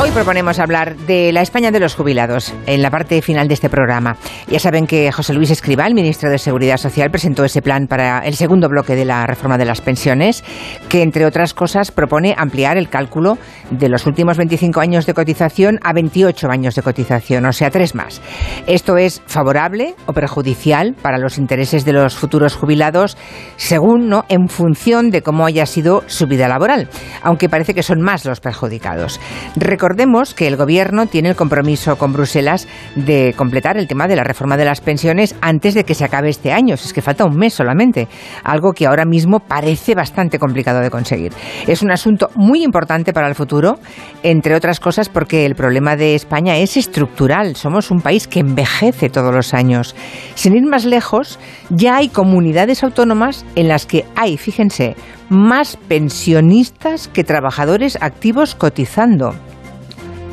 Hoy proponemos hablar de la España de los jubilados en la parte final de este programa. Ya saben que José Luis Escribal, ministro de Seguridad Social, presentó ese plan para el segundo bloque de la reforma de las pensiones, que entre otras cosas propone ampliar el cálculo de los últimos 25 años de cotización a 28 años de cotización, o sea, tres más. Esto es favorable o perjudicial para los intereses de los futuros jubilados, según, ¿no?, en función de cómo haya sido su vida laboral, aunque parece que son más los perjudicados. Recordemos que el Gobierno tiene el compromiso con Bruselas de completar el tema de la reforma de las pensiones antes de que se acabe este año. Es que falta un mes solamente, algo que ahora mismo parece bastante complicado de conseguir. Es un asunto muy importante para el futuro, entre otras cosas porque el problema de España es estructural. Somos un país que envejece todos los años. Sin ir más lejos, ya hay comunidades autónomas en las que hay, fíjense, más pensionistas que trabajadores activos cotizando.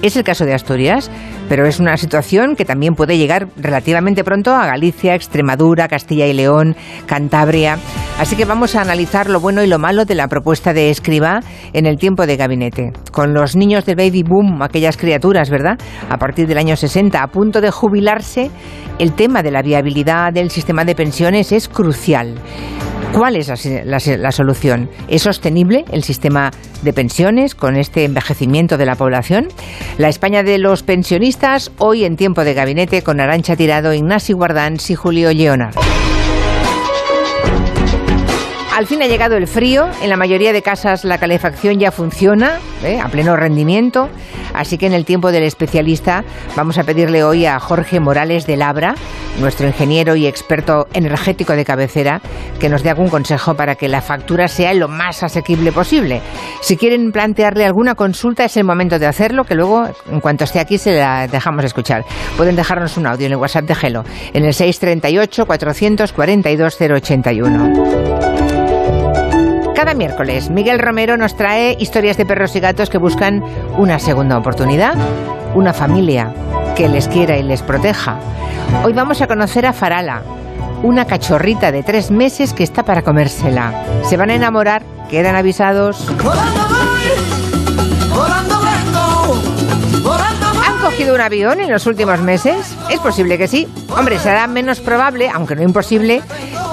Es el caso de Asturias, pero es una situación que también puede llegar relativamente pronto a Galicia, Extremadura, Castilla y León, Cantabria. Así que vamos a analizar lo bueno y lo malo de la propuesta de Escriba en el tiempo de gabinete. Con los niños del baby boom, aquellas criaturas, ¿verdad? A partir del año 60, a punto de jubilarse, el tema de la viabilidad del sistema de pensiones es crucial. ¿Cuál es la, solución? ¿Es sostenible el sistema de pensiones con este envejecimiento de la población? La España de los pensionistas, hoy en tiempo de gabinete con Arancha Tirado, Ignacio Guardans y Julio Leonard. Al fin ha llegado el frío, en la mayoría de casas la calefacción ya funciona ¿eh? a pleno rendimiento, así que en el tiempo del especialista vamos a pedirle hoy a Jorge Morales de Labra, nuestro ingeniero y experto energético de cabecera, que nos dé algún consejo para que la factura sea lo más asequible posible. Si quieren plantearle alguna consulta es el momento de hacerlo, que luego en cuanto esté aquí se la dejamos escuchar. Pueden dejarnos un audio en el WhatsApp de Gelo, en el 638 442 081. Cada miércoles, Miguel Romero nos trae historias de perros y gatos que buscan una segunda oportunidad, una familia que les quiera y les proteja. Hoy vamos a conocer a Farala, una cachorrita de tres meses que está para comérsela. Se van a enamorar, quedan avisados. ¿Han cogido un avión en los últimos meses? Es posible que sí. Hombre, será menos probable, aunque no imposible,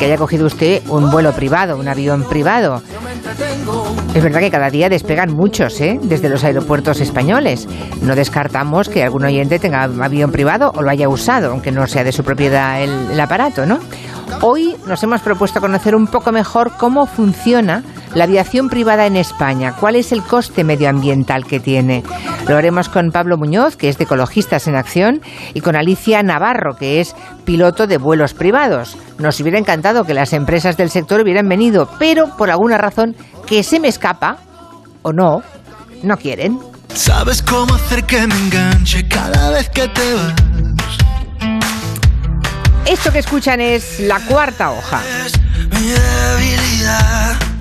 que haya cogido usted un vuelo privado, un avión privado. Es verdad que cada día despegan muchos, ¿eh? Desde los aeropuertos españoles. No descartamos que algún oyente tenga avión privado o lo haya usado, aunque no sea de su propiedad el, el aparato, ¿no? Hoy nos hemos propuesto conocer un poco mejor cómo funciona la aviación privada en España, cuál es el coste medioambiental que tiene. Lo haremos con Pablo Muñoz, que es de Ecologistas en Acción, y con Alicia Navarro, que es piloto de vuelos privados. Nos hubiera encantado que las empresas del sector hubieran venido, pero por alguna razón que se me escapa, o no, no quieren. ¿Sabes cómo hacer que me enganche cada vez que te vas? Esto que escuchan es La Cuarta Hoja. Es mi debilidad.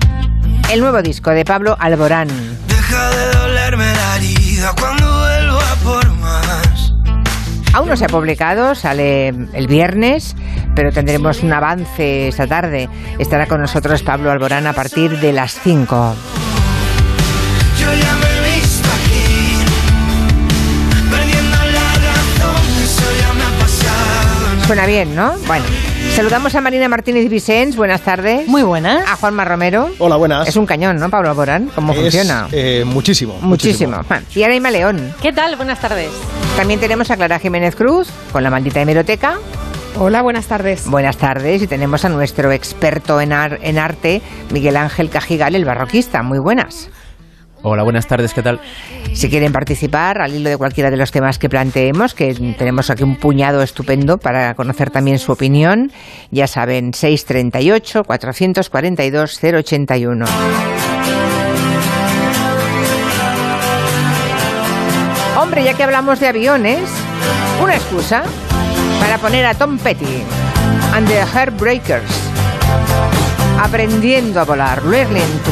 El nuevo disco de Pablo Alborán. Deja de dolerme la herida cuando vuelvo a por más. Aún no se ha publicado, sale el viernes, pero tendremos un avance esta tarde. Estará con nosotros Pablo Alborán a partir de las 5. Yo ya Suena bien, ¿no? Bueno, saludamos a Marina Martínez Vicens, buenas tardes. Muy buenas. A Juanma Romero. Hola, buenas. Es un cañón, ¿no, Pablo Alborán? ¿Cómo Es, funciona? eh, muchísimo, Muchísimo. Bueno, Y Araima León. ¿Qué tal? Buenas tardes. También tenemos a Clara Jiménez Cruz con la maldita hemeroteca. Hola, buenas tardes. Buenas tardes y tenemos a nuestro experto en, ar- en arte, Miguel Ángel Cajigal, el barroquista. Muy buenas. Hola, buenas tardes, ¿qué tal? Si quieren participar al hilo de cualquiera de los temas que planteemos, que tenemos aquí un puñado estupendo para conocer también su opinión, ya saben, 638 442 081. Hombre, ya que hablamos de aviones, una excusa para poner a Tom Petty and the Heartbreakers aprendiendo a volar, learning to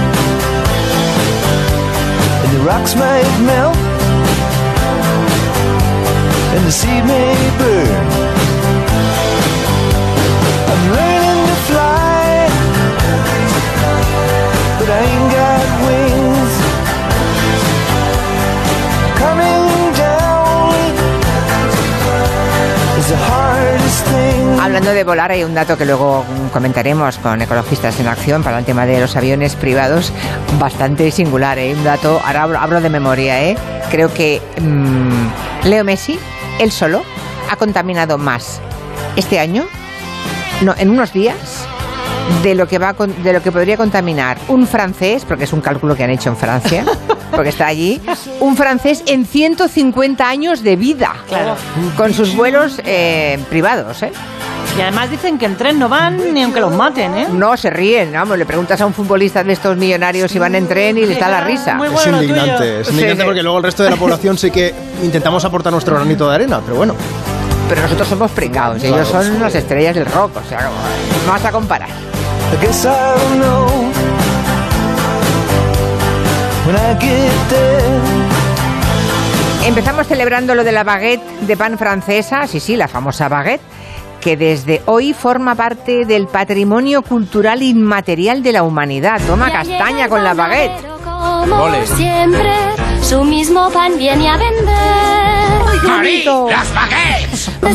rocks might melt, and the sea may burn. I'm learning Hablando de volar, hay un dato que luego comentaremos con Ecologistas en Acción para el tema de los aviones privados, bastante singular, ¿eh? Un dato, ahora hablo, hablo de memoria, ¿eh? Creo que mm, Leo Messi, él solo, ha contaminado más este año, no, en unos días, de lo que va de lo que podría contaminar un francés, porque es un cálculo que han hecho en Francia, porque está allí, un francés en 150 años de vida, Claro. con sus vuelos eh, privados, ¿eh? Y además dicen que en tren no van ni aunque los maten, ¿eh? No, se ríen, vamos, le preguntas a un futbolista de estos millonarios si van en tren y les da la risa. Muy Es bueno lo indignante, es indignante Sí. porque luego el resto de la población sí que intentamos aportar nuestro granito de arena, pero bueno. Pero nosotros somos pringados, ellos son las estrellas del rock, o sea, no vas a comparar. Empezamos celebrando lo de la baguette de pan francesa, sí, sí, la famosa baguette, que desde hoy forma parte del patrimonio cultural inmaterial de la humanidad. Toma castaña con la baguette. Como Ole. siempre, su mismo pan viene a vender.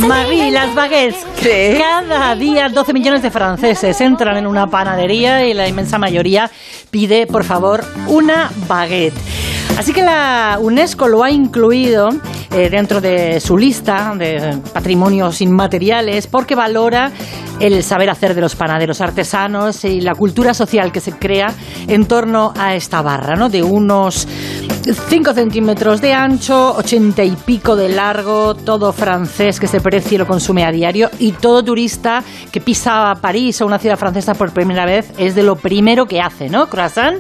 Marie, las baguettes. Sí. Cada día 12 millones de franceses entran en una panadería y la inmensa mayoría pide, por favor, una baguette. Así que la UNESCO lo ha incluido eh, dentro de su lista de patrimonios inmateriales porque valora el saber hacer de los panaderos artesanos y la cultura social que se crea en torno a esta barra, ¿no? De unos 5 centímetros de ancho, 80 y pico de largo, todo francés que se precie y lo consume a diario y todo turista que pisa París o una ciudad francesa por primera vez es de lo primero que hace, ¿no? Croissant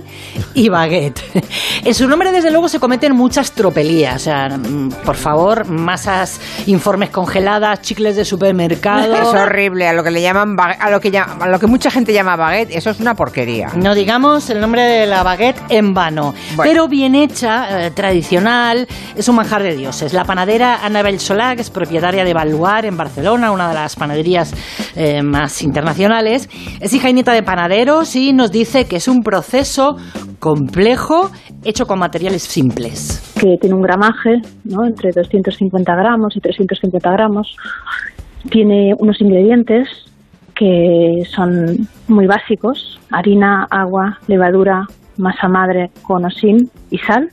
y baguette. En su nombre, desde luego, se cometen muchas tropelías. O sea, por favor, masas, informes congeladas, chicles de supermercado. Es horrible, a lo que le llaman baguette- a lo que llama- a lo que mucha gente llama baguette, eso es una porquería. No digamos el nombre de la baguette en vano. Bueno. Pero bien hecha, eh, tradicional, es un manjar de dioses. La panadera Annabel Solac es propietaria de Baluar en Barcelona, una de las panaderías eh, más internacionales. Es hija y nieta de panaderos y nos dice que es un proceso complejo hecho con materiales simples. que tiene un gramaje ¿no? entre 250 gramos y 350 gramos. Tiene unos ingredientes que son muy básicos, harina, agua, levadura, masa madre con y sal,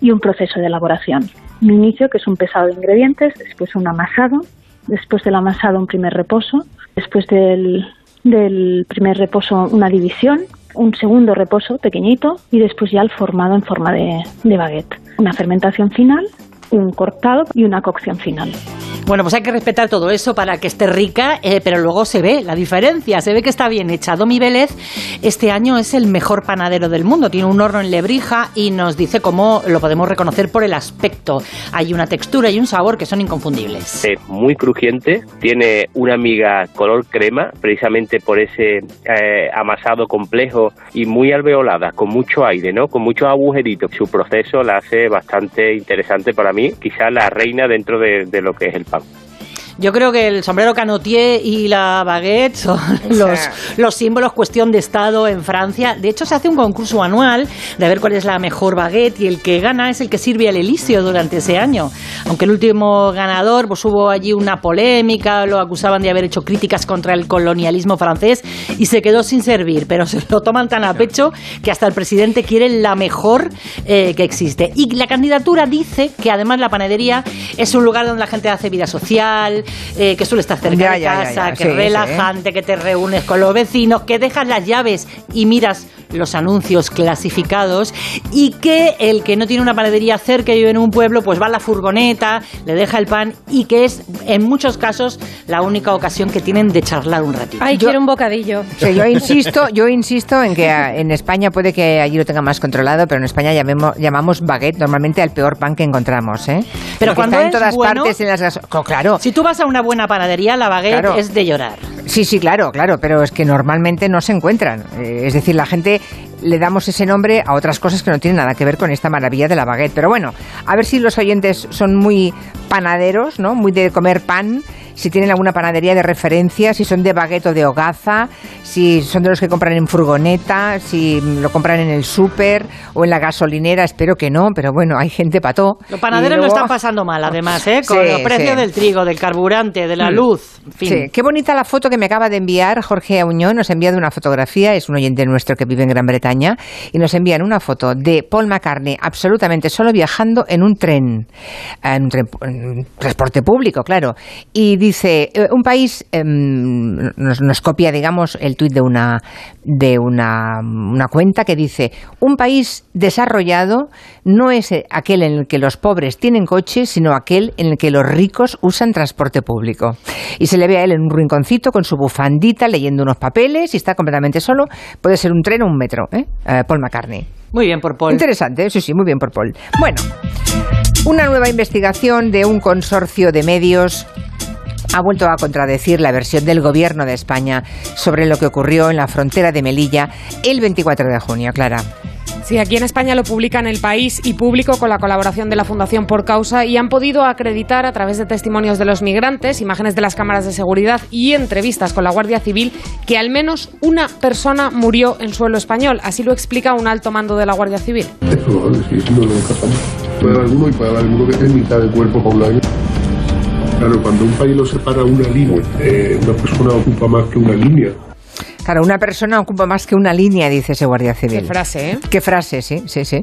y un proceso de elaboración. Un inicio que es un pesado de ingredientes, después un amasado, después del amasado un primer reposo, después del, del primer reposo una división, un segundo reposo pequeñito y después ya el formado en forma de, de baguette. Una fermentación final, un cortado y una cocción final. Bueno, pues hay que respetar todo eso para que esté rica, eh, pero luego se ve la diferencia, se ve que está bien hecha. Domi Vélez este año es el mejor panadero del mundo, tiene un horno en Lebrija y nos dice cómo lo podemos reconocer por el aspecto. Hay una textura y un sabor que son inconfundibles. Es muy crujiente, tiene una miga color crema, precisamente por ese eh, amasado complejo y muy alveolada, con mucho aire, ¿no? Con muchos agujeritos. Su proceso la hace bastante interesante para mí, quizá la reina dentro de, de lo que es el pan. Thiago. Yo creo que el sombrero canotier y la baguette son los, los símbolos cuestión de Estado en Francia. De hecho, se hace un concurso anual de ver cuál es la mejor baguette y el que gana es el que sirve al Elíseo durante ese año. Aunque el último ganador, pues hubo allí una polémica, lo acusaban de haber hecho críticas contra el colonialismo francés y se quedó sin servir. Pero se lo toman tan a pecho que hasta el presidente quiere la mejor eh, que existe. Y la candidatura dice que además la panadería es un lugar donde la gente hace vida social, eh, que suele estar cerca Ya, de ya, casa, ya. que Sí, relajante, que te reúnes con los vecinos, que dejas las llaves y miras los anuncios clasificados y que el que no tiene una panadería cerca y vive en un pueblo, pues va a la furgoneta, le deja el pan y que es en muchos casos la única ocasión que tienen de charlar un ratito. Ay, quiero un bocadillo. Sí, yo insisto, yo insisto en que en España puede que allí lo tenga más controlado, pero en España llamemos, llamamos baguette normalmente al peor pan que encontramos, ¿eh? Pero Porque cuando está en es todas bueno- partes en las claro. Si tú vas a una buena panadería, la baguette Claro. es de llorar. Sí, sí, claro, claro, pero es que normalmente no se encuentran. Eh, es decir, la gente le damos ese nombre a otras cosas que no tienen nada que ver con esta maravilla de la baguette. Pero bueno, a ver si los oyentes son muy panaderos, ¿no? Muy de comer pan. Si tienen alguna panadería de referencia, si son de baguette o de hogaza, si son de los que compran en furgoneta, si lo compran en el súper o en la gasolinera, espero que no, pero bueno, hay gente pató. Los panaderos Y no luego- están pasando mal, además, ¿eh? Con Sí, los precios sí. del trigo, del carburante, de la Mm. luz. En fin. Sí, qué bonita la foto que me acaba de enviar Jorge Auñón. Nos ha enviado una fotografía, es un oyente nuestro que vive en Gran Bretaña, y nos envían una foto de Paul McCartney absolutamente solo viajando en un tren, en un, tren- en un transporte público, claro. Y dice, eh, un país, em, nos, nos copia, digamos, el tuit de una, de una, una cuenta que dice, un país desarrollado no es aquel en el que los pobres tienen coche, sino aquel en el que los ricos usan transporte público. Y se le ve a él en un rinconcito con su bufandita leyendo unos papeles y está completamente solo. Puede ser un tren o un metro, ¿eh? Eh, Paul McCartney. Muy bien por Paul. Interesante, sí, sí, muy bien por Paul. Bueno, una nueva investigación de un consorcio de medios ha vuelto a contradecir la versión del gobierno de España sobre lo que ocurrió en la frontera de Melilla el 24 de junio, Clara. Sí, aquí en España lo publican El País y Público con la colaboración de la Fundación Por Causa y han podido acreditar a través de testimonios de los migrantes, imágenes de las cámaras de seguridad y entrevistas con la Guardia Civil que al menos una persona murió en suelo español. Así lo explica un alto mando de la Guardia Civil. Es probable, sí, no lo pasamos. Puede haber alguno y puede haber alguno que esté en mitad del cuerpo año. Claro, cuando un país lo separa una línea, eh, una persona ocupa más que una línea. Claro, una persona ocupa más que una línea, dice ese guardia civil. Qué frase, ¿eh? Qué frase, sí, sí, sí.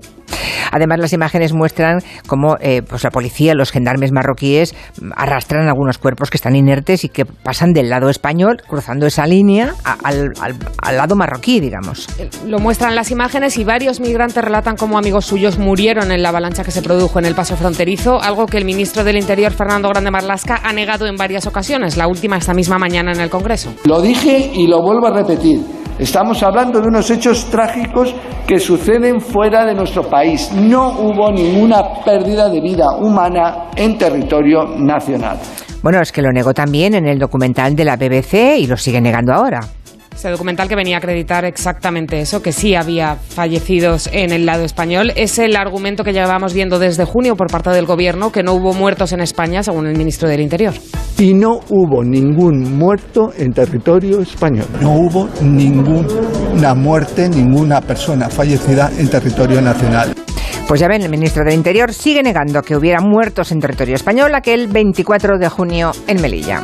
Además, las imágenes muestran cómo eh, pues la policía, los gendarmes marroquíes mm, arrastran algunos cuerpos que están inertes y que pasan del lado español, cruzando esa línea, a- al, al- al lado marroquí, digamos. Lo muestran las imágenes y varios migrantes relatan cómo amigos suyos murieron en la avalancha que se produjo en el paso fronterizo, algo que el ministro del Interior, Fernando Grande Marlasca, ha negado en varias ocasiones, la última esta misma mañana en el Congreso. Lo dije y lo vuelvo a repetir. Estamos hablando de unos hechos trágicos que suceden fuera de nuestro país. No hubo ninguna pérdida de vida humana en territorio nacional. Bueno, es que lo negó también en el documental de la BBC y lo sigue negando ahora. Ese documental que venía a acreditar exactamente eso, que sí había fallecidos en el lado español. Es el argumento que llevábamos viendo desde junio por parte del Gobierno, que no hubo muertos en España, según el ministro del Interior. Y no hubo ningún muerto en territorio español. No hubo ninguna muerte, ninguna persona fallecida en territorio nacional. Pues ya ven, el ministro del Interior sigue negando que hubiera muertos en territorio español aquel 24 de junio en Melilla.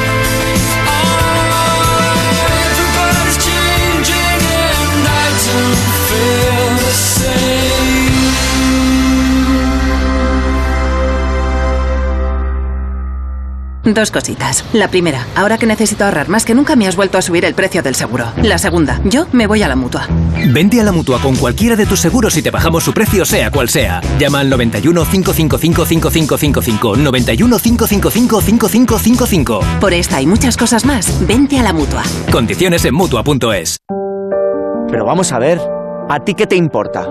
Dos cositas. La primera, ahora que necesito ahorrar más que nunca me has vuelto a subir el precio del seguro. La segunda, yo me voy a la mutua. Vente a la mutua con cualquiera de tus seguros y te bajamos su precio, sea cual sea. Llama al 91 555 5555. 91 555 5555. Por esta y muchas cosas más, vente a la mutua. Condiciones en mutua.es. Pero vamos a ver, ¿a ti qué te importa?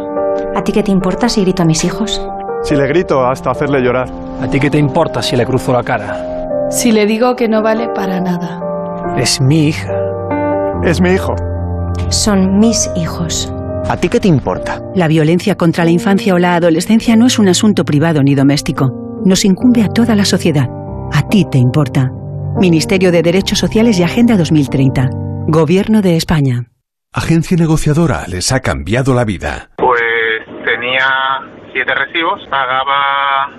¿A ti qué te importa si grito a mis hijos? Si le grito hasta hacerle llorar. ¿A ti qué te importa si le cruzo la cara? Si le digo que no vale para nada. Es mi hija. Es mi hijo. Son mis hijos. ¿A ti qué te importa? La violencia contra la infancia o la adolescencia no es un asunto privado ni doméstico. Nos incumbe a toda la sociedad. A ti te importa. Ministerio de Derechos Sociales y Agenda 2030. Gobierno de España. Agencia negociadora les ha cambiado la vida. Pues tenía siete recibos, pagaba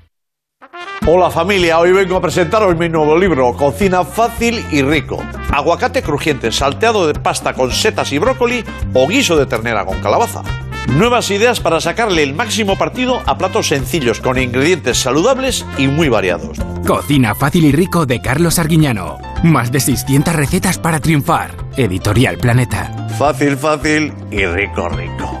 Hola familia, hoy vengo a presentaros mi nuevo libro, Cocina fácil y rico. Aguacate crujiente, salteado de pasta con setas y brócoli o guiso de ternera con calabaza. Nuevas ideas para sacarle el máximo partido a platos sencillos con ingredientes saludables y muy variados. Cocina fácil y rico de Carlos Arguiñano. Más de 600 recetas para triunfar. Editorial Planeta. Fácil, fácil y rico, rico.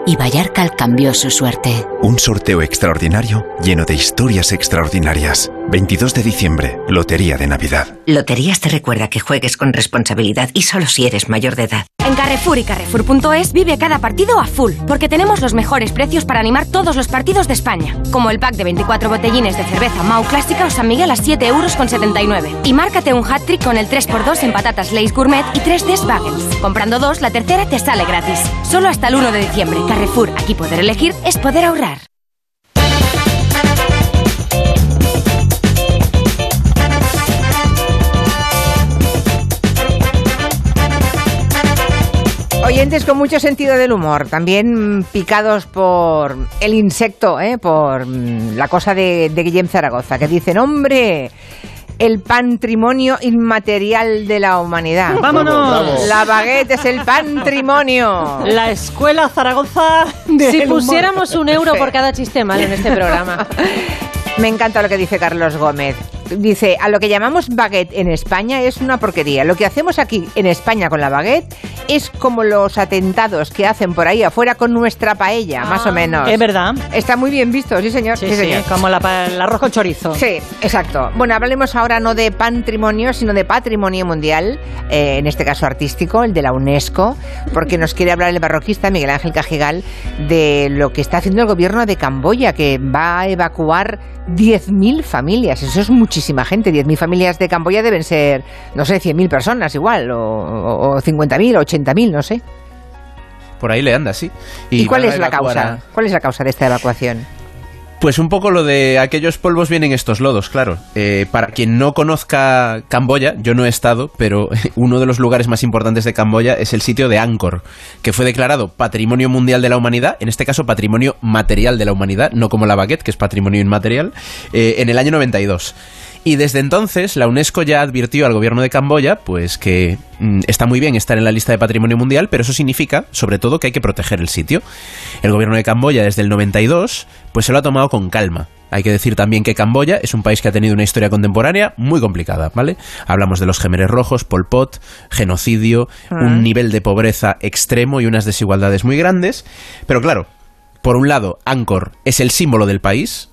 y Vallarcal cambió su suerte. Un sorteo extraordinario lleno de historias extraordinarias. 22 de diciembre, Lotería de Navidad. Loterías te recuerda que juegues con responsabilidad y solo si eres mayor de edad. En Carrefour y Carrefour.es vive cada partido a full, porque tenemos los mejores precios para animar todos los partidos de España. Como el pack de 24 botellines de cerveza Mau Clásica o San Miguel a 7 euros con 79. Y márcate un hat-trick con el 3x2 en patatas Lays Gourmet y 3 Des Bagels. Comprando dos, la tercera te sale gratis. Solo hasta el 1 de diciembre. Carrefour, aquí poder elegir es poder ahorrar. Oyentes con mucho sentido del humor, también picados por el insecto, ¿eh? por mm, la cosa de, de Guillem Zaragoza, que dicen, hombre, el patrimonio inmaterial de la humanidad. ¡Vámonos! La baguette es el patrimonio. La escuela Zaragoza de Si pusiéramos un euro por cada chiste malo en este programa. Me encanta lo que dice Carlos Gómez. Dice, a lo que llamamos baguette en España es una porquería. Lo que hacemos aquí en España con la baguette es como los atentados que hacen por ahí afuera con nuestra paella, más o menos. Es verdad. Está muy bien visto, sí señor. Sí, Sí, sí, señor. como la el arroz con chorizo. Sí, exacto. Bueno, hablemos ahora no de patrimonio, sino de patrimonio mundial, eh, en este caso artístico, el de la UNESCO, porque nos quiere hablar el barroquista Miguel Ángel Cajigal de lo que está haciendo el gobierno de Camboya, que va a evacuar 10.000 familias. Eso es muchísima gente. 10.000 familias de Camboya deben ser, no sé, 100.000 personas igual, o, o, o 50.000, o 80.000, no sé. Por ahí le anda, sí. ¿Y, cuál es la causa? a- ¿Cuál es la causa de esta evacuación? Pues un poco lo de aquellos polvos vienen estos lodos, claro. Eh, para quien no conozca Camboya, yo no he estado, pero uno de los lugares más importantes de Camboya es el sitio de Angkor, que fue declarado Patrimonio Mundial de la Humanidad, en este caso Patrimonio Material de la Humanidad, no como la baguette, que es Patrimonio Inmaterial, eh, en el año 92. Y desde entonces la UNESCO ya advirtió al gobierno de Camboya pues que mm, está muy bien estar en la lista de patrimonio mundial, pero eso significa, sobre todo, que hay que proteger el sitio. El gobierno de Camboya desde el 92 pues se lo ha tomado con calma. Hay que decir también que Camboya es un país que ha tenido una historia contemporánea muy complicada, ¿vale? Hablamos de los gemeres rojos, Pol Pot, genocidio, un nivel de pobreza extremo y unas desigualdades muy grandes. Pero claro, por un lado, Angkor es el símbolo del país.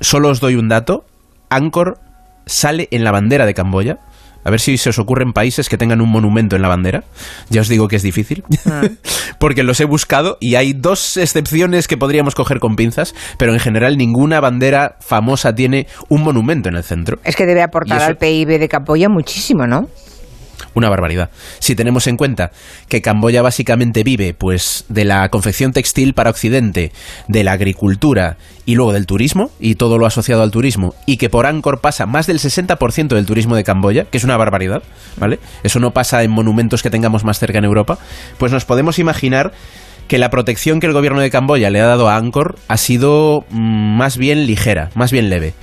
Solo os doy un dato. Angkor sale en la bandera de Camboya. A ver si se os ocurren países que tengan un monumento en la bandera. Ya os digo que es difícil. Porque los he buscado y hay dos excepciones que podríamos coger con pinzas, pero en general ninguna bandera famosa tiene un monumento en el centro. Es que debe aportar eso- al PIB de Camboya muchísimo, ¿no? Una barbaridad. Si tenemos en cuenta que Camboya básicamente vive pues de la confección textil para Occidente, de la agricultura y luego del turismo y todo lo asociado al turismo y que por Angkor pasa más del 60% del turismo de Camboya, que es una barbaridad, ¿vale? Eso no pasa en monumentos que tengamos más cerca en Europa, pues nos podemos imaginar que la protección que el gobierno de Camboya le ha dado a Angkor ha sido mm, más bien ligera, más bien leve.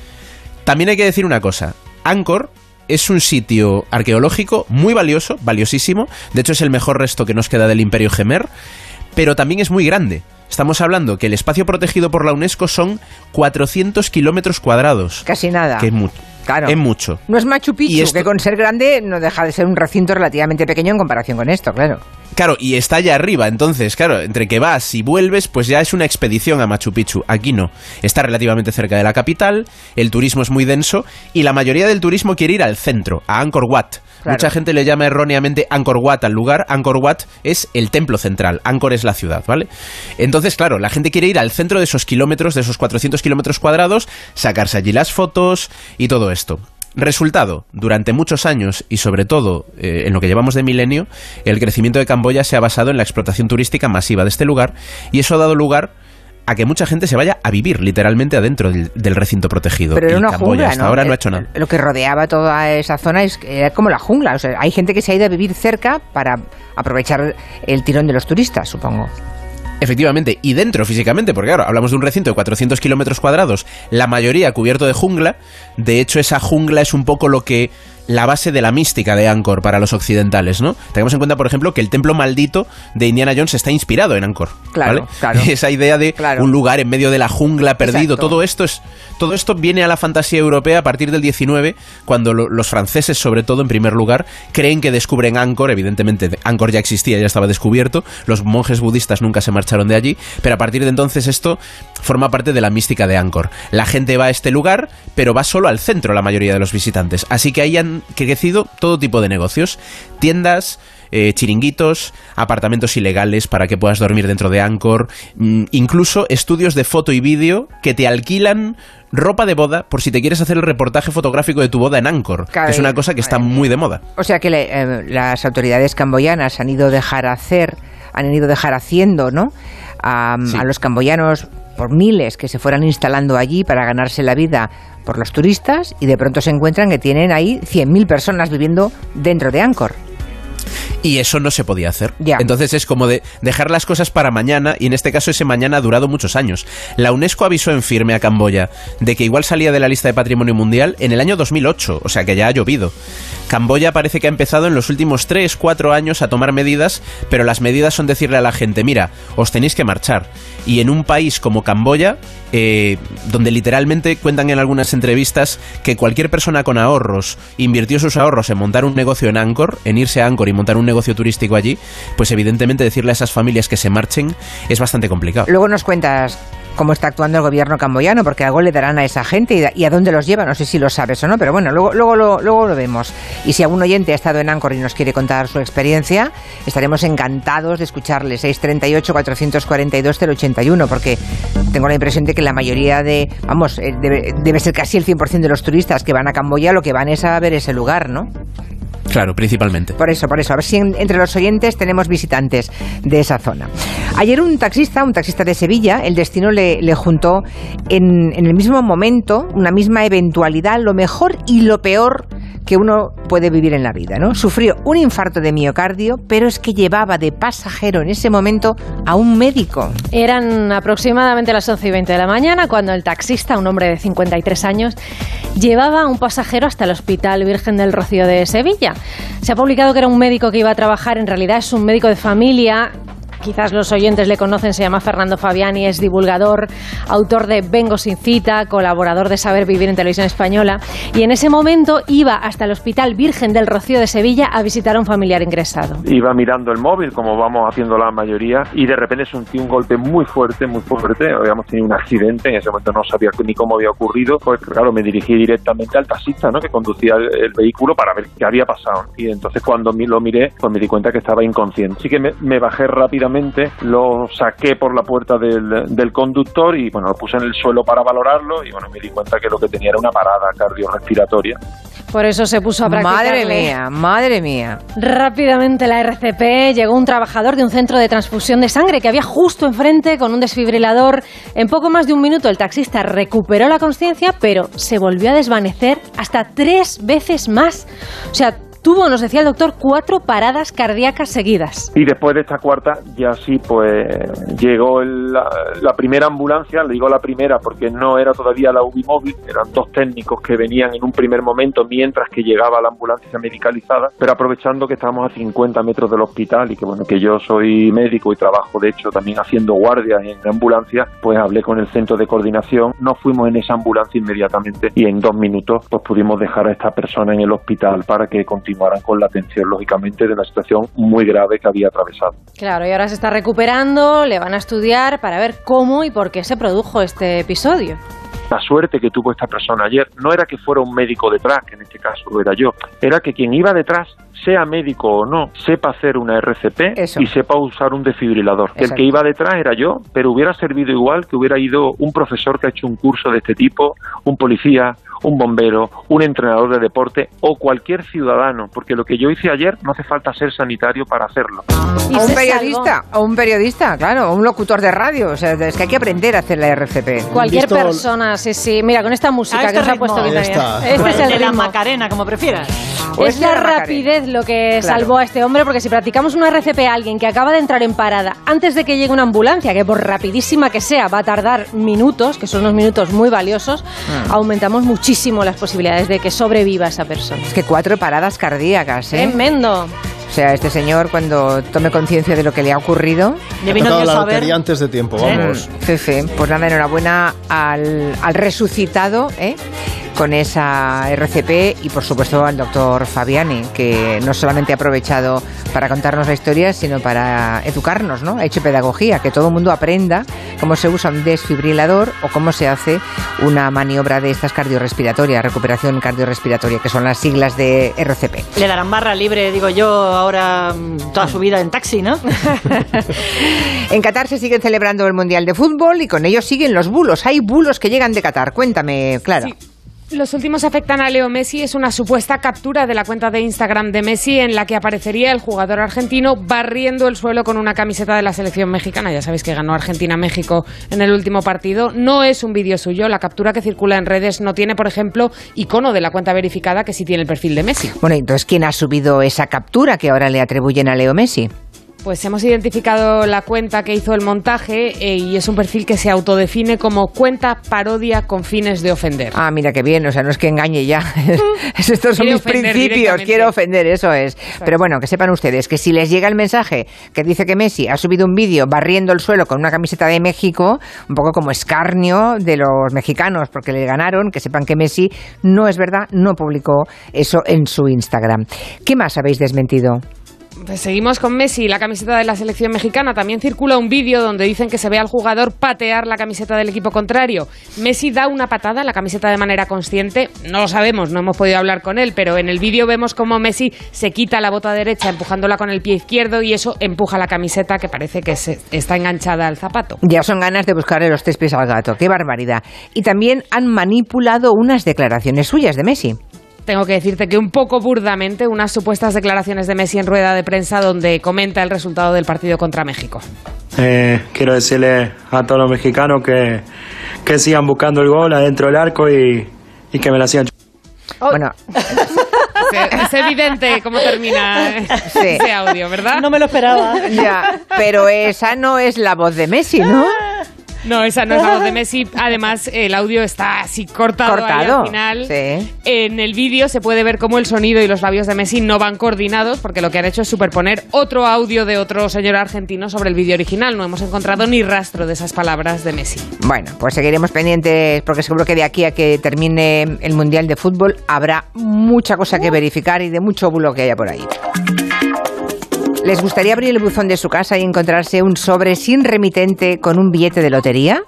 También hay que decir una cosa. Angkor es un sitio arqueológico muy valioso, valiosísimo. De hecho, es el mejor resto que nos queda del Imperio Gemer, pero también es muy grande. Estamos hablando que el espacio protegido por la UNESCO son 400 kilómetros cuadrados. Casi nada. Que es mucho. Claro. Es mucho. No es Machu Picchu, Y esto- que con ser grande no deja de ser un recinto relativamente pequeño en comparación con esto, claro. Claro, y está allá arriba, entonces, claro, entre que vas y vuelves, pues ya es una expedición a Machu Picchu. Aquí no. Está relativamente cerca de la capital, el turismo es muy denso y la mayoría del turismo quiere ir al centro, a Angkor Wat. Claro. Mucha gente le llama erróneamente Angkor Wat al lugar. Angkor Wat es el templo central, Angkor es la ciudad, ¿vale? Entonces, claro, la gente quiere ir al centro de esos kilómetros, de esos 400 kilómetros cuadrados, sacarse allí las fotos y todo esto. Resultado, durante muchos años y sobre todo eh, en lo que llevamos de milenio, el crecimiento de Camboya se ha basado en la explotación turística masiva de este lugar y eso ha dado lugar a que mucha gente se vaya a vivir literalmente adentro del, del recinto protegido. Pero era una Camboya jungla, hasta ¿no? ahora no Eh, ha hecho nada. Lo que rodeaba toda esa zona es era como la jungla. O sea, hay gente que se ha ido a vivir cerca para aprovechar el tirón de los turistas, supongo. Efectivamente, y dentro físicamente, porque claro, hablamos de un recinto de 400 kilómetros cuadrados, la mayoría cubierto de jungla. De hecho, esa jungla es un poco lo que la base de la mística de Angkor para los occidentales, ¿no? Tengamos en cuenta, por ejemplo, que el templo maldito de Indiana Jones está inspirado en Angkor. Claro, ¿vale? claro. Esa idea de Claro. un lugar en medio de la jungla perdido, Exacto. todo esto es todo esto viene a la fantasía europea a partir del 19, cuando lo- los franceses, sobre todo en primer lugar, creen que descubren Angkor, evidentemente Angkor ya existía, ya estaba descubierto, los monjes budistas nunca se marcharon de allí, pero a partir de entonces esto forma parte de la mística de Angkor. La gente va a este lugar, pero va solo al centro la mayoría de los visitantes, así que ahí han crecido todo tipo de negocios, tiendas, eh, chiringuitos, apartamentos ilegales para que puedas dormir dentro de Angkor, mm, incluso estudios de foto y vídeo que te alquilan ropa de boda por si te quieres hacer el reportaje fotográfico de tu boda en Angkor, que es una cosa que está muy de moda. O sea que le- eh, las autoridades camboyanas han ido dejar hacer, han ido dejar haciendo, ¿no? A, Sí. a los camboyanos por miles que se fueran instalando allí para ganarse la vida por los turistas y de pronto se encuentran que tienen ahí 100.000 personas viviendo dentro de Angkor. Y eso no se podía hacer. Entonces es como de dejar las cosas para mañana, y en este caso ese mañana ha durado muchos años. La UNESCO avisó en firme a Camboya de que igual salía de la lista de patrimonio mundial en el año 2008, o sea que ya ha llovido. Camboya parece que ha empezado en los últimos 3, 4 años a tomar medidas, pero las medidas son decirle a la gente, mira, os tenéis que marchar. Y en un país como Camboya, eh, donde literalmente cuentan en algunas entrevistas que cualquier persona con ahorros invirtió sus ahorros en montar un negocio en Angkor, en irse a Angkor y montar un negocio turístico allí, pues evidentemente decirle a esas familias que se marchen es bastante complicado. Luego nos cuentas cómo está actuando el gobierno camboyano, porque algo le darán a esa gente y, a dónde los lleva. No sé si lo sabes o no, pero bueno, luego, luego, lo, luego lo vemos. Y si algún oyente ha estado en Angkor y nos quiere contar su experiencia, estaremos encantados de escucharle. 638-442-081, porque tengo la impresión de que la mayoría de, vamos, eh, debe, debe ser casi el 100% de los turistas que van a Camboya lo que van es a ver ese lugar, ¿no? Claro, principalmente. Por eso, por eso. A ver si en- entre los oyentes tenemos visitantes de esa zona. Ayer un taxista, un taxista de Sevilla, el destino le, le juntó en, en el mismo momento, una misma eventualidad, lo mejor y lo peor que uno puede vivir en la vida, ¿no? Sufrió un infarto de miocardio, pero es que llevaba de pasajero en ese momento a un médico. Eran aproximadamente las 11 y 20 de la mañana cuando el taxista, un hombre de 53 años, llevaba a un pasajero hasta el Hospital Virgen del Rocío de Sevilla. Se ha publicado que era un médico que iba a trabajar, en realidad es un médico de familia. Quizás los oyentes le conocen, se llama Fernando Fabiani, es divulgador, autor de Vengo sin cita, colaborador de Saber Vivir en Televisión Española. Y en ese momento iba hasta el Hospital Virgen del Rocío de Sevilla a visitar a un familiar ingresado. Iba mirando el móvil, como vamos haciendo la mayoría, y de repente sentí un golpe muy fuerte, muy fuerte. Habíamos tenido un accidente, en ese momento no sabía ni cómo había ocurrido. Pues claro, me dirigí directamente al taxista ¿no? que conducía el, vehículo para ver qué había pasado. Y entonces cuando lo miré, pues me di cuenta que estaba inconsciente. Así que me, me bajé rápidamente, lo saqué por la puerta del, del conductor y bueno, lo puse en el suelo para valorarlo y bueno, me di cuenta que lo que tenía era una parada cardiorrespiratoria. Por eso se puso a practicarle. Madre mía, madre mía. Rápidamente la RCP llegó un trabajador de un centro de transfusión de sangre que había justo enfrente con un desfibrilador. En poco más de un minuto el taxista recuperó la conciencia, pero se volvió a desvanecer hasta tres veces más. O sea, tuvo, nos decía el doctor, cuatro paradas cardíacas seguidas. Y después de esta cuarta, ya sí, pues llegó el- la, la primera ambulancia, le digo la primera porque no era todavía la UBI móvil, eran dos técnicos que venían en un primer momento mientras que llegaba la ambulancia medicalizada, pero aprovechando que estábamos a 50 metros del hospital y que bueno, que yo soy médico y trabajo de hecho también haciendo guardias en ambulancia, pues hablé con el centro de coordinación, nos fuimos en esa ambulancia inmediatamente y en dos minutos pues pudimos dejar a esta persona en el hospital para que continuaran con la atención lógicamente de una situación muy grave que había atravesado. Claro, y ahora se está recuperando, le van a estudiar para ver cómo y por qué se produjo este episodio. La suerte que tuvo esta persona ayer no era que fuera un médico detrás, que en este caso lo era yo, era que quien iba detrás, sea médico o no, sepa hacer una RCP y sepa usar un desfibrilador. El Exacto. que iba detrás era yo, pero hubiera servido igual que hubiera ido un profesor que ha hecho un curso de este tipo, un policía, un bombero, un entrenador de deporte o cualquier ciudadano, porque lo que yo hice ayer no hace falta ser sanitario para hacerlo. O un periodista, o un periodista, claro, o un locutor de radio. O sea, es que hay que aprender a hacer la RCP. Cualquier persona, sí, sí. Mira, con esta música A que este nos ha puesto está. Este es el de la. Macarena, como prefieras. O Es este la rapidez lo que Claro. salvó a este hombre, porque si practicamos una RCP a alguien que acaba de entrar en parada antes de que llegue una ambulancia, que por rapidísima que sea va a tardar minutos, que son unos minutos muy valiosos, Mm. aumentamos muchísimo las posibilidades de que sobreviva esa persona. Es que cuatro paradas cardíacas, ¿eh? Tremendo. O sea, este señor cuando tome conciencia de lo que le ha ocurrido... Le vino la a ver. lotería antes de tiempo, vamos. Sí, sí. Pues nada, enhorabuena al, al resucitado, ¿eh? Con esa RCP y por supuesto al doctor Fabiani, que no solamente ha aprovechado para contarnos la historia, sino para educarnos, ¿no? Ha hecho pedagogía, que todo el mundo aprenda cómo se usa un desfibrilador o cómo se hace una maniobra de estas cardiorrespiratorias, recuperación cardiorrespiratoria, que son las siglas de RCP. Le darán barra libre, digo yo, ahora mm, toda su vida en taxi, ¿no? En Qatar se sigue celebrando el Mundial de Fútbol y con ello siguen los bulos. Hay bulos que llegan de Qatar. Cuéntame, Clara. Los últimos afectan a Leo Messi. Es una supuesta captura de la cuenta de Instagram de Messi en la que aparecería el jugador argentino barriendo el suelo con una camiseta de la selección mexicana. Ya sabéis que ganó Argentina-México en el último partido. No es un vídeo suyo. La captura que circula en redes no tiene, por ejemplo, icono de la cuenta verificada que sí tiene el perfil de Messi. Bueno, entonces, ¿quién ha subido esa captura que ahora le atribuyen a Leo Messi? Pues hemos identificado la cuenta que hizo el montaje eh, y es un perfil que se autodefine como cuenta parodia con fines de ofender. Ah, mira qué bien, o sea, no es que engañe ya. Estos son mis principios, quiero ofender, eso es. Pero bueno, que sepan ustedes que si les llega el mensaje que dice que Messi ha subido un vídeo barriendo el suelo con una camiseta de México, un poco como escarnio de los mexicanos porque le ganaron, que sepan que Messi no es verdad, no publicó eso en su Instagram. ¿Qué más habéis desmentido? Pues seguimos con Messi, la camiseta de la selección mexicana. También circula un vídeo donde dicen que se ve al jugador patear la camiseta del equipo contrario. Messi da una patada a la camiseta de manera consciente. No lo sabemos, no hemos podido hablar con él, pero en el vídeo vemos cómo Messi se quita la bota derecha empujándola con el pie izquierdo y eso empuja la camiseta que parece que se- está enganchada al zapato. Ya son ganas de buscarle los tres pies al gato, qué barbaridad. Y también han manipulado unas declaraciones suyas de Messi. Tengo que decirte que un poco burdamente unas supuestas declaraciones de Messi en rueda de prensa donde comenta el resultado del partido contra México. Eh, quiero decirle a todos los mexicanos que, que sigan buscando el gol adentro del arco y, y que me la sigan. Bueno, Es, es evidente cómo termina ese audio, ¿verdad? No me lo esperaba. Ya, pero esa no es la voz de Messi, ¿no? No, esa no es la voz de Messi. Además, el audio está así cortado, al final. sí. En el vídeo se puede ver cómo el sonido y los labios de Messi no van coordinados porque lo que han hecho es superponer otro audio de otro señor argentino sobre el vídeo original. No hemos encontrado ni rastro de esas palabras de Messi. Bueno, pues seguiremos pendientes porque seguro que de aquí a que termine el Mundial de Fútbol habrá mucha cosa que verificar y de mucho bulo que haya por ahí. ¿Les gustaría abrir el buzón de su casa y encontrarse un sobre sin remitente con un billete de lotería?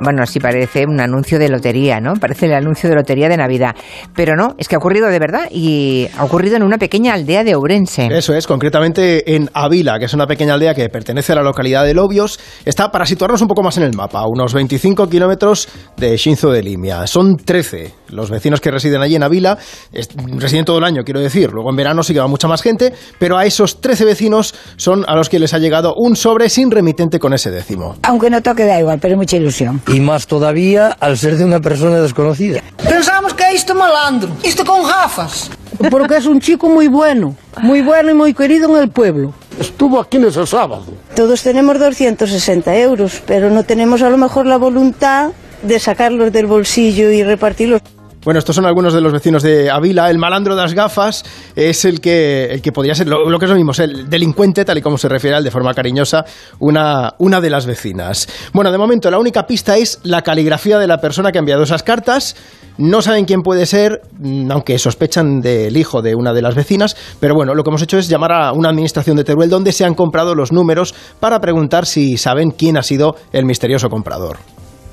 Bueno, sí parece un anuncio de lotería, ¿no? Parece el anuncio de lotería de Navidad. Pero no, es que ha ocurrido de verdad y ha ocurrido en una pequeña aldea de Ourense. Eso es, concretamente en Avila, que es una pequeña aldea que pertenece a la localidad de Lobios. Está, para situarnos un poco más en el mapa, a unos 25 kilómetros de Shinzo de Limia. Son 13 los vecinos que residen allí en Avila. Es- residen todo el año, quiero decir. Luego en verano sí que va mucha más gente, pero a esos 13 vecinos son a los que les ha llegado un sobre sin remitente con ese décimo. Aunque no toque da igual, pero mucha ilusión. Y más todavía al ser de una persona desconocida. Pensábamos que é isto malandro, isto con gafas. Porque es un chico muy bueno, muy bueno y muy querido en el pueblo. Estuvo aquí en ese sábado. Todos tenemos 260 euros, pero no tenemos a lo mejor la voluntad de sacarlos del bolsillo y repartirlos. Bueno, estos son algunos de los vecinos de Avila. El malandro de las gafas es el que, el que podría ser, lo, que es lo mismo, el delincuente, tal y como se refiere a él de forma cariñosa, una, una de las vecinas. Bueno, de momento la única pista es la caligrafía de la persona que ha enviado esas cartas. No saben quién puede ser, mm, aunque sospechan del hijo de una de las vecinas, pero bueno, lo que hemos hecho es llamar a una administración de Teruel donde se han comprado los números para preguntar si saben quién ha sido el misterioso comprador.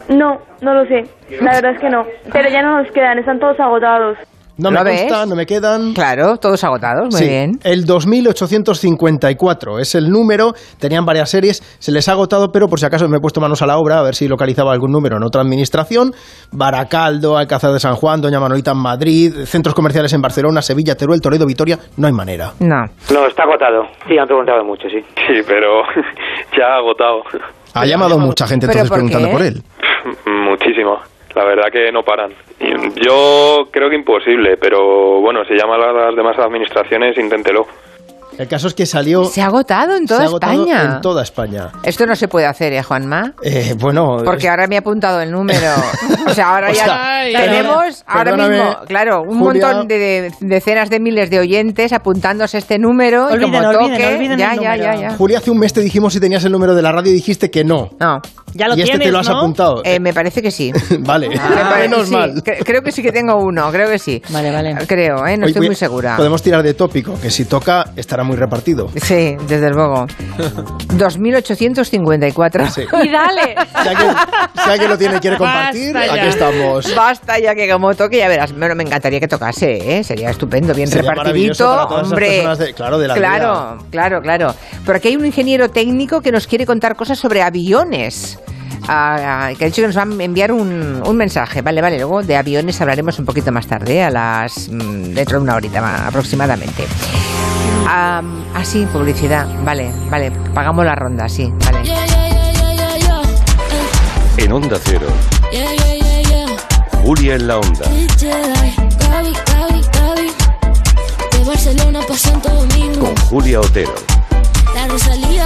No, no lo sé. La verdad es que no. Pero ya no nos quedan, están todos agotados. No ¿Lo me ves? consta, no me quedan. Claro, todos agotados, muy Sí, bien. El 2854 es el número, tenían varias series, se les ha agotado, pero por si acaso me he puesto manos a la obra a ver si localizaba algún número en otra administración. Baracaldo, Alcázar de San Juan, Doña Manolita en Madrid, centros comerciales en Barcelona, Sevilla, Teruel, Toledo, Vitoria, no hay manera. No. No, está agotado. Sí, han preguntado mucho, sí. Sí, pero ya ha agotado. Ha llamado mucha gente ¿Pero entonces por preguntando qué? por él. La verdad que no paran. Yo creo que imposible, pero bueno, si llama a las demás administraciones, inténtelo. El caso es que salió... Se ha agotado en se toda ha agotado España. En toda España. Esto no se puede hacer, ¿eh, Juanma? Eh, bueno... Porque ahora me ha apuntado el número. O sea, ahora O ya sea, tenemos ahora mismo, claro, un Julia. montón de, de- decenas de miles de oyentes apuntándose este número y Olviden, como olviden, toque, olviden ya, el ya, ya, ya. Julia, hace un mes te dijimos si tenías el número de la radio y dijiste que no. No. Ya lo y este te lo has ¿no? apuntado. Eh, me parece que sí. vale, menos sí, mal. cre- Creo que sí que tengo uno, creo que sí. Vale, vale. Creo, ¿eh? No estoy muy segura. Podemos tirar de tópico, que si toca estará muy repartido. Sí, desde luego. 2854. Sí. Y dale. Si alguien, si alguien lo tiene quiere compartir, Basta ya. aquí estamos. Basta ya que como toque, ya verás. Bueno, me encantaría que tocase, ¿eh? Sería estupendo, bien Sería repartidito. para todas esas hombre, personas de- claro, de la claro, claro, claro. Pero aquí hay un ingeniero técnico que nos quiere contar cosas sobre aviones. Ah, ah, que ha dicho que nos va a enviar un, un mensaje. Vale, vale, luego de aviones hablaremos un poquito más tarde, a las mm, dentro de una horita ma- aproximadamente. Ah, ah, sí, publicidad. Vale, vale, pagamos la ronda, sí, vale. En Onda Cero, Julia en la Onda. Con Julia Otero. La Rosalía.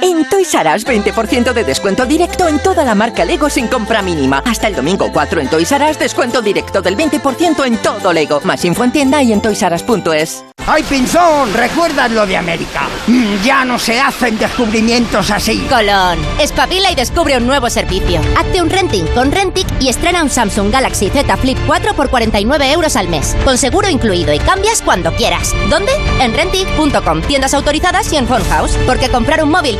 En Toys R Us, 20% de descuento directo en toda la marca Lego sin compra mínima. Hasta el domingo 4 en Toys R Us, descuento directo del 20% en todo Lego. Más info en tienda y en toysrus.es. ¡Ay, Pinzón! ¿Recuerdas lo de América? Mm, Ya no se hacen descubrimientos así. Colón, espabila y descubre un nuevo servicio. Hazte un renting con Rentic y estrena un Samsung Galaxy Z Flip 4 por 49 euros al mes, con seguro incluido y cambias cuando quieras. ¿Dónde? En Rentic.com, tiendas autorizadas y en Phone House, porque comprar un móvil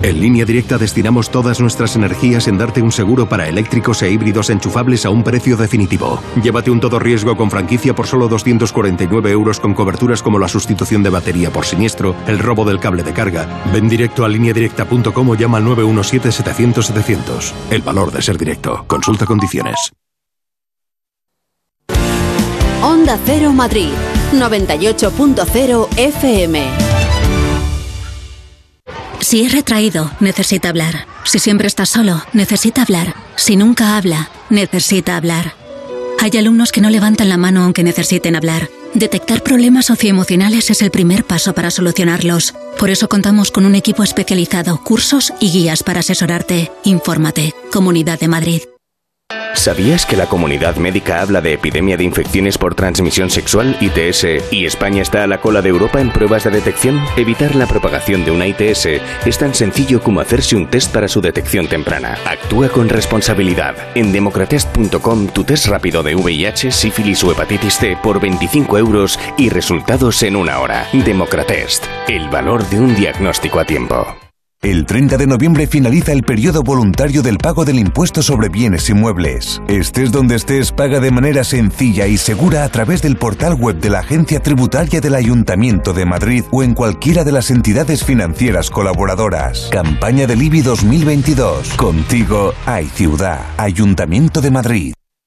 En línea directa destinamos todas nuestras energías en darte un seguro para eléctricos e híbridos enchufables a un precio definitivo. Llévate un todo riesgo con franquicia por solo 249 euros con coberturas como la sustitución de batería por siniestro, el robo del cable de carga. Ven directo a lineadirecta.com o llama al 917-700-700. El valor de ser directo. Consulta condiciones. Onda Cero Madrid, 98.0 FM. Si es retraído, necesita hablar. Si siempre está solo, necesita hablar. Si nunca habla, necesita hablar. Hay alumnos que no levantan la mano aunque necesiten hablar. Detectar problemas socioemocionales es el primer paso para solucionarlos. Por eso contamos con un equipo especializado, cursos y guías para asesorarte. Infórmate. Comunidad de Madrid. ¿Sabías que la comunidad médica habla de epidemia de infecciones por transmisión sexual, ITS, y España está a la cola de Europa en pruebas de detección? Evitar la propagación de una ITS es tan sencillo como hacerse un test para su detección temprana. Actúa con responsabilidad. En democratest.com tu test rápido de VIH, sífilis o hepatitis C por 25 euros y resultados en una hora. Democratest. El valor de un diagnóstico a tiempo. El 30 de noviembre finaliza el periodo voluntario del pago del impuesto sobre bienes inmuebles. Estés donde estés, paga de manera sencilla y segura a través del portal web de la Agencia Tributaria del Ayuntamiento de Madrid o en cualquiera de las entidades financieras colaboradoras. Campaña del IBI 2022. Contigo hay ciudad. Ayuntamiento de Madrid.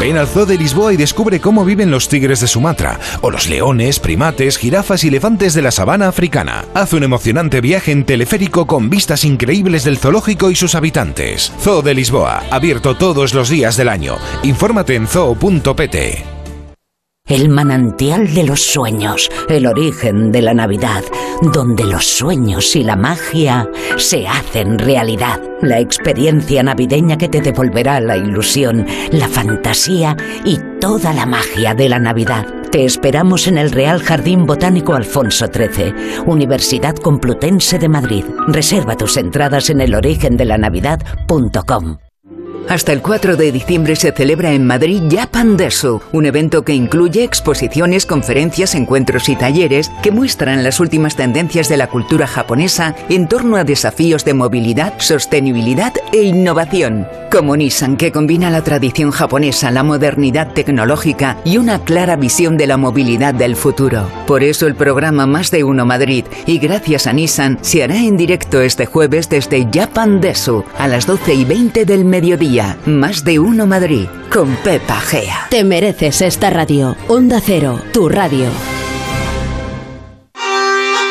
Ven al Zoo de Lisboa y descubre cómo viven los tigres de Sumatra, o los leones, primates, jirafas y elefantes de la sabana africana. Haz un emocionante viaje en teleférico con vistas increíbles del zoológico y sus habitantes. Zoo de Lisboa, abierto todos los días del año. Infórmate en zoo.pt. El manantial de los sueños, el origen de la Navidad, donde los sueños y la magia se hacen realidad. La experiencia navideña que te devolverá la ilusión, la fantasía y toda la magia de la Navidad. Te esperamos en el Real Jardín Botánico Alfonso XIII, Universidad Complutense de Madrid. Reserva tus entradas en elorigendelanavidad.com. Hasta el 4 de diciembre se celebra en Madrid Japan Desu, un evento que incluye exposiciones, conferencias, encuentros y talleres que muestran las últimas tendencias de la cultura japonesa en torno a desafíos de movilidad, sostenibilidad e innovación. Como Nissan, que combina la tradición japonesa, la modernidad tecnológica y una clara visión de la movilidad del futuro. Por eso el programa Más de Uno Madrid y gracias a Nissan se hará en directo este jueves desde Japan Desu a las 12 y 20 del mediodía. Más de Uno Madrid con Pepa Gea. Te mereces esta radio. Onda Cero, tu radio.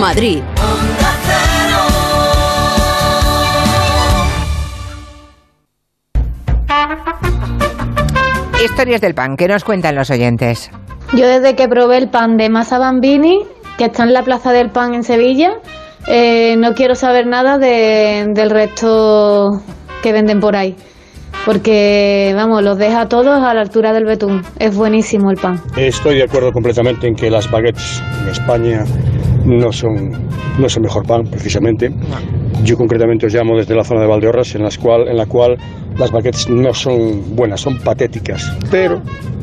Madrid. Historias del pan, ¿qué nos cuentan los oyentes? Yo desde que probé el pan de masa bambini, que está en la Plaza del Pan en Sevilla, eh, no quiero saber nada de- del resto que venden por ahí. Porque, vamos, los deja todos a la altura del betún. Es buenísimo el pan. Estoy de acuerdo completamente en que las baguettes en España no son no es el mejor pan, precisamente. Yo concretamente os llamo desde la zona de Valdeorras, en, las cual, en la cual las baguettes no son buenas, son patéticas. Pero,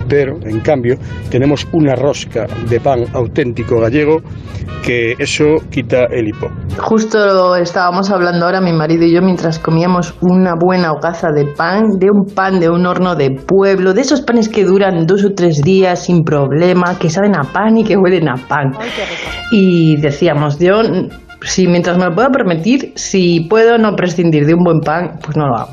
pero, en cambio, tenemos una rosca de pan auténtico gallego que eso quita el hipo. Justo estábamos hablando ahora mi marido y yo mientras comíamos una buena hogaza de pan, de un pan de un horno de pueblo, de esos panes que duran dos o tres días sin problema, que saben a pan y que huelen a pan. Y decíamos, yo, si mientras me lo pueda permitir, si puedo no prescindir de un buen pan, pues no lo hago.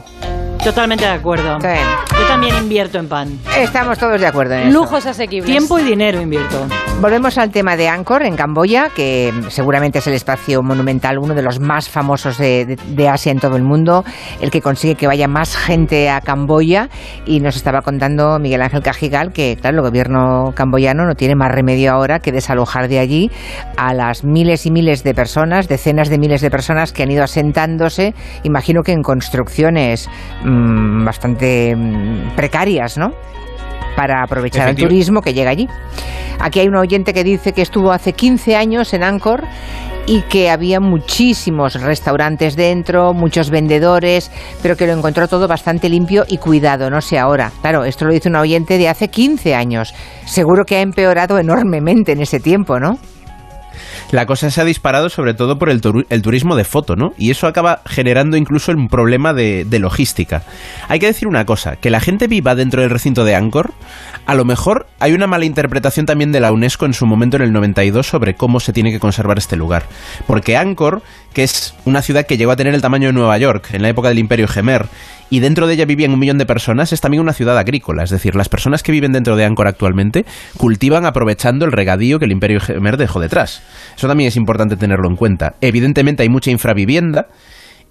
Totalmente de acuerdo. Yo también invierto en pan. Estamos todos de acuerdo en eso. Lujos asequibles. Tiempo y dinero invierto. Volvemos al tema de Angkor en Camboya, que seguramente es el espacio monumental, uno de los más famosos de, de Asia en todo el mundo, el que consigue que vaya más gente a Camboya. Y nos estaba contando Miguel Ángel Cajigal que, claro, el gobierno camboyano no tiene más remedio ahora que desalojar de allí a las miles y miles de personas, decenas de miles de personas que han ido asentándose, imagino que en construcciones mmm, bastante mmm, precarias, ¿no? Para aprovechar el turismo que llega allí. Aquí hay un oyente que dice que estuvo hace 15 años en Angkor y que había muchísimos restaurantes dentro, muchos vendedores, pero que lo encontró todo bastante limpio y cuidado, no sé ahora. Claro, esto lo dice un oyente de hace 15 años. Seguro que ha empeorado enormemente en ese tiempo, ¿no? La cosa se ha disparado sobre todo por el, turismo de foto, ¿no? Y eso acaba generando incluso un problema de, de, logística. Hay que decir una cosa, que la gente viva dentro del recinto de Angkor, a lo mejor hay una mala interpretación también de la UNESCO en su momento en el 92 sobre cómo se tiene que conservar este lugar. Porque Angkor, que es una ciudad que llegó a tener el tamaño de Nueva York en la época del Imperio Gemer, y dentro de ella vivían un millón de personas, es también una ciudad agrícola. Es decir, las personas que viven dentro de Angkor actualmente cultivan aprovechando el regadío que el Imperio Gemer dejó detrás. Eso también es importante tenerlo en cuenta. Evidentemente hay mucha infravivienda.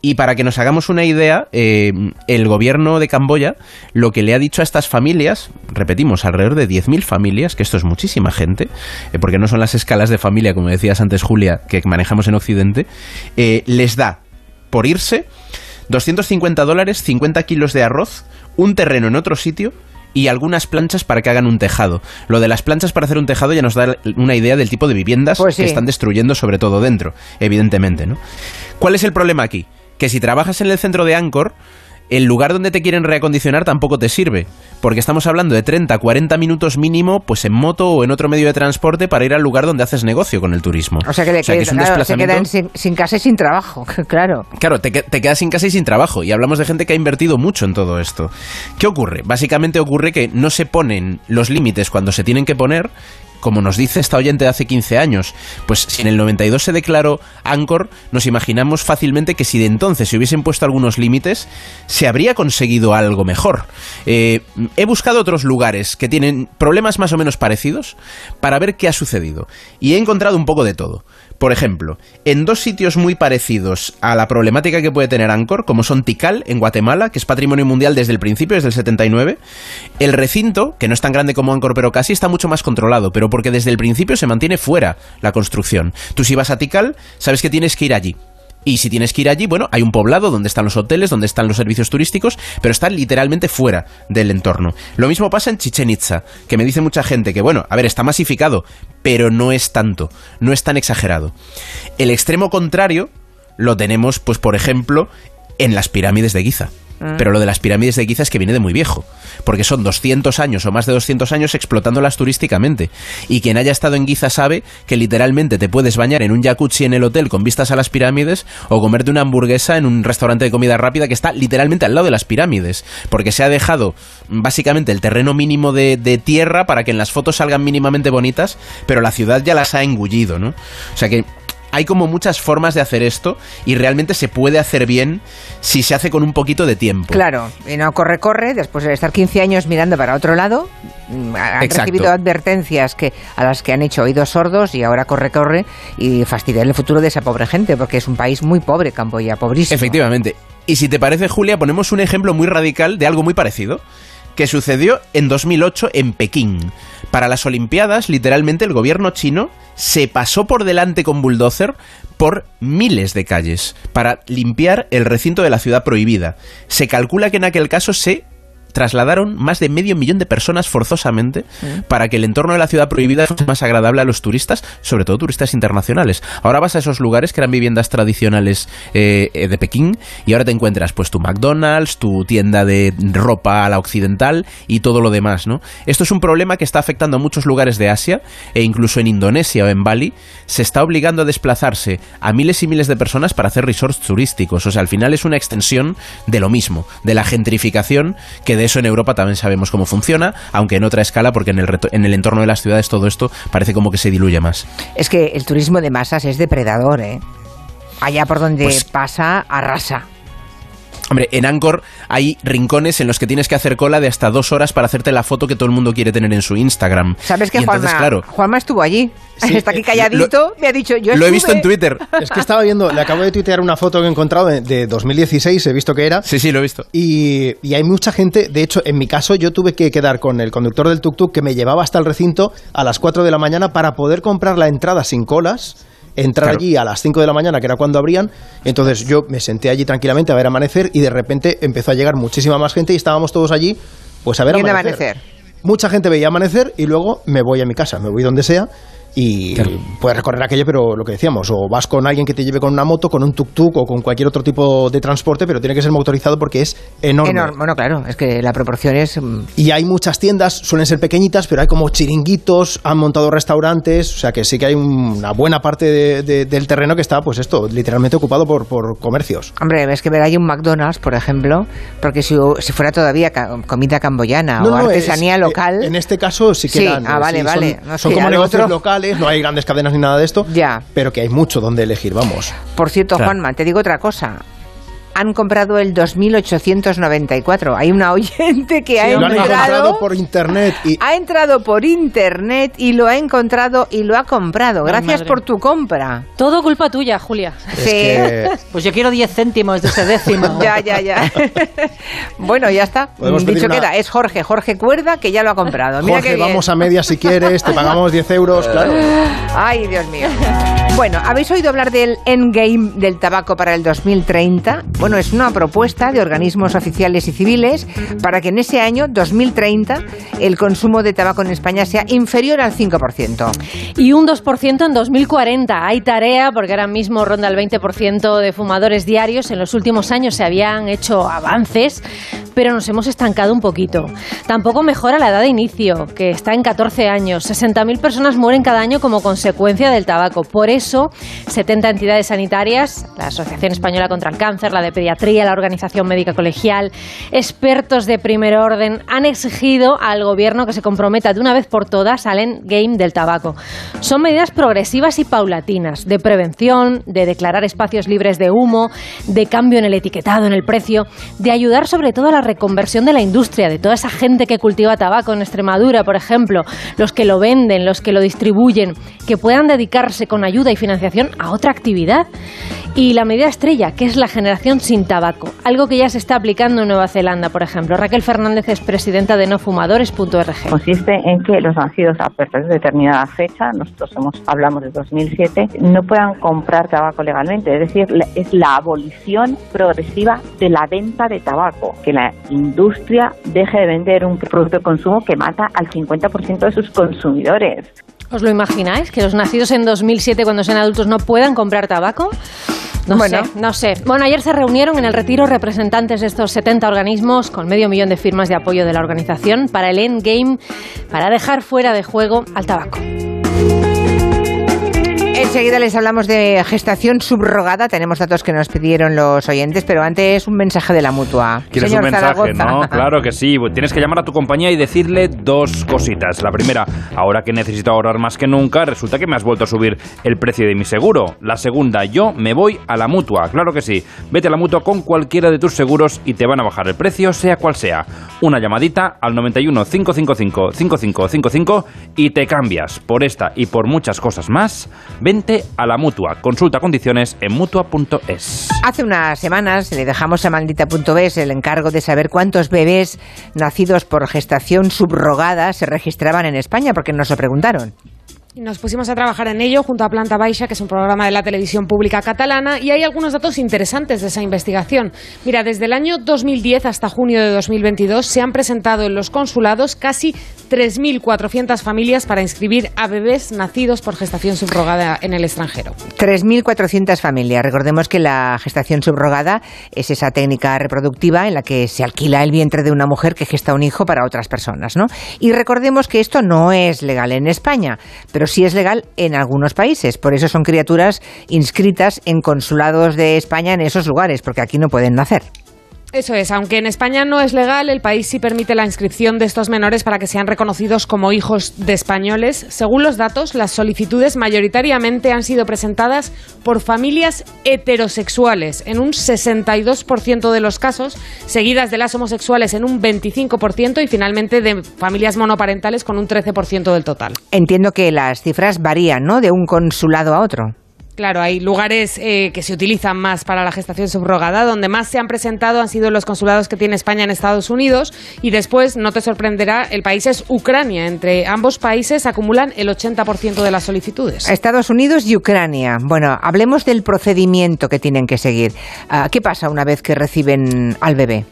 Y para que nos hagamos una idea, eh, el gobierno de Camboya lo que le ha dicho a estas familias, repetimos, alrededor de 10.000 familias, que esto es muchísima gente, eh, porque no son las escalas de familia, como decías antes Julia, que manejamos en Occidente, eh, les da por irse 250 dólares, 50 kilos de arroz, un terreno en otro sitio y algunas planchas para que hagan un tejado. Lo de las planchas para hacer un tejado ya nos da una idea del tipo de viviendas pues sí. que están destruyendo sobre todo dentro, evidentemente, ¿no? ¿Cuál es el problema aquí? Que si trabajas en el centro de Angkor, el lugar donde te quieren reacondicionar tampoco te sirve, porque estamos hablando de 30, 40 minutos mínimo, pues en moto o en otro medio de transporte para ir al lugar donde haces negocio con el turismo. O sea que, le o sea, que es un claro, se desplazamiento... quedan sin, sin, casa y sin trabajo, claro. Claro, te, te, quedas sin casa y sin trabajo, y hablamos de gente que ha invertido mucho en todo esto. ¿Qué ocurre? Básicamente ocurre que no se ponen los límites cuando se tienen que poner, como nos dice esta oyente de hace 15 años, pues si en el 92 se declaró Angkor, nos imaginamos fácilmente que si de entonces se hubiesen puesto algunos límites, se habría conseguido algo mejor. Eh, he buscado otros lugares que tienen problemas más o menos parecidos para ver qué ha sucedido. Y he encontrado un poco de todo. Por ejemplo, en dos sitios muy parecidos a la problemática que puede tener Angkor, como son Tikal, en Guatemala, que es patrimonio mundial desde el principio, desde el 79, el recinto, que no es tan grande como Angkor, pero casi está mucho más controlado, pero porque desde el principio se mantiene fuera la construcción. Tú si vas a Tikal, sabes que tienes que ir allí. Y si tienes que ir allí, bueno, hay un poblado donde están los hoteles, donde están los servicios turísticos, pero está literalmente fuera del entorno. Lo mismo pasa en Chichen Itza, que me dice mucha gente que, bueno, a ver, está masificado, pero no es tanto, no es tan exagerado. El extremo contrario lo tenemos, pues, por ejemplo, en las pirámides de Giza. Pero lo de las pirámides de Giza es que viene de muy viejo, porque son 200 años o más de 200 años explotándolas turísticamente. Y quien haya estado en Giza sabe que literalmente te puedes bañar en un jacuzzi en el hotel con vistas a las pirámides o comerte una hamburguesa en un restaurante de comida rápida que está literalmente al lado de las pirámides, porque se ha dejado básicamente el terreno mínimo de, de tierra para que en las fotos salgan mínimamente bonitas, pero la ciudad ya las ha engullido, ¿no? O sea que hay como muchas formas de hacer esto y realmente se puede hacer bien si se hace con un poquito de tiempo. Claro, y no corre, corre, después de estar 15 años mirando para otro lado, han Exacto. recibido advertencias que a las que han hecho oídos sordos y ahora corre, corre y fastidiar el futuro de esa pobre gente, porque es un país muy pobre, Camboya, pobrísimo. Efectivamente. Y si te parece, Julia, ponemos un ejemplo muy radical de algo muy parecido que sucedió en 2008 en Pekín. Para las Olimpiadas, literalmente el gobierno chino se pasó por delante con bulldozer por miles de calles para limpiar el recinto de la ciudad prohibida. Se calcula que en aquel caso se trasladaron más de medio millón de personas forzosamente para que el entorno de la ciudad prohibida fuese más agradable a los turistas, sobre todo turistas internacionales. Ahora vas a esos lugares que eran viviendas tradicionales eh, eh, de Pekín y ahora te encuentras pues tu McDonald's, tu tienda de ropa a la occidental y todo lo demás, ¿no? Esto es un problema que está afectando a muchos lugares de Asia e incluso en Indonesia o en Bali se está obligando a desplazarse a miles y miles de personas para hacer resorts turísticos. O sea, al final es una extensión de lo mismo, de la gentrificación, que de eso en Europa también sabemos cómo funciona, aunque en otra escala, porque en el, reto- en el entorno de las ciudades todo esto parece como que se diluye más. Es que el turismo de masas es depredador, ¿eh? Allá por donde Pues- pasa, arrasa. Hombre, en Anchor hay rincones en los que tienes que hacer cola de hasta dos horas para hacerte la foto que todo el mundo quiere tener en su Instagram. ¿Sabes que entonces, Juanma, claro, Juanma estuvo allí? Sí, Está aquí calladito, me ha dicho yo lo he visto en Twitter. Es que estaba viendo, le acabo de tuitear una foto que he encontrado de, de 2016, he visto que era. Sí, sí, lo he visto. Y, y hay mucha gente, de hecho, en mi caso yo tuve que quedar con el conductor del tuk-tuk que me llevaba hasta el recinto a las 4 de la mañana para poder comprar la entrada sin colas. Entrar Claro. allí a las 5 de la mañana, que era cuando abrían. Entonces yo me senté allí tranquilamente a ver amanecer y de repente empezó a llegar muchísima más gente y estábamos todos allí, pues a ver amanecer. amanecer. Mucha gente veía amanecer y luego me voy a mi casa, me voy donde sea y puedes recorrer aquello, pero lo que decíamos, o vas con alguien que te lleve con una moto, con un tuk-tuk o con cualquier otro tipo de transporte, pero tiene que ser motorizado porque es enorme. Enorme. Bueno, claro, es que la proporción es... mm, Y hay muchas tiendas, suelen ser pequeñitas, pero hay como chiringuitos, han montado restaurantes, o sea que sí que hay una buena parte de- de- del terreno que está, pues esto, literalmente ocupado por, por comercios. Hombre, es que ver hay un McDonald's, por ejemplo, porque si, si fuera todavía comida camboyana No, o no, artesanía es- local... En este caso sí que Sí, eran, ah, eh, vale, sí, vale. Son, No son sé, como negocios otro- locales, no hay grandes cadenas ni nada de esto, Ya. pero que hay mucho donde elegir, vamos. Por cierto, Claro. Juanma, te digo otra cosa. Han comprado el 2894. Hay una oyente que ha lo han entrado... encontrado por internet y Ha entrado por internet y lo ha encontrado y lo ha comprado. Gracias por tu compra. Todo culpa tuya, Julia. Sí. Pues yo quiero 10 céntimos de ese décimo. ya, ya, ya. bueno, ya está. Podemos Dicho una- queda, es Jorge, Jorge Cuerda, que ya lo ha comprado. Mira Jorge, vamos a media si quieres, te pagamos 10 euros, claro. Ay, Dios mío. Bueno, ¿habéis oído hablar del endgame del tabaco para el 2030? Bueno, es una propuesta de organismos oficiales y civiles para que en ese año, 2030, el consumo de tabaco en España sea inferior al 5%. Y un 2% en 2040. Hay tarea porque ahora mismo ronda el 20% de fumadores diarios. En los últimos años se habían hecho avances, pero nos hemos estancado un poquito. Tampoco mejora la edad de inicio, que está en 14 años. 60.000 personas mueren cada año como consecuencia del tabaco. Por eso, 70 entidades sanitarias, la Asociación Española contra el Cáncer, la de Pediatría, la Organización Médica Colegial, expertos de primer orden, han exigido al gobierno que se comprometa de una vez por todas al endgame del tabaco. Son medidas progresivas y paulatinas, de prevención, de declarar espacios libres de humo, de cambio en el etiquetado, en el precio, de ayudar sobre todo a la reconversión de la industria, de toda esa gente que cultiva tabaco en Extremadura, por ejemplo, los que lo venden, los que lo distribuyen, que puedan dedicarse con ayuda y financiación a otra actividad. Y la medida estrella, que es la generación sin tabaco, algo que ya se está aplicando en Nueva Zelanda, por ejemplo. Raquel Fernández es presidenta de nofumadores.org. Consiste en que los nacidos a partir de determinada fecha, nosotros hemos, hablamos de 2007, no puedan comprar tabaco legalmente. Es decir, es la abolición progresiva de la venta de tabaco, que la industria deje de vender un producto de consumo que mata al 50% de sus consumidores. ¿Os lo imagináis? Que los nacidos en 2007, cuando sean adultos, no puedan comprar tabaco. No Bueno. sé, no sé. Bueno, ayer se reunieron en el retiro representantes de estos 70 organismos con medio millón de firmas de apoyo de la organización para el endgame, para dejar fuera de juego al tabaco. Enseguida les hablamos de gestación subrogada. Tenemos datos que nos pidieron los oyentes, pero antes un mensaje de la mutua. ¿Quieres Señor un mensaje, Zaragoza. no? Claro que sí. Tienes que llamar a tu compañía y decirle dos cositas. La primera, ahora que necesito ahorrar más que nunca, resulta que me has vuelto a subir el precio de mi seguro. La segunda, yo me voy a la mutua. Claro que sí. Vete a la mutua con cualquiera de tus seguros y te van a bajar el precio, sea cual sea. Una llamadita al 91 555 5555 y te cambias. Por esta y por muchas cosas más, vente a la mutua. Consulta condiciones en mutua.es. Hace unas semanas le dejamos a maldita.es el encargo de saber cuántos bebés nacidos por gestación subrogada se registraban en España, porque nos lo preguntaron. Nos pusimos a trabajar en ello junto a Planta Baixa, que es un programa de la televisión pública catalana, y hay algunos datos interesantes de esa investigación. Mira, desde el año 2010 hasta junio de 2022 se han presentado en los consulados casi 3.400 familias para inscribir a bebés nacidos por gestación subrogada en el extranjero. 3.400 familias. Recordemos que la gestación subrogada es esa técnica reproductiva en la que se alquila el vientre de una mujer que gesta un hijo para otras personas, ¿no? Y recordemos que esto no es legal en España, pero sí es legal en algunos países. Por eso son criaturas inscritas en consulados de España en esos lugares, porque aquí no pueden nacer. Eso es, aunque en España no es legal, el país sí permite la inscripción de estos menores para que sean reconocidos como hijos de españoles. Según los datos, las solicitudes mayoritariamente han sido presentadas por familias heterosexuales en un 62% de los casos, seguidas de las homosexuales en un 25% y finalmente de familias monoparentales con un 13% del total. Entiendo que las cifras varían, ¿no? De un consulado a otro. Claro, hay lugares eh, que se utilizan más para la gestación subrogada. Donde más se han presentado han sido los consulados que tiene España en Estados Unidos. Y después, no te sorprenderá, el país es Ucrania. Entre ambos países acumulan el 80% de las solicitudes. Estados Unidos y Ucrania. Bueno, hablemos del procedimiento que tienen que seguir. Ah, ¿Qué pasa una vez que reciben al bebé?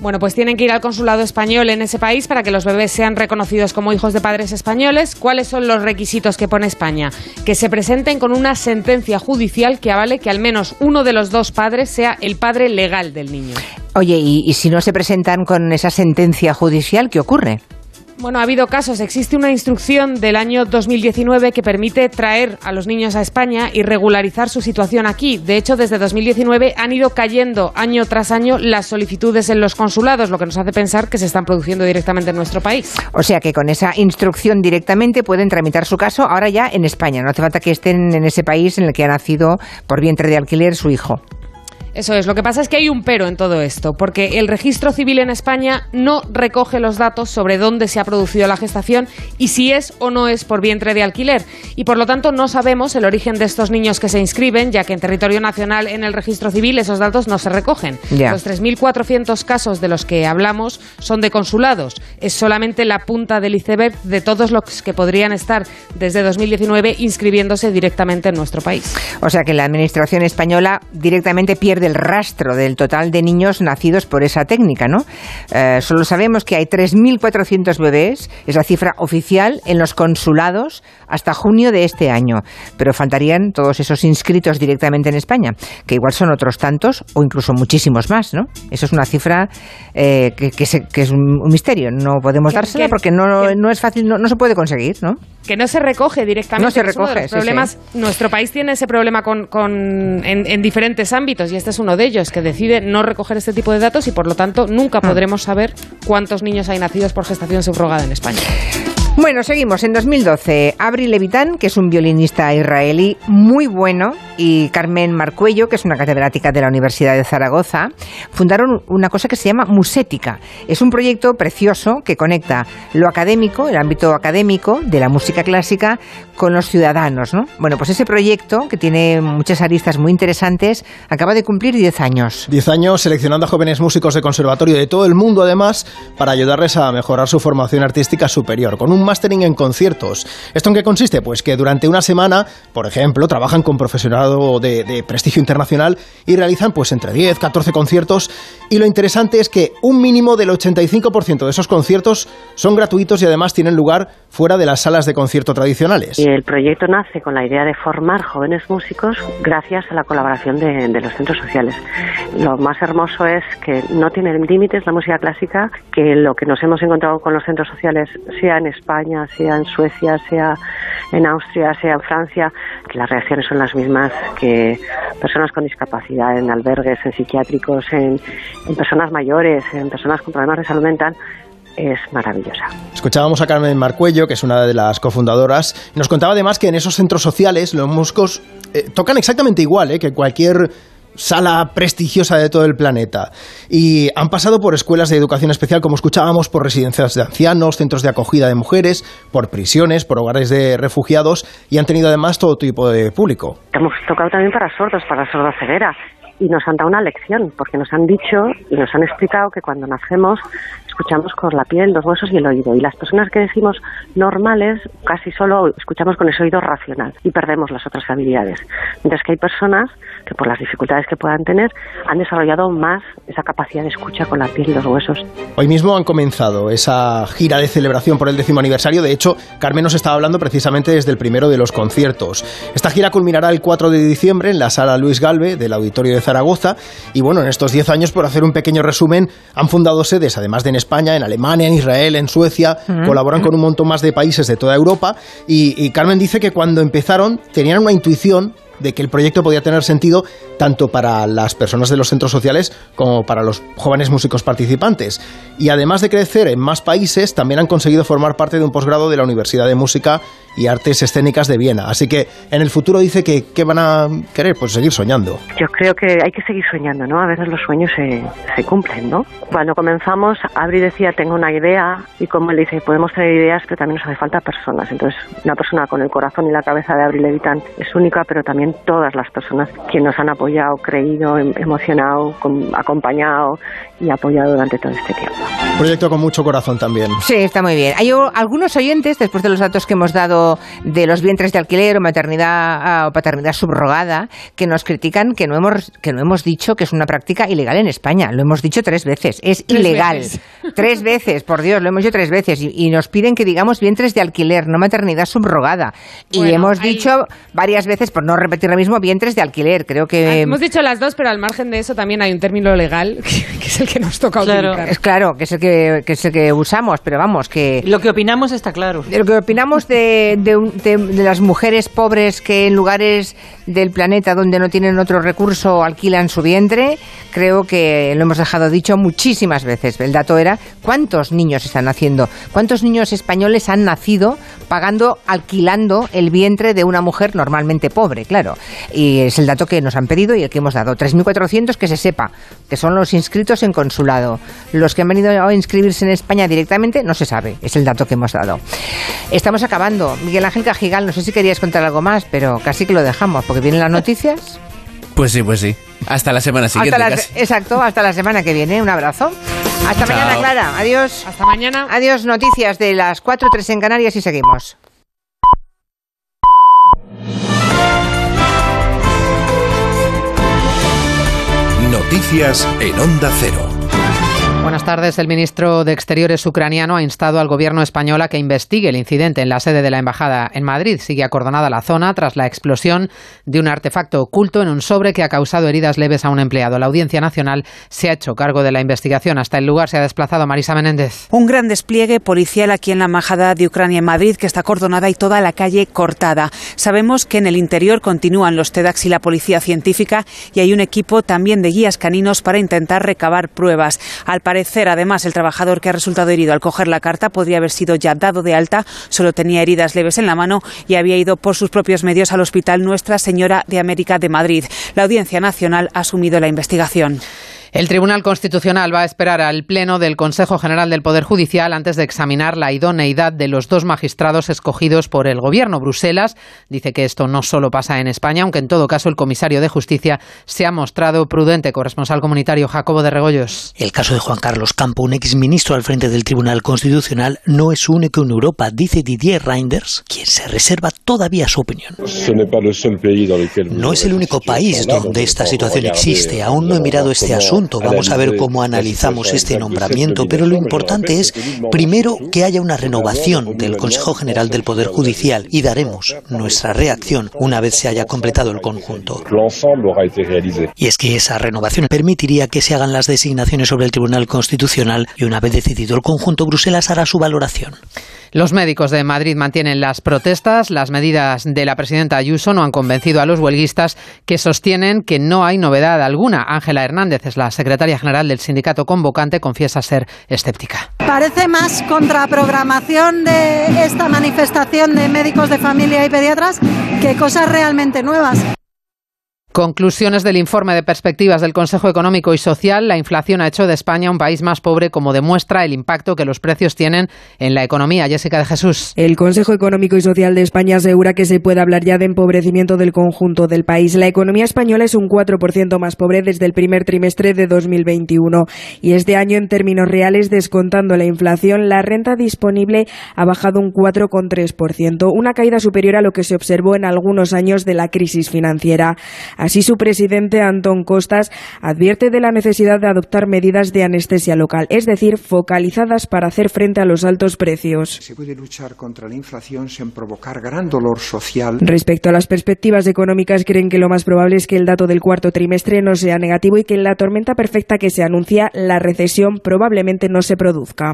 Bueno, pues tienen que ir al consulado español en ese país para que los bebés sean reconocidos como hijos de padres españoles. ¿Cuáles son los requisitos que pone España? Que se presenten con una sentencia judicial que avale que al menos uno de los dos padres sea el padre legal del niño. Oye, ¿y, si no se presentan con esa sentencia judicial, qué ocurre? Bueno, ha habido casos. Existe una instrucción del año 2019 que permite traer a los niños a España y regularizar su situación aquí. De hecho, desde 2019 han ido cayendo año tras año las solicitudes en los consulados, lo que nos hace pensar que se están produciendo directamente en nuestro país. O sea que con esa instrucción directamente pueden tramitar su caso ahora ya en España. No hace falta que estén en ese país en el que ha nacido por vientre de alquiler su hijo. Eso es, lo que pasa es que hay un pero en todo esto, porque el registro civil en España no recoge los datos sobre dónde se ha producido la gestación y si es o no es por vientre de alquiler. Y por lo tanto no sabemos el origen de estos niños que se inscriben, ya que en territorio nacional en el registro civil esos datos no se recogen. Ya. Los 3.400 casos de los que hablamos son de consulados. Es solamente la punta del iceberg de todos los que podrían estar desde 2019 inscribiéndose directamente en nuestro país. O sea que la Administración española directamente pierde el rastro del total de niños nacidos por esa técnica, ¿no? Eh, solo sabemos que hay 3.400 bebés, es la cifra oficial, en los consulados hasta junio de este año. Pero faltarían todos esos inscritos directamente en España, que igual son otros tantos o incluso muchísimos más, ¿no? Eso es una cifra eh, que, que se- que es un, misterio. No podemos dársela que- porque no, no es fácil, no, no se puede conseguir, ¿no? que no se recoge directamente. No se recoge, los sí, problemas. Nuestro país tiene ese problema con, con- en, en diferentes ámbitos y este es uno de ellos, que decide no recoger este tipo de datos y por lo tanto nunca Ah. podremos saber cuántos niños hay nacidos por gestación subrogada en España. Bueno, seguimos. En 2012, Abril Levitán, que es un violinista israelí muy bueno, y Carmen Marcuello, que es una catedrática de la Universidad de Zaragoza, fundaron una cosa que se llama Musética. Es un proyecto precioso que conecta lo académico, el ámbito académico de la música clásica, con los ciudadanos, ¿no? Bueno, pues ese proyecto, que tiene muchas aristas muy interesantes, acaba de cumplir 10 años. 10 años seleccionando a jóvenes músicos de conservatorio de todo el mundo, además, para ayudarles a mejorar su formación artística superior, con un mastering en conciertos. ¿Esto en qué consiste? Pues que durante una semana, por ejemplo, trabajan con profesorado de, de prestigio internacional y realizan pues entre 10, 14 conciertos. Y lo interesante es que un mínimo del 85% de esos conciertos son gratuitos y además tienen lugar fuera de las salas de concierto tradicionales. Y el proyecto nace con la idea de formar jóvenes músicos gracias a la colaboración de, de los centros sociales. Lo más hermoso es que no tiene límites la música clásica, que lo que nos hemos encontrado con los centros sociales, sea en España, sea en Suecia, sea en Austria, sea en Francia, las reacciones son las mismas que personas con discapacidad en albergues, en psiquiátricos, en, personas mayores, en personas con problemas de salud mental, es maravillosa. Escuchábamos a Carmen Marcuello, que es una de las cofundadoras, nos contaba además que en esos centros sociales los músicos eh, tocan exactamente igual eh, que cualquier sala prestigiosa de todo el planeta. Y han pasado por escuelas de educación especial, como escuchábamos, por residencias de ancianos, centros de acogida de mujeres, por prisiones, por hogares de refugiados, y han tenido además todo tipo de público. Hemos tocado también para sordos, para sordoceguera, y nos han dado una lección, porque nos han dicho y nos han explicado que cuando nacemos escuchamos con la piel, los huesos y el oído, y las personas que decimos normales casi solo escuchamos con ese oído racional y perdemos las otras habilidades. Mientras que hay personas que por las dificultades que puedan tener han desarrollado más esa capacidad de escucha con la piel y los huesos. Hoy mismo han comenzado esa gira de celebración por el décimo aniversario. De hecho, Carmen nos estaba hablando precisamente desde el primero de los conciertos. Esta gira culminará el 4 de diciembre en la sala Luis Galve del Auditorio de Zaragoza. Y bueno, en estos 10 años, por hacer un pequeño resumen, han fundado sedes, además de en España, en Alemania, en Israel, en Suecia. Colaboran con un montón más de países de toda Europa. Y, y Carmen dice que cuando empezaron tenían una intuición de que el proyecto podía tener sentido tanto para las personas de los centros sociales como para los jóvenes músicos participantes. Y además de crecer en más países, también han conseguido formar parte de un posgrado de la Universidad de Música y Artes Escénicas de Viena. Así que en el futuro dice que ¿qué van a querer? Pues seguir soñando. Yo creo que hay que seguir soñando, ¿no? A veces los sueños se, se cumplen, ¿no? Cuando comenzamos, Abri decía, tengo una idea, y como él dice, podemos tener ideas, pero también nos hace falta personas. Entonces, una persona con el corazón y la cabeza de Abri Levitan es única, pero también todas las personas que nos han apoyado, creído, em- emocionado, com- acompañado y apoyado durante todo este tiempo. Proyecto con mucho corazón también. Sí, está muy bien. Hay algunos oyentes, después de los datos que hemos dado de los vientres de alquiler o maternidad ah, o paternidad subrogada, que nos critican que no hemos que no hemos dicho que es una práctica ilegal en España. Lo hemos dicho tres veces. Es Tres ilegal. veces. Tres veces, por Dios, lo hemos dicho tres veces. Y, y nos piden que digamos vientres de alquiler, no maternidad subrogada. Y Bueno, hemos hay- dicho varias veces, por no repetir lo mismo, vientres de alquiler. Creo que... Hemos dicho las dos, pero al margen de eso también hay un término legal que es el que nos toca utilizar. Es claro, que es el que, que es el que usamos, pero vamos, que... Lo que opinamos está claro. Lo que opinamos de, de un- de- de las mujeres pobres que en lugares del planeta donde no tienen otro recurso alquilan su vientre, creo que lo hemos dejado dicho muchísimas veces. El dato era cuántos niños están naciendo, cuántos niños españoles han nacido pagando, alquilando el vientre de una mujer normalmente pobre, claro. Y es el dato que nos han pedido y el que hemos dado. 3.400 que se sepa, que son los inscritos en consulado. Los que han venido a inscribirse en España directamente no se sabe, es el dato que hemos dado. Estamos acabando. Miguel Ángel Cajigal, no sé si querías contar algo más, pero casi que lo dejamos, porque vienen las noticias. Pues sí, pues sí. Hasta la semana siguiente. Hasta la- casi. exacto, hasta la semana que viene. Un abrazo. Hasta Chao. mañana, Clara. Adiós. Hasta mañana. Adiós, noticias de las 4 3 en Canarias y seguimos. Noticias en Onda Cero. Buenas tardes. El ministro de Exteriores ucraniano ha instado al gobierno español a que investigue el incidente en la sede de la embajada en Madrid. Sigue acordonada la zona tras la explosión de un artefacto oculto en un sobre que ha causado heridas leves a un empleado. La Audiencia Nacional se ha hecho cargo de la investigación. Hasta el lugar se ha desplazado Marisa Menéndez. Un gran despliegue policial aquí en la Embajada de Ucrania en Madrid, que está acordonada y toda la calle cortada. Sabemos que en el interior continúan los TEDx y la policía científica y hay un equipo también de guías caninos para intentar recabar pruebas. Parecer, además, el trabajador que ha resultado herido al coger la carta podría haber sido ya dado de alta, solo tenía heridas leves en la mano y había ido por sus propios medios al Hospital Nuestra Señora de América de Madrid. La Audiencia Nacional ha asumido la investigación. El Tribunal Constitucional va a esperar al Pleno del Consejo General del Poder Judicial antes de examinar la idoneidad de los dos magistrados escogidos por el Gobierno. Bruselas dice que esto no solo pasa en España, aunque en todo caso el comisario de Justicia se ha mostrado prudente. Corresponsal comunitario Jacobo de Regoyos. El caso de Juan Carlos Campo, un exministro al frente del Tribunal Constitucional, no es único en Europa, dice Didier Reinders, quien se reserva todavía su opinión. No es el único país donde esta situación existe. Aún no he mirado este asunto. Vamos a ver cómo analizamos este nombramiento. Pero lo importante es, primero, que haya una renovación del Consejo General del Poder Judicial y daremos nuestra reacción una vez se haya completado el conjunto. Y es que esa renovación permitiría que se hagan las designaciones sobre el Tribunal Constitucional y una vez decidido el conjunto, Bruselas hará su valoración. Los médicos de Madrid mantienen las protestas. Las medidas de la presidenta Ayuso no han convencido a los huelguistas que sostienen que no hay novedad alguna. Ángela Hernández es la secretaria general del sindicato convocante, confiesa ser escéptica. Parece más contraprogramación de esta manifestación de médicos de familia y pediatras que cosas realmente nuevas. Conclusiones del informe de perspectivas del Consejo Económico y Social. La inflación ha hecho de España un país más pobre, como demuestra el impacto que los precios tienen en la economía. Jessica de Jesús. El Consejo Económico y Social de España asegura que se puede hablar ya de empobrecimiento del conjunto del país. La economía española es un 4% más pobre desde el primer trimestre de 2021 y este año en términos reales, descontando la inflación, la renta disponible ha bajado un 4,3%, una caída superior a lo que se observó en algunos años de la crisis financiera. Así, su presidente, Antón Costas, advierte de la necesidad de adoptar medidas de anestesia local, es decir, focalizadas para hacer frente a los altos precios. Se puede luchar contra la inflación sin provocar gran dolor social. Respecto a las perspectivas económicas, creen que lo más probable es que el dato del cuarto trimestre no sea negativo y que en la tormenta perfecta que se anuncia, la recesión probablemente no se produzca.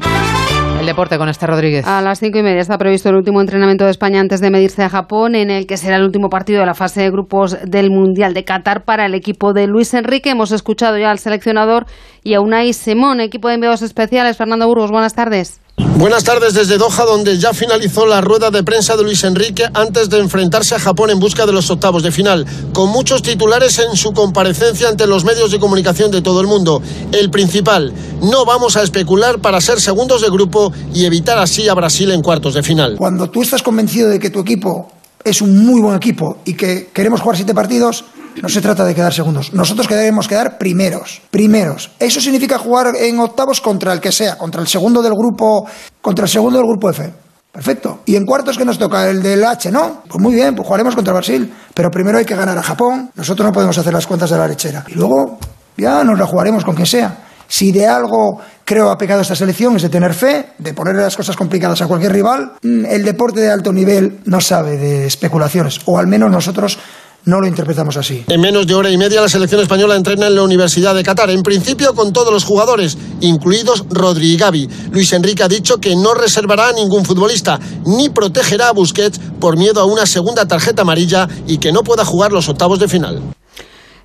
Deporte con este Rodríguez. A las cinco y media está previsto el último entrenamiento de España antes de medirse a Japón, en el que será el último partido de la fase de grupos del Mundial de Qatar para el equipo de Luis Enrique. Hemos escuchado ya al seleccionador y a Unai Simón, equipo de enviados especiales. Fernando Burgos, buenas tardes. Buenas tardes desde Doha, donde ya finalizó la rueda de prensa de Luis Enrique antes de enfrentarse a Japón en busca de los octavos de final, con muchos titulares en su comparecencia ante los medios de comunicación de todo el mundo. El principal, no vamos a especular para ser segundos de grupo y evitar así a Brasil en cuartos de final. Cuando tú estás convencido de que tu equipo es un muy buen equipo y que queremos jugar siete partidos, no se trata de quedar segundos. Nosotros queremos quedar primeros. Primeros. Eso significa jugar en octavos contra el que sea, contra el segundo del grupo, contra el segundo del grupo F. Perfecto. ¿Y en cuartos que nos toca? ¿El del H, no? Pues muy bien, pues jugaremos contra Brasil. Pero primero hay que ganar a Japón. Nosotros no podemos hacer las cuentas de la lechera. Y luego ya nos la jugaremos con quien sea. Si de algo creo ha pecado esta selección es de tener fe, de ponerle las cosas complicadas a cualquier rival. Mm, el deporte de alto nivel no sabe de especulaciones, o al menos nosotros no lo interpretamos así. En menos de hora y media la selección española entrena en la Universidad de Qatar, en principio con todos los jugadores, incluidos Rodri y Gavi. Luis Enrique ha dicho que no reservará a ningún futbolista, ni protegerá a Busquets por miedo a una segunda tarjeta amarilla y que no pueda jugar los octavos de final.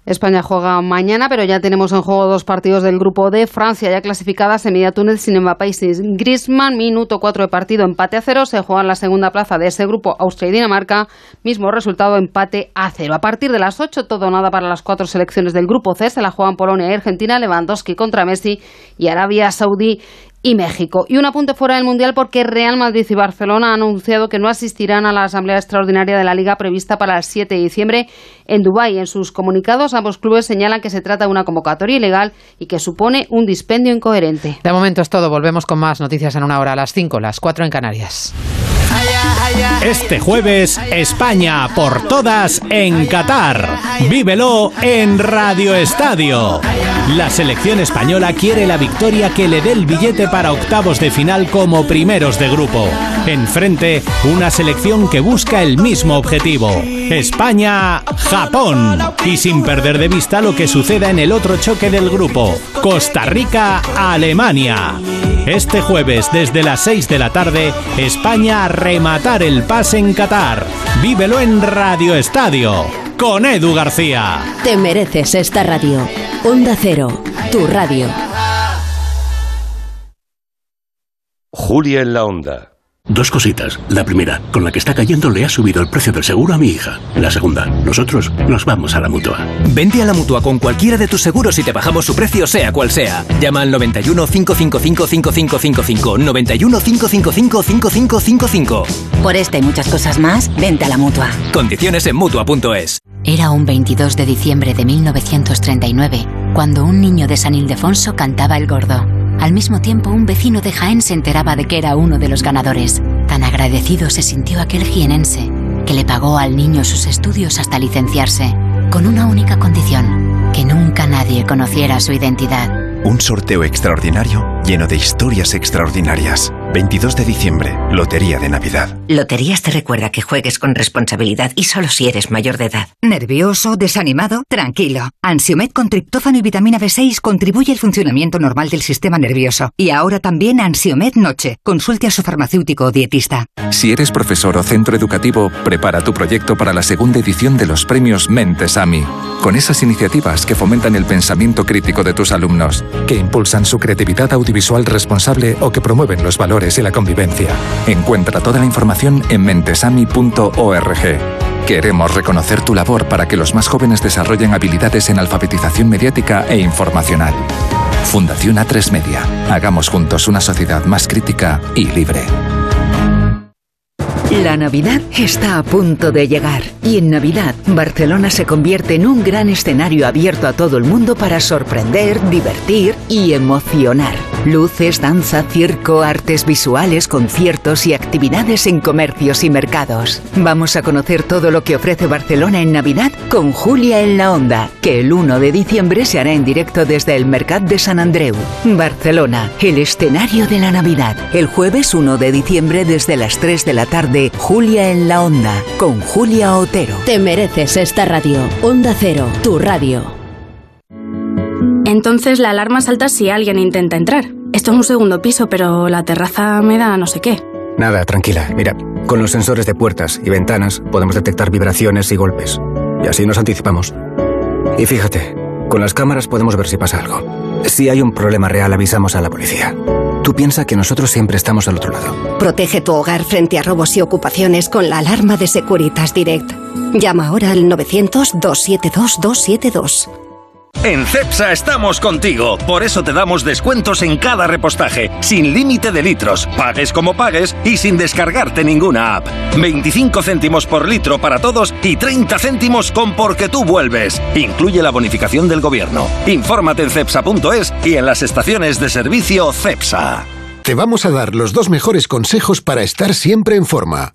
España juega mañana, pero ya tenemos en juego dos partidos del grupo de Francia ya clasificadas en media Túnez sin Mbappé y sin Griezmann. Minuto 4 de partido, empate a cero. Se juega en la segunda plaza de ese grupo Austria y Dinamarca. Mismo resultado, empate a cero. A partir de las 8, todo nada para las cuatro selecciones del grupo C. Se la juegan Polonia y Argentina, Lewandowski contra Messi y Arabia Saudí y México. Y un apunte fuera del Mundial porque Real Madrid y Barcelona han anunciado que no asistirán a la Asamblea Extraordinaria de la Liga prevista para el 7 de diciembre en Dubái. En sus comunicados, ambos clubes señalan que se trata de una convocatoria ilegal y que supone un dispendio incoherente. De momento es todo. Volvemos con más noticias en una hora a las 5, las 4 en Canarias. Este jueves, España por todas en Qatar. Vívelo en Radio Estadio. La selección española quiere la victoria que le dé el billete para octavos de final como primeros de grupo. Enfrente, una selección que busca el mismo objetivo. España-Japón. Y sin perder de vista lo que suceda en el otro choque del grupo. Costa Rica-Alemania. Este jueves, desde las 6 de la tarde, España a rematar el pase en Qatar. Vívelo en Radio Estadio, con Edu García. Te mereces esta radio. Onda Cero, tu radio. Julia en la Onda. Dos cositas. La primera, con la que está cayendo le ha subido el precio del seguro a mi hija. La segunda, nosotros nos vamos a la mutua. Vente a la mutua con cualquiera de tus seguros y te bajamos su precio, sea cual sea. Llama al 91 555 5555. 91 555 5555. Por esta y muchas cosas más, vente a la mutua. Condiciones en mutua.es. Era un 22 de diciembre de 1939 cuando un niño de San Ildefonso cantaba el gordo. Al mismo tiempo, un vecino de Jaén se enteraba de que era uno de los ganadores. Tan agradecido se sintió aquel jienense, que le pagó al niño sus estudios hasta licenciarse, con una única condición, que nunca nadie conociera su identidad. Un sorteo extraordinario lleno de historias extraordinarias. 22 de diciembre, Lotería de Navidad. Loterías te recuerda que juegues con responsabilidad y solo si eres mayor de edad. ¿Nervioso? ¿Desanimado? Tranquilo. Ansiomed con triptófano y vitamina B6 contribuye al funcionamiento normal del sistema nervioso. Y ahora también Ansiomed Noche. Consulte a su farmacéutico o dietista. Si eres profesor o centro educativo, prepara tu proyecto para la segunda edición de los premios Mentes AMI. Con esas iniciativas que fomentan el pensamiento crítico de tus alumnos, que impulsan su creatividad audiovisual responsable o que promueven los valores y la convivencia. Encuentra toda la información en mentesami.org. Queremos reconocer tu labor para que los más jóvenes desarrollen habilidades en alfabetización mediática e informacional. Fundación A3 Media. Hagamos juntos una sociedad más crítica y libre. La Navidad está a punto de llegar y en Navidad Barcelona se convierte en un gran escenario abierto a todo el mundo para sorprender, divertir y emocionar. Luces, danza, circo, artes visuales, conciertos y actividades en comercios y mercados. Vamos a conocer todo lo que ofrece Barcelona en Navidad con Julia en la Onda, que el 1 de diciembre se hará en directo desde el Mercat de San Andreu. Barcelona, el escenario de la Navidad. El jueves 1 de diciembre desde las 3 de la tarde, Julia en la Onda, con Julia Otero. Te mereces esta radio. Onda Cero, tu radio. Entonces la alarma salta si alguien intenta entrar. Esto es un segundo piso, pero la terraza me da no sé qué. Nada, tranquila. Mira, con los sensores de puertas y ventanas podemos detectar vibraciones y golpes. Y así nos anticipamos. Y fíjate, con las cámaras podemos ver si pasa algo. Si hay un problema real, avisamos a la policía. Tú piensas que nosotros siempre estamos al otro lado. Protege tu hogar frente a robos y ocupaciones con la alarma de Securitas Direct. Llama ahora al 900-272-272. En CEPSA estamos contigo, por eso te damos descuentos en cada repostaje, sin límite de litros, pagues como pagues y sin descargarte ninguna app. 25 céntimos por litro para todos y 30 céntimos con porque tú vuelves. Incluye la bonificación del gobierno. Infórmate en cepsa.es y en las estaciones de servicio CEPSA. Te vamos a dar los dos mejores consejos para estar siempre en forma.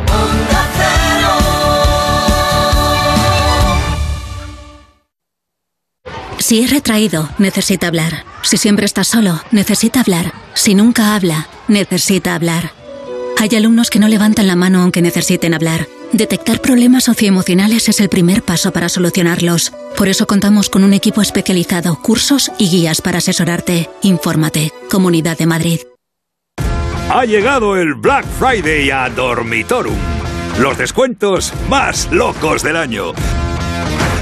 Si es retraído, necesita hablar. Si siempre está solo, necesita hablar. Si nunca habla, necesita hablar. Hay alumnos que no levantan la mano aunque necesiten hablar. Detectar problemas socioemocionales es el primer paso para solucionarlos. Por eso contamos con un equipo especializado, cursos y guías para asesorarte. Infórmate. Comunidad de Madrid. Ha llegado el Black Friday a Dormitorum. Los descuentos más locos del año.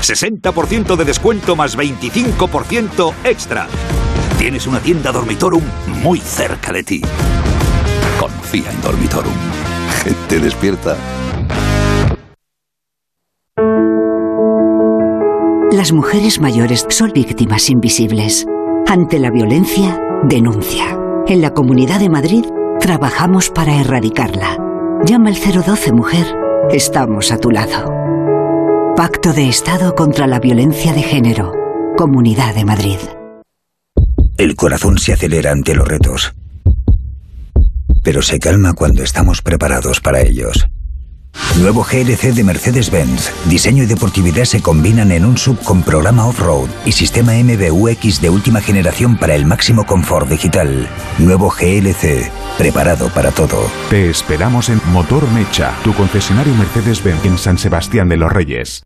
60% de descuento más 25% extra. Tienes una tienda Dormitorum muy cerca de ti. Confía en Dormitorum. Gente despierta. Las mujeres mayores son víctimas invisibles. Ante la violencia, denuncia. En la Comunidad de Madrid trabajamos para erradicarla. Llama al 012 Mujer. Estamos a tu lado. Pacto de Estado contra la Violencia de Género. Comunidad de Madrid. El corazón se acelera ante los retos, pero se calma cuando estamos preparados para ellos. Nuevo GLC de Mercedes-Benz. Diseño y deportividad se combinan en un sub con programa off-road y sistema MBUX de última generación para el máximo confort digital. Nuevo GLC. Preparado para todo. Te esperamos en Motor Mecha, tu concesionario Mercedes-Benz en San Sebastián de los Reyes.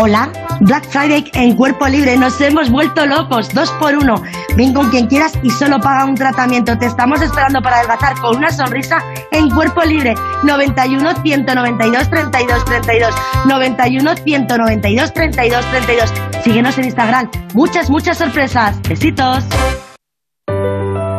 Hola, Black Friday en Cuerpo Libre, nos hemos vuelto locos, dos por uno. Ven con quien quieras y solo paga un tratamiento. Te estamos esperando para adelgazar con una sonrisa en Cuerpo Libre. 91 192 32 32. 91 192 32 32. Síguenos en Instagram. Muchas, muchas sorpresas. Besitos.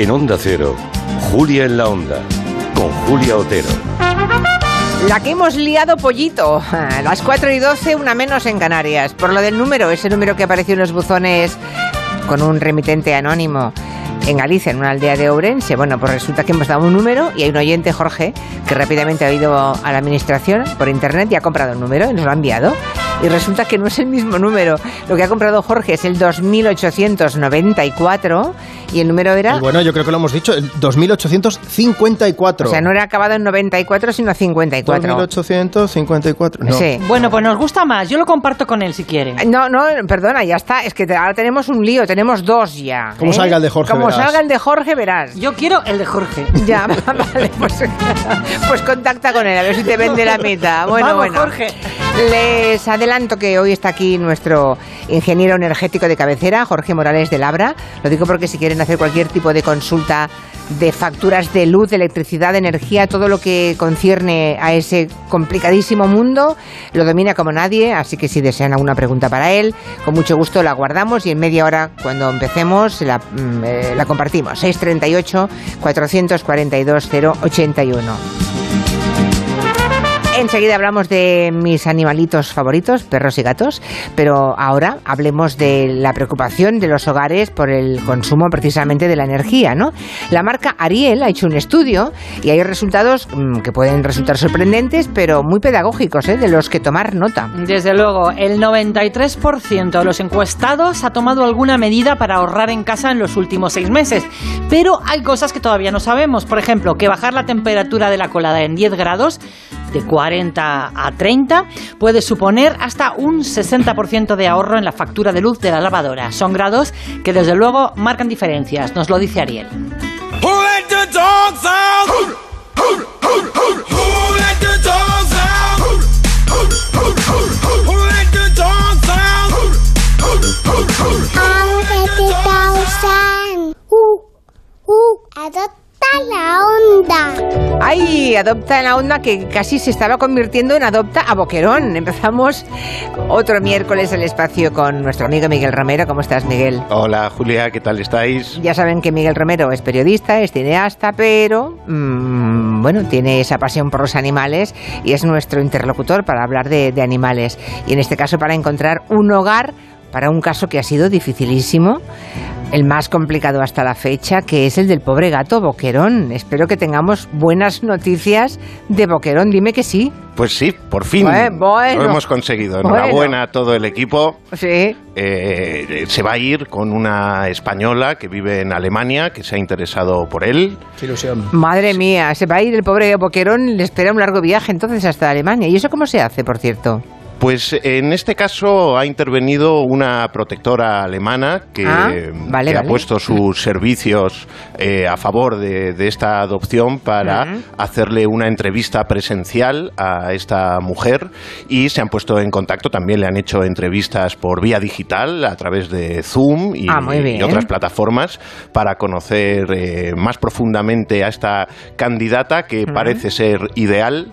En Onda Cero, Julia en la Onda, con Julia Otero. La que hemos liado pollito. A las 4 y 12, una menos en Canarias. Por lo del número, ese número que apareció en los buzones con un remitente anónimo en Galicia, en una aldea de Ourense. Bueno, pues resulta que hemos dado un número y hay un oyente, Jorge, que rápidamente ha ido a la administración por internet y ha comprado el número y nos lo ha enviado. Y resulta que no es el mismo número. Lo que ha comprado Jorge es el 2894 y el número era... Y bueno, yo creo que lo hemos dicho, el 2854. O sea, no era acabado en 94, sino 54. 2854. No. Sí. Bueno, pues nos gusta más. Yo lo comparto con él si quiere. No, no, perdona, ya está. Es que ahora tenemos un lío, tenemos dos ya. Como ¿eh? salga el de Jorge, Como verás. salga el de Jorge, verás. Yo quiero el de Jorge. Ya, vale, pues, pues contacta con él, a ver si te vende la mitad. Bueno, Vamos, bueno. Jorge. Les adelanto que hoy está aquí nuestro ingeniero energético de cabecera, Jorge Morales de Labra. Lo digo porque si quieren hacer cualquier tipo de consulta de facturas de luz, de electricidad, de energía, todo lo que concierne a ese complicadísimo mundo, lo domina como nadie, así que si desean alguna pregunta para él, con mucho gusto la guardamos y en media hora, cuando empecemos, la, mm, eh, la compartimos. 638 442 081. Enseguida hablamos de mis animalitos favoritos, perros y gatos, pero ahora hablemos de la preocupación de los hogares por el consumo precisamente de la energía, ¿no? La marca Ariel ha hecho un estudio y hay resultados mm, que pueden resultar sorprendentes, pero muy pedagógicos, ¿eh? de los que tomar nota. Desde luego, el 93% de los encuestados ha tomado alguna medida para ahorrar en casa en los últimos seis meses. Pero hay cosas que todavía no sabemos. Por ejemplo, que bajar la temperatura de la colada en 10 grados, de 40 a 30, puede suponer hasta un 60% de ahorro en la factura de luz de la lavadora. Son grados que desde luego marcan diferencias, nos lo dice Ariel. La onda. ¡Ay! Adopta la onda que casi se estaba convirtiendo en Adopta a Boquerón. Empezamos otro miércoles el espacio con nuestro amigo Miguel Romero. ¿Cómo estás, Miguel? Hola Julia, ¿qué tal estáis? Ya saben que Miguel Romero es periodista, es cineasta, pero mm, bueno, tiene esa pasión por los animales y es nuestro interlocutor para hablar de, de animales. Y en este caso para encontrar un hogar para un caso que ha sido dificilísimo, el más complicado hasta la fecha, que es el del pobre gato Boquerón. Espero que tengamos buenas noticias de Boquerón. Dime que sí. Pues sí, por fin bueno. lo hemos conseguido. Bueno. Enhorabuena a todo el equipo. Sí. Eh, se va a ir con una española que vive en Alemania, que se ha interesado por él. Qué ilusión. Madre mía, se va a ir el pobre Boquerón, le espera un largo viaje entonces hasta Alemania. ¿Y eso cómo se hace, por cierto? Pues en este caso ha intervenido una protectora alemana que, Ah, vale, que ha puesto sus servicios eh, a favor de, de esta adopción para hacerle una entrevista presencial a esta mujer y se han puesto en contacto, también le han hecho entrevistas por vía digital a través de Zoom y, Ah, y otras plataformas para conocer eh, más profundamente a esta candidata que parece ser ideal.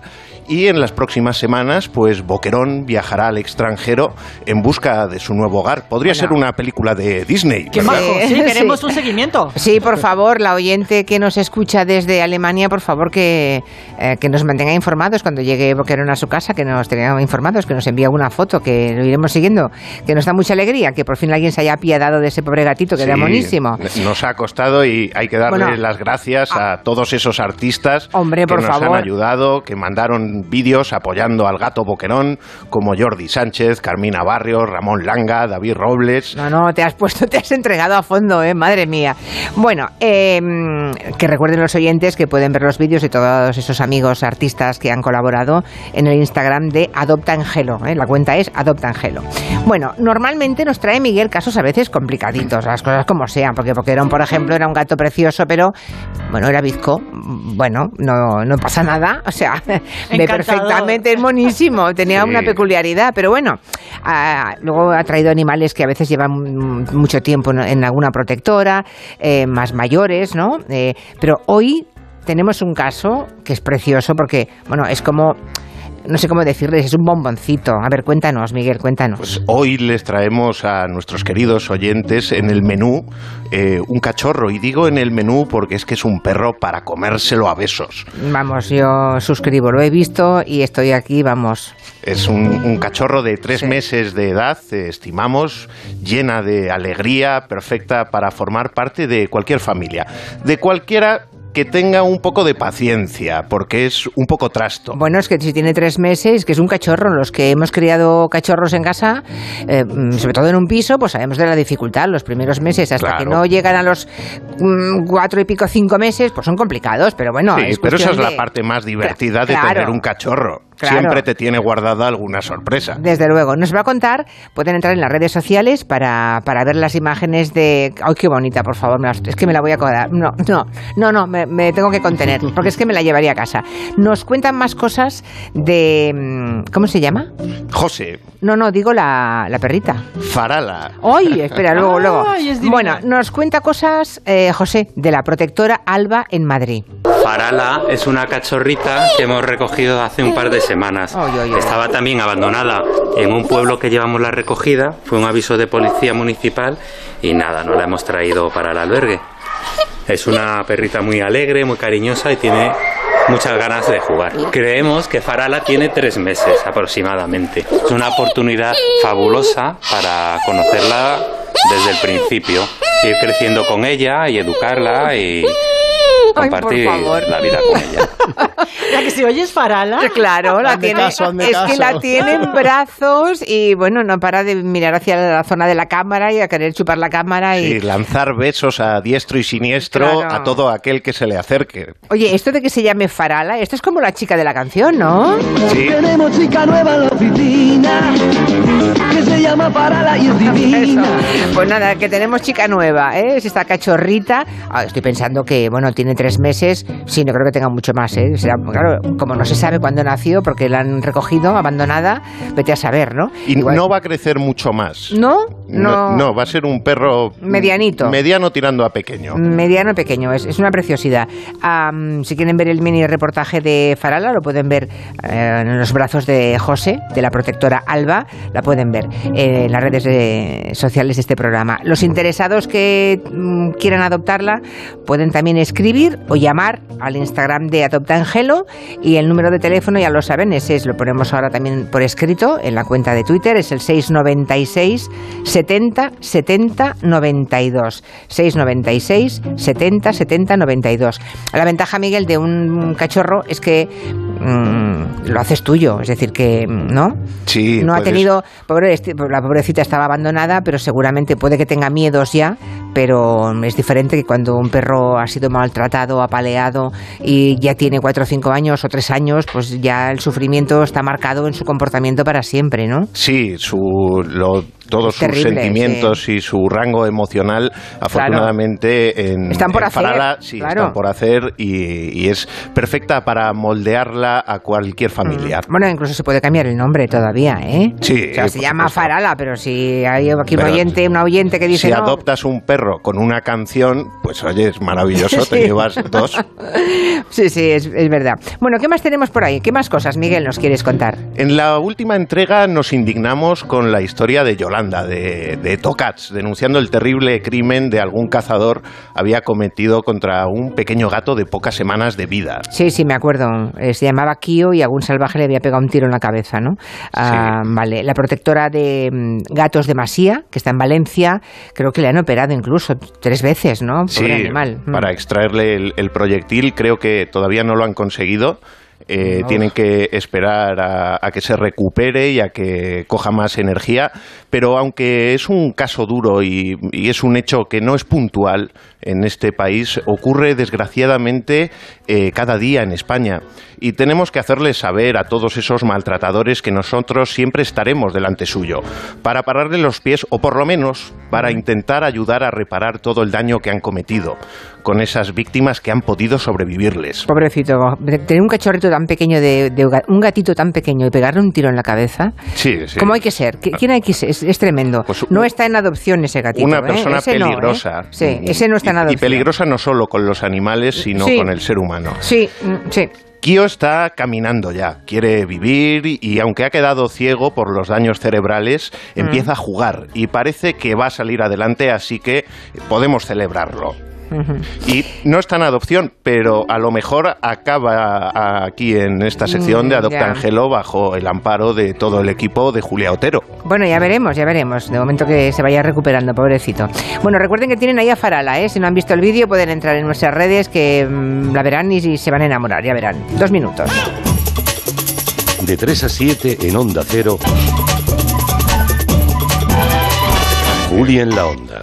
Y en las próximas semanas, pues Boquerón viajará al extranjero en busca de su nuevo hogar. Podría ser una película de Disney. ¡Qué ¿verdad? majo! Sí, queremos un seguimiento. Sí, por favor, la oyente que nos escucha desde Alemania, por favor, que, eh, que nos mantenga informados cuando llegue Boquerón a su casa, que nos tenga informados, que nos envíe alguna foto, que lo iremos siguiendo, que nos da mucha alegría, que por fin alguien se haya apiadado de ese pobre gatito, que era Sí, monísimo. Nos ha costado y hay que darle Bueno, las gracias a todos esos artistas Hombre, que por nos favor. han ayudado, que mandaron vídeos apoyando al gato Boquerón, como Jordi Sánchez, Carmina Barrios, Ramón Langa, David Robles. No, no, te has puesto, te has entregado a fondo, ¿eh? Madre mía. Bueno, eh, que recuerden los oyentes que pueden ver los vídeos de todos esos amigos artistas que han colaborado en el Instagram de Adopta Angelo. ¿eh? La cuenta es Adopta Angelo. Bueno, normalmente nos trae Miguel casos a veces complicaditos, las cosas como sean, porque Boquerón, por ejemplo, era un gato precioso, pero bueno, era bizco. Bueno, no, no pasa nada. O sea, Encantador. Perfectamente, es monísimo. Tenía Sí. una peculiaridad, pero bueno, ah, luego ha traído animales que a veces llevan mucho tiempo en- en alguna protectora, eh, más mayores, ¿no? Eh, pero hoy tenemos un caso que es precioso porque, bueno, es como, no sé cómo decirles, es un bomboncito. A ver, cuéntanos, Miguel, cuéntanos. Pues hoy les traemos a nuestros queridos oyentes en el menú eh, un cachorro. Y digo en el menú porque es que es un perro para comérselo a besos. Vamos, yo suscribo, lo he visto y estoy aquí, vamos. Es un, un cachorro de tres meses de edad, eh, estimamos, llena de alegría, perfecta para formar parte de cualquier familia. De cualquiera que tenga un poco de paciencia, porque es un poco trasto. Bueno, es que si tiene tres meses, que es un cachorro, los que hemos criado cachorros en casa, eh, mm, sobre todo en un piso, pues sabemos de la dificultad. Los primeros meses, hasta que no llegan a los mm, cuatro y pico, cinco meses, pues son complicados, pero bueno. Sí, es pero esa es la de- parte más divertida de tener un cachorro. Claro. Siempre te tiene guardada alguna sorpresa. Desde luego, nos va a contar, pueden entrar en las redes sociales para, para ver las imágenes de... ¡Ay, qué bonita, por favor! es que me la voy a acordar. No, no, no, no, me, me tengo que contener, porque es que me la llevaría a casa. Nos cuentan más cosas de... mm, ¿Cómo se llama? José, No, no, digo la, la perrita. Farala. ¡Ay! Espera, luego, luego. Ay, es divina. Bueno, nos cuenta cosas, eh, José, de la protectora Alba en Madrid. Farala es una cachorrita que hemos recogido hace un par de semanas. Estaba también abandonada en un pueblo que llevamos la recogida. Fue un aviso de policía municipal y nada, no la hemos traído para el albergue. Es una perrita muy alegre, muy cariñosa y tiene muchas ganas de jugar. Creemos que Farala tiene tres meses aproximadamente. Es una oportunidad fabulosa para conocerla desde el principio, ir creciendo con ella y educarla y compartir favor. la vida con ella. La que si oyes Farala. Claro, la Hazme tiene, caso, hazme es que caso. la tiene en brazos y bueno, no para de mirar hacia la zona de la cámara y a querer chupar la cámara y Y lanzar besos a diestro y siniestro Claro. a todo aquel que se le acerque. Oye, esto de que se llame Farala, esto es como la chica de la canción, ¿no? Sí. Tenemos chica nueva en la oficina que se llama Parala y es divina. Pues nada, que tenemos chica nueva, ¿eh? Es esta cachorrita. Ah, estoy pensando que, bueno, tiene tres meses. Sí, no creo que tenga mucho más, ¿eh? Será, claro, como no se sabe cuándo nació, porque la han recogido abandonada, vete a saber, ¿no? Y no va a crecer mucho más. ¿No? No, No. no, va a ser un perro Medianito. Mediano tirando a pequeño. Mediano pequeño, es, es una preciosidad. Si quieren ver el mini reportaje de Farala, lo pueden ver eh, en los brazos de José, de la protectora Alba, la pueden ver eh, en las redes de- sociales de este programa. Los interesados que mm, quieran adoptarla pueden también escribir o llamar al Instagram de Adopta Angelo y el número de teléfono ya lo saben, ese es, lo ponemos ahora también por escrito en la cuenta de Twitter, es el 696 70 70 92. 696 70 70 92. La ventaja, Miguel, de un cachorro es que mm, lo haces tuyo, es decir, que no. Sí, No ha tenido, pobre, la pobrecita estaba abandonada, pero seguramente puede que tenga miedos ya, pero es diferente que cuando un perro ha sido maltratado, apaleado y ya tiene cuatro o cinco años o tres años, pues ya el sufrimiento está marcado en su comportamiento para siempre, ¿no? Sí, su, lo- todos sus sentimientos y su rango emocional, afortunadamente, en, Están por en hacer, sí, claro. están por hacer y, y es perfecta para moldearla a cualquier familiar. Bueno, incluso se puede cambiar el nombre todavía, ¿eh? Sí, O sea, se por llama supuesto. Farala, pero si hay aquí un Pero oyente, una oyente que dice si no, adoptas un perro con una canción, pues oye, es maravilloso, Sí. te llevas dos. Sí, sí, es, es verdad. Bueno, ¿qué más tenemos por ahí? ¿Qué más cosas, Miguel, nos quieres contar? En la última entrega nos indignamos con la historia de Yolanda, de, de Tocats, denunciando el terrible crimen de algún cazador había cometido contra un pequeño gato de pocas semanas de vida. Sí, sí, me acuerdo. Eh, se llamaba Kio y algún salvaje le había pegado un tiro en la cabeza, ¿no? Ah, Vale. La protectora de mm, gatos de Masía, que está en Valencia, creo que le han operado incluso tres veces, ¿no? Pobre Sí, animal. Mm. para extraerle el, el proyectil creo que todavía no lo han conseguido. Eh. Tienen que esperar a, a que se recupere y a que coja más energía. Pero aunque es un caso duro y, y es un hecho que no es puntual en este país, ocurre desgraciadamente eh, cada día en España. Y tenemos que hacerles saber a todos esos maltratadores que nosotros siempre estaremos delante suyo, para pararle los pies o por lo menos para intentar ayudar a reparar todo el daño que han cometido con esas víctimas que han podido sobrevivirles. Pobrecito, tener un cachorrito tan pequeño, de, un gatito tan pequeño y pegarle un tiro en la cabeza, Sí, sí. ¿cómo hay que ser? ¿Qui- ¿Quién hay que ser? Es, es tremendo. no está en adopción ese gatito. Una ¿eh? persona no, ¿eh? peligrosa. Sí, ese no está en adopción. Y peligrosa no solo con los animales, sino Sí. con el ser humano. Sí, mm, sí. Kio está caminando ya, quiere vivir y, aunque ha quedado ciego por los daños cerebrales, Mm. empieza a jugar y parece que va a salir adelante, así que podemos celebrarlo. Y no está en adopción, pero a lo mejor acaba aquí en esta sección de Mm, Adopta ya. Angelo bajo el amparo de todo el equipo de Julia Otero. Bueno, ya veremos, ya veremos. De momento que se vaya recuperando, pobrecito. Bueno, recuerden que tienen ahí a Farala, ¿eh? Si no han visto el vídeo, pueden entrar en nuestras redes que mm, la verán y, y se van a enamorar, ya verán. Dos minutos. De 3 a 7 en Onda Cero. Juli en la Onda.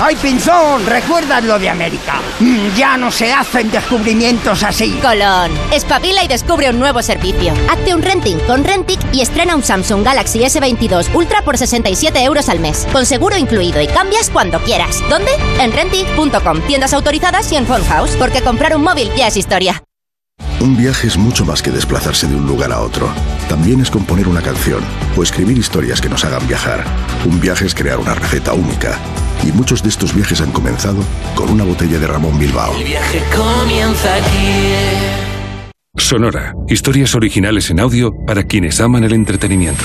¡Ay, Pinzón! ¿Recuerdas lo de América? Mm, Ya no se hacen descubrimientos así. Colón, espabila y descubre un nuevo servicio. Hazte un renting con Rentic y estrena un Samsung Galaxy S22 Ultra por 67 euros al mes, con seguro incluido y cambias cuando quieras. ¿Dónde? En Rentic.com, tiendas autorizadas y en Phone House, porque comprar un móvil ya es historia. Un viaje es mucho más que desplazarse de un lugar a otro. También es componer una canción o escribir historias que nos hagan viajar. Un viaje es crear una receta única. Y muchos de estos viajes han comenzado con una botella de Ramón Bilbao. viaje comienza aquí. Sonora. Historias originales en audio para quienes aman el entretenimiento.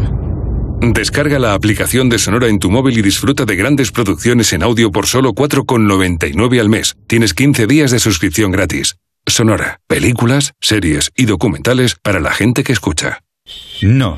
Descarga la aplicación de Sonora en tu móvil y disfruta de grandes producciones en audio por solo 4,99 al mes. Tienes 15 días de suscripción gratis. Sonora, películas, series y documentales para la gente que escucha. No,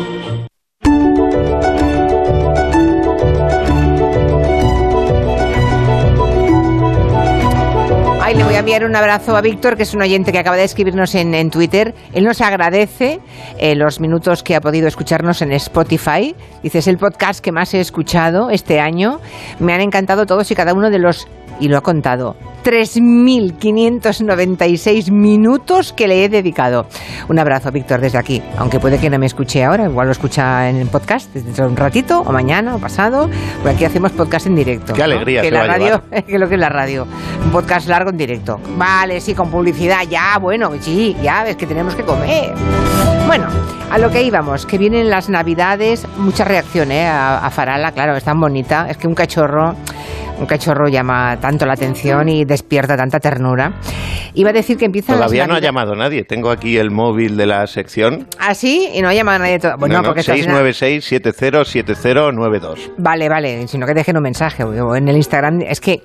Le voy a enviar un abrazo a Víctor, que es un oyente que acaba de escribirnos en, en Twitter. Él nos agradece eh, los minutos que ha podido escucharnos en Spotify. Dice, es el podcast que más he escuchado este año. Me han encantado todos y cada uno de los, y lo ha contado, 3.596 minutos que le he dedicado. Un abrazo, Víctor, desde aquí. Aunque puede que no me escuche ahora, igual lo escucha en el podcast dentro de un ratito, o mañana, o pasado. Porque aquí hacemos podcast en directo. Qué ¿no? alegría Que se la radio, que lo que es la radio. Un podcast largo en directo. Vale, sí, con publicidad, ya, bueno, sí, ya ves que tenemos que comer. Bueno, a lo que íbamos, que vienen las navidades, mucha reacción ¿eh? a, a Farala, claro, es tan bonita, es que un cachorro, un cachorro llama tanto la atención y despierta tanta ternura. Iba a decir que empiezan Todavía no ha llamado nadie. Tengo aquí el móvil de la sección. ¿Ah, sí? Y no ha llamado nadie todavía. Bueno, No, no, porque esto es una- 696-707092. Vale, vale, sino que dejen un mensaje en el Instagram. Es que,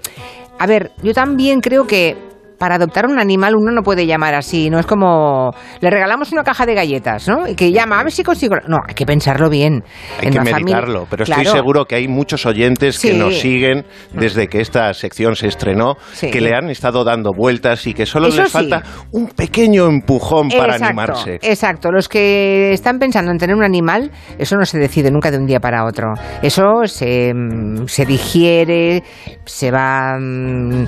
a ver, yo también creo que para adoptar un animal uno no puede llamar así, no es como le regalamos una caja de galletas, ¿no? Y que llama, a ver si consigo. No, hay que pensarlo bien. Hay En que familia- meditarlo, pero Claro. estoy seguro que hay muchos oyentes que nos siguen desde que esta sección se estrenó, Sí. que le han estado dando vueltas y que solo Eso les sí. falta un pequeño empujón para Exacto, animarse. Exacto, los que están pensando en tener un animal, eso no se decide nunca de un día para otro. Eso se, mm, se digiere, se va mm,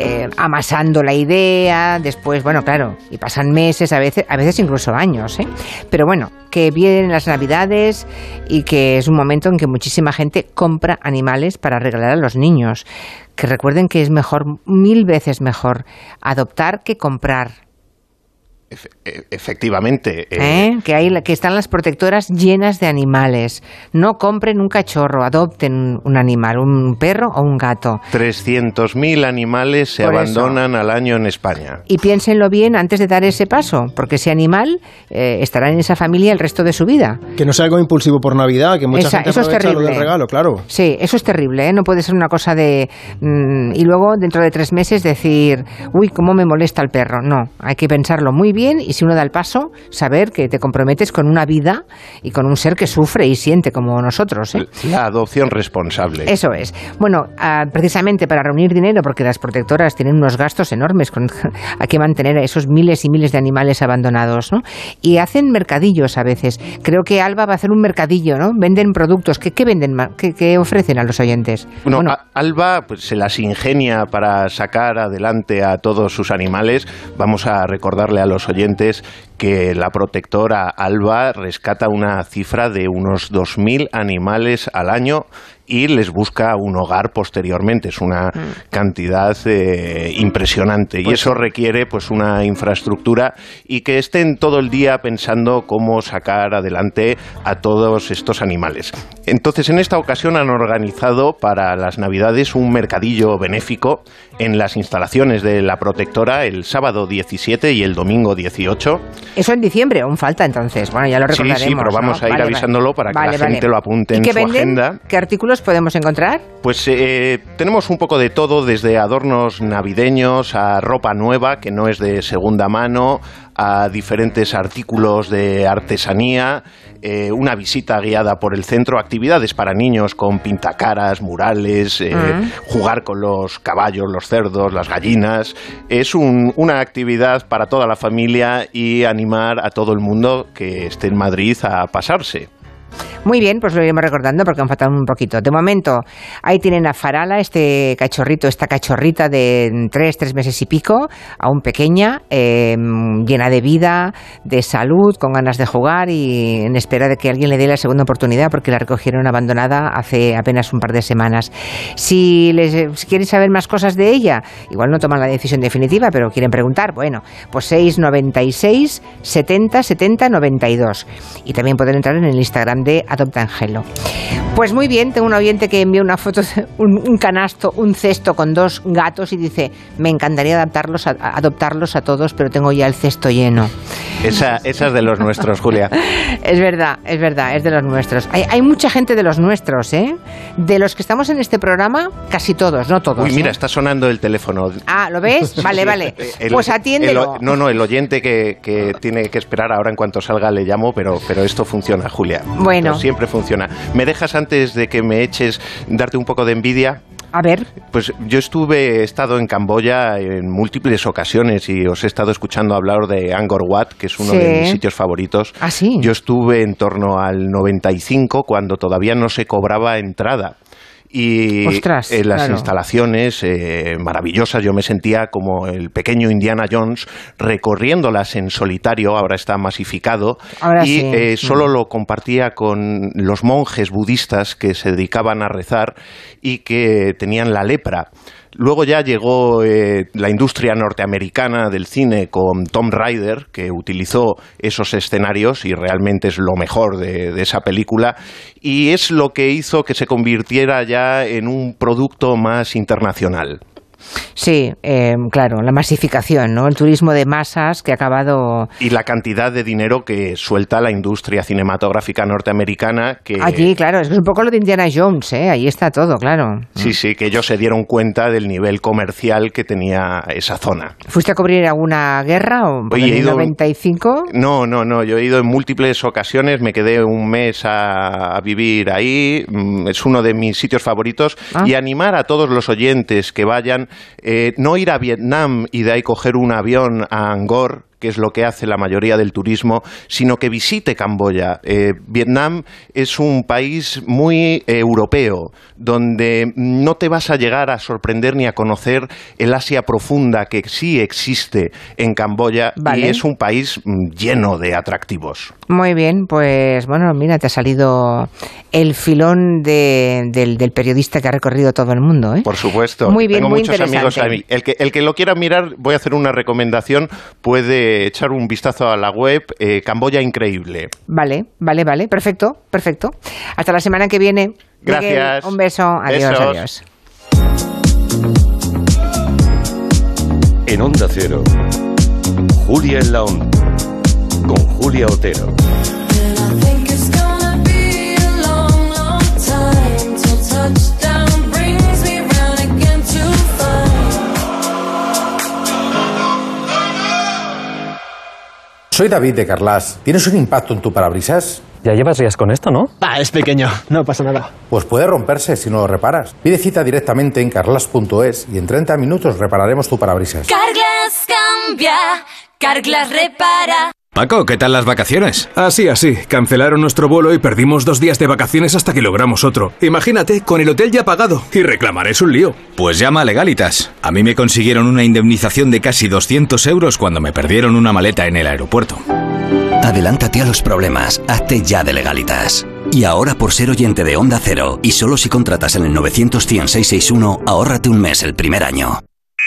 eh, amasando la idea, después, bueno, claro, y pasan meses, a veces, a veces incluso años, ¿eh? Pero bueno, que vienen las navidades y que es un momento en que muchísima gente compra animales para regalar a los niños. Que recuerden que es mejor, mil veces mejor, adoptar que comprar. E- Efectivamente. eh, ¿Eh? Que, hay, que están las protectoras llenas de animales. No compren un cachorro, adopten un animal, un perro o un gato. 300.000 animales se Por eso. abandonan al año en España. Y piénsenlo bien antes de dar ese paso, porque ese animal eh, estará en esa familia el resto de su vida. Que no sea algo impulsivo por Navidad, que mucha Esa- gente eso es aprovecha lo del terrible. regalo, claro. Sí, eso es terrible, ¿eh? no puede ser una cosa de... mm, y luego dentro de tres meses decir, uy, cómo me molesta el perro. No, hay que pensarlo muy bien y si uno da el paso, saber que te comprometes con una vida y con un ser que sufre y siente como nosotros. ¿eh? La adopción responsable. Eso es. Bueno, ah, precisamente para reunir dinero, porque las protectoras tienen unos gastos enormes, con, hay que mantener a esos miles y miles de animales abandonados, ¿no? Y hacen mercadillos a veces. Creo que Alba va a hacer un mercadillo, ¿no? Venden productos. ¿Qué, qué venden? ¿Qué, qué ofrecen a los oyentes? Bueno, a- Alba pues, se las ingenia para sacar adelante a todos sus animales. Vamos a recordarle a los oyentes que la protectora Alba rescata una cifra de unos 2.000 animales al año y les busca un hogar posteriormente. Es una cantidad eh, impresionante y Pues eso requiere pues una infraestructura y que estén todo el día pensando cómo sacar adelante a todos estos animales. Entonces, en esta ocasión han organizado para las Navidades un mercadillo benéfico en las instalaciones de la protectora el sábado 17 y el domingo 18. Eso en diciembre, aún falta entonces. Bueno, ya lo Sí, recordaremos. sí, pero vamos ¿no? a ir Vale, avisándolo para que la vale. gente lo apunte ¿Y en su venden? agenda. ¿Qué artículos podemos encontrar? Pues eh, tenemos un poco de todo, desde adornos navideños a ropa nueva que no es de segunda mano, a diferentes artículos de artesanía, eh, una visita guiada por el centro, actividades para niños con pintacaras, murales, eh, Mm. jugar con los caballos, los cerdos, las gallinas. Es un- una actividad para toda la familia y animar a todo el mundo que esté en Madrid a pasarse. Muy bien, pues lo iremos recordando porque han faltado un poquito. De momento, ahí tienen a Farala, este cachorrito, esta cachorrita de tres, tres meses y pico, aún pequeña, eh, llena de vida, de salud, con ganas de jugar y en espera de que alguien le dé la segunda oportunidad porque la recogieron abandonada hace apenas un par de semanas. Si, les, quieren saber más cosas de ella, igual no toman la decisión definitiva, pero quieren preguntar, bueno, pues 696 70 70 92. Y también pueden entrar en el Instagram de Adopta Angelo. Pues muy bien, tengo un oyente que envió una foto, de un, un canasto, un cesto con dos gatos y dice, me encantaría adaptarlos a- adoptarlos a todos, pero tengo ya el cesto lleno. Esa, esa es de los nuestros, Julia. Es verdad, es verdad, es de los nuestros. Hay, hay mucha gente de los nuestros, ¿eh? De los que estamos en este programa, casi todos, no todos. Uy, mira, ¿eh? está sonando el teléfono. Ah, ¿lo ves? Vale, vale. El- Pues atiéndelo. el o- no, no, el oyente que, que tiene que esperar ahora en cuanto salga le llamo, pero, pero esto funciona, Julia. Bueno. Siempre funciona. ¿Me dejas antes de que me eches darte un poco de envidia? A ver. Pues yo estuve, he estado en Camboya en múltiples ocasiones y os he estado escuchando hablar de Angkor Wat, que es uno Sí. de mis sitios favoritos. Ah, sí. Yo estuve en torno al 95 cuando todavía no se cobraba entrada. Y Ostras, las claro. instalaciones eh, maravillosas, yo me sentía como el pequeño Indiana Jones recorriéndolas en solitario, ahora está masificado, Ahora y sí. eh, solo Mm. lo compartía con los monjes budistas que se dedicaban a rezar y que tenían la lepra. Luego ya llegó eh, la industria norteamericana del cine con Tom Ryder, que utilizó esos escenarios y realmente es lo mejor de, de esa película, y es lo que hizo que se convirtiera ya en un producto más internacional. Sí, eh, claro, la masificación, ¿no? El turismo de masas que ha acabado... Y la cantidad de dinero que suelta la industria cinematográfica norteamericana que... Allí, claro, es un poco lo de Indiana Jones, ¿eh? Ahí está todo, claro. Sí, sí, que ellos se dieron cuenta del nivel comercial que tenía esa zona. ¿Fuiste a cubrir alguna guerra o Oye, en he el ido- 95? No, no, no, yo he ido en múltiples ocasiones, me quedé un mes a, a vivir ahí, mm, es uno de mis sitios favoritos, Ah. y animar a todos los oyentes que vayan, eh, no ir a Vietnam y de ahí coger un avión a Angkor, que es lo que hace la mayoría del turismo, sino que visite Camboya. Eh, Vietnam es un país muy eh, europeo, donde no te vas a llegar a sorprender ni a conocer el Asia profunda que sí existe en Camboya Vale. y es un país mm, lleno de atractivos. Muy bien, pues bueno, mira, te ha salido el filón de- del, del periodista que ha recorrido todo el mundo, ¿eh? Por supuesto. Muy bien, Tengo muy muchos amigos ahí. El que, el que lo quiera mirar, voy a hacer una recomendación, puede echar un vistazo a la web eh, Camboya Increíble. Vale, vale, vale, perfecto, perfecto. Hasta la semana que viene. Miguel, Gracias. un beso, adiós, Besos. adiós. En Onda Cero, Julia en la Onda, con Julia Otero. Soy David de Carlas. ¿Tienes un impacto en tu parabrisas? Ya llevas días con esto, ¿no? Ah, es pequeño, no pasa nada. Pues puede romperse si no lo reparas. Pide cita directamente en carlas.es y en 30 minutos repararemos tu parabrisas. Carglass cambia, Carglass repara. Paco, ¿qué tal las vacaciones? Así, así. Cancelaron nuestro vuelo y perdimos dos días de vacaciones hasta que logramos otro. Imagínate, con el hotel ya pagado. Y reclamar es un lío. Pues llama a Legalitas. A mí me consiguieron una indemnización de casi 200 euros cuando me perdieron una maleta en el aeropuerto. Adelántate a los problemas, hazte ya de legalitas. Y ahora por ser oyente de Onda Cero, y solo si contratas en el 900-100-661, ahórrate un mes el primer año.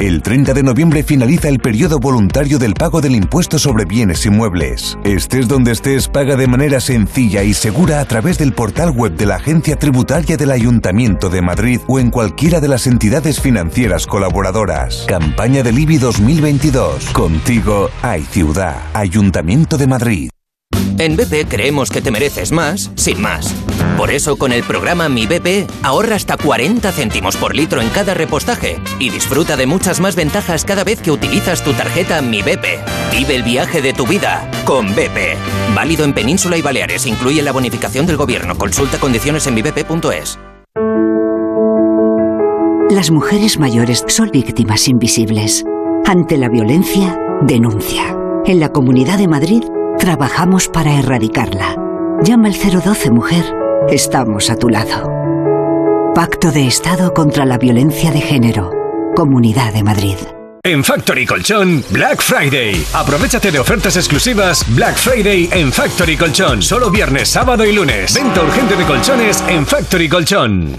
El 30 de noviembre finaliza el periodo voluntario del pago del impuesto sobre bienes inmuebles. Estés donde estés, paga de manera sencilla y segura a través del portal web de la Agencia Tributaria del Ayuntamiento de Madrid o en cualquiera de las entidades financieras colaboradoras. Campaña del IBI 2022. Contigo hay ciudad. Ayuntamiento de Madrid. En BP creemos que te mereces más, sin más. Por eso con el programa Mi BP ahorra hasta 40 céntimos por litro en cada repostaje y disfruta de muchas más ventajas cada vez que utilizas tu tarjeta Mi BP. Vive el viaje de tu vida con BP. Válido en Península y Baleares. Incluye la bonificación del gobierno. Consulta condiciones en mibp.es. Las mujeres mayores son víctimas invisibles. Ante la violencia, denuncia. En la Comunidad de Madrid trabajamos para erradicarla. Llama al 012 Mujer. Estamos a tu lado. Pacto de Estado contra la Violencia de Género. Comunidad de Madrid. En Factory Colchón, Black Friday. Aprovechate de ofertas exclusivas Black Friday en Factory Colchón. Solo viernes, sábado y lunes. Venta urgente de colchones en Factory Colchón.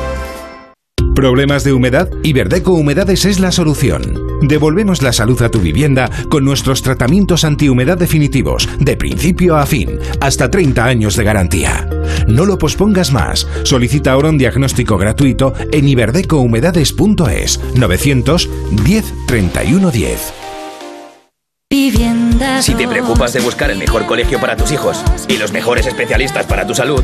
¿Problemas de humedad? Iberdeco Humedades es la solución. Devolvemos la salud a tu vivienda con nuestros tratamientos antihumedad definitivos, de principio a fin, hasta 30 años de garantía. No lo pospongas más. Solicita ahora un diagnóstico gratuito en iberdecohumedades.es 910 31 10. Si te preocupas de buscar el mejor colegio para tus hijos y los mejores especialistas para tu salud,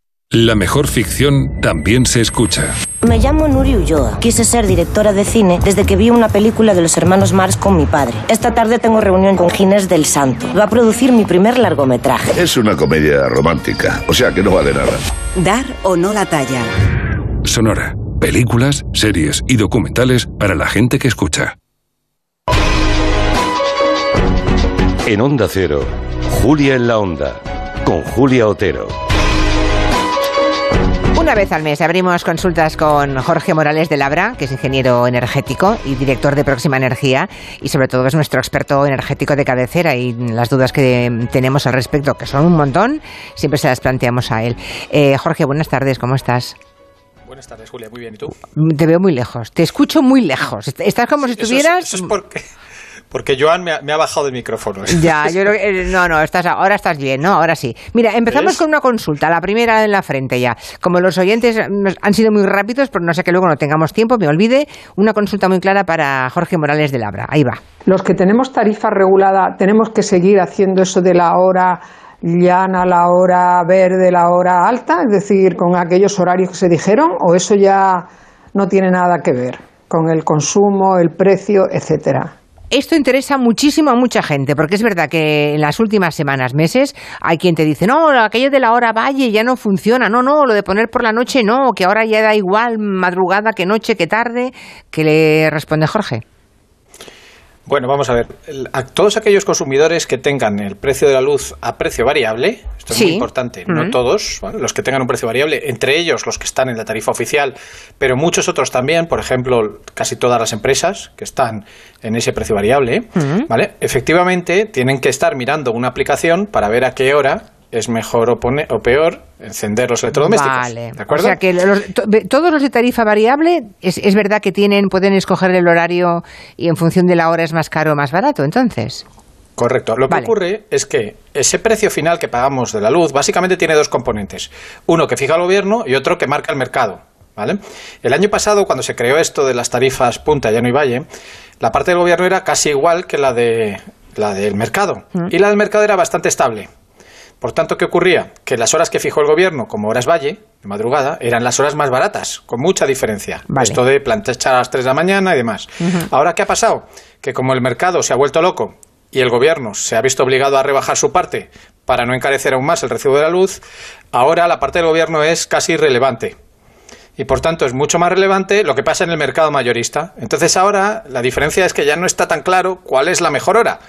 La mejor ficción también se escucha. Me llamo Nuri Ulloa. Quise ser directora de cine desde que vi una película de los hermanos Mars con mi padre. Esta tarde tengo reunión con Ginés del Santo. Va a producir mi primer largometraje. Es una comedia romántica, o sea que no vale nada. Dar o no la talla. Sonora. Películas, series y documentales para la gente que escucha. En Onda Cero, Julia en la Onda, con Julia Otero. Una vez al mes abrimos consultas con Jorge Morales de Labra, que es ingeniero energético y director de Próxima Energía, y sobre todo es nuestro experto energético de cabecera y las dudas que tenemos al respecto, que son un montón, siempre se las planteamos a él. Eh, Jorge, buenas tardes, ¿cómo estás? Buenas tardes, Julia. Muy bien. ¿Y tú? Te veo muy lejos, te escucho muy lejos. Estás como si Eso es- estuvieras... Eso es, porque, porque Joan me ha, me ha bajado el micrófono. Ya, yo creo que, eh, no, no, estás, ahora estás bien, ¿no? Ahora sí. Mira, empezamos ¿Ves? con una consulta, la primera en la frente ya. Como los oyentes nos- han sido muy rápidos, pero no sé que luego no tengamos tiempo, me olvide, una consulta muy clara para Jorge Morales de Labra. Ahí va. Los que tenemos tarifa regulada, ¿tenemos que seguir haciendo eso de la hora llana, la hora verde, la hora alta? Es decir, con aquellos horarios que se dijeron, o eso ya no tiene nada que ver con el consumo, el precio, etcétera. Esto interesa muchísimo a mucha gente, porque es verdad que en las últimas semanas, meses, hay quien te dice, no, aquello de la hora valle ya no funciona, no, no, lo de poner por la noche no, que ahora ya da igual madrugada que noche que tarde, que le responde Jorge. Bueno, vamos a ver. A todos aquellos consumidores que tengan el precio de la luz a precio variable, esto es Sí. muy importante, no todos, ¿vale? los que tengan un precio variable, entre ellos los que están en la tarifa oficial, pero muchos otros también, por ejemplo, casi todas las empresas que están en ese precio variable, ¿vale? Efectivamente, tienen que estar mirando una aplicación para ver a qué hora es mejor o, pone- o peor encender los electrodomésticos. Vale. ¿De acuerdo? O sea que los- to- ve- todos los de tarifa variable, es, es verdad que tienen, pueden escoger el horario y en función de la hora es más caro o más barato, entonces. Correcto. Lo que ocurre es que ese precio final que pagamos de la luz básicamente tiene dos componentes. Uno que fija el gobierno y otro que marca el mercado. ¿vale? El año pasado, cuando se creó esto de las tarifas punta, llano y valle, la parte del gobierno era casi igual que la, de, la del mercado. Y la del mercado era bastante estable. Por tanto, ¿qué ocurría? Que las horas que fijó el gobierno, como horas valle, de madrugada, eran las horas más baratas, con mucha diferencia. Vale. Esto de planchar a las 3 de la mañana y demás. Ahora, ¿qué ha pasado? Que como el mercado se ha vuelto loco y el gobierno se ha visto obligado a rebajar su parte para no encarecer aún más el recibo de la luz, ahora la parte del gobierno es casi irrelevante. Y por tanto es mucho más relevante lo que pasa en el mercado mayorista. Entonces ahora la diferencia es que ya no está tan claro cuál es la mejor hora.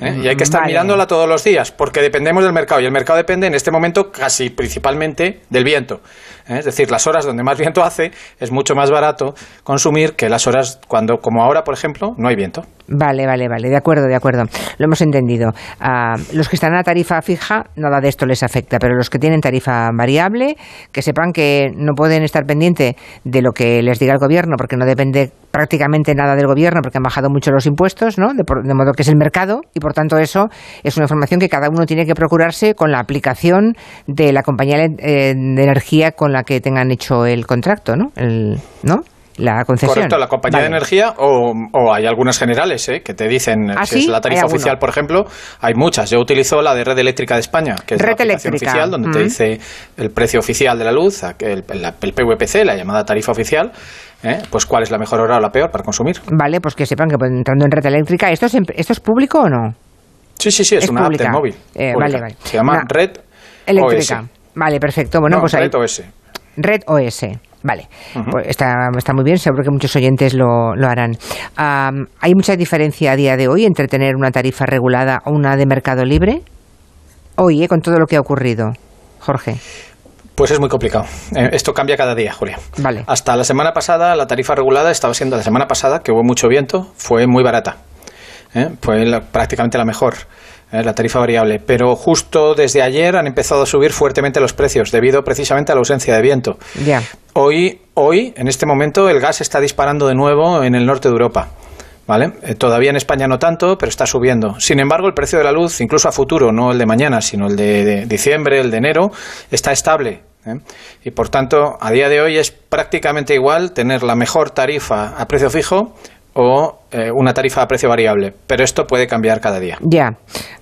¿Eh? Y hay que estar Vale. mirándola todos los días, porque dependemos del mercado. Y el mercado depende en este momento casi principalmente del viento. ¿Eh? Es decir, las horas donde más viento hace es mucho más barato consumir que las horas cuando, como ahora, por ejemplo, no hay viento. Vale, vale, vale, de acuerdo, de acuerdo. Lo hemos entendido. Ah, los que están a tarifa fija, nada de esto les afecta, pero los que tienen tarifa variable, que sepan que no pueden estar pendientes de lo que les diga el gobierno, porque no depende prácticamente nada del gobierno, porque han bajado mucho los impuestos, ¿no? De, de modo que es el mercado, y por tanto eso es una información que cada uno tiene que procurarse con la aplicación de la compañía eh, de energía con la que tengan hecho el contrato, ¿no? El, ¿No? La concesión. Correcto, la compañía Vale. de energía o, o hay algunas generales ¿eh? que te dicen ¿Ah, si sí? es la tarifa oficial, por ejemplo. Hay muchas. Yo utilizo la de Red Eléctrica de España, que es Red la aplicación Eléctrica. oficial, donde te Mm. dice el precio oficial de la luz, el, el PVPC, la llamada tarifa oficial, ¿eh? pues cuál es la mejor hora o la peor para consumir. Vale, pues que sepan que pues, entrando en red eléctrica, ¿esto es, ¿esto es público o no? Sí, sí, sí, es, Es una app móvil. Eh, pública. vale, vale. Se llama Una- Red Eléctrica. OS. Vale, perfecto. Bueno, No, pues ahí. Red OS. Red OS. Vale, pues está, está muy bien, seguro que muchos oyentes lo, lo harán. ¿Hay mucha diferencia a día de hoy entre tener una tarifa regulada o una de mercado libre? Hoy, ¿eh? con todo lo que ha ocurrido. Jorge. Pues es muy complicado. Eh, esto cambia cada día, Julia. Vale. Hasta la semana pasada, la tarifa regulada estaba siendo, la semana pasada, que hubo mucho viento, fue muy barata. ¿eh? Fue la- prácticamente la mejor. La tarifa variable. Pero justo desde ayer han empezado a subir fuertemente los precios, debido precisamente a la ausencia de viento. Hoy, hoy, en este momento, el gas está disparando de nuevo en el norte de Europa. ¿Vale? Eh, todavía en España no tanto, pero está subiendo. Sin embargo, el precio de la luz, incluso a futuro, no el de mañana, sino el de, de diciembre, el de enero, está estable. ¿eh? Y por tanto, a día de hoy es prácticamente igual tener la mejor tarifa a precio fijo o eh, una tarifa a precio variable. Pero esto puede cambiar cada día. Ya,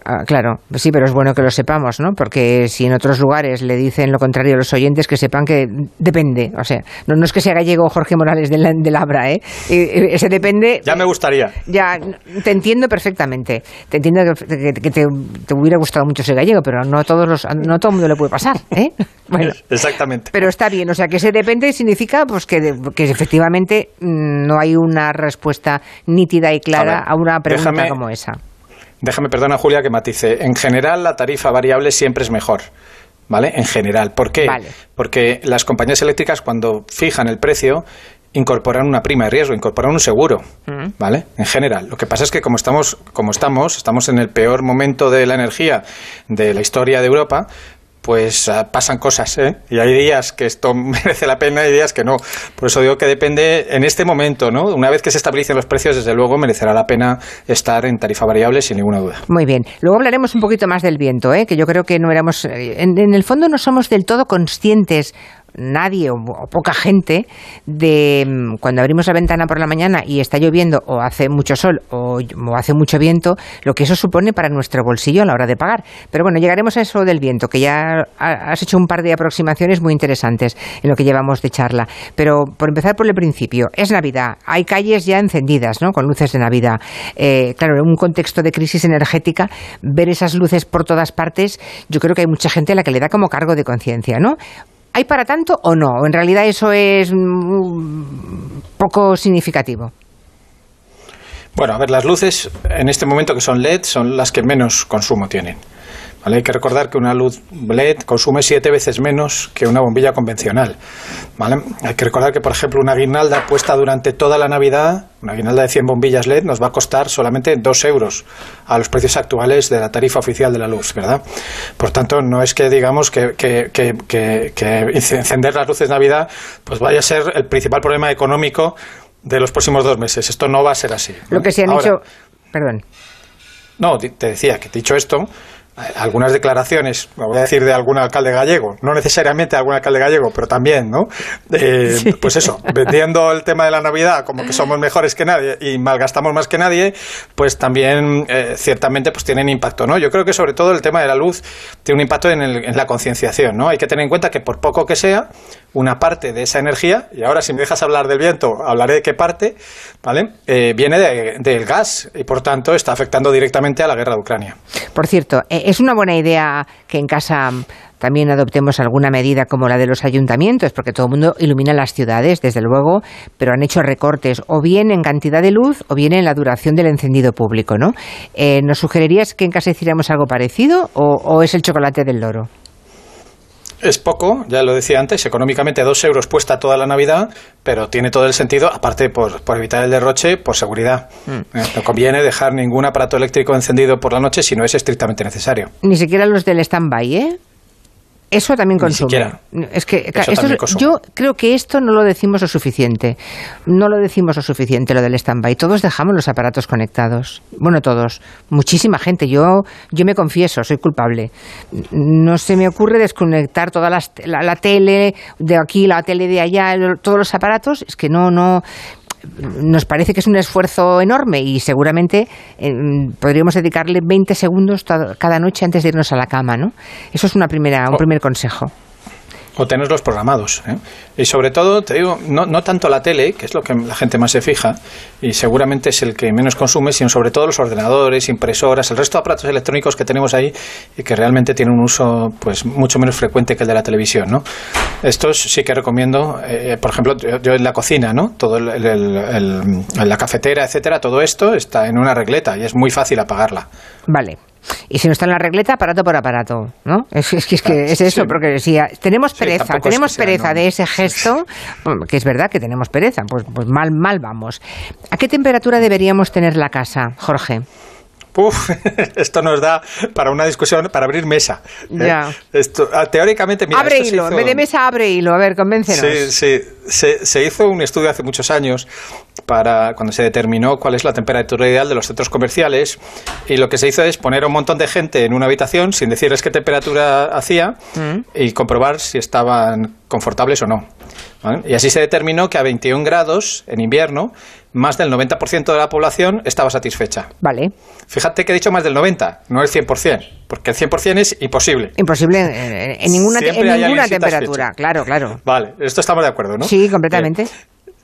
Ah, claro, sí, pero es bueno que lo sepamos, ¿no? Porque si en otros lugares le dicen lo contrario a los oyentes, que sepan que depende. O sea, no, no es que sea gallego Jorge Morales de, la, de Labra, ¿eh? Eh, Ese depende. Ya me gustaría. Ya, te entiendo perfectamente. Te entiendo que, te, te hubiera gustado mucho ser gallego, pero no a todos los, no a todo el mundo le puede pasar, ¿eh? Bueno, Exactamente. pero está bien, o sea, que ese depende significa pues que, que efectivamente mm, no hay una respuesta nítida y clara A ver, a, una pregunta déjame- como esa. Déjame, perdona Julia, que matice. En general, la tarifa variable siempre es mejor. ¿Vale? En general. ¿Por qué? Vale. Porque las compañías eléctricas, cuando fijan el precio, incorporan una prima de riesgo, incorporan un seguro. Mm. ¿Vale? En general. Lo que pasa es que como estamos, como estamos, estamos en el peor momento de la energía de la historia de Europa, pues ah, pasan cosas, ¿eh? Y hay días que esto merece la pena y días que no. Por eso digo que depende en este momento, ¿no? Una vez que se estabilicen los precios, desde luego merecerá la pena estar en tarifa variable sin ninguna duda. Muy bien. Luego hablaremos un poquito más del viento, ¿eh? que yo creo que no éramos. eh, En, en el fondo no somos del todo conscientes, nadie o, poca gente, de mm, cuando abrimos la ventana por la mañana y está lloviendo o hace mucho sol o, hace mucho viento, lo que eso supone para nuestro bolsillo a la hora de pagar. Pero bueno, llegaremos a eso del viento, que ya ha- has hecho un par de aproximaciones muy interesantes en lo que llevamos de charla. Pero por empezar por el principio, es Navidad, hay calles ya encendidas, ¿no? Con luces de Navidad. Eh, claro, en un contexto de crisis energética, ver esas luces por todas partes, yo creo que hay mucha gente a la que le da como cargo de conciencia, ¿no? ¿Hay para tanto o no? ¿O En realidad eso es mm, poco significativo. Bueno, a ver, las luces en este momento que son LED son las que menos consumo tienen. ¿Vale? Hay que recordar que una luz LED consume siete veces menos que una bombilla convencional. ¿vale? Hay que recordar que, por ejemplo, una guirnalda puesta durante toda la Navidad, una guirnalda de 100 bombillas LED, nos va a costar solamente 2 euros a los precios actuales de la tarifa oficial de la luz, ¿verdad? Por tanto, no es que digamos que, que- que- que- que encender las luces de Navidad pues vaya a ser el principal problema económico de los próximos dos meses. Esto no va a ser así. Lo que se han Ahora, hecho... Perdón. no, te decía que dicho esto, algunas declaraciones, voy a decir de algún alcalde gallego, no necesariamente algún alcalde gallego, pero también, ¿no? Eh, pues eso, vendiendo el tema de la Navidad como que somos mejores que nadie y malgastamos más que nadie, pues también eh, ciertamente pues tienen impacto, ¿no? Yo creo que sobre todo el tema de la luz tiene un impacto en, el- en la concienciación, ¿no? Hay que tener en cuenta que por poco que sea, una parte de esa energía, y ahora si me dejas hablar del viento, hablaré de qué parte, ¿vale? Eh, viene de- del gas y por tanto está afectando directamente a la guerra de Ucrania. Por cierto, eh, es una buena idea que en casa también adoptemos alguna medida como la de los ayuntamientos, porque todo el mundo ilumina las ciudades, desde luego, pero han hecho recortes o bien en cantidad de luz o bien en la duración del encendido público, ¿no? Eh, ¿Nos sugerirías que en casa hiciéramos algo parecido o, o es el chocolate del loro? Es poco, ya lo decía antes, económicamente dos euros puesta toda la Navidad, pero tiene todo el sentido, aparte por, por evitar el derroche, por seguridad. Eh, no conviene dejar ningún aparato eléctrico encendido por la noche si no es estrictamente necesario. Ni siquiera los del stand-by, ¿eh? Eso también consume. Es que esto- también yo creo que esto no lo decimos lo suficiente. No lo decimos lo suficiente lo del stand-by. Todos dejamos los aparatos conectados. Bueno, todos. Muchísima gente. Yo, yo me confieso, soy culpable. No se me ocurre desconectar toda la, la tele de aquí, la tele de allá, todos los aparatos. Es que no, no nos parece que es un esfuerzo enorme y seguramente eh, podríamos dedicarle 20 segundos cada noche antes de irnos a la cama, ¿no? Eso es una primera, un primer consejo. O tenerlos programados. ¿eh? Y sobre todo, te digo, no, no tanto la tele, que es lo que la gente más se fija, y seguramente es el que menos consume, sino sobre todo los ordenadores, impresoras, el resto de aparatos electrónicos que tenemos ahí y que realmente tienen un uso pues mucho menos frecuente que el de la televisión. ¿no? Estos sí que recomiendo, eh, por ejemplo, yo, yo en la cocina, ¿no? todo el, la cafetera, etcétera, todo esto está en una regleta y es muy fácil apagarla. Vale. Y si no está en la regleta, aparato por aparato, ¿no? Es, es que es, que es eso, sí. porque si tenemos pereza, tampoco es que tenemos sea, pereza ¿no? de ese gesto, que es verdad que tenemos pereza, pues, pues mal, mal vamos. ¿A qué temperatura deberíamos tener la casa, Jorge? Uf, esto nos da para una discusión, para abrir mesa. ¿eh? Ya. Esto, ah, teóricamente, mira, abre esto hilo, en vez de mesa abre hilo, a ver, convéncenos. Sí, sí. Se, se hizo un estudio hace muchos años para cuando se determinó cuál es la temperatura ideal de los centros comerciales y lo que se hizo es poner a un montón de gente en una habitación sin decirles qué temperatura hacía Mm. y comprobar si estaban confortables o no. ¿vale? Y así se determinó que a 21 grados en invierno más del 90% de la población estaba satisfecha. Vale. Fíjate que he dicho más del 90, no el 100%, porque el 100% es imposible. Imposible en, en- ninguna, te- en ninguna temperatura, claro, claro. Vale, esto estamos de acuerdo, ¿no? Sí, completamente.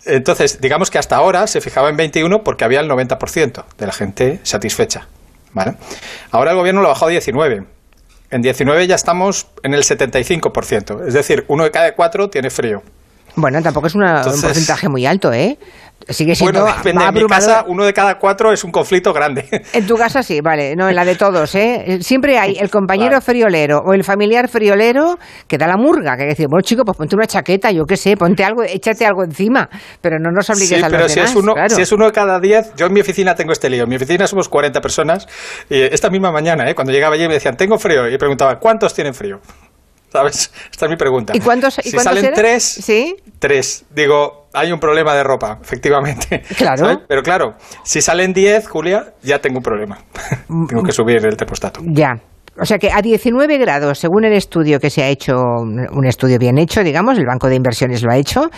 Entonces, digamos que hasta ahora se fijaba en 21 porque había el 90% de la gente satisfecha. ¿vale? Ahora el gobierno lo bajó a 19. En 19 ya estamos en el 75%. Es decir, uno de cada cuatro tiene frío. Bueno, tampoco es una- Entonces- un porcentaje muy alto, ¿eh? Sigue siendo Bueno, depende. En mi casa, uno de cada cuatro es un conflicto grande. En tu casa sí, vale, no, en la de todos, ¿eh? Siempre hay el compañero friolero o el familiar friolero que da la murga, que dice, bueno, chico, pues ponte una chaqueta, yo qué sé, ponte algo, échate algo encima, pero no nos obligues Sí, a pero los si demás, es, uno, claro. si es uno de cada 10, yo en mi oficina tengo este lío. En mi oficina somos 40 personas. Y esta misma mañana, ¿eh? cuando llegaba allí me decían, tengo frío. Y preguntaba, ¿cuántos tienen frío? ¿Sabes? Esta es mi pregunta. ¿Y cuántos, y si cuántos salen eran? tres, Sí, tres. Digo, hay un problema de ropa, efectivamente. Claro. ¿Sabes? Pero claro, si salen 10, Julia, ya tengo un problema. tengo que subir el termostato. ya. O sea que a 19 grados, según el estudio que se ha hecho, un estudio bien hecho, digamos, el Banco de Inversiones lo ha hecho,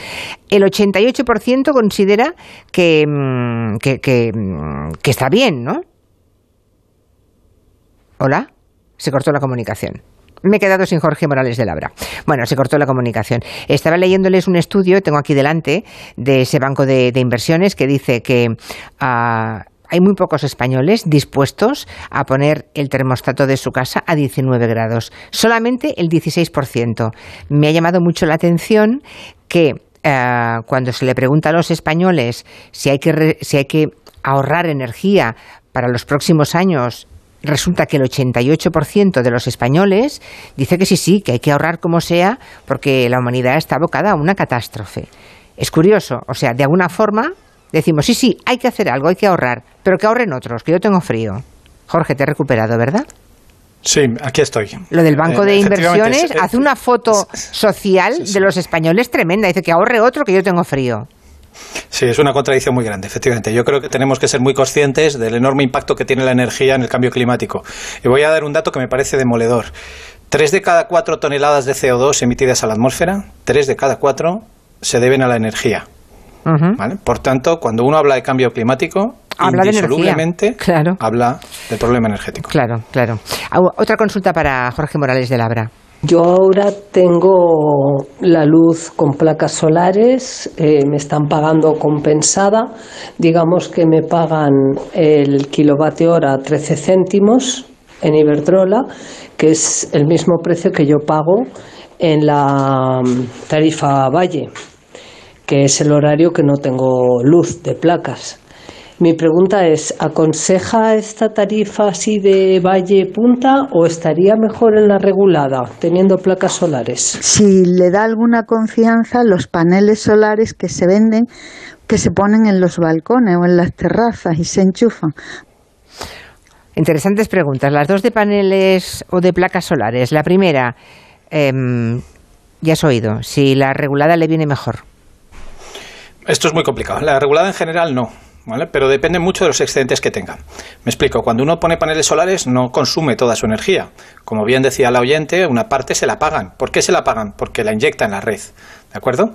el 88% considera que, mm, que, que, mm, que está bien, ¿no? ¿Hola? Se cortó la comunicación. Me he quedado sin Jorge Morales de Labra. Bueno, se cortó la comunicación. Estaba leyéndoles un estudio, tengo aquí delante, de ese banco de, inversiones que dice que ah, hay muy pocos españoles dispuestos a poner el termostato de su casa a 19 grados. Solamente el 16%. Me ha llamado mucho la atención que ah, cuando se le pregunta a los españoles si hay que, re- si hay que ahorrar energía para los próximos años resulta que el 88% de los españoles dice que sí, sí, que hay que ahorrar como sea porque la humanidad está abocada a una catástrofe. Es curioso, o sea, de alguna forma decimos, sí, sí, hay que hacer algo, hay que ahorrar, pero que ahorren otros, que yo tengo frío. Jorge, te he recuperado, ¿verdad? Sí, aquí estoy. Lo del Banco Eh, de efectivamente, Inversiones es- hace una foto social de los españoles tremenda. Dice que ahorre otro, que yo tengo frío. Sí, es una contradicción muy grande, efectivamente. Yo creo que tenemos que ser muy conscientes del enorme impacto que tiene la energía en el cambio climático. Y voy a dar un dato que me parece demoledor. Tres de cada cuatro toneladas de CO2 emitidas a la atmósfera, tres de cada cuatro se deben a la energía. ¿vale? Por tanto, cuando uno habla de cambio climático, Habla de energía. indisolublemente Claro. habla del problema energético. Claro, claro. Otra consulta para Jorge Morales de Labra. Yo ahora tengo la luz con placas solares, eh, me están pagando compensada, digamos que me pagan el kilovatio hora 13 céntimos en Iberdrola, que es el mismo precio que yo pago en la mm, tarifa Valle, que es el horario que no tengo luz de placas. Mi pregunta es, ¿aconseja esta tarifa así de valle punta o estaría mejor en la regulada, teniendo placas solares? si le da alguna confianza los paneles solares que se venden, que se ponen en los balcones o en las terrazas y se enchufan. Interesantes preguntas. Las dos de paneles o de placas solares. La primera, em, ya has oído, si la regulada le viene mejor. Esto es muy complicado. La regulada en general no. ¿Vale? Pero depende mucho de los excedentes que tenga. Me explico, cuando uno pone paneles solares no consume toda su energía. Como bien decía la oyente, una parte se la pagan. ¿Por qué se la pagan? Porque la inyecta en la red. ¿De acuerdo?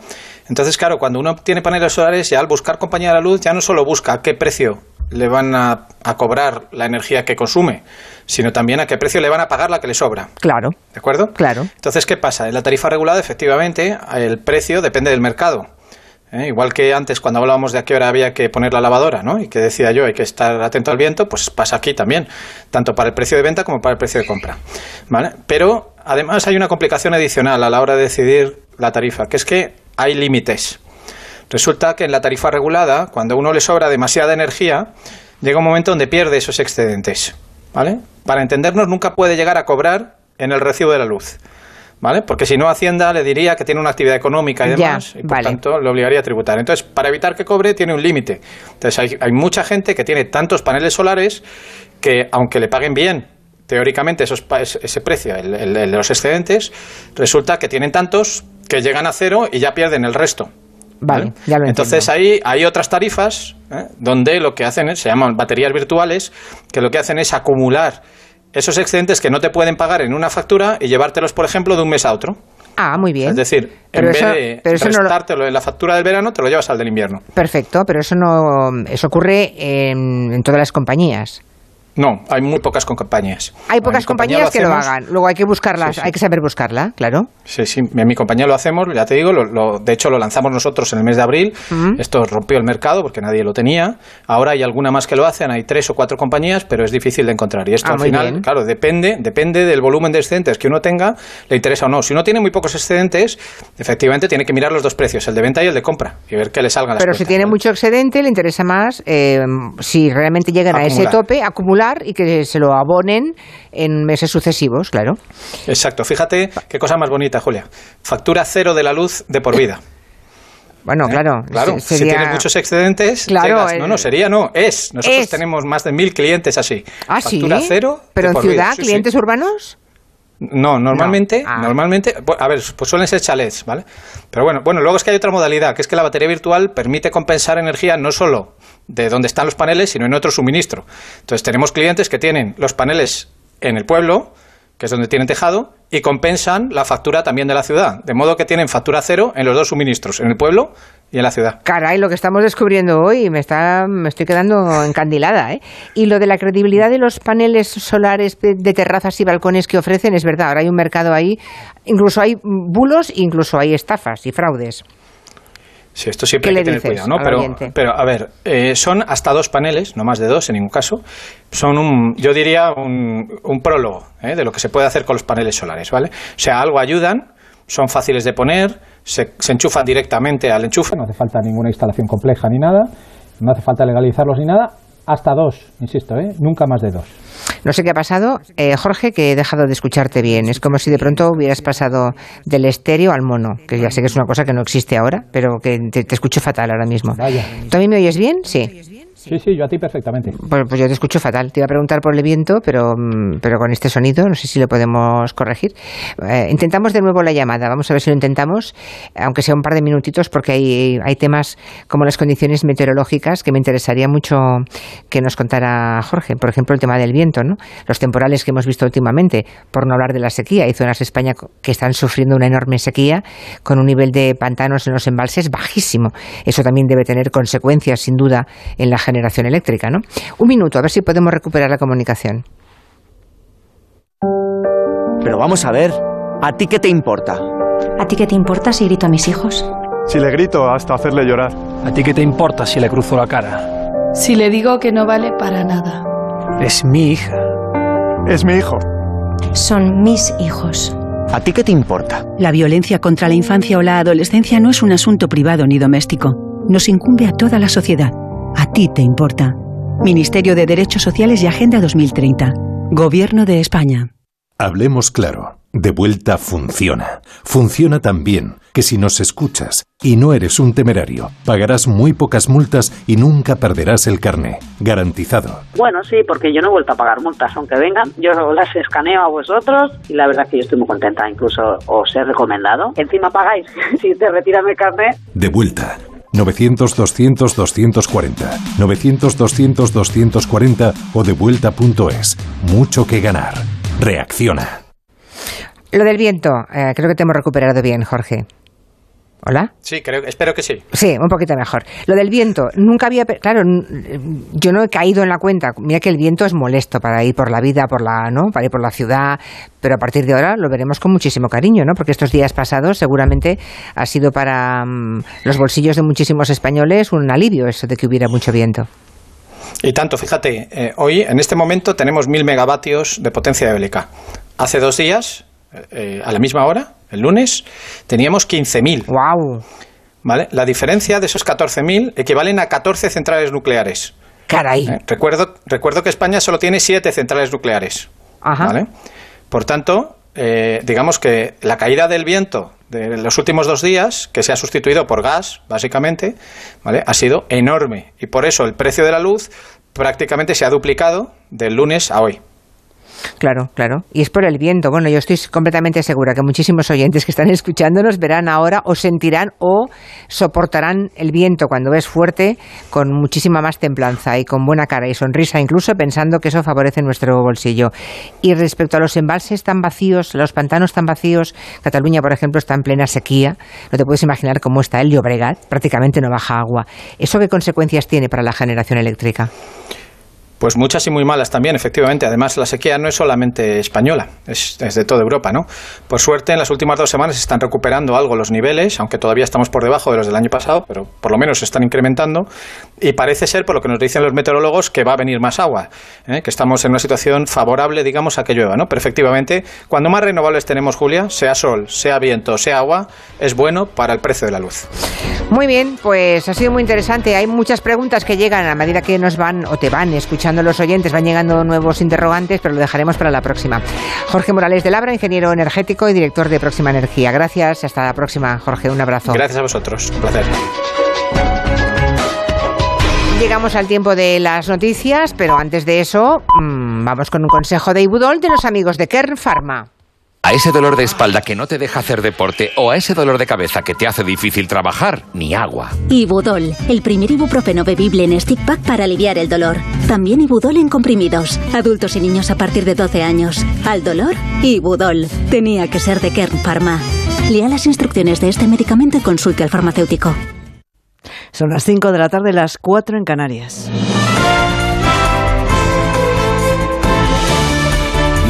Entonces, claro, cuando uno tiene paneles solares, ya al buscar compañía de la luz, ya no solo busca a qué precio le van a, a cobrar la energía que consume, sino también a qué precio le van a pagar la que le sobra. Claro. ¿De acuerdo? Claro. Entonces, ¿qué pasa? En la tarifa regulada, efectivamente, el precio depende del mercado. ¿Eh? Igual que antes, cuando hablábamos de a qué hora había que poner la lavadora, ¿no? Y que decía yo, hay que estar atento al viento, pues pasa aquí también, tanto para el precio de venta como para el precio de compra. ¿Vale? Pero además hay una complicación adicional a la hora de decidir la tarifa, que es que hay límites. Resulta que en la tarifa regulada, cuando a uno le sobra demasiada energía, llega un momento donde pierde esos excedentes. ¿Vale? Para entendernos, nunca puede llegar a cobrar en el recibo de la luz. ¿Vale? Porque si no, Hacienda le diría que tiene una actividad económica y Ya, demás, y por vale. tanto le obligaría a tributar. Entonces, para evitar que cobre, tiene un límite. Entonces, hay, hay mucha gente que tiene tantos paneles solares que, aunque le paguen bien, teóricamente, esos, ese precio, el, el- el de los excedentes, resulta que tienen tantos que llegan a cero y ya pierden el resto. Vale, ya lo Entonces ahí hay otras tarifas ¿eh? donde lo que hacen es, se llaman baterías virtuales, que lo que hacen es acumular esos excedentes que no te pueden pagar en una factura y llevártelos, por ejemplo, de un mes a otro. Ah, muy bien. Es decir, Pero en eso- vez de pero no lo- en la factura del verano, te lo llevas al del invierno. Perfecto, pero eso no, eso ocurre en, en todas las compañías. No, hay muy pocas compañías. Hay pocas compañía compañías que lo hagan. Luego hay que buscarlas, Sí, sí. hay que saber buscarla, claro. Sí, sí, en mi compañía lo hacemos, ya te digo, lo, lo- de hecho lo lanzamos nosotros en el mes de abril. Esto rompió el mercado porque nadie lo tenía. Ahora hay alguna más que lo hacen, hay tres o cuatro compañías, pero es difícil de encontrar. Y esto Ah, al final, bien. claro, depende, depende del volumen de excedentes que uno tenga, le interesa o no. Si uno tiene muy pocos excedentes, efectivamente tiene que mirar los dos precios, el de venta y el de compra, y ver qué le salgan las Pero si tiene mucho excedente, le interesa más, eh, si realmente llegan a ese tope, acumular y que se lo abonen en meses sucesivos, claro. Exacto, fíjate qué cosa más bonita, Julia. Factura cero de la luz de por vida. Bueno, claro. ¿Eh? Claro, se- si tienes muchos excedentes, Claro, llegas- el- no, no, sería no, es. Nosotros Es. tenemos más de mil clientes así. Ah, sí. Factura cero. de Pero en por ciudad, sí. clientes urbanos. No, normalmente, No. Ah. normalmente, a ver, pues suelen ser chalets, ¿vale? Pero bueno, bueno, luego es que hay otra modalidad, que es que la batería virtual permite compensar energía no solo de donde están los paneles, sino en otro suministro. Entonces tenemos clientes que tienen los paneles en el pueblo, que es donde tienen tejado, y compensan la factura también de la ciudad, de modo que tienen factura cero en los dos suministros, en el pueblo y en la ciudad. Caray, lo que estamos descubriendo hoy, me está, me estoy quedando encandilada, ¿eh? Y lo de la credibilidad de los paneles solares de, de terrazas y balcones que ofrecen es verdad. Ahora hay un mercado ahí, incluso hay bulos, incluso hay estafas y fraudes. Sí, esto siempre ¿Qué hay que tener cuidado, ¿no? Pero, pero a ver, eh, son hasta dos paneles, no más de dos en ningún caso. Son un, yo diría, un, un prólogo ¿eh? de lo que se puede hacer con los paneles solares, ¿vale? O sea, algo ayudan, son fáciles de poner, se, se enchufan directamente al enchufe, no hace falta ninguna instalación compleja ni nada, no hace falta legalizarlos ni nada, hasta dos, insisto, ¿eh? Nunca más de dos. No sé qué ha pasado, eh, Jorge, que he dejado de escucharte bien. Es como si de pronto hubieras pasado del estéreo al mono, que ya sé que es una cosa que no existe ahora, pero que te, te escucho fatal ahora mismo. Vaya. ¿Tú a mí me oyes bien? Sí. Sí, sí, yo a ti perfectamente. Pues, pues yo te escucho fatal. Te iba a preguntar por el viento, pero, mm, pero con este sonido no sé si lo podemos corregir. Eh, intentamos de nuevo la llamada. Vamos a ver si lo intentamos, aunque sea un par de minutitos, porque hay, hay temas como las condiciones meteorológicas que me interesaría mucho que nos contara Jorge. Por ejemplo, el tema del viento, ¿no? Los temporales que hemos visto últimamente, por no hablar de la sequía. Hay zonas de España que están sufriendo una enorme sequía con un nivel de pantanos en los embalses bajísimo. Eso también debe tener consecuencias, sin duda, en la generación eléctrica, ¿no? Un minuto, a ver si podemos recuperar la comunicación. Pero vamos a ver, ¿a ti qué te importa? ¿A ti qué te importa si grito a mis hijos? Si le grito hasta hacerle llorar. ¿A ti qué te importa si le cruzo la cara? Si le digo que no vale para nada. Es mi hija. Es mi hijo. Son mis hijos. ¿A ti qué te importa? La violencia contra la infancia o la adolescencia no es un asunto privado ni doméstico. Nos incumbe a toda la sociedad. A ti te importa. Ministerio de Derechos Sociales y Agenda 2030. Gobierno de España. Hablemos claro. De vuelta funciona. Funciona tan bien que si nos escuchas y no eres un temerario, pagarás muy pocas multas y nunca perderás el carné. Garantizado. Bueno, sí, porque yo no he vuelto a pagar multas, aunque vengan, yo las escaneo a vosotros y la verdad es que yo estoy muy contenta, incluso os he recomendado. Encima pagáis, si te retiran el carné. De vuelta. 900-200-240. 900-200-240 o devuelta.es. Mucho que ganar. Reacciona. Lo del viento, eh, creo que te hemos recuperado bien, Jorge. ¿Hola? Sí, creo, espero que sí. Sí, un poquito mejor. Lo del viento, nunca había... Claro, yo no he caído en la cuenta. Mira que el viento es molesto para ir por la vida, por la, ¿no? Para ir por la ciudad, pero a partir de ahora lo veremos con muchísimo cariño, ¿no? Porque estos días pasados seguramente ha sido para mm, los bolsillos de muchísimos españoles un alivio eso de que hubiera mucho viento. Y tanto, fíjate, eh, hoy en este momento tenemos mil megavatios de potencia eólica. Hace dos días, eh, a la misma hora, el lunes, teníamos 15.000. ¡Wow! ¿Vale? La diferencia de esos 14.000 equivalen a 14 centrales nucleares. Caray. Eh, recuerdo, recuerdo que España solo tiene 7 centrales nucleares. Ajá. ¿vale? Por tanto, eh, digamos que la caída del viento de los últimos dos días, que se ha sustituido por gas, básicamente, ¿vale? ha sido enorme. Y por eso el precio de la luz prácticamente se ha duplicado del lunes a hoy. Claro, claro. Y es por el viento. Bueno, yo estoy completamente segura que muchísimos oyentes que están escuchándonos verán ahora o sentirán o soportarán el viento cuando es fuerte con muchísima más templanza y con buena cara y sonrisa, incluso pensando que eso favorece nuestro bolsillo. Y respecto a los embalses tan vacíos, los pantanos tan vacíos, Cataluña, por ejemplo, está en plena sequía. No te puedes imaginar cómo está el Llobregat. Prácticamente no baja agua. ¿Eso qué consecuencias tiene para la generación eléctrica? Pues muchas y muy malas también, efectivamente. Además, la sequía no es solamente española, es, es, de toda Europa, ¿no? Por suerte, en las últimas dos semanas se están recuperando algo los niveles, aunque todavía estamos por debajo de los del año pasado, pero por lo menos se están incrementando. Y parece ser, por lo que nos dicen los meteorólogos, que va a venir más agua, ¿eh? que estamos en una situación favorable, digamos, a que llueva, ¿no? Pero efectivamente, cuando más renovables tenemos, Julia, sea sol, sea viento, sea agua, es bueno para el precio de la luz. Muy bien, pues ha sido muy interesante. Hay muchas preguntas que llegan a medida que nos van o te van escuchando los oyentes, van llegando nuevos interrogantes, pero lo dejaremos para la próxima. Jorge Morales de Labra, ingeniero energético y director de Próxima Energía. Gracias, hasta la próxima, Jorge. Un abrazo. Gracias a vosotros, un placer. Llegamos al tiempo de las noticias, pero antes de eso, mmm, vamos con un consejo de Ibudol de los amigos de Kern Pharma. A ese dolor de espalda que no te deja hacer deporte o a ese dolor de cabeza que te hace difícil trabajar, ni agua. Ibudol, el primer ibuprofeno bebible en stick pack para aliviar el dolor. También Ibudol en comprimidos. Adultos y niños a partir de 12 años. Al dolor, Ibudol. Tenía que ser de Kern Pharma. Lea las instrucciones de este medicamento y consulte al farmacéutico. Son las 5 de la tarde, las 4 en Canarias.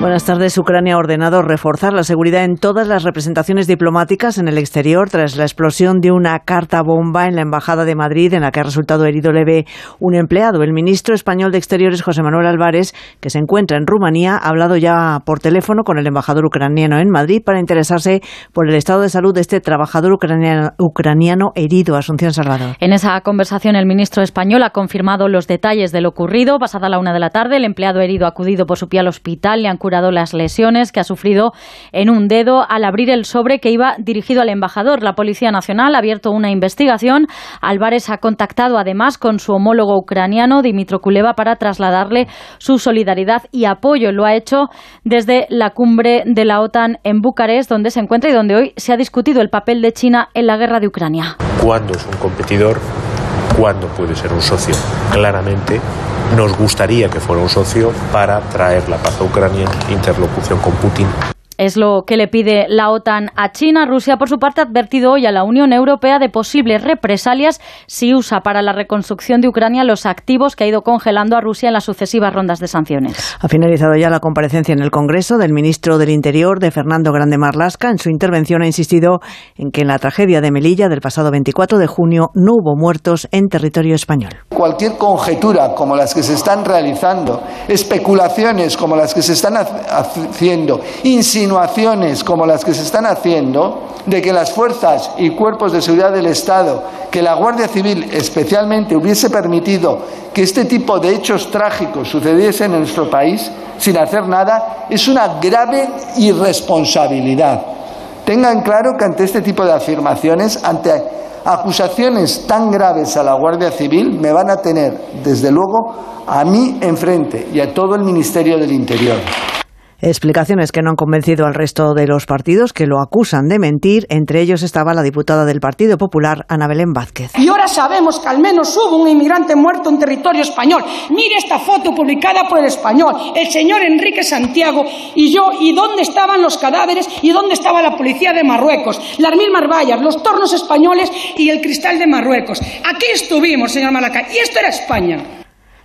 Buenas tardes. Ucrania ha ordenado reforzar la seguridad en todas las representaciones diplomáticas en el exterior tras la explosión de una carta bomba en la Embajada de Madrid en la que ha resultado herido leve un empleado. El ministro español de Exteriores, José Manuel Álvarez, que se encuentra en Rumanía, ha hablado ya por teléfono con el embajador ucraniano en Madrid para interesarse por el estado de salud de este trabajador ucraniano, herido, Asunción Salvador. En esa conversación, el ministro español ha confirmado los detalles de lo ocurrido. Pasada la una de la tarde, el empleado herido ha acudido por su pie al hospital, le han jurado las lesiones que ha sufrido en un dedo al abrir el sobre que iba dirigido al embajador. La Policía Nacional ha abierto una investigación. Álvarez ha contactado además con su homólogo ucraniano, Dimitro Kuleva, para trasladarle su solidaridad y apoyo. Lo ha hecho desde la cumbre de la OTAN en Bucarest, donde se encuentra y donde hoy se ha discutido el papel de China en la guerra de Ucrania. ¿Cuándo es un competidor? ¿Cuándo puede ser un socio? Claramente nos gustaría que fuera un socio para traer la paz a Ucrania, interlocución con Putin. Es lo que le pide la OTAN a China. Rusia, por su parte, ha advertido hoy a la Unión Europea de posibles represalias si usa para la reconstrucción de Ucrania los activos que ha ido congelando a Rusia en las sucesivas rondas de sanciones. Ha finalizado ya la comparecencia en el Congreso del ministro del Interior, de Fernando Grande Marlasca. En su intervención ha insistido en que en la tragedia de Melilla del pasado 24 de junio no hubo muertos en territorio español. Cualquier conjetura como las que se están realizando, especulaciones como las que se están haciendo, insinuaciones como las que se están haciendo de que las fuerzas y cuerpos de seguridad del Estado, que la Guardia Civil especialmente hubiese permitido que este tipo de hechos trágicos sucediesen en nuestro país sin hacer nada, es una grave irresponsabilidad. Tengan claro que ante este tipo de afirmaciones, ante acusaciones tan graves a la Guardia Civil, me van a tener, desde luego, a mí enfrente y a todo el Ministerio del Interior. Explicaciones que no han convencido al resto de los partidos que lo acusan de mentir. Entre ellos estaba la diputada del Partido Popular, Ana Belén Vázquez. Y ahora sabemos que al menos hubo un inmigrante muerto en territorio español. Mire esta foto publicada por el español, el señor Enrique Santiago y yo. ¿Y dónde estaban los cadáveres? ¿Y dónde estaba la policía de Marruecos? Las mil marballas, los tornos españoles y el cristal de Marruecos. Aquí estuvimos, señor Malaca. Y esto era España.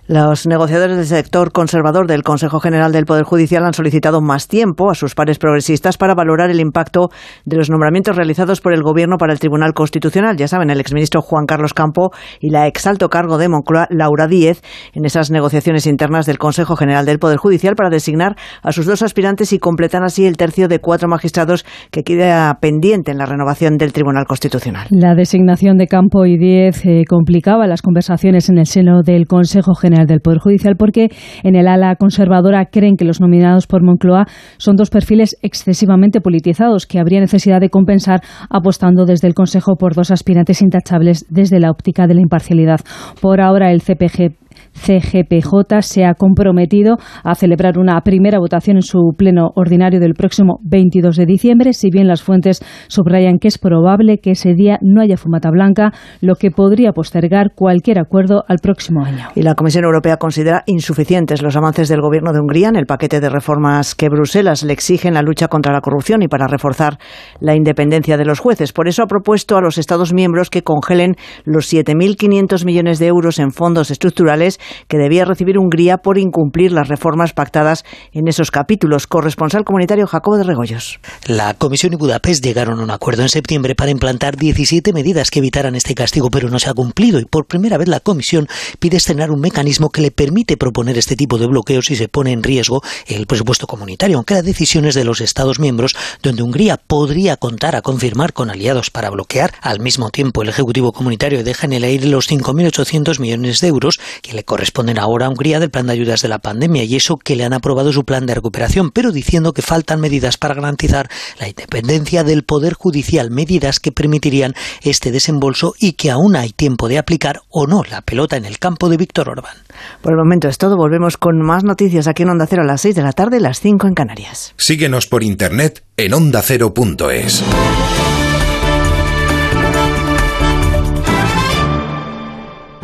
Los negociadores del sector conservador del Consejo General del Poder Judicial han solicitado más tiempo a sus pares progresistas para valorar el impacto de los nombramientos realizados por el Gobierno para el Tribunal Constitucional. Ya saben, el exministro Juan Carlos Campo y la exalto cargo de Moncloa, Laura Díez, en esas negociaciones internas del Consejo General del Poder Judicial para designar a sus dos aspirantes y completar así el tercio de cuatro magistrados que queda pendiente en la renovación del Tribunal Constitucional. La designación de Campo y Díez eh, complicaba las conversaciones en el seno del Consejo General del Poder Judicial porque en el ala conservadora creen que los nominados por Moncloa son dos perfiles excesivamente politizados que habría necesidad de compensar apostando desde el Consejo por dos aspirantes intachables desde la óptica de la imparcialidad. Por ahora el CPG CGPJ se ha comprometido a celebrar una primera votación en su pleno ordinario del próximo 22 de diciembre, si bien las fuentes subrayan que es probable que ese día no haya fumata blanca, lo que podría postergar cualquier acuerdo al próximo año. Y la Comisión Europea considera insuficientes los avances del gobierno de Hungría en el paquete de reformas que Bruselas le exige en la lucha contra la corrupción y para reforzar la independencia de los jueces. Por eso ha propuesto a los Estados miembros que congelen los 7.500 millones de euros en fondos estructurales que debía recibir Hungría por incumplir las reformas pactadas en esos capítulos. Corresponsal comunitario Jacobo de Regoyos. La Comisión y Budapest llegaron a un acuerdo en septiembre para implantar 17 medidas que evitaran este castigo, pero no se ha cumplido y por primera vez la Comisión pide estrenar un mecanismo que le permite proponer este tipo de bloqueos si se pone en riesgo el presupuesto comunitario, aunque las decisiones de los Estados miembros, donde Hungría podría contar a confirmar con aliados para bloquear, al mismo tiempo el Ejecutivo Comunitario deja en el aire los 5.800 millones de euros que le corresponden ahora a Hungría del plan de ayudas de la pandemia y eso que le han aprobado su plan de recuperación, pero diciendo que faltan medidas para garantizar la independencia del Poder Judicial, medidas que permitirían este desembolso y que aún hay tiempo de aplicar o no la pelota en el campo de Víctor Orbán. Por el momento es todo, volvemos con más noticias aquí en Onda Cero a las 6 de la tarde, las 5 en Canarias. Síguenos por internet en ondacero.es.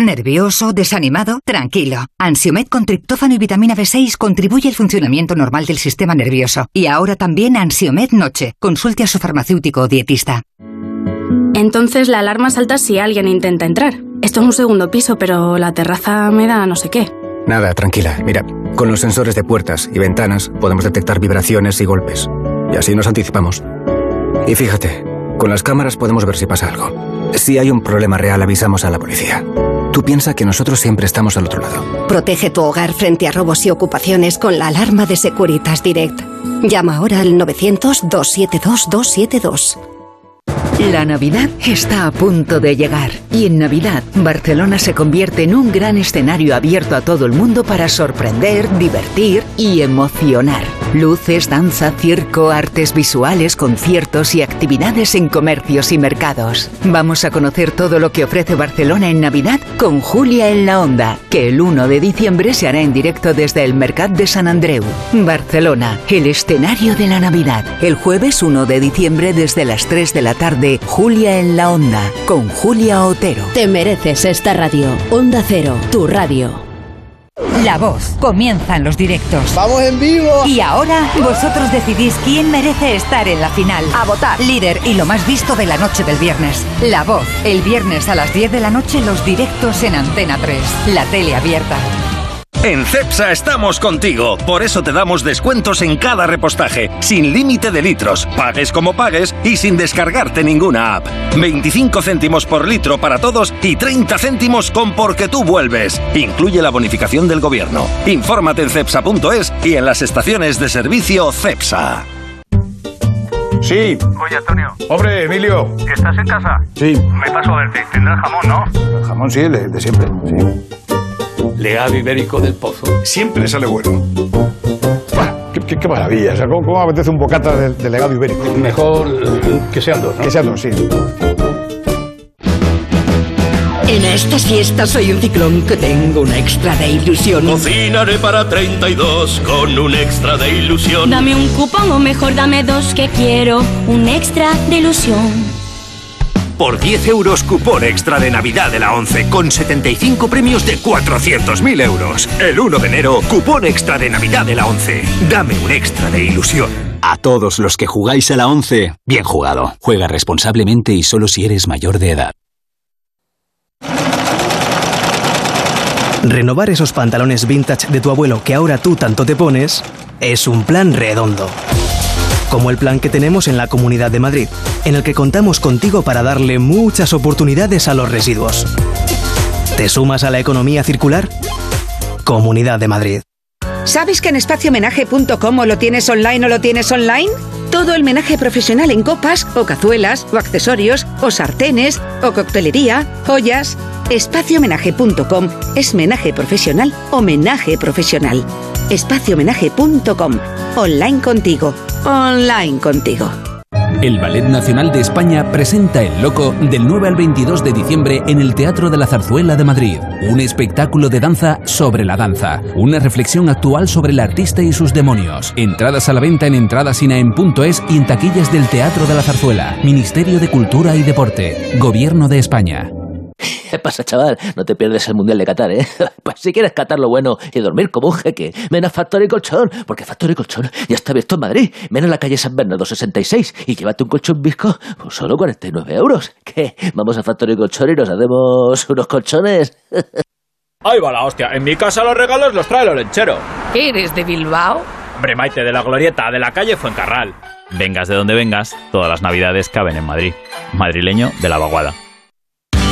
¿Nervioso? ¿Desanimado? Tranquilo. Ansiomed con triptófano y vitamina B6 contribuye al funcionamiento normal del sistema nervioso. Y ahora también Ansiomed Noche. Consulte a su farmacéutico o dietista. Entonces la alarma salta si alguien intenta entrar. Esto es un segundo piso, pero la terraza me da no sé qué. Nada, tranquila. Mira, con los sensores de puertas y ventanas podemos detectar vibraciones y golpes. Y así nos anticipamos. Y fíjate, con las cámaras podemos ver si pasa algo. Si hay un problema real, avisamos a la policía. Tú piensas que nosotros siempre estamos al otro lado. Protege tu hogar frente a robos y ocupaciones con la alarma de Securitas Direct. Llama ahora al 900-272-272. La Navidad está a punto de llegar y en Navidad Barcelona se convierte en un gran escenario abierto a todo el mundo para sorprender, divertir y emocionar. Luces, danza, circo, artes visuales, conciertos y actividades en comercios y mercados. Vamos a conocer todo lo que ofrece Barcelona en Navidad con Julia en la Onda, que el 1 de diciembre se hará en directo desde el Mercat de San Andreu. Barcelona, el escenario de la Navidad. El jueves 1 de diciembre desde las 3 de la tarde, Julia en la Onda, con Julia Otero. Te mereces esta radio. Onda Cero, tu radio. La voz. Comienzan los directos. ¡Vamos en vivo! Y ahora vosotros decidís quién merece estar en la final. A votar. Líder y lo más visto de la noche del viernes. La voz. El viernes a las 10 de la noche los directos en Antena 3. La tele abierta. En CEPSA estamos contigo, por eso te damos descuentos en cada repostaje, sin límite de litros, pagues como pagues y sin descargarte ninguna app. 25 céntimos por litro para todos y 30 céntimos con porque tú vuelves. Incluye la bonificación del gobierno. Infórmate en cepsa.es y en las estaciones de servicio CEPSA. Sí. Oye, Antonio. Hombre, Emilio. ¿Estás en casa? Sí. Me paso a verte. Tendrás jamón, ¿no? El jamón sí, de, de siempre. Sí. Legado ibérico del pozo. Siempre sale bueno. Qué, qué- qué maravilla. O sea, ¿cómo, cómo apetece un bocata de, de legado ibérico? Mejor que sean dos, ¿no? Que sean dos, sí. En estas fiestas soy un ciclón que tengo una extra de ilusión. Cocinaré para 32 con un extra de ilusión. Dame un cupón o mejor dame dos que quiero un extra de ilusión. Por 10 euros cupón extra de Navidad de la 11 con 75 premios de 400.000 euros. El 1 de enero, cupón extra de Navidad de la 11. Dame un extra de ilusión. A todos los que jugáis a la 11, bien jugado. Juega responsablemente y solo si eres mayor de edad. Renovar esos pantalones vintage de tu abuelo que ahora tú tanto te pones es un plan redondo. Como el plan que tenemos en la Comunidad de Madrid, en el que contamos contigo para darle muchas oportunidades a los residuos. ¿Te sumas a la economía circular? Comunidad de Madrid. ¿Sabes que en espaciomenaje.com o lo tienes online o lo tienes online? Todo el menaje profesional en copas o cazuelas o accesorios o sartenes o coctelería, joyas. Espaciomenaje.com es menaje profesional homenaje profesional. Espaciomenaje.com. Online contigo. Online contigo. El Ballet Nacional de España presenta El Loco del 9 al 22 de diciembre en el Teatro de la Zarzuela de Madrid. Un espectáculo de danza sobre la danza. Una reflexión actual sobre el artista y sus demonios. Entradas a la venta en entradasinaen.es y en taquillas del Teatro de la Zarzuela. Ministerio de Cultura y Deporte. Gobierno de España. ¿Qué pasa, chaval? No te pierdes el Mundial de Qatar, ¿eh? Pues si quieres catar lo bueno y dormir como un jeque, ven a Factory Colchón, porque Factory Colchón ya está abierto en Madrid. Ven a la calle San Bernardo 66 y llévate un colchón visco por solo 49 euros. ¿Qué? Vamos a Factory Colchón y nos hacemos unos colchones. Ahí va la hostia. En mi casa los regalos los trae el olenchero. ¿Eres de Bilbao? Hombre, Maite, de la glorieta, de la calle Fuencarral. Vengas de donde vengas, todas las navidades caben en Madrid. Madrileño de la vaguada.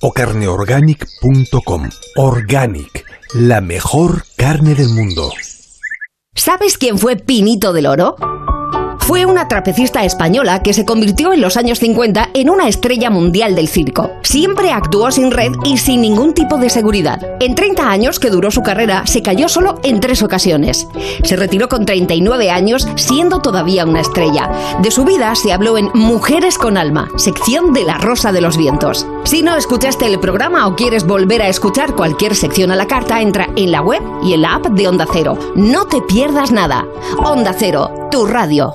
o carneorganic.com. Organic, la mejor carne del mundo. ¿Sabes quién fue Pinito del Oro? Fue una trapecista española que se convirtió en los años 50 en una estrella mundial del circo. Siempre actuó sin red y sin ningún tipo de seguridad. En 30 años que duró su carrera, se cayó solo en tres ocasiones. Se retiró con 39 años, siendo todavía una estrella. De su vida se habló en Mujeres con Alma, sección de La Rosa de los Vientos. Si no escuchaste el programa o quieres volver a escuchar cualquier sección a la carta, entra en la web y en la app de Onda Cero. No te pierdas nada. Onda Cero, tu radio.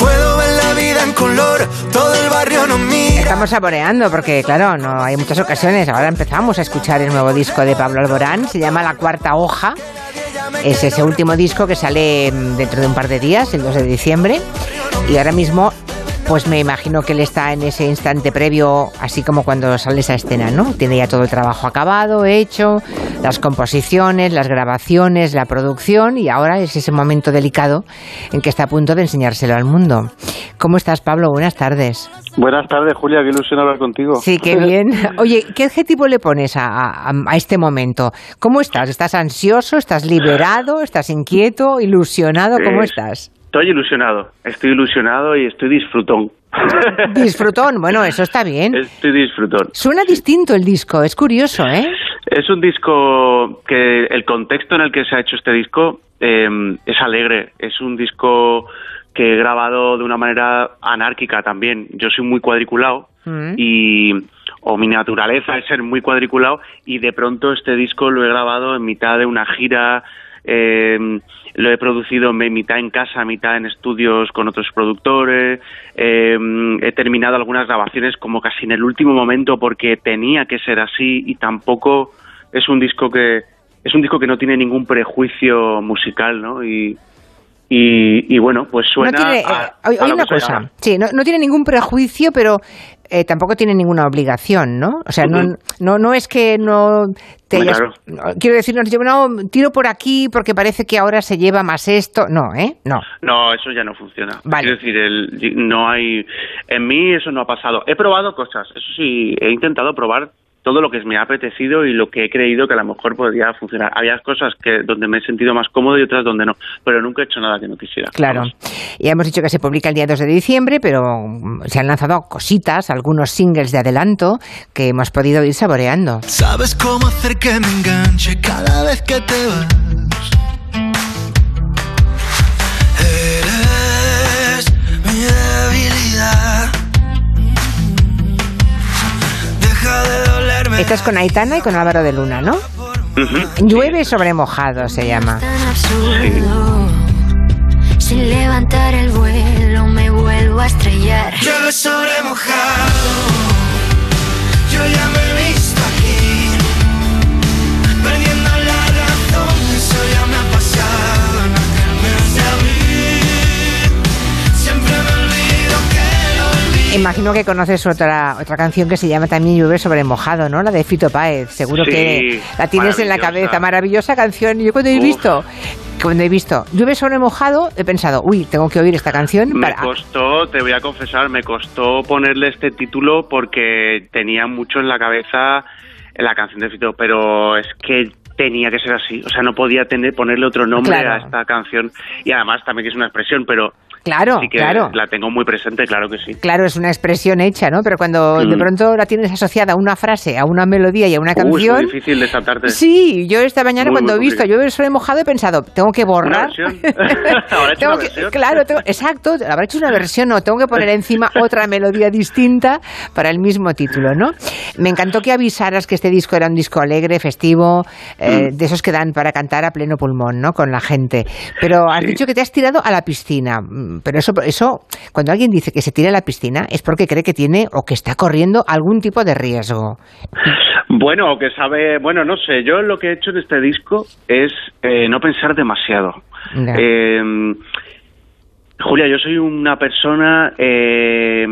Puedo ver la vida en color, todo el barrio. Estamos saboreando porque, claro, no hay muchas ocasiones. Ahora empezamos a escuchar el nuevo disco de Pablo Alborán. Se llama La Cuarta Hoja. Es ese último disco que sale mm, dentro de un par de días, el 2 de diciembre. Y ahora mismo, pues me imagino que él está en ese instante previo, así como cuando sale esa escena, ¿no? Tiene ya todo el trabajo acabado, hecho, las composiciones, las grabaciones, la producción, y ahora es ese momento delicado en que está a punto de enseñárselo al mundo. ¿Cómo estás, Pablo? Buenas tardes. Buenas tardes, Julia, qué ilusión hablar contigo. Sí, qué bien. Oye, ¿qué adjetivo le pones a, a- a este momento? ¿Cómo estás? ¿Estás ansioso? ¿Estás liberado? ¿Estás inquieto? ¿Ilusionado? ¿Cómo Eh, estás? Estoy ilusionado, estoy ilusionado y estoy disfrutón. Disfrutón. Bueno, eso está bien. Estoy disfrutón. Suena distinto el disco, es curioso, ¿eh? Es un disco que el contexto en el que se ha hecho este disco eh, es alegre. Es un disco que he grabado de una manera anárquica también. Yo soy muy cuadriculado y o mi naturaleza es ser muy cuadriculado y de pronto este disco lo he grabado en mitad de una gira eh, lo he producido mitad en casa, mitad en estudios con otros productores. eh, he terminado algunas grabaciones como casi en el último momento porque tenía que ser así y tampoco es un disco que es un disco que no tiene ningún prejuicio musical, ¿no? Y y, y bueno, pues suena. no tiene, a- eh, a una cosa, sí, no, no tiene ningún prejuicio, pero eh, tampoco tiene ninguna obligación, ¿no? O sea, no, no, no es que no te hayas- claro. quiero decir, no, yo, no, tiro por aquí porque parece que ahora se lleva más esto, no, ¿eh? No. No, eso ya no funciona. Vale. Quiero decir, el, no hay. En mí eso no ha pasado. He probado cosas, eso sí, he intentado probar todo lo que me ha apetecido y lo que he creído que a lo mejor podría funcionar. Había cosas que donde me he sentido más cómodo y otras donde no, pero nunca he hecho nada que no quisiera. Claro. Ya hemos dicho que se publica el día 2 de diciembre, pero mm, se han lanzado cositas, algunos singles de adelanto que hemos podido ir saboreando. ¿Sabes cómo hacer que me enganche cada vez que te vas? De dolerme. Esta es con Aitana y con Álvaro de Luna, ¿no? Llueve sobre mojado se llama. absurdo. Sin levantar el vuelo me vuelvo a estrellar. Llueve sobre mojado. Yo ya me Imagino que conoces otra otra canción que se llama también Llueve sobre mojado, ¿no? La de Fito Páez. Seguro Sí, que la tienes en la cabeza. Maravillosa canción. Yo cuando he Uf. visto cuando he visto Llueve sobre mojado, he pensado, uy, tengo que oír esta canción Me para costó, te voy a confesar, me costó ponerle este título porque tenía mucho en la cabeza la canción de Fito, pero es que tenía que ser así, o sea, no podía tener ponerle otro nombre Claro. a esta canción y además también que es una expresión, pero Claro, sí que claro. la tengo muy presente, claro que sí. Claro, es una expresión hecha, ¿no? Pero cuando de Mm. pronto la tienes asociada a una frase, a una melodía y a una Uh, es canción. muy difícil de saltarte. Sí, yo esta mañana Muy, cuando muy he visto. Llueve sobre mojado he pensado, tengo que Una borrar. Ahora he hecho Tengo una que- versión. claro, tengo- exacto, habrá hecho una versión, no, tengo que poner encima otra melodía distinta para el mismo título, ¿no? Me encantó que avisaras que este disco era un disco alegre, festivo, eh, Mm. de esos que dan para cantar a pleno pulmón, ¿no? Con la gente. Pero has Sí. dicho que te has tirado a la piscina. Pero eso, eso, cuando alguien dice que se tira a la piscina es porque cree que tiene o que está corriendo algún tipo de riesgo. Bueno, que sabe, bueno, no sé, yo lo que he hecho en este disco es eh, no pensar demasiado. Eh, Julia, yo soy una persona eh,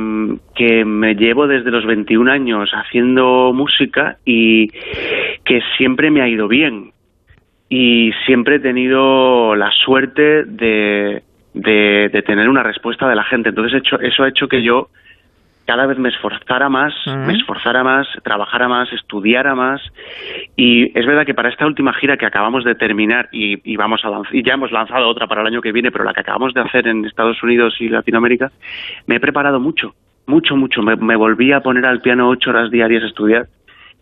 que me llevo desde los 21 años haciendo música y que siempre me ha ido bien. Y siempre he tenido la suerte de, de, tener una respuesta de la gente. Entonces hecho, eso ha hecho que yo cada vez me esforzara más, me esforzara más, trabajara más, estudiara más. Y es verdad que para esta última gira que acabamos de terminar y, vamos a y ya hemos lanzado otra para el año que viene, pero la que acabamos de hacer en Estados Unidos y Latinoamérica, me he preparado mucho, mucho, mucho. Me, me volví a poner al piano ocho horas diarias a estudiar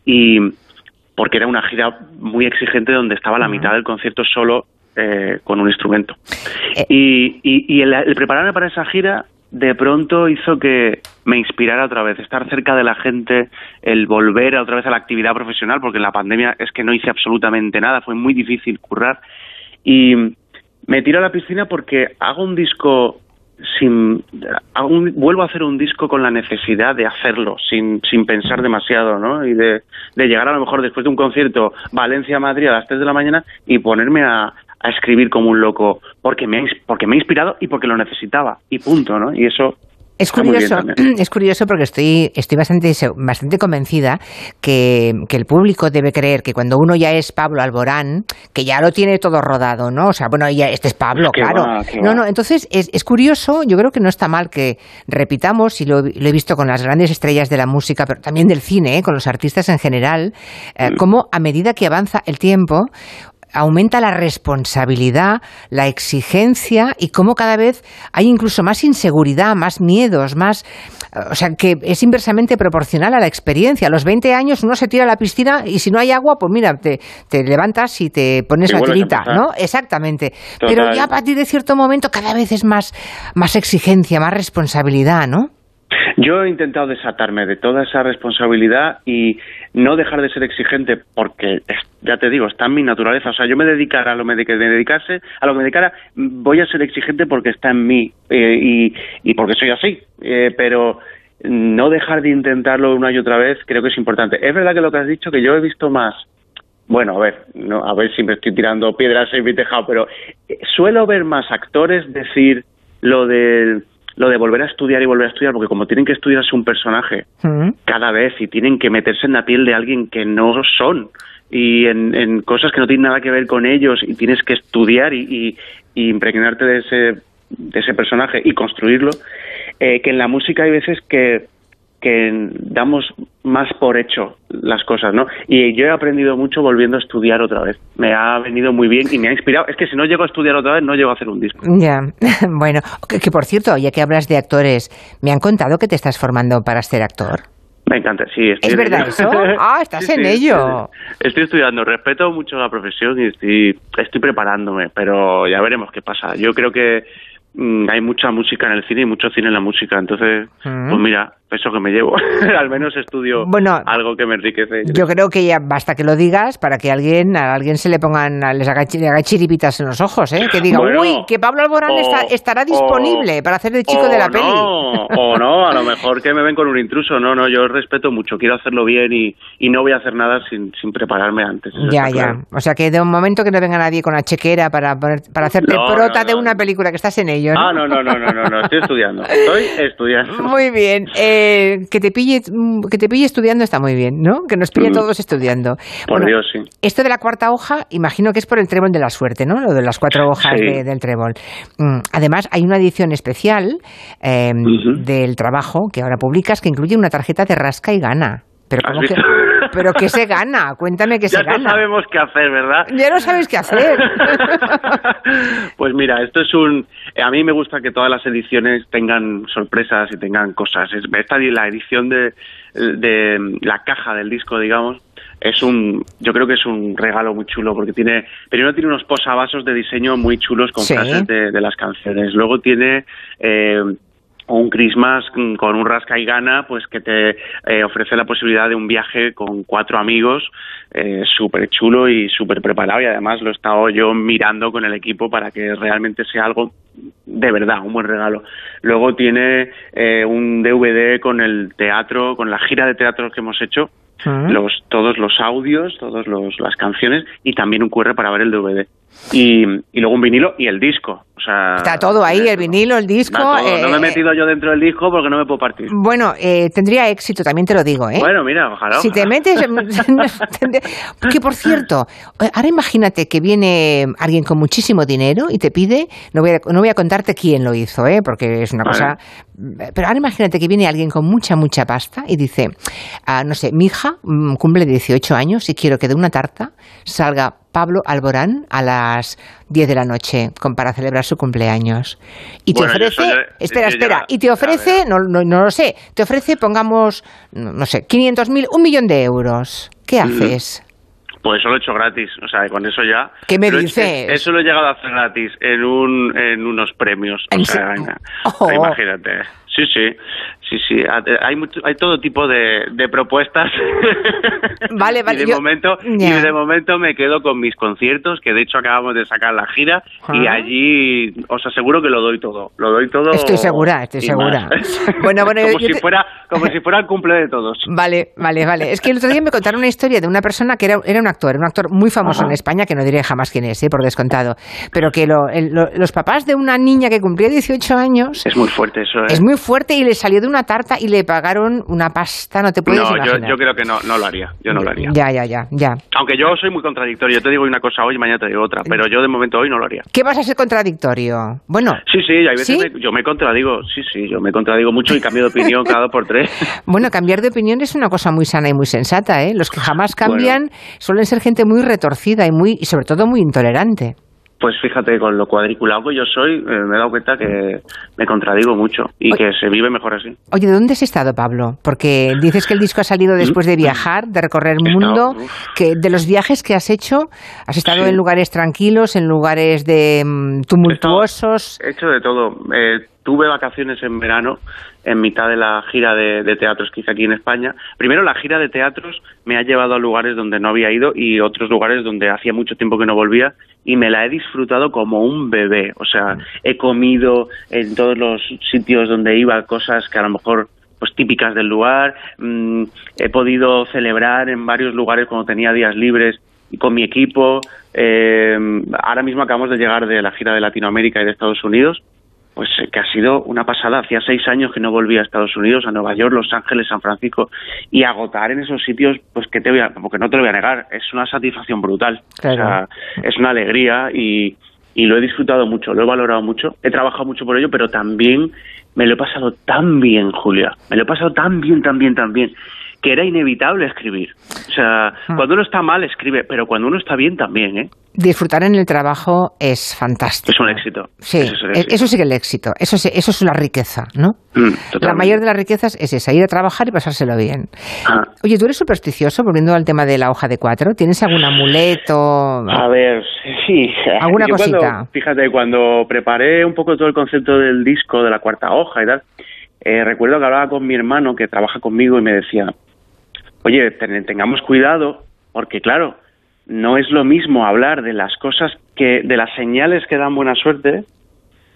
y porque era una gira muy exigente donde estaba la mitad del concierto solo eh, con un instrumento. Eh. Y, y, el, prepararme para esa gira de pronto hizo que me inspirara otra vez, estar cerca de la gente, el volver otra vez a la actividad profesional, porque en la pandemia es que no hice absolutamente nada, fue muy difícil currar. Y me tiro a la piscina porque hago un disco sin vuelvo a hacer un disco con la necesidad de hacerlo sin, sin pensar demasiado ¿no? y de, de llegar a lo mejor después de un concierto Valencia-Madrid a las 3 de la mañana y ponerme a, a escribir como un loco porque me, porque me ha inspirado y porque lo necesitaba y punto, ¿no? Y eso es curioso, es curioso porque estoy, estoy bastante, bastante convencida que, que, el público debe creer que cuando uno ya es Pablo Alborán, que ya lo tiene todo rodado, ¿no? O sea, bueno, ya este es Pablo, claro. no, no, entonces es, es, curioso, yo creo que no está mal que repitamos, y lo, he visto con las grandes estrellas de la música, pero también del cine, ¿eh? con los artistas en general, eh, mm. como a medida que avanza el tiempo, aumenta la responsabilidad, la exigencia y cómo cada vez hay incluso más inseguridad, más miedos, más... O sea, que es inversamente proporcional a la experiencia. A los 20 años uno se tira a la piscina y si no hay agua, pues mira, te, levantas y te pones la tirita, ¿no? Exactamente. Pero ya a partir de cierto momento cada vez es más, más exigencia, más responsabilidad, ¿no? Yo he intentado desatarme de toda esa responsabilidad y no dejar de ser exigente porque, ya te digo, está en mi naturaleza. O sea, yo me dedicara a lo que me dedicase, a lo que me dedicara, voy a ser exigente porque está en mí eh, y, y, porque soy así. Eh, pero no dejar de intentarlo una y otra vez creo que es importante. Es verdad que lo que has dicho, que yo he visto más bueno, a ver, no, a ver si me estoy tirando piedras en mi tejado, pero eh, suelo ver más actores decir lo del lo de volver a estudiar y volver a estudiar, porque como tienen que estudiarse un personaje cada vez y tienen que meterse en la piel de alguien que no son y en, cosas que no tienen nada que ver con ellos y tienes que estudiar y, y, impregnarte de ese, de ese personaje y construirlo, eh, que en la música hay veces que que damos más por hecho las cosas, ¿no? Y yo he aprendido mucho volviendo a estudiar otra vez. Me ha venido muy bien y me ha inspirado. Es que si no llego a estudiar otra vez, no llego a hacer un disco. Ya, bueno, que, por cierto, ya que hablas de actores, me han contado que te estás formando para ser actor. Me encanta, sí. ¿Es verdad eso? Ah, estás en ello. Estoy, estudiando, respeto mucho la profesión y estoy, estoy preparándome, pero ya veremos qué pasa. Yo creo que mm, hay mucha música en el cine y mucho cine en la música, entonces, mm. pues mira, eso que me llevo. Al menos estudio algo que me enriquece. Yo creo que ya basta que lo digas para que alguien a alguien se le pongan, les haga, chiripitas en los ojos, ¿eh? Que diga, uy, que Pablo Alborán estará disponible para hacer de chico de la peli. o no, a lo mejor que me ven con un intruso. No, no, yo respeto mucho, quiero hacerlo bien y, y no voy a hacer nada sin, sin prepararme antes. Ya, ya. O sea que de un momento que no venga nadie con la chequera para, para hacerte prota de una película que estás en ello. Ah, no, no, no, no, no, estoy estudiando. Estoy estudiando. Muy bien. Eh, que te pille que te pille estudiando está muy bien, ¿no? Que nos pille todos estudiando. Por Dios, sí. Esto de la cuarta hoja, imagino que es por el trébol de la suerte, ¿no? Lo de las cuatro hojas del trébol. Mm, además, hay una edición especial em, del trabajo que ahora publicas que incluye una tarjeta de rasca y gana. Pero ¿cómo que, pero ¿qué se gana? Cuéntame qué se gana. Ya no sabemos qué hacer, ¿verdad? Ya no sabes qué hacer. pues mira, esto es un... A mí me gusta que todas las ediciones tengan sorpresas y tengan cosas. Esta la edición de, de la caja del disco, digamos, es un yo creo que es un regalo muy chulo porque tiene primero tiene unos posavasos de diseño muy chulos con frases de, de, las canciones luego tiene eh, o un Christmas con un rasca y gana, pues que te eh, ofrece la posibilidad de un viaje con cuatro amigos, eh, súper chulo y súper preparado y además lo he estado yo mirando con el equipo para que realmente sea algo de verdad, un buen regalo. Luego tiene eh, un DVD con el teatro, con la gira de teatro que hemos hecho, Ah. los, todos los audios, todas las canciones y también un QR para ver el DVD. Y, y luego un vinilo y el disco. O sea, Está todo ahí, el vinilo, el disco. todo. no me he eh, metido yo dentro del disco porque no me puedo partir. Bueno, eh, tendría éxito, también te lo digo, ¿eh? Bueno, mira, ojalá. Si te metes... que por cierto, eh, ahora imagínate que viene alguien con muchísimo dinero y te pide, no voy a, no voy a contarte quién lo hizo, ¿eh? porque es una Vale. cosa... Pero ahora imagínate que viene alguien con mucha, mucha pasta y dice, ah, no sé, mi hija mm, cumple 18 años y quiero que de una tarta salga Pablo Alborán a las 10 de la noche con, para celebrar su cumpleaños. Y te Bueno, ofrece... espera, ya- espera. Y te ofrece, no, no, no lo sé, te ofrece, pongamos, no sé, 500.000, un millón de euros. ¿Qué haces? Pues eso lo he hecho gratis, o sea, con eso ya. ¿Qué me he- dices? Eso lo he llegado a hacer gratis en un en unos premios. O ¿En sea, Oh. imagínate. Sí, sí, sí, sí. Hay mucho- hay todo tipo de, de propuestas. Vale, vale, Y de yo- momento y de momento me quedo con mis conciertos, que de hecho acabamos de sacar la gira y Ah. allí os aseguro que lo doy todo. Lo doy todo. Estoy segura, estoy segura. Bueno, bueno, como yo si te- fuera como si fuera el cumple de todos. Vale, vale, vale. Es que el otro día me contaron una historia de una persona que era, era un actor, un actor muy famoso Ajá. en España, que no diré jamás quién es, ¿eh? por descontado, pero que lo- el- lo- los papás de una niña que cumplía 18 años Es muy fuerte eso. ¿eh? es muy fuerte y le salió de una tarta y le pagaron una pasta, no te puedes no, yo, imaginar. yo creo que no, no lo haría. Yo no lo haría. Ya, ya, ya, ya. Aunque yo soy muy contradictorio, yo te digo una cosa hoy y mañana te digo otra, pero yo de momento hoy no lo haría. ¿Qué vas a ser contradictorio? Bueno, Sí, sí, hay veces ¿Sí? me- yo me contradigo, sí, sí, yo me contradigo mucho y cambio de opinión cada dos por tres. Bueno, cambiar de opinión es una cosa muy sana y muy sensata, ¿eh? Los que jamás cambian suelen ser gente muy retorcida y muy y sobre todo muy intolerante. Pues fíjate, con lo cuadriculado que yo soy, eh, me he dado cuenta que me contradigo mucho y que se vive mejor así. Oye, ¿de dónde has estado, Pablo? Porque dices que el disco ha salido después de viajar, de recorrer el estado, mundo, que de los viajes que has hecho, has estado Sí. en lugares tranquilos, en lugares de mm, tumultuosos. He hecho de todo. Eh, tuve vacaciones en verano, en mitad de la gira de, teatros que hice aquí en España. Primero, la gira de teatros me ha llevado a lugares donde no había ido y otros lugares donde hacía mucho tiempo que no volvía y me la he disfrutado como un bebé. O sea, he comido en todos los sitios donde iba cosas que a lo mejor pues típicas del lugar. Mm, he podido celebrar en varios lugares cuando tenía días libres y con mi equipo. Eh, ahora mismo acabamos de llegar de la gira de Latinoamérica y de Estados Unidos, pues eh, que ha sido una pasada. Hacía seis años que no volvía a Estados Unidos, a Nueva York, Los Ángeles, San Francisco, y agotar en esos sitios, pues que te voy a, porque no te lo voy a negar, es una satisfacción brutal. Claro. O sea, es una alegría y, y lo he disfrutado mucho, lo he valorado mucho, he trabajado mucho por ello, pero también me lo he pasado tan bien, Julia, me lo he pasado tan bien, tan bien, tan bien, que era inevitable escribir. O sea, Hmm. cuando uno está mal, escribe, pero cuando uno está bien también, ¿eh? Disfrutar en el trabajo es fantástico. Es un éxito. Sí, Eso es el e- éxito. eso sí que es el éxito. Eso, sí- eso es la riqueza, ¿no? Mm, La mayor de las riquezas es esa, ir a trabajar y pasárselo bien. Ah. Oye, ¿tú eres supersticioso, volviendo al tema de la hoja de cuatro? ¿Tienes algún amuleto? A ver, sí. ¿Alguna Yo cuando- cosita? fíjate, cuando preparé un poco todo el concepto del disco, de la cuarta hoja y tal, eh, recuerdo que hablaba con mi hermano que trabaja conmigo y me decía, oye, ten- tengamos cuidado, porque claro, no es lo mismo hablar de las cosas que, de las señales que dan buena suerte,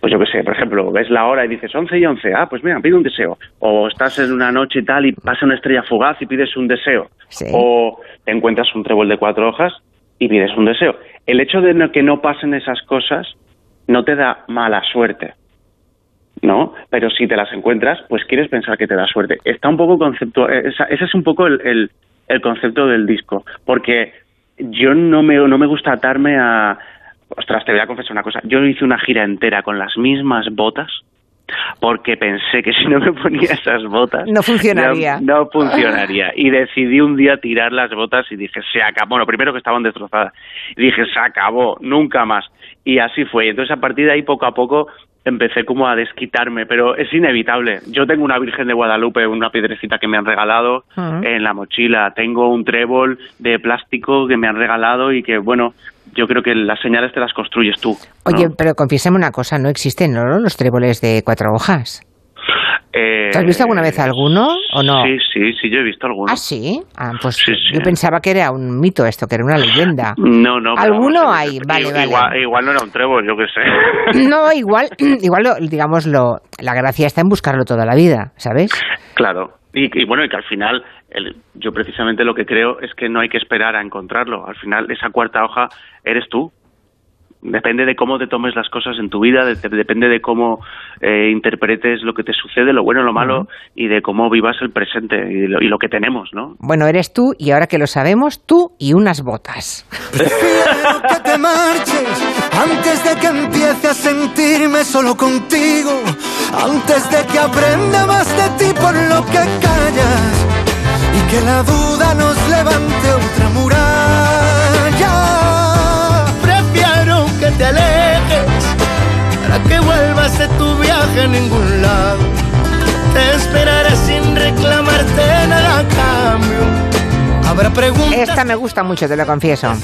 pues yo qué sé, por ejemplo, ves la hora y dices 11 y 11, ah, pues mira, pide un deseo. O estás en una noche y tal y pasa una estrella fugaz y pides un deseo. O te encuentras un trébol de cuatro hojas y pides un deseo. El hecho de que no pasen esas cosas no te da mala suerte, ¿no? Pero si te las encuentras, pues quieres pensar que te da suerte. Está un poco concepto, eh, esa- ese es un poco el, el- el concepto del disco, porque yo no me, no me gusta atarme a... Ostras, te voy a confesar una cosa. Yo hice una gira entera con las mismas botas porque pensé que si no me ponía esas botas No funcionaría. no, no funcionaría y decidí un día tirar las botas y dije se acabó bueno primero que estaban destrozadas y dije se acabó nunca más y así fue entonces a partir de ahí poco a poco empecé como a desquitarme pero es inevitable yo tengo una Virgen de Guadalupe una piedrecita que me han regalado Ujú. en la mochila tengo un trébol de plástico que me han regalado y que bueno yo creo que las señales te las construyes tú Oye, pero confiésame una cosa, no existen ¿no? los tréboles de cuatro hojas. Eh, ¿Tú has visto alguna vez alguno o no? Sí, sí, sí, yo he visto alguno. ¿Ah, sí? Ah, pues Sí, sí. yo pensaba que era un mito esto, que era una leyenda. No, no. ¿Alguno vamos, hay? Vale, igual, vale. Igual, igual no era un trébol, yo qué sé. No, igual, igual lo- digamos, lo, la gracia está en buscarlo toda la vida, ¿sabes? Claro. Y, y bueno, y que al final, el- yo precisamente lo que creo es que no hay que esperar a encontrarlo. Al final, esa cuarta hoja eres tú. Depende de cómo te tomes las cosas en tu vida, de- depende de cómo eh, interpretes lo que te sucede, lo bueno, lo malo, y de cómo vivas el presente y lo, y lo que tenemos, ¿no? Bueno, eres tú y ahora que lo sabemos, tú y unas botas. Prefiero que te marches antes de que empiece a sentirme solo contigo, antes de que aprenda más de ti por lo que callas y que la duda nos levante otra muralla. Te alejes para que vuelvas de tu viaje a ningún lado. Te esperaré sin reclamarte nada a cambio. Habrá preguntas. Esta me gusta mucho, te lo confieso.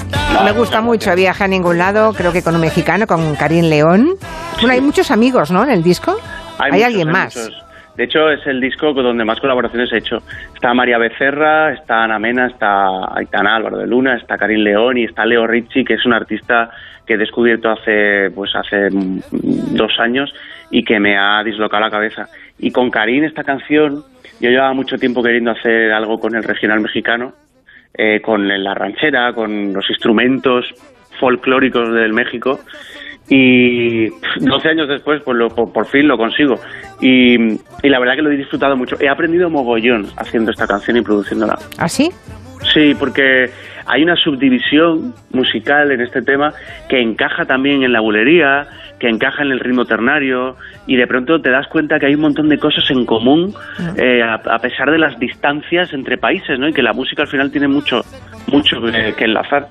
Me gusta mucho, viaje a ningún lado, creo que con un mexicano, con Karim León. Bueno, hay muchos amigos, ¿no? En el disco. Hay, muchos, alguien hay más. muchos. De hecho, es el disco donde más colaboraciones he hecho. Está María Becerra, está Ana Mena, está Aitana Álvaro de Luna, está Karim León y está Leo Ricci, que es un artista que he descubierto hace, pues hace dos años y que me ha dislocado la cabeza. Y con Karim, esta canción, yo llevaba mucho tiempo queriendo hacer algo con el regional mexicano, eh, con la ranchera, con los instrumentos folclóricos del México. Y 12 años después, pues lo- por, por fin lo consigo. Y, y la verdad que lo he disfrutado mucho. He aprendido mogollón haciendo esta canción y produciéndola. ¿Ah, sí? Sí, porque hay una subdivisión musical en este tema que encaja también en la bulería, que encaja en el ritmo ternario y de pronto te das cuenta que hay un montón de cosas en común eh, a, a pesar de las distancias entre países, ¿no? Y que la música al final tiene mucho, mucho que- que enlazar.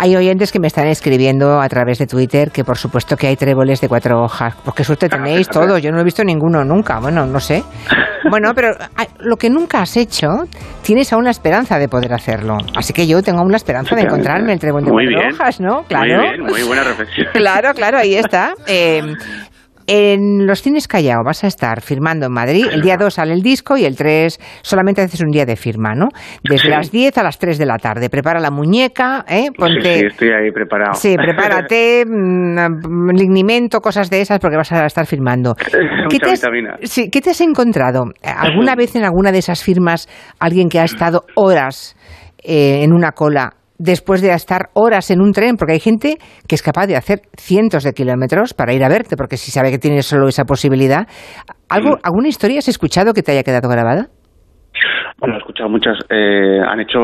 Hay oyentes que me están escribiendo a través de Twitter que por supuesto que hay tréboles de cuatro hojas. Porque suerte tenéis todos. Yo no he visto ninguno nunca. Bueno, no sé. Bueno, pero ah, lo que nunca has hecho, tienes aún la esperanza de poder hacerlo. Así que yo tengo aún la esperanza de encontrarme el trébol de Muy cuatro bien. hojas, ¿no? Claro. Muy bien, muy buena reflexión. Claro, claro, ahí está. Eh, en los cines Callao vas a estar firmando en Madrid. El día 2 sale el disco y el 3 solamente haces un día de firma, ¿no? Desde Sí. las 10 a las 3 de la tarde. Prepara la muñeca, ¿eh? Ponte... Sí, sí, estoy ahí preparado. Sí, prepárate, mm, lignimento, cosas de esas, porque vas a estar firmando. Mucha te has, sí, ¿Qué te has encontrado? ¿Alguna vez en alguna de esas firmas alguien que ha estado horas eh, en una cola después de estar horas en un tren? Porque hay gente que es capaz de hacer cientos de kilómetros para ir a verte, porque si sabe que tienes solo esa posibilidad. ¿Algo, Mm. ¿Alguna historia has escuchado que te haya quedado grabada? Bueno, he escuchado muchas. eh, han hecho.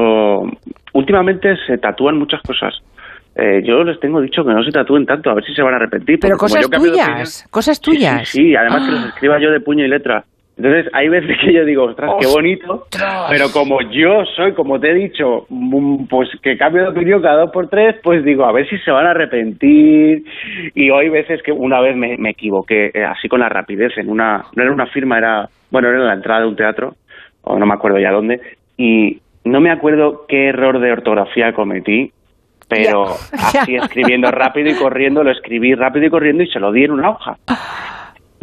Últimamente se tatúan muchas cosas. Eh, yo les tengo dicho que no se tatúen tanto, a ver si se van a arrepentir. Pero cosas tuyas, opinión- cosas Sí, sí, tuyas. Sí, además que Ah. los escriba yo de puño y letra. Entonces, hay veces que yo digo, ostras, qué bonito, pero como yo soy, como te he dicho, mm, pues que cambio de opinión cada dos por tres, pues digo, a ver si se van a arrepentir. Y hoy veces que una vez me, me equivoqué, eh, así con la rapidez, en una, no era una firma, era, bueno, era en la entrada de un teatro, o no me acuerdo ya dónde, y no me acuerdo qué error de ortografía cometí, pero así escribiendo rápido y corriendo, lo escribí rápido y corriendo y se lo di en una hoja.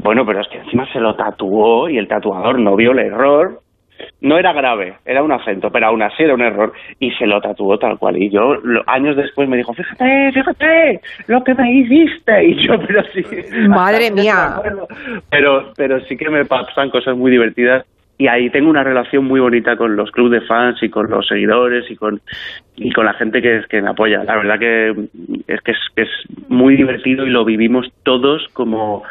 Bueno, pero es que encima se lo tatuó y el tatuador no vio el error. No era grave, era un acento, pero aún así era un error. Y se lo tatuó tal cual. Y yo, lo- años después, me dijo, fíjate, fíjate, lo que me hiciste. Y yo, pero sí. Madre mía. Pero, pero sí que me pasan cosas muy divertidas. Y ahí tengo una relación muy bonita con los clubes de fans y con los seguidores y con, y con la gente que, que me apoya. La verdad que es que es, que es muy divertido y lo vivimos todos como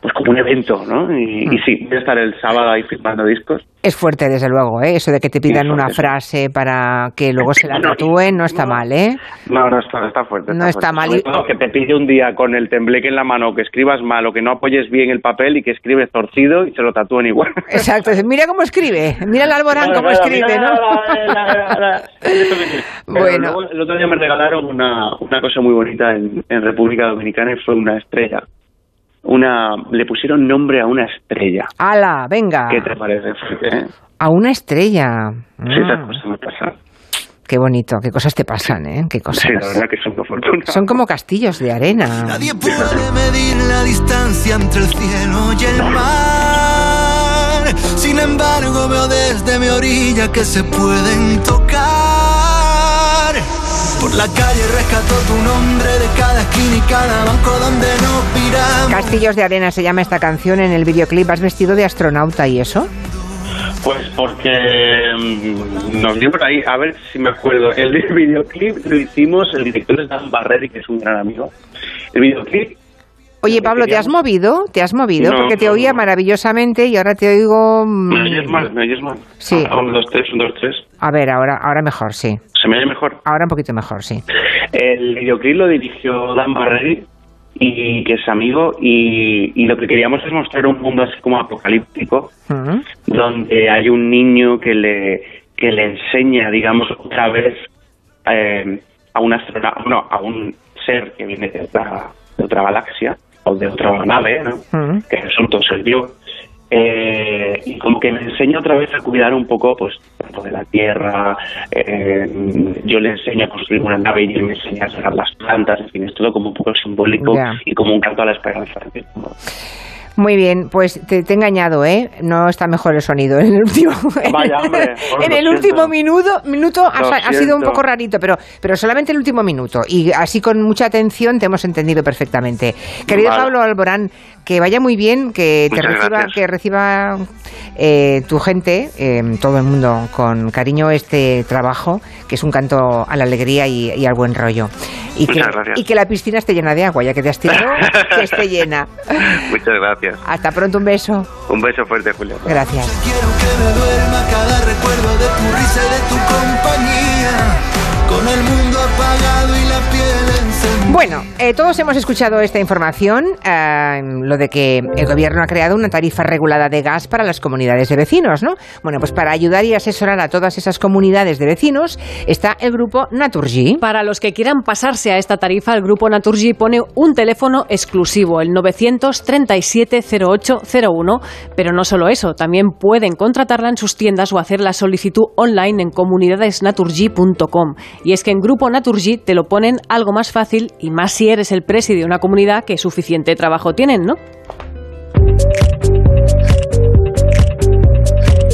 pues como un evento, ¿no? Y, y sí, voy a estar el sábado ahí firmando discos. Es fuerte, desde luego, ¿eh? Eso de que te pidan Es una frase para que luego se la tatúen no está mal, ¿eh? No, no está, está fuerte. No está fuerte. mal. Que te pille un día con el tembleque en la mano, que escribas mal o que no apoyes bien el papel y que escribes torcido y se lo tatúen igual. Exacto, mira cómo escribe, mira el Alborán Claro, cómo claro, escribe, ¿no? la- la- la- la- Pero Bueno. luego, el otro día me regalaron una, una cosa muy bonita en, en República Dominicana y fue una estrella. Una, le pusieron nombre a una estrella. ¡Hala, venga! ¿Qué te parece? Eh? A una estrella. Sí, esas Mm, cosas me pasan. qué bonito, qué cosas te pasan, ¿eh? Qué cosas. Sí, la verdad que son muy fortunas. Son como castillos de arena. Nadie puede medir la distancia entre el cielo y el mar. Sin embargo veo desde mi orilla que se pueden tocar. Por la calle rescató tu nombre de cada esquina y cada banco donde nos piramos. Castillos de Arena se llama esta canción. En el videoclip has vestido de astronauta y eso. Pues porque mm, nos dio por ahí, a ver si me acuerdo. El videoclip lo hicimos, el director es Dan Barreri, que es un gran amigo. El videoclip Oye, Pablo, ¿te has movido? ¿Te has movido? No, Porque te no, oía no. maravillosamente y ahora te oigo... mm, ¿Me oyes mal? ¿Me oyes mal? Sí. Ah, Un, dos, tres, un, dos, tres. A ver, ahora, ahora mejor, sí. ¿Se me oye mejor? Ahora un poquito mejor, sí. El videoclip lo dirigió Dan Barreri, y que es amigo, y, y lo que queríamos es mostrar un mundo así como apocalíptico, donde hay un niño que le, que le enseña, digamos, otra vez eh, a un astronauta, no, a un ser que viene de otra, de otra galaxia, o de otra nave, ¿no? Mm. que resultó ser yo. Eh, y como que me enseña otra vez a cuidar un poco pues tanto de la tierra eh, yo le enseño a construir una nave y él me enseña a sacar las plantas en fin es todo como un poco simbólico y como un canto a la esperanza Muy bien, pues te, te he engañado, ¿eh? No está mejor el sonido en el último. Vaya, hombre, en el último minuto, minuto ha, sido un poco rarito, pero, pero solamente el último minuto. Y así con mucha atención te hemos entendido perfectamente. Querido Vale. Pablo Alborán, que vaya muy bien, que te Muchas reciba, gracias. que reciba eh, tu gente, eh, todo el mundo, con cariño este trabajo, que es un canto a la alegría y, y al buen rollo. Y que, Muchas gracias. y que la piscina esté llena de agua, ya que te has tirado, que esté llena. muchas gracias Hasta pronto, un beso. un beso fuerte Julio Gracias. Quiero que me duerma cada recuerdo de tu risa y de tu compañía. Con el mundo apagado y la piel. Bueno, eh, todos hemos escuchado esta información, eh, lo de que el gobierno ha creado una tarifa regulada de gas para las comunidades de vecinos, ¿no? Bueno, pues para ayudar y asesorar a todas esas comunidades de vecinos está el grupo Naturgy. Para los que quieran pasarse a esta tarifa, el grupo Naturgy pone un teléfono exclusivo, el 937-0801. Pero no solo eso, también pueden contratarla en sus tiendas o hacer la solicitud online en comunidadesnaturgy.com. Y es que en Grupo Naturgy te lo ponen algo más fácil y más si eres el presi de una comunidad que suficiente trabajo tienen, ¿no?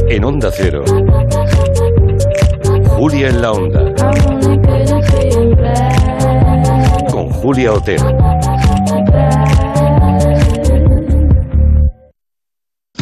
En Onda Cero. Julia en la Onda. Con Julia Otero.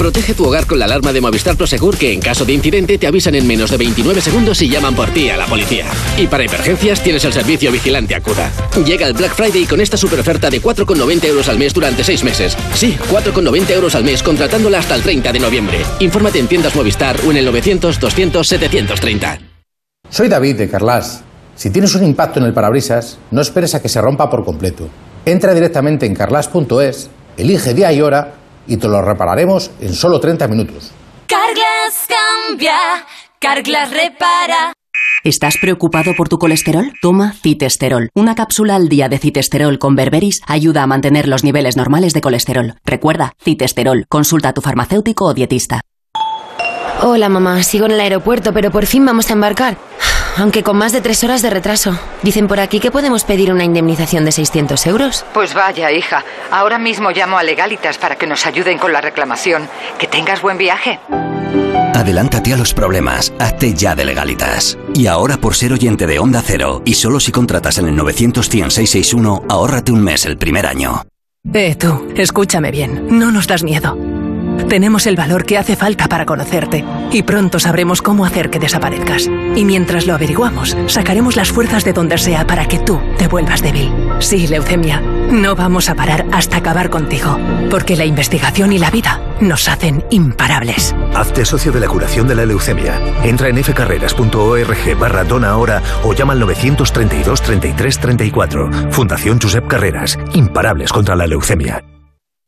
Protege tu hogar con la alarma de Movistar Prosegur que en caso de incidente te avisan en menos de 29 segundos y llaman por ti a la policía. Y para emergencias tienes el servicio Vigilante Acuda. Llega el Black Friday con esta super oferta de 4,90 euros al mes durante 6 meses. Sí, 4,90 euros al mes contratándola hasta el 30 de noviembre. Infórmate en tiendas Movistar o en el 900 200 730. Soy David de Carlas. Si tienes un impacto en el parabrisas, no esperes a que se rompa por completo. Entra directamente en carlas.es, elige día y hora y te lo repararemos en solo 30 minutos. Carglass cambia, Carglass repara. ¿Estás preocupado por tu colesterol? Toma citesterol. Una cápsula al día de citesterol con berberis ayuda a mantener los niveles normales de colesterol. Recuerda, citesterol. Consulta a tu farmacéutico o dietista. Hola mamá, sigo en el aeropuerto, pero por fin vamos a embarcar. Aunque con más de tres horas de retraso. Dicen por aquí que podemos pedir una indemnización de 600 euros. Pues vaya, hija. Ahora mismo llamo a Legalitas para que nos ayuden con la reclamación. Que tengas buen viaje. Adelántate a los problemas, hazte ya de legalitas. Y ahora por ser oyente de Onda Cero, y solo si contratas en el 900-100-661, ahórrate un mes el primer año. Eh, tú, escúchame bien, no nos das miedo. Tenemos el valor que hace falta para conocerte y pronto sabremos cómo hacer que desaparezcas. Y mientras lo averiguamos, sacaremos las fuerzas de donde sea para que tú te vuelvas débil. Sí, leucemia, no vamos a parar hasta acabar contigo, porque la investigación y la vida nos hacen imparables. Hazte socio de la curación de la leucemia. Entra en fcarreras.org barra dona ahora o llama al 932 33 34. Fundación Josep Carreras. Imparables contra la leucemia.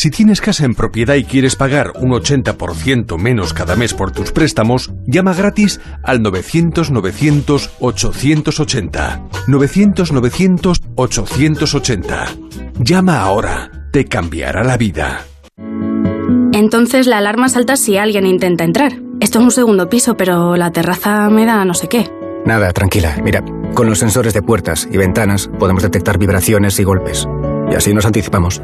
Si tienes casa en propiedad y quieres pagar un 80% menos cada mes por tus préstamos, llama gratis al 900-900-880. 900-900-880. Llama ahora, te cambiará la vida. Entonces la alarma salta si alguien intenta entrar. Esto es un segundo piso, pero la terraza me da no sé qué. Nada, tranquila. Mira, con los sensores de puertas y ventanas podemos detectar vibraciones y golpes. Y así nos anticipamos.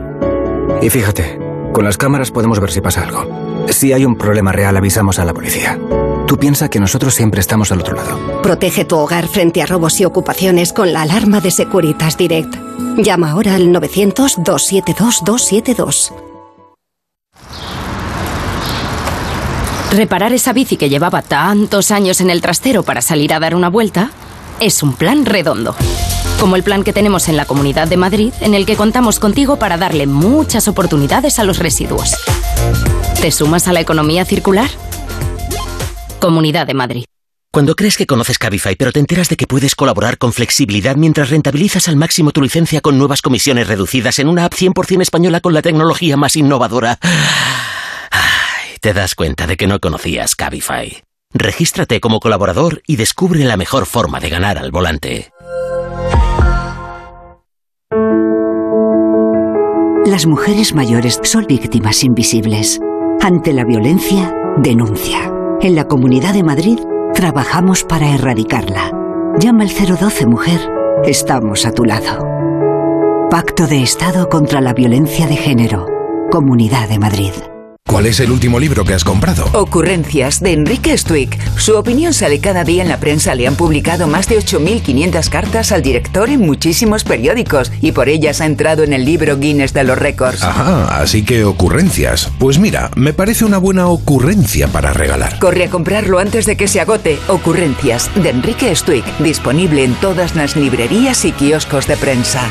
Y fíjate, con las cámaras podemos ver si pasa algo. Si hay un problema real, avisamos a la policía. Tú piensa que nosotros siempre estamos al otro lado. Protege tu hogar frente a robos y ocupaciones con la alarma de Securitas Direct. Llama ahora al 900-272-272. Reparar esa bici que llevaba tantos años en el trastero para salir a dar una vuelta es un plan redondo. Como el plan que tenemos en la Comunidad de Madrid, en el que contamos contigo para darle muchas oportunidades a los residuos. ¿Te sumas a la economía circular? Comunidad de Madrid. Cuando crees que conoces Cabify, pero te enteras de que puedes colaborar con flexibilidad mientras rentabilizas al máximo tu licencia con nuevas comisiones reducidas en una app 100% española con la tecnología más innovadora, Ay, te das cuenta de que no conocías Cabify. Regístrate como colaborador y descubre la mejor forma de ganar al volante. Las mujeres mayores son víctimas invisibles. Ante la violencia, denuncia. En la Comunidad de Madrid trabajamos para erradicarla. Llama al 012 Mujer. Estamos a tu lado. Pacto de Estado contra la Violencia de Género. Comunidad de Madrid. ¿Cuál es el último libro que has comprado? Ocurrencias de Enrique Stuick. Su opinión sale cada día en la prensa. Le han publicado más de 8.500 cartas al director en muchísimos periódicos y por ellas ha entrado en el libro Guinness de los récords. Ajá, así que ocurrencias. Pues mira, me parece una buena ocurrencia para regalar. Corre a comprarlo antes de que se agote. Ocurrencias de Enrique Stuick. Disponible en todas las librerías y kioscos de prensa.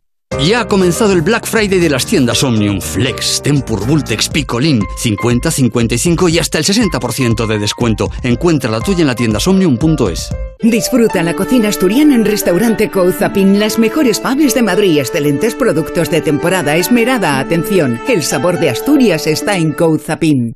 Ya ha comenzado el Black Friday de las tiendas Omnium, Flex, Tempur, Vultex, Picolín, 50, 55 y hasta el 60% de descuento. Encuentra la tuya en la tienda somnium.es. Disfruta la cocina asturiana en Restaurante Couzapin, las mejores faves de Madrid, excelentes productos de temporada, esmerada atención. El sabor de Asturias está en Couzapin.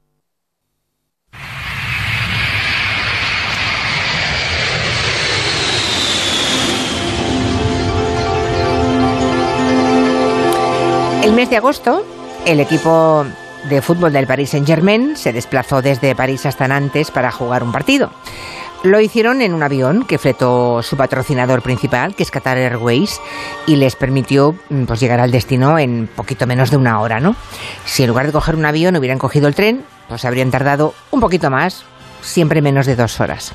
El mes de agosto, el equipo de fútbol del Paris Saint-Germain se desplazó desde París hasta Nantes para jugar un partido. Lo hicieron en un avión que fletó su patrocinador principal, que es Qatar Airways, y les permitió mm, pues, llegar al destino en poquito menos de una hora, ¿no? Si en lugar de coger un avión hubieran cogido el tren, pues habrían tardado un poquito más, siempre menos de dos horas.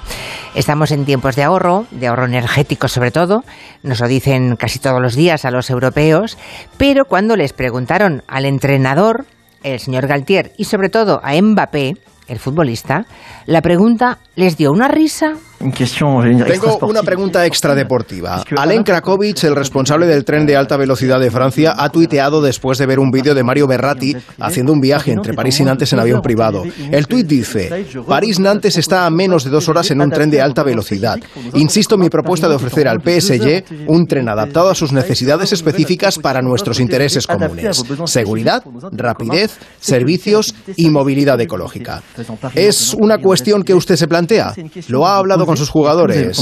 Estamos en tiempos de ahorro, de ahorro energético sobre todo, nos lo dicen casi todos los días a los europeos, pero cuando les preguntaron al entrenador, el señor Galtier, y sobre todo a Mbappé, el futbolista, la pregunta les dio una risa tengo una pregunta extradeportiva. Alain Krakowicz, el responsable del tren de alta velocidad de Francia, ha tuiteado después de ver un vídeo de Mario Berratti haciendo un viaje entre París y Nantes en avión privado. El tuit dice, París-Nantes está a menos de dos horas en un tren de alta velocidad. Insisto en mi propuesta de ofrecer al PSG un tren adaptado a sus necesidades específicas para nuestros intereses comunes. Seguridad, rapidez, servicios y movilidad ecológica. ¿Es una cuestión que usted se plantea? ¿Lo ha hablado con sus jugadores.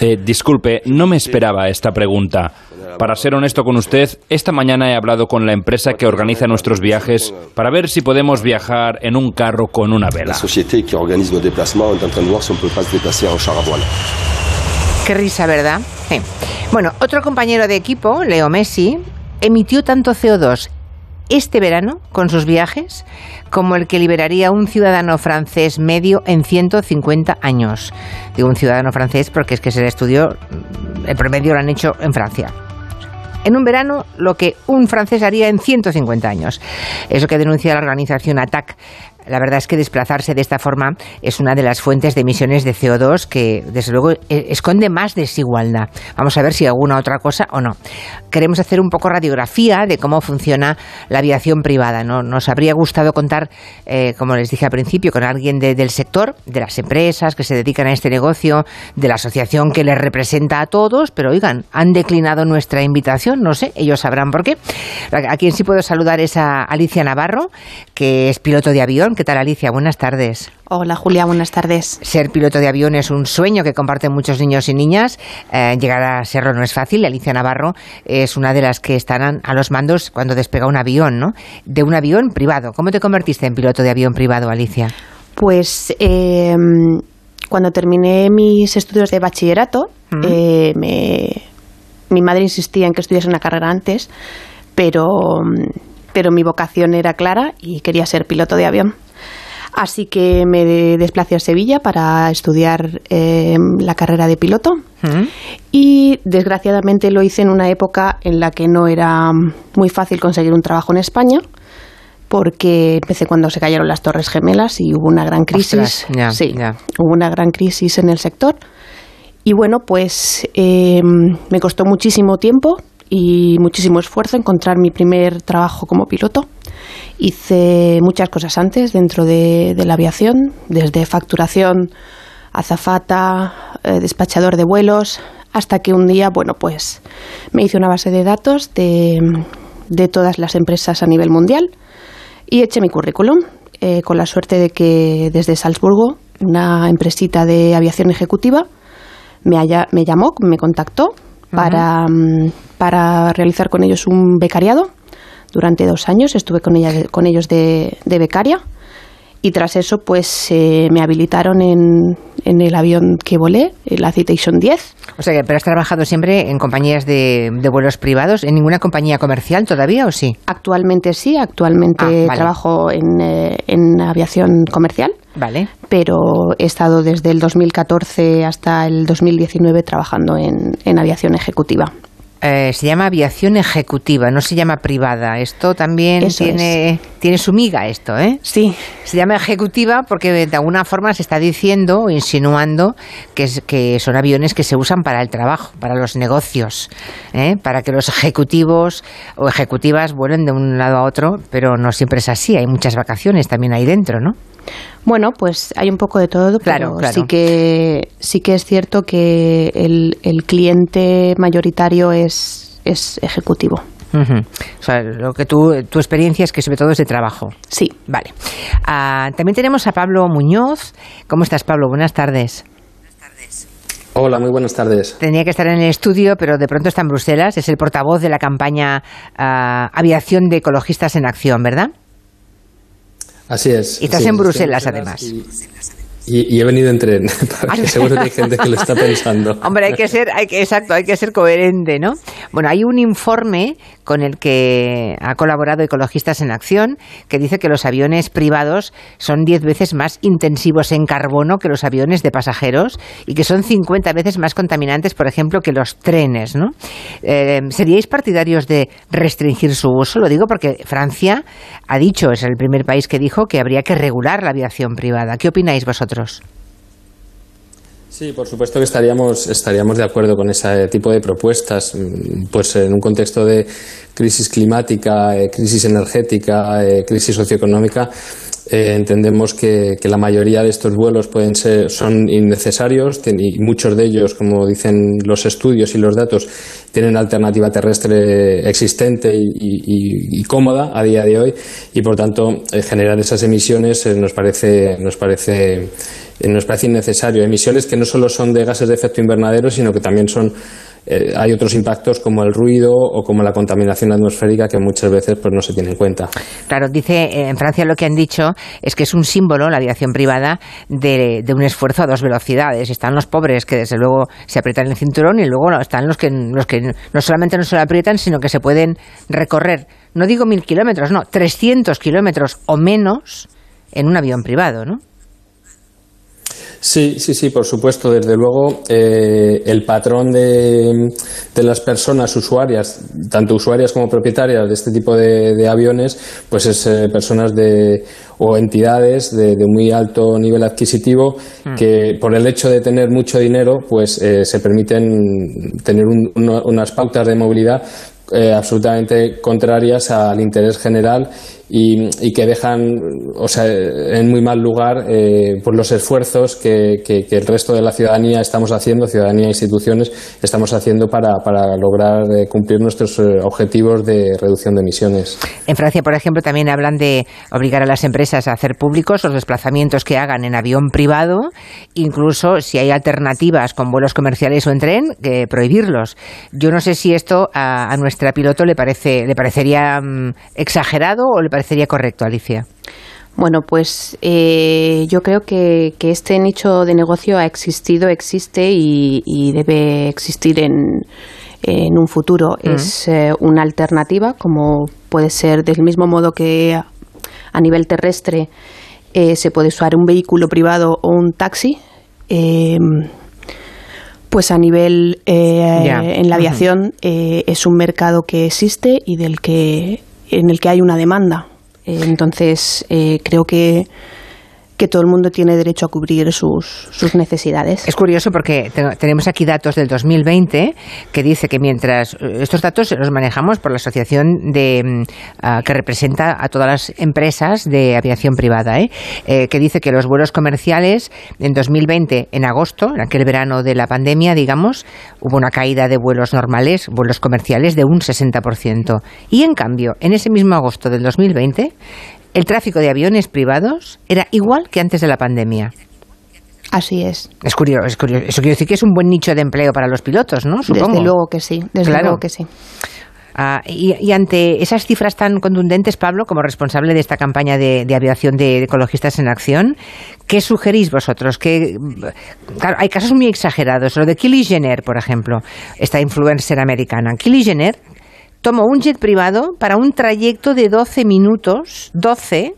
Eh, disculpe, no me esperaba esta pregunta. Para ser honesto con usted, esta mañana he hablado con la empresa que organiza nuestros viajes para ver si podemos viajar en un carro con una vela. Qué risa, ¿verdad? Bueno, otro compañero de equipo, Leo Messi, emitió tanto CO2 este verano con sus viajes como el que liberaría un ciudadano francés medio en 150 años. Digo un ciudadano francés porque es que se le estudió, el promedio lo han hecho en Francia. En un verano, lo que un francés haría en 150 años. Eso que denuncia la organización ATTAC la verdad es que desplazarse de esta forma es una de las fuentes de emisiones de CO2 que, desde luego, e, esconde más desigualdad. Vamos a ver si alguna otra cosa o no. Queremos hacer un poco radiografía de cómo funciona la aviación privada. ¿no? Nos habría gustado contar, eh, como les dije al principio, con alguien del sector, de las empresas que se dedican a este negocio, de la asociación que les representa a todos, pero oigan, han declinado nuestra invitación, no sé, ellos sabrán por qué. A quien sí puedo saludar es a Alicia Navarro, que es piloto de avión ¿Qué tal, Alicia? Buenas tardes. Hola, Julia, buenas tardes. Ser piloto de avión es un sueño que comparten muchos niños y niñas. Eh, llegar a serlo no es fácil. Alicia Navarro es una de las que están a los mandos cuando despega un avión, ¿no? De un avión privado. ¿Cómo te convertiste en piloto de avión privado, Alicia? Pues em, cuando terminé mis estudios de bachillerato, eh, mi madre insistía en que estudiase una carrera antes, pero, pero mi vocación era clara y quería ser piloto de avión. Así que me desplacé a Sevilla para estudiar em, la carrera de piloto y desgraciadamente lo hice en una época en la que no era muy fácil conseguir un trabajo en España porque empecé cuando se cayeron las Torres Gemelas y hubo una gran crisis. sí, hubo una gran crisis en el sector. Y bueno, pues em, me costó muchísimo tiempo y muchísimo esfuerzo encontrar mi primer trabajo como piloto. Hice muchas cosas antes dentro de, la aviación, desde facturación, azafata, eh, despachador de vuelos, hasta que un día, bueno, pues me hice una base de datos de, de todas las empresas a nivel mundial y eché mi currículum, eh, con la suerte de que desde Salzburgo, una empresita de aviación ejecutiva, me, me llamó, me contactó para, mm, para realizar con ellos un becariado durante dos años. Estuve con, ella, con ellos de, becaria y tras eso pues eh, me habilitaron en, en, el avión que volé, la Citation 10. O sea, pero has trabajado siempre en compañías de, de vuelos privados, ¿en ninguna compañía comercial todavía o sí? Actualmente sí, actualmente ah, trabajo en, eh, en aviación comercial. Vale. Pero he estado desde el 2014 hasta el 2019 trabajando en, en aviación ejecutiva. Eh, se llama aviación ejecutiva, no se llama privada. Esto también tiene, tiene su miga, esto, ¿eh? Sí. Se llama ejecutiva porque de alguna forma se está diciendo o insinuando que, que son aviones que se usan para el trabajo, para los negocios, ¿eh? para que los ejecutivos o ejecutivas vuelen de un lado a otro, pero no siempre es así. Hay muchas vacaciones también ahí dentro, ¿no? Bueno, pues hay un poco de todo, claro, pero sí que sí que es cierto que el, el cliente mayoritario es, es ejecutivo. O sea, lo que tú, tu experiencia es que sobre todo es de trabajo. Sí. Vale. Ah, también tenemos a Pablo Muñoz. ¿Cómo estás, Pablo? Buenas tardes. Hola, muy buenas tardes. Tenía que estar en el estudio, pero de pronto está en Bruselas. Es el portavoz de la campaña ah, Aviación de Ecologistas en Acción, ¿verdad? Así es. Y estás en Bruselas, además. Y, he venido en tren, porque seguro que hay gente que lo está pensando. Hombre, hay que ser, hay que, exacto, hay que ser coherente, ¿no? Bueno, hay un informe con el que ha colaborado Ecologistas en Acción que dice que los aviones privados son 10 veces más intensivos en carbono que los aviones de pasajeros y que son 50 veces más contaminantes, por ejemplo, que los trenes, ¿no? Eh, ¿Seríais partidarios de restringir su uso? Lo digo porque Francia ha dicho, es el primer país que dijo que habría que regular la aviación privada. ¿Qué opináis vosotros? Sí, por supuesto que estaríamos, estaríamos de acuerdo con ese tipo de propuestas, mm, pues en un contexto de crisis climática, eh, crisis energética, eh, crisis socioeconómica, eh, entendemos que, la mayoría de estos vuelos pueden ser, son innecesarios y muchos de ellos, como dicen los estudios y los datos, tienen alternativa terrestre existente y, cómoda a día de hoy y por tanto generar esas emisiones nos parece nos parece nos parece innecesario. Emisiones que no solo son de gases de efecto invernadero, sino que también son eh, hay otros impactos como el ruido o como la contaminación atmosférica que muchas veces pues, no se tiene en cuenta. Claro, dice eh, en Francia lo que han dicho es que es un símbolo, la aviación privada, de, un esfuerzo a dos velocidades. Están los pobres que desde luego se aprietan el cinturón y luego están los que, los que no solamente no se lo aprietan, sino que se pueden recorrer, no digo mil kilómetros, no, 300 kilómetros o menos en un avión privado, ¿no? Sí, sí, sí, por supuesto. Desde luego, eh, el patrón de, las personas usuarias, tanto usuarias como propietarias de este tipo de, aviones, pues es eh, personas de o entidades de, muy alto nivel adquisitivo mm. que por el hecho de tener mucho dinero, pues eh, se permiten tener unas pautas de movilidad absolutamente contrarias al interés general y, que dejan o sea, en muy mal lugar eh, por los esfuerzos que, el resto de la ciudadanía estamos haciendo, ciudadanía e instituciones, estamos haciendo para, para lograr eh, cumplir nuestros eh, objetivos de reducción de emisiones. En Francia, por ejemplo, también hablan de obligar a las empresas a hacer públicos los desplazamientos que hagan en avión privado, incluso si hay alternativas con vuelos comerciales o en tren, que prohibirlos. Yo no sé si esto a, nuestra piloto le parece le parecería mm, exagerado o le parecería correcto, Alicia? Bueno, pues eh, yo creo que, este nicho de negocio ha existido, existe y, debe existir en, en un futuro. Mm. Es eh, una alternativa, como puede ser del mismo modo que a, nivel terrestre eh, se puede usar un vehículo privado o un taxi. pues a nivel en la aviación es un mercado que existe y del que en el que hay una demanda. Eh, entonces, eh, creo que que todo el mundo tiene derecho a cubrir sus, sus necesidades. Es curioso porque tenemos aquí datos del 2020 que dice que mientras estos datos los manejamos por la asociación de mm, ah, que representa a todas las empresas de aviación privada, ¿eh? ¿eh? que dice que los vuelos comerciales en 2020, en agosto, en aquel verano de la pandemia, digamos, hubo una caída de vuelos normales, vuelos comerciales de un 60%. Y en cambio, en ese mismo agosto del 2020, el tráfico de aviones privados era igual que antes de la pandemia. Así es. Es curioso, es curioso. Eso quiere decir que es un buen nicho de empleo para los pilotos, ¿no? Supongo. Desde luego que sí, desde luego que sí. Ah, y, ante esas cifras tan contundentes, Pablo, como responsable de esta campaña de, aviación de, ecologistas en acción, ¿qué sugerís vosotros? Que, hay casos muy exagerados. Lo de Kylie Jenner, por ejemplo, esta influencer americana. Kylie Jenner tomó un jet privado para un trayecto de 12 minutos, 12,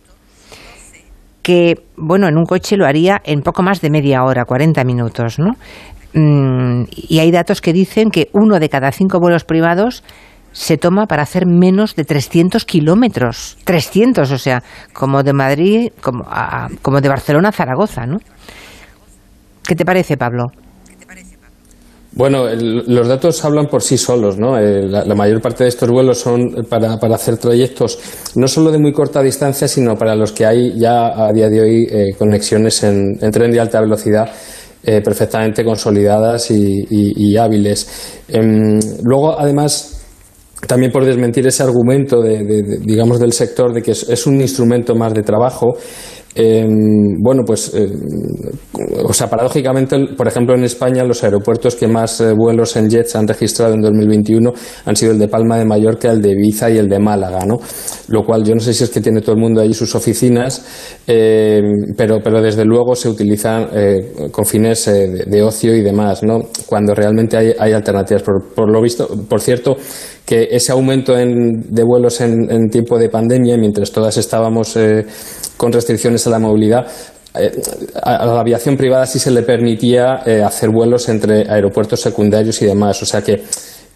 que, bueno, en un coche lo haría en poco más de media hora, 40 minutos, ¿no? Mm, y hay datos que dicen que uno de cada cinco vuelos privados se toma para hacer menos de 300 kilómetros. 300, o sea, como de Madrid, como, como de Barcelona a Zaragoza, ¿no? ¿Qué te parece, Pablo? Bueno, los datos hablan por sí solos, ¿no? Eh, la, mayor parte de estos vuelos son para, para, hacer trayectos no solo de muy corta distancia, sino para los que hay ya a día de hoy eh, conexiones en, tren de alta velocidad eh, perfectamente consolidadas y, hábiles. Em, luego, además, también por desmentir ese argumento de, digamos del sector de que es, un instrumento más de trabajo Em, bueno, pues, eh, o sea, paradójicamente, por ejemplo, en España los aeropuertos que más eh, vuelos en jets han registrado en 2021 han sido el de Palma de Mallorca, el de Ibiza y el de Málaga, ¿no? Lo cual yo no sé si es que tiene todo el mundo allí sus oficinas, em, pero, pero desde luego se utilizan eh, con fines de, ocio y demás, ¿no? Cuando realmente hay, alternativas. Por, lo visto, por cierto, que ese aumento de vuelos en, tiempo de pandemia, mientras todas estábamos con restricciones a la movilidad, eh, a la aviación privada sí se le permitía eh, hacer vuelos entre aeropuertos secundarios y demás. O sea que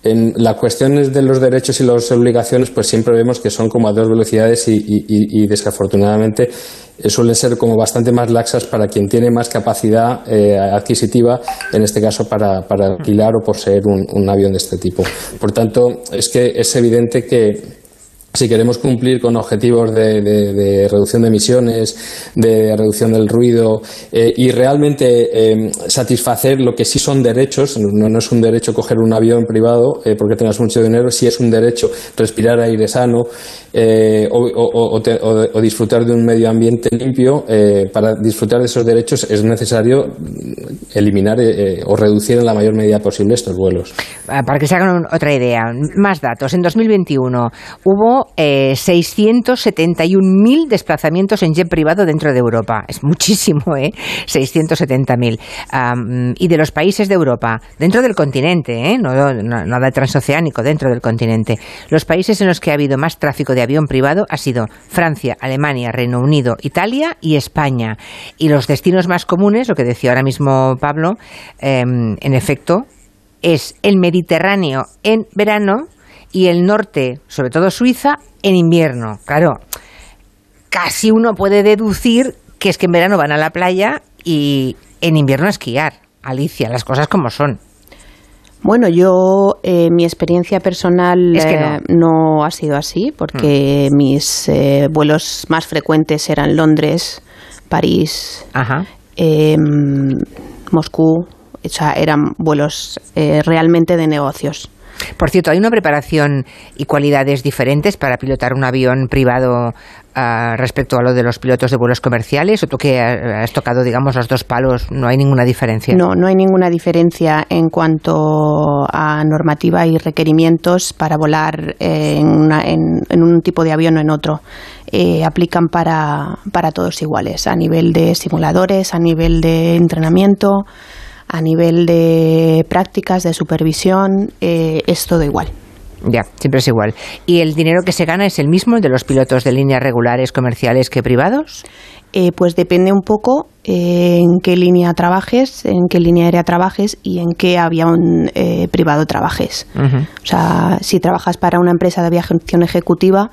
en las cuestiones de los derechos y las obligaciones, pues siempre vemos que son como a dos velocidades y, desafortunadamente eh, suelen ser como bastante más laxas para quien tiene más capacidad adquisitiva, en este caso para, alquilar o poseer un, un avión de este tipo. Por tanto, es que es evidente que si queremos cumplir con objetivos de, reducción de emisiones, de reducción del ruido eh, y realmente eh, satisfacer lo que sí son derechos, no, es un derecho coger un avión privado eh, porque tengas mucho dinero, sí es un derecho respirar aire sano o, disfrutar de un medio ambiente limpio, para disfrutar de esos derechos es necesario eliminar o reducir en la mayor medida posible estos vuelos. Ah, para que se hagan otra idea, más datos. En 2021 hubo 671.000 eh, desplazamientos en jet privado dentro de Europa. Es muchísimo, ¿eh? 670.000. y de los países de Europa, dentro del continente, ¿eh? No, nada transoceánico, dentro del continente. Los países en los que ha habido más tráfico de avión privado ha sido Francia, Alemania, Reino Unido, Italia y España. Y los destinos más comunes, lo que decía ahora mismo Pablo, em, en efecto, es el Mediterráneo en verano y el norte, sobre todo Suiza, en invierno. Claro, casi uno puede deducir que es que en verano van a la playa y en invierno a esquiar. Alicia, las cosas como son. Bueno, yo, eh, mi experiencia personal eh, no. ha sido así, porque mm. mis eh, vuelos más frecuentes eran Londres, París, em, Moscú, o sea, eran vuelos realmente de negocios. Por cierto, ¿hay una preparación y cualidades diferentes para pilotar un avión privado ah, respecto a lo de los pilotos de vuelos comerciales? ¿O tú que has tocado, digamos, los dos palos, no hay ninguna diferencia? No, no hay ninguna diferencia en cuanto a normativa y requerimientos para volar en, un tipo de avión o en otro. Eh, aplican para, para todos iguales, a nivel de simuladores, a nivel de entrenamiento a nivel de prácticas, de supervisión, eh, es todo igual. Ya, siempre es igual. ¿Y el dinero que se gana es el mismo, el de los pilotos de líneas regulares, comerciales que privados? Eh, pues depende un poco eh, en qué línea trabajes, en qué línea aérea trabajes y en qué avión privado trabajes. O sea, si trabajas para una empresa de aviación ejecutiva,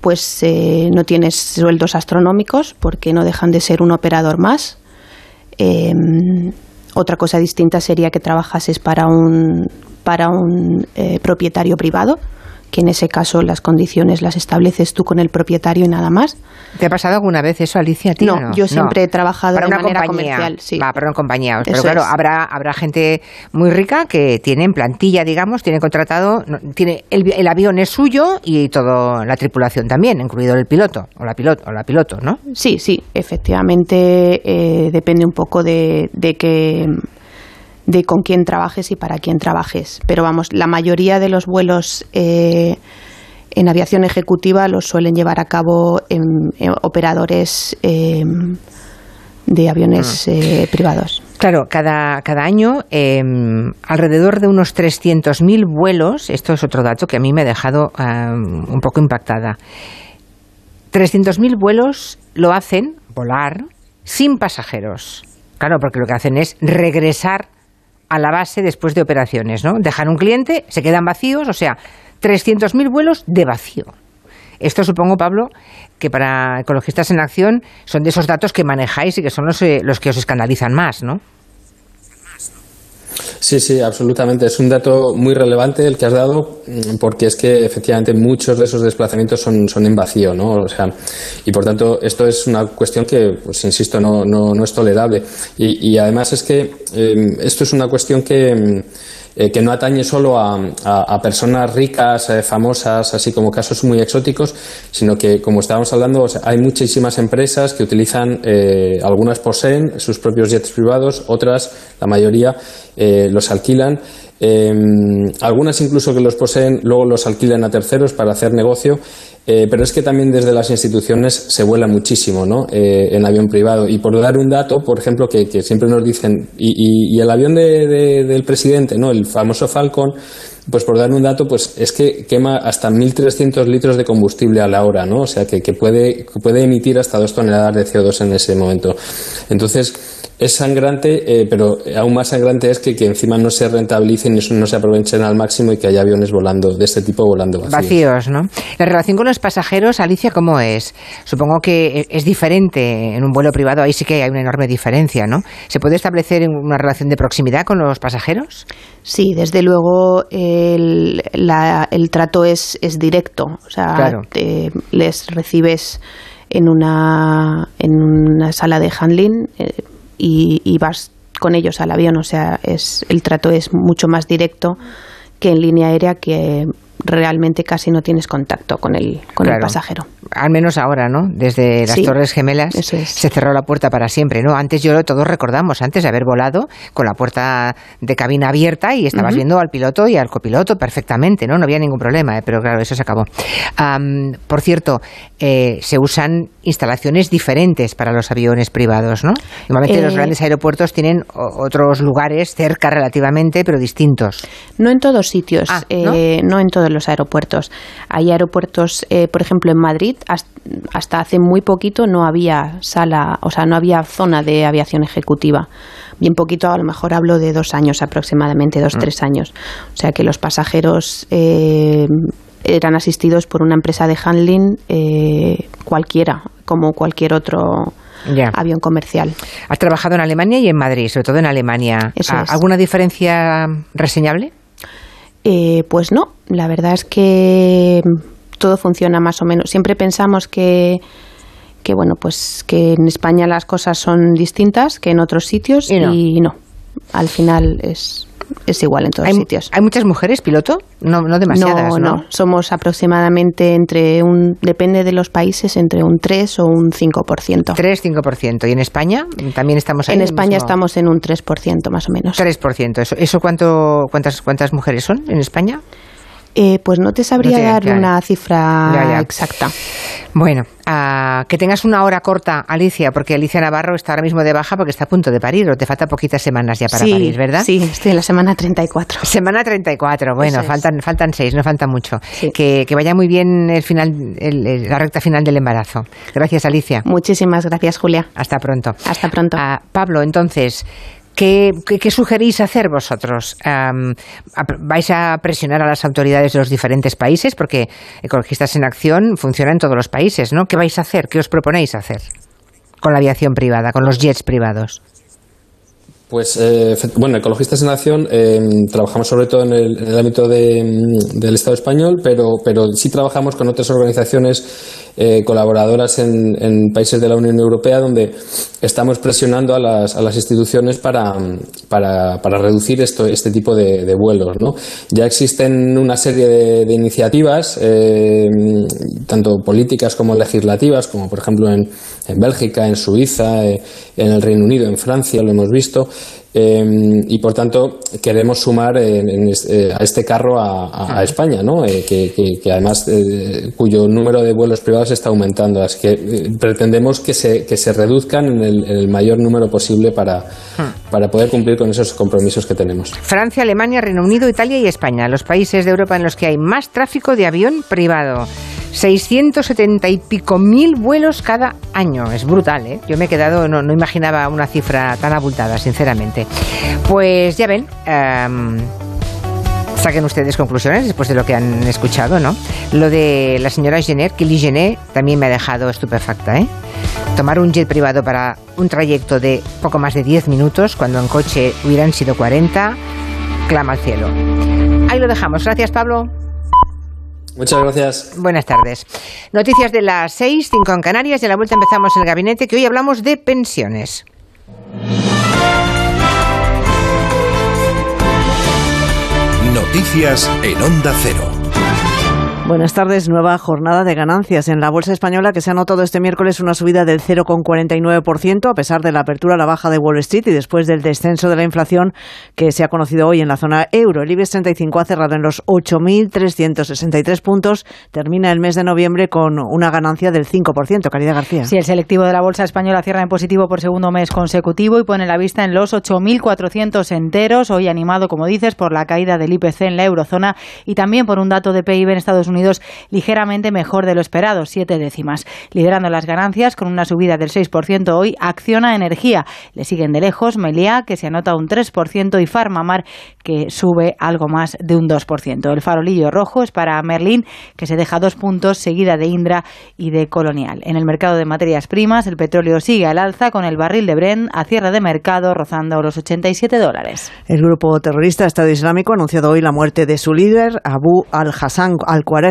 pues no tienes sueldos astronómicos porque no dejan de ser un operador más. Otra cosa distinta sería que trabajases para un, para un eh, propietario privado, que en ese caso las condiciones las estableces tú con el propietario y nada más. ¿Te ha pasado alguna vez eso, Alicia? no, yo siempre he trabajado para de una manera compañía. comercial. Sí. Va, para una compañía. Pero claro, habrá, habrá gente muy rica que tiene en plantilla, digamos, tiene contratado, tiene el, el, avión es suyo y toda la tripulación también, incluido el piloto o la piloto, o la piloto ¿no? Sí, sí, efectivamente eh, depende un poco de, de que de con quién trabajes y para quién trabajes. Pero vamos, la mayoría de los vuelos eh, en aviación ejecutiva los suelen llevar a cabo en, operadores em, de aviones mm. eh, privados. Claro, cada, cada año em, alrededor de unos 300.000 vuelos, esto es otro dato que a mí me ha dejado un poco impactada. 300.000 vuelos lo hacen, volar, sin pasajeros. Claro, porque lo que hacen es regresar a la base después de operaciones, ¿no? Dejan un cliente, se quedan vacíos, o sea, 300.000 vuelos de vacío. Esto supongo, Pablo, que para ecologistas en acción son de esos datos que manejáis y que son los, eh, los que os escandalizan más, ¿no? Sí, sí, absolutamente. Es un dato muy relevante el que has dado, mm, porque es que efectivamente muchos de esos desplazamientos son, son en vacío, ¿no? O sea, y por tanto, esto es una cuestión que, pues insisto, no, no, no es tolerable. Y, y además es que em, esto es una cuestión que. Eh, que no atañe solo a, personas ricas, eh, famosas, así como casos muy exóticos, sino que, como estábamos hablando, hay muchísimas empresas que utilizan, eh, algunas poseen sus propios jets privados, otras, la mayoría, los alquilan. Algunas incluso que los poseen luego los alquilan a terceros para hacer negocio eh, pero es que también desde las instituciones se vuela muchísimo ¿no? Eh, en avión privado. Y por dar un dato, por ejemplo, que, siempre nos dicen, y, el avión del presidente, ¿no? el famoso Falcon, pues por dar un dato, pues es que quema hasta 1.300 litros de combustible a la hora, ¿no? O sea, que, que puede, puede emitir hasta dos toneladas de CO2 en ese momento. Entonces, es sangrante, eh, pero aún más sangrante es que, que, encima no se rentabilicen y no se aprovechen al máximo y que haya aviones volando de este tipo volando vacíos. Vacíos, ¿no? La relación con los pasajeros, Alicia, ¿cómo es? Supongo que es diferente en un vuelo privado, ahí sí que hay una enorme diferencia, ¿no? ¿Se puede establecer una relación de proximidad con los pasajeros? Sí, desde luego el, el trato es, es directo, o sea, les recibes en una, en una sala de handling. Eh, y, vas con ellos al avión, o sea, es, el trato es mucho más directo que en línea aérea que realmente casi no tienes contacto con el, con el pasajero. Al menos ahora, ¿no? Desde las Torres Gemelas se cerró la puerta para siempre, ¿no? Antes yo todos recordamos, antes de haber volado con la puerta de cabina abierta y estabas viendo al piloto y al copiloto perfectamente, ¿no? No había ningún problema, ¿eh? pero claro, eso se acabó. por cierto, eh, se usan instalaciones diferentes para los aviones privados, ¿no? Normalmente los eh, grandes aeropuertos tienen otros lugares cerca relativamente, pero distintos. No en todos sitios, ah, ¿no? en todos los aeropuertos. Hay aeropuertos, por ejemplo, en Madrid, hasta hace muy poquito no había sala, o sea, no había zona de aviación ejecutiva. Bien poquito, a lo mejor hablo de dos años aproximadamente, dos, mm. tres años. O sea que los pasajeros eh, eran asistidos por una empresa de handling eh, cualquiera, como cualquier otro avión comercial. Has trabajado en Alemania y en Madrid, sobre todo en Alemania. ¿Alguna diferencia reseñable? Eh, pues no, la verdad es que todo funciona más o menos. Siempre pensamos que, que bueno, pues que en España las cosas son distintas que en otros sitios y no. Al final es, es igual en todos ¿Hay, sitios. ¿Hay muchas mujeres piloto? No, no demasiadas, no, no, Somos aproximadamente entre un, depende de los países, entre un 3 o un 5%. 3, 5%. ¿Y en España también estamos ahí? En España estamos en un 3% más o menos. 3%. ¿Eso, eso cuánto, cuántas, cuántas mujeres son en España? Eh, pues no te sabría dar una cifra exacta. Bueno, que tengas una hora corta, Alicia, porque Alicia Navarro está ahora mismo de baja porque está a punto de parir, o te falta poquitas semanas ya para parir, ¿verdad? Sí, estoy en la semana 34. Semana 34, bueno, faltan, faltan seis, no falta mucho. Que, vaya muy bien el final, la recta final del embarazo. Gracias, Alicia. Muchísimas gracias, Julia. Hasta pronto. Hasta pronto. Ah, Pablo, entonces, ¿Qué, sugerís hacer vosotros? ¿Vais a presionar a las autoridades de los diferentes países? Porque Ecologistas en Acción funciona en todos los países, ¿no? ¿Qué vais a hacer? ¿Qué os proponéis hacer con la aviación privada, con los jets privados? Pues, eh, bueno, Ecologistas en Acción eh, trabajamos sobre todo en el, ámbito mm, del Estado español, pero, pero sí trabajamos con otras organizaciones eh, colaboradoras en, países de la Unión Europea donde estamos presionando a las, a las instituciones para, para, para reducir esto, este tipo de, vuelos. ¿no? Ya existen una serie de, iniciativas, eh, tanto políticas como legislativas, como por ejemplo en, en Bélgica, en Suiza, eh, en el Reino Unido, en Francia, lo hemos visto, Em, y por tanto queremos sumar eh, a este carro a, España, ¿no? Eh, que, además eh, cuyo número de vuelos privados está aumentando. Así que pretendemos que se, que se reduzcan en el, mayor número posible para, para poder cumplir con esos compromisos que tenemos. Francia, Alemania, Reino Unido, Italia y España, los países de Europa en los que hay más tráfico de avión privado. 670 y pico mil vuelos cada año. Es brutal, ¿eh? Yo me he quedado, no, no imaginaba una cifra tan abultada, sinceramente. Pues ya ven. Em, saquen ustedes conclusiones después de lo que han escuchado, ¿no? Lo de la señora Jenner, Kelly Jenner, también me ha dejado estupefacta, ¿eh? Tomar un jet privado para un trayecto de poco más de 10 minutos, cuando en coche hubieran sido 40, clama al cielo. Ahí lo dejamos. Gracias, Pablo. Muchas gracias. Buenas tardes. Noticias de las 6, 5 en Canarias y a la vuelta empezamos el gabinete que hoy hablamos de pensiones. Noticias en Onda Cero. Buenas tardes. Nueva jornada de ganancias en la bolsa española que se ha notado este miércoles una subida del 0,49% a pesar de la apertura a la baja de Wall Street y después del descenso de la inflación que se ha conocido hoy en la zona euro. El IBEX 35 ha cerrado en los 8.363 puntos. Termina el mes de noviembre con una ganancia del 5%. Caridad García. Sí, el selectivo de la bolsa española cierra en positivo por segundo mes consecutivo y pone la vista en los 8.400 enteros. Hoy animado, como dices, por la caída del IPC en la eurozona y también por un dato de PIB en Estados Unidos ligeramente mejor de lo esperado, siete décimas. Liderando las ganancias con una subida del 6% hoy, Acciona Energía. Le siguen de lejos Meliá, que se anota un 3%, y Farmamar, que sube algo más de un 2%. El farolillo rojo es para Merlin, que se deja dos puntos, seguida de Indra y de Colonial. En el mercado de materias primas, el petróleo sigue al alza con el barril de Brent a cierre de mercado rozando los 87 dólares. El grupo terrorista Estado Islámico ha anunciado hoy la muerte de su líder, Abu al-Hassan al-Quraysh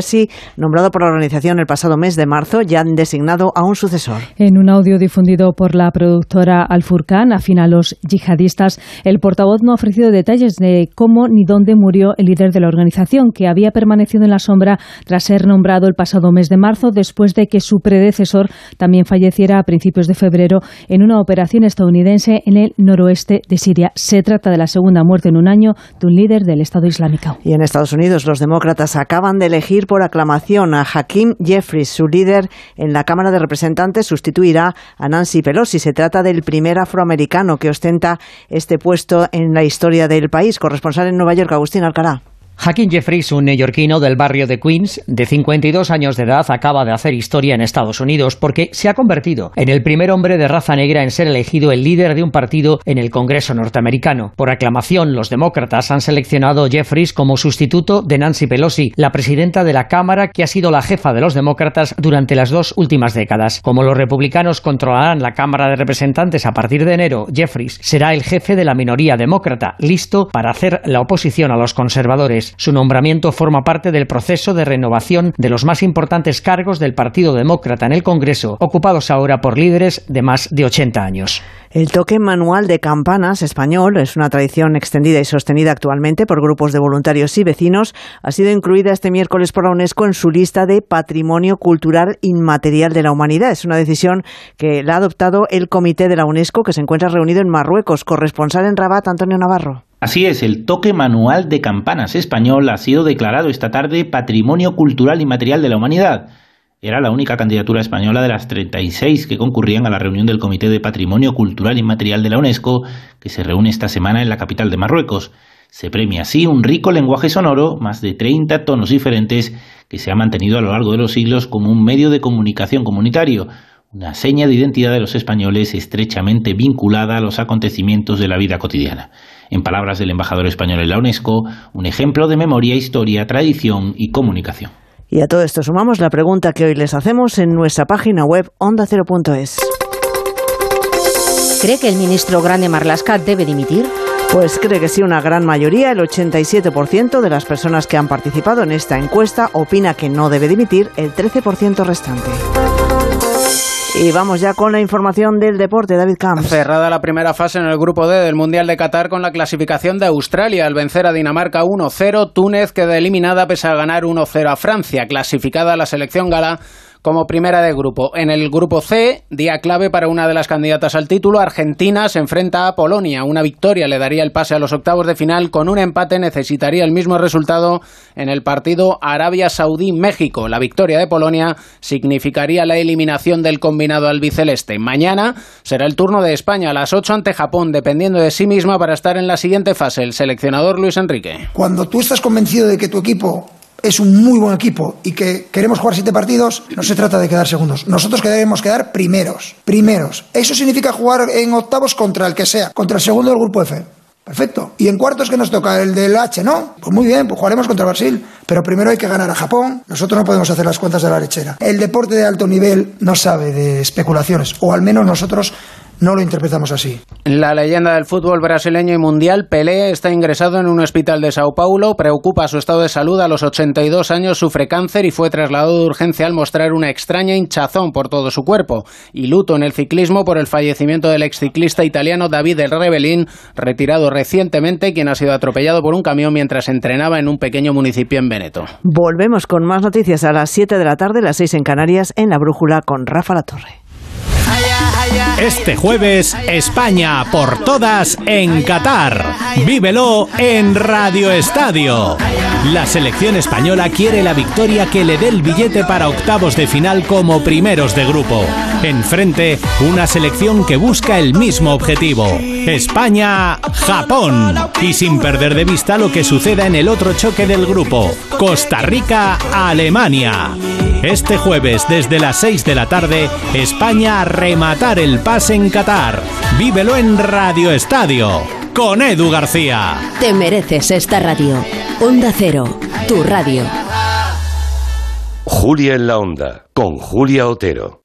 nombrado por la organización el pasado mes de marzo, ya han designado a un sucesor. En un audio difundido por la productora Al Furqan, afín a los yihadistas, el portavoz no ha ofrecido detalles de cómo ni dónde murió el líder de la organización, que había permanecido en la sombra tras ser nombrado el pasado mes de marzo, después de que su predecesor también falleciera a principios de febrero en una operación estadounidense en el noroeste de Siria. Se trata de la segunda muerte en un año de un líder del Estado Islámico. Y en Estados Unidos, los demócratas acaban de elegir por aclamación a Hakim Jeffries. Su líder en la Cámara de Representantes sustituirá a Nancy Pelosi. Se trata del primer afroamericano que ostenta este puesto en la historia del país. Corresponsal en Nueva York, Agustín Alcalá. Hakim Jeffries, un neoyorquino del barrio de Queens, de 52 años de edad, acaba de hacer historia en Estados Unidos porque se ha convertido en el primer hombre de raza negra en ser elegido el líder de un partido en el Congreso norteamericano. Por aclamación, los demócratas han seleccionado Jeffries como sustituto de Nancy Pelosi, la presidenta de la Cámara que ha sido la jefa de los demócratas durante las dos últimas décadas. Como los republicanos controlarán la Cámara de Representantes a partir de enero, Jeffries será el jefe de la minoría demócrata, listo para hacer la oposición a los conservadores. Su nombramiento forma parte del proceso de renovación de los más importantes cargos del Partido Demócrata en el Congreso, ocupados ahora por líderes de más de 80 años. El toque manual de campanas español es una tradición extendida y sostenida actualmente por grupos de voluntarios y vecinos. Ha sido incluida este miércoles por la UNESCO en su lista de Patrimonio Cultural Inmaterial de la Humanidad. Es una decisión que la ha adoptado el Comité de la UNESCO que se encuentra reunido en Marruecos. Corresponsal en Rabat, Antonio Navarro. Así es, el toque manual de campanas español ha sido declarado esta tarde Patrimonio Cultural Inmaterial de la Humanidad. Era la única candidatura española de las 36 que concurrían a la reunión del Comité de Patrimonio Cultural Inmaterial de la UNESCO, que se reúne esta semana en la capital de Marruecos. Se premia así un rico lenguaje sonoro, más de 30 tonos diferentes, que se ha mantenido a lo largo de los siglos como un medio de comunicación comunitario, una seña de identidad de los españoles estrechamente vinculada a los acontecimientos de la vida cotidiana. En palabras del embajador español en la UNESCO, un ejemplo de memoria, historia, tradición y comunicación. Y a todo esto sumamos la pregunta que hoy les hacemos en nuestra página web ondacero.es. ¿Cree que el ministro Grande Marlasca debe dimitir? Pues cree que sí, una gran mayoría, el 87% de las personas que han participado en esta encuesta opina que no debe dimitir, el 13% restante. Y vamos ya con la información del deporte, David Camps. Cerrada la primera fase en el grupo D del Mundial de Qatar con la clasificación de Australia al vencer a Dinamarca 1-0, Túnez queda eliminada pese a ganar 1-0 a Francia, clasificada la selección gala como primera de grupo. En el grupo C, día clave para una de las candidatas al título, Argentina se enfrenta a Polonia. Una victoria le daría el pase a los octavos de final, con un empate necesitaría el mismo resultado en el partido Arabia Saudí-México. La victoria de Polonia significaría la eliminación del combinado albiceleste. Mañana será el turno de España a las 8 ante Japón, dependiendo de sí misma para estar en la siguiente fase. El seleccionador Luis Enrique. Cuando tú estás convencido de que tu equipo es un muy buen equipo y que queremos jugar siete partidos, no se trata de quedar segundos. Nosotros queremos quedar primeros. Primeros. Eso significa jugar en octavos contra el que sea, contra el segundo del grupo F. Perfecto. ¿Y en cuartos que nos toca? ¿El del H, no? Pues muy bien, pues jugaremos contra Brasil. Pero primero hay que ganar a Japón. Nosotros no podemos hacer las cuentas de la lechera. El deporte de alto nivel no sabe de especulaciones, o al menos nosotros no lo interpretamos así. La leyenda del fútbol brasileño y mundial, Pelé, está ingresado en un hospital de Sao Paulo, preocupa su estado de salud a los 82 años, sufre cáncer y fue trasladado de urgencia al mostrar una extraña hinchazón por todo su cuerpo. Y luto en el ciclismo por el fallecimiento del exciclista italiano David El Rebelín, retirado recientemente, quien ha sido atropellado por un camión mientras entrenaba en un pequeño municipio en Veneto. Volvemos con más noticias a las 7 de la tarde, las 6 en Canarias, en la Brújula con Rafa La Torre. Este jueves, España por todas en Qatar. Vívelo en Radio Estadio. La selección española quiere la victoria que le dé el billete para octavos de final como primeros de grupo. Enfrente, una selección que busca el mismo objetivo. España-Japón. Y sin perder de vista lo que suceda en el otro choque del grupo. Costa Rica-Alemania. Este jueves, desde las 6 de la tarde, España rematar el pase en Qatar. Vívelo en Radio Estadio con Edu García. Te mereces esta radio. Onda Cero, tu radio. Julia en la Onda, con Julia Otero.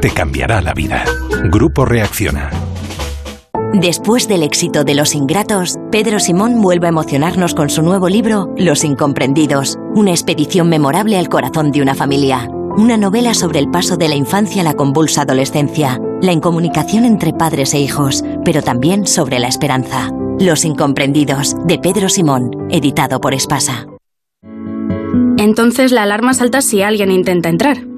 te cambiará la vida. Grupo Reacciona. Después del éxito de Los Ingratos, Pedro Simón vuelve a emocionarnos con su nuevo libro, Los Incomprendidos, una expedición memorable al corazón de una familia. Una novela sobre el paso de la infancia a la convulsa adolescencia, la incomunicación entre padres e hijos, pero también sobre la esperanza. Los Incomprendidos, de Pedro Simón, editado por Espasa. Entonces la alarma salta si alguien intenta entrar.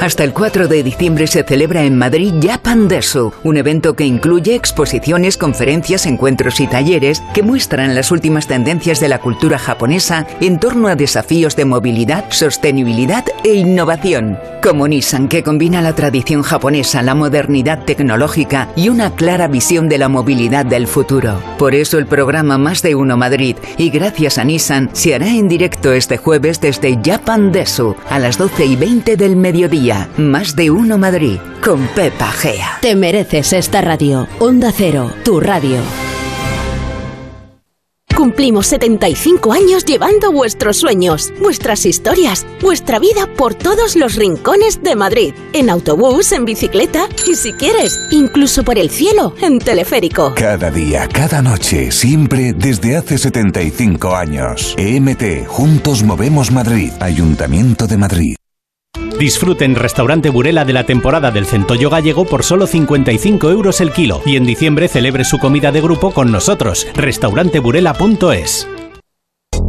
Hasta el 4 de diciembre se celebra en Madrid Japan Desu, un evento que incluye exposiciones, conferencias, encuentros y talleres que muestran las últimas tendencias de la cultura japonesa en torno a desafíos de movilidad, sostenibilidad e innovación. Como Nissan, que combina la tradición japonesa, la modernidad tecnológica y una clara visión de la movilidad del futuro. Por eso el programa Más de Uno Madrid y gracias a Nissan se hará en directo este jueves desde Japan Desu a las 12 y 20 del mediodía. Más de Uno Madrid, con Pepa Gea. Te mereces esta radio. Onda Cero, tu radio. Cumplimos 75 años llevando vuestros sueños, vuestras historias, vuestra vida por todos los rincones de Madrid. En autobús, en bicicleta y si quieres, incluso por el cielo, en teleférico. Cada día, cada noche, siempre desde hace 75 años. EMT, Juntos Movemos Madrid, Ayuntamiento de Madrid. Disfruten Restaurante Burela de la temporada del centollo gallego por solo 55 euros el kilo y en diciembre celebre su comida de grupo con nosotros. Restauranteburela.es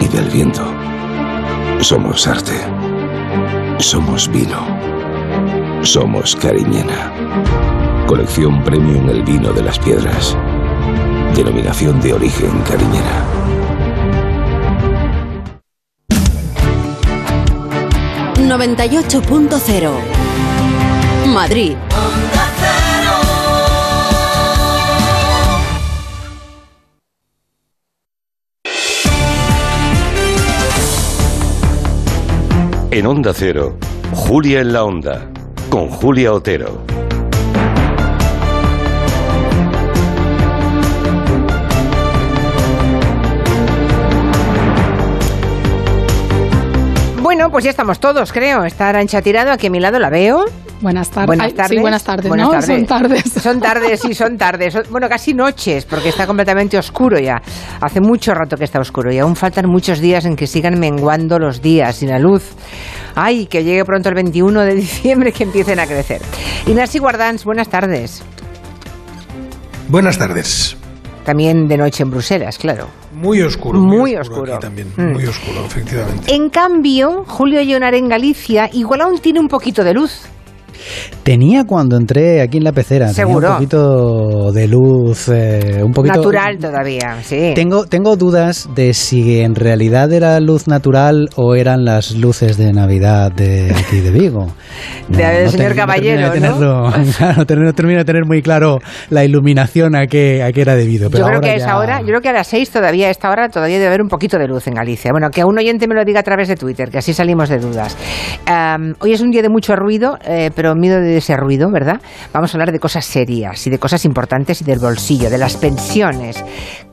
y del viento. Somos arte. Somos vino. Somos Cariñena. Colección Premium El Vino de las Piedras. Denominación de origen Cariñena. ...98.0... Madrid. En Onda Cero, Julia en la Onda, con Julia Otero. Bueno, pues ya estamos todos, creo. Está Arancha Tirado, aquí a mi lado la veo. Buenas tardes. Buenas Ay, tardes. sí, buenas tardes, Buenas ¿no? tardes. Son tardes. Son tardes, sí, son tardes. Son- Bueno, casi noches, porque está completamente oscuro ya. Hace mucho rato que está oscuro y aún faltan muchos días en que sigan menguando los días sin la luz. Ay, que llegue pronto el 21 de diciembre que empiecen a crecer. Inasi Guardans, buenas tardes. Buenas tardes. También de noche en Bruselas, claro. Muy oscuro. Muy oscuro. aquí también, Mm. muy oscuro, efectivamente. En cambio, Julio Llonar en Galicia igual aún tiene un poquito de luz. Tenía cuando entré aquí en la pecera. Seguro. un poquito de luz, eh, un poquito. Natural todavía, sí. Tengo, tengo dudas de si en realidad era luz natural o eran las luces de Navidad de aquí de Vigo. Del señor termino- Caballero, de ¿no? tenerlo- claro, no termino, de tener muy claro la iluminación a qué, a qué era debido. Pero yo creo ahora que a ya- esa hora, yo creo que a las 6 todavía, a esta hora todavía debe haber un poquito de luz en Galicia. Bueno, que a un oyente me lo diga a través de Twitter, que así salimos de dudas. Hoy es un día de mucho ruido, eh, pero miedo de ese ruido, ¿verdad? Vamos a hablar de cosas serias y de cosas importantes y del bolsillo, de las pensiones,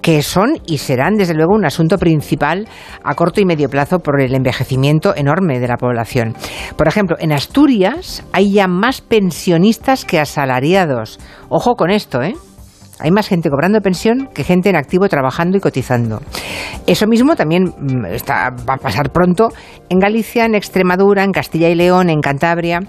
que son y serán desde luego un asunto principal a corto y medio plazo por el envejecimiento enorme de la población. Por ejemplo, en Asturias hay ya más pensionistas que asalariados. Ojo con esto, ¿eh? Hay más gente cobrando pensión que gente en activo trabajando y cotizando. Eso mismo también mm, va a pasar pronto en Galicia, en Extremadura, en Castilla y León, en Cantabria.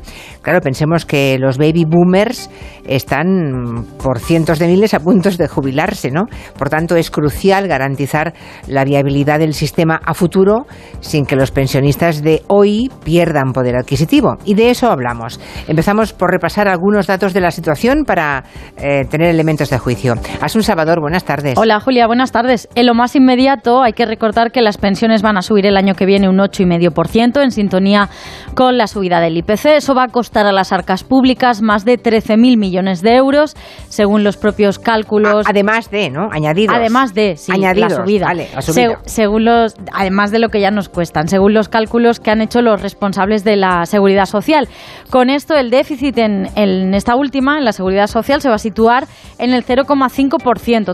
Claro, pensemos que los baby boomers están mm, por cientos de miles a puntos de jubilarse, ¿no? Por tanto, es crucial garantizar la viabilidad del sistema a futuro sin que los pensionistas de hoy pierdan poder adquisitivo. Y de eso hablamos. Empezamos por repasar algunos datos de la situación para eh, tener elementos de juicio. Asun Salvador, buenas tardes. Hola Julia, buenas tardes. En lo más inmediato hay que recordar que las pensiones van a subir el año que viene un 8,5% en sintonía con la subida del IPC. Eso va a costar a las arcas públicas más de 13.000 millones de euros, según los propios cálculos. además de, ¿no? Añadidos. Además de, sí, Añadidos, la subida. vale, la subida. Seg- según los, además de lo que ya nos cuestan, según los cálculos que han hecho los responsables de la seguridad social. Con esto, el déficit en, en esta última, en la seguridad social, se va a situar en el 0,5%.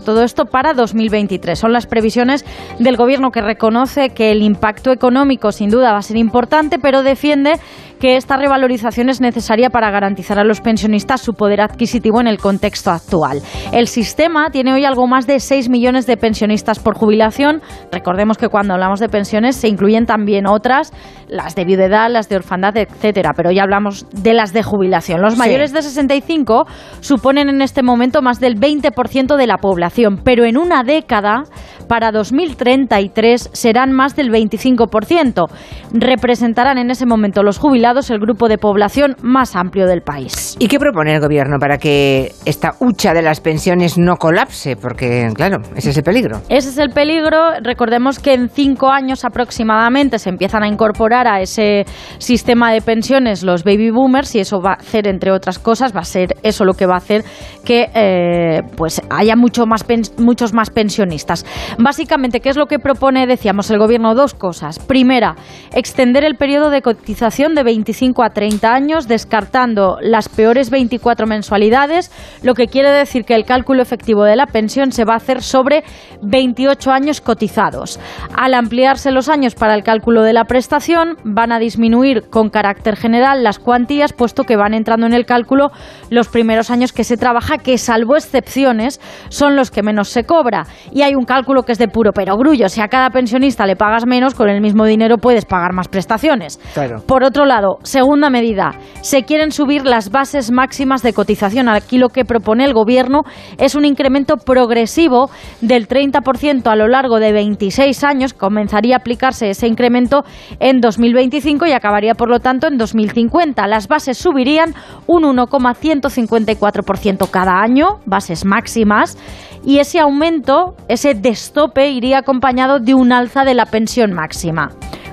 Todo esto para 2023. Son las previsiones del Gobierno que reconoce que el impacto económico, sin duda, va a ser importante, pero defiende que esta revalorización es necesaria para garantizar a los pensionistas su poder adquisitivo en el contexto actual. El sistema tiene hoy algo más de 6 millones de pensionistas por jubilación. Recordemos que cuando hablamos de pensiones se incluyen también otras, las de viudedad, las de orfandad, etcétera, pero ya hablamos de las de jubilación. Los Sí. mayores de 65 suponen en este momento más del 20% de la población, pero en una década para 2033 serán más del 25%. Representarán en ese momento los jubilados el grupo de población más amplio del país. ¿Y qué propone el gobierno para que esta hucha de las pensiones no colapse? Porque, claro, ese es el peligro. Ese es el peligro. Recordemos que en cinco años aproximadamente se empiezan a incorporar a ese sistema de pensiones los baby boomers y eso va a hacer, entre otras cosas, va a ser eso lo que va a hacer que eh, pues haya mucho más muchos más pensionistas. Básicamente, ¿qué es lo que propone, decíamos, el gobierno? Dos cosas. Primera, extender el periodo de cotización de 25 a 30 años, descartando las peores 24 mensualidades, lo que quiere decir que el cálculo efectivo de la pensión se va a hacer sobre 28 años cotizados. Al ampliarse los años para el cálculo de la prestación, van a disminuir con carácter general las cuantías, puesto que van entrando en el cálculo los primeros años que se trabaja, que salvo excepciones, son los que menos se cobra. Y hay un cálculo que es de puro perogrullo. Si a cada pensionista le pagas menos, con el mismo dinero puedes pagar más prestaciones. Por otro lado, segunda medida, se quieren subir las bases máximas de cotización. Aquí lo que propone el Gobierno es un incremento progresivo del 30% a lo largo de 26 años. Comenzaría a aplicarse ese incremento en 2025 y acabaría, por lo tanto, en 2050. Las bases subirían un 1,154% cada año, bases máximas, y ese aumento, ese destope, iría acompañado de un alza de la pensión máxima.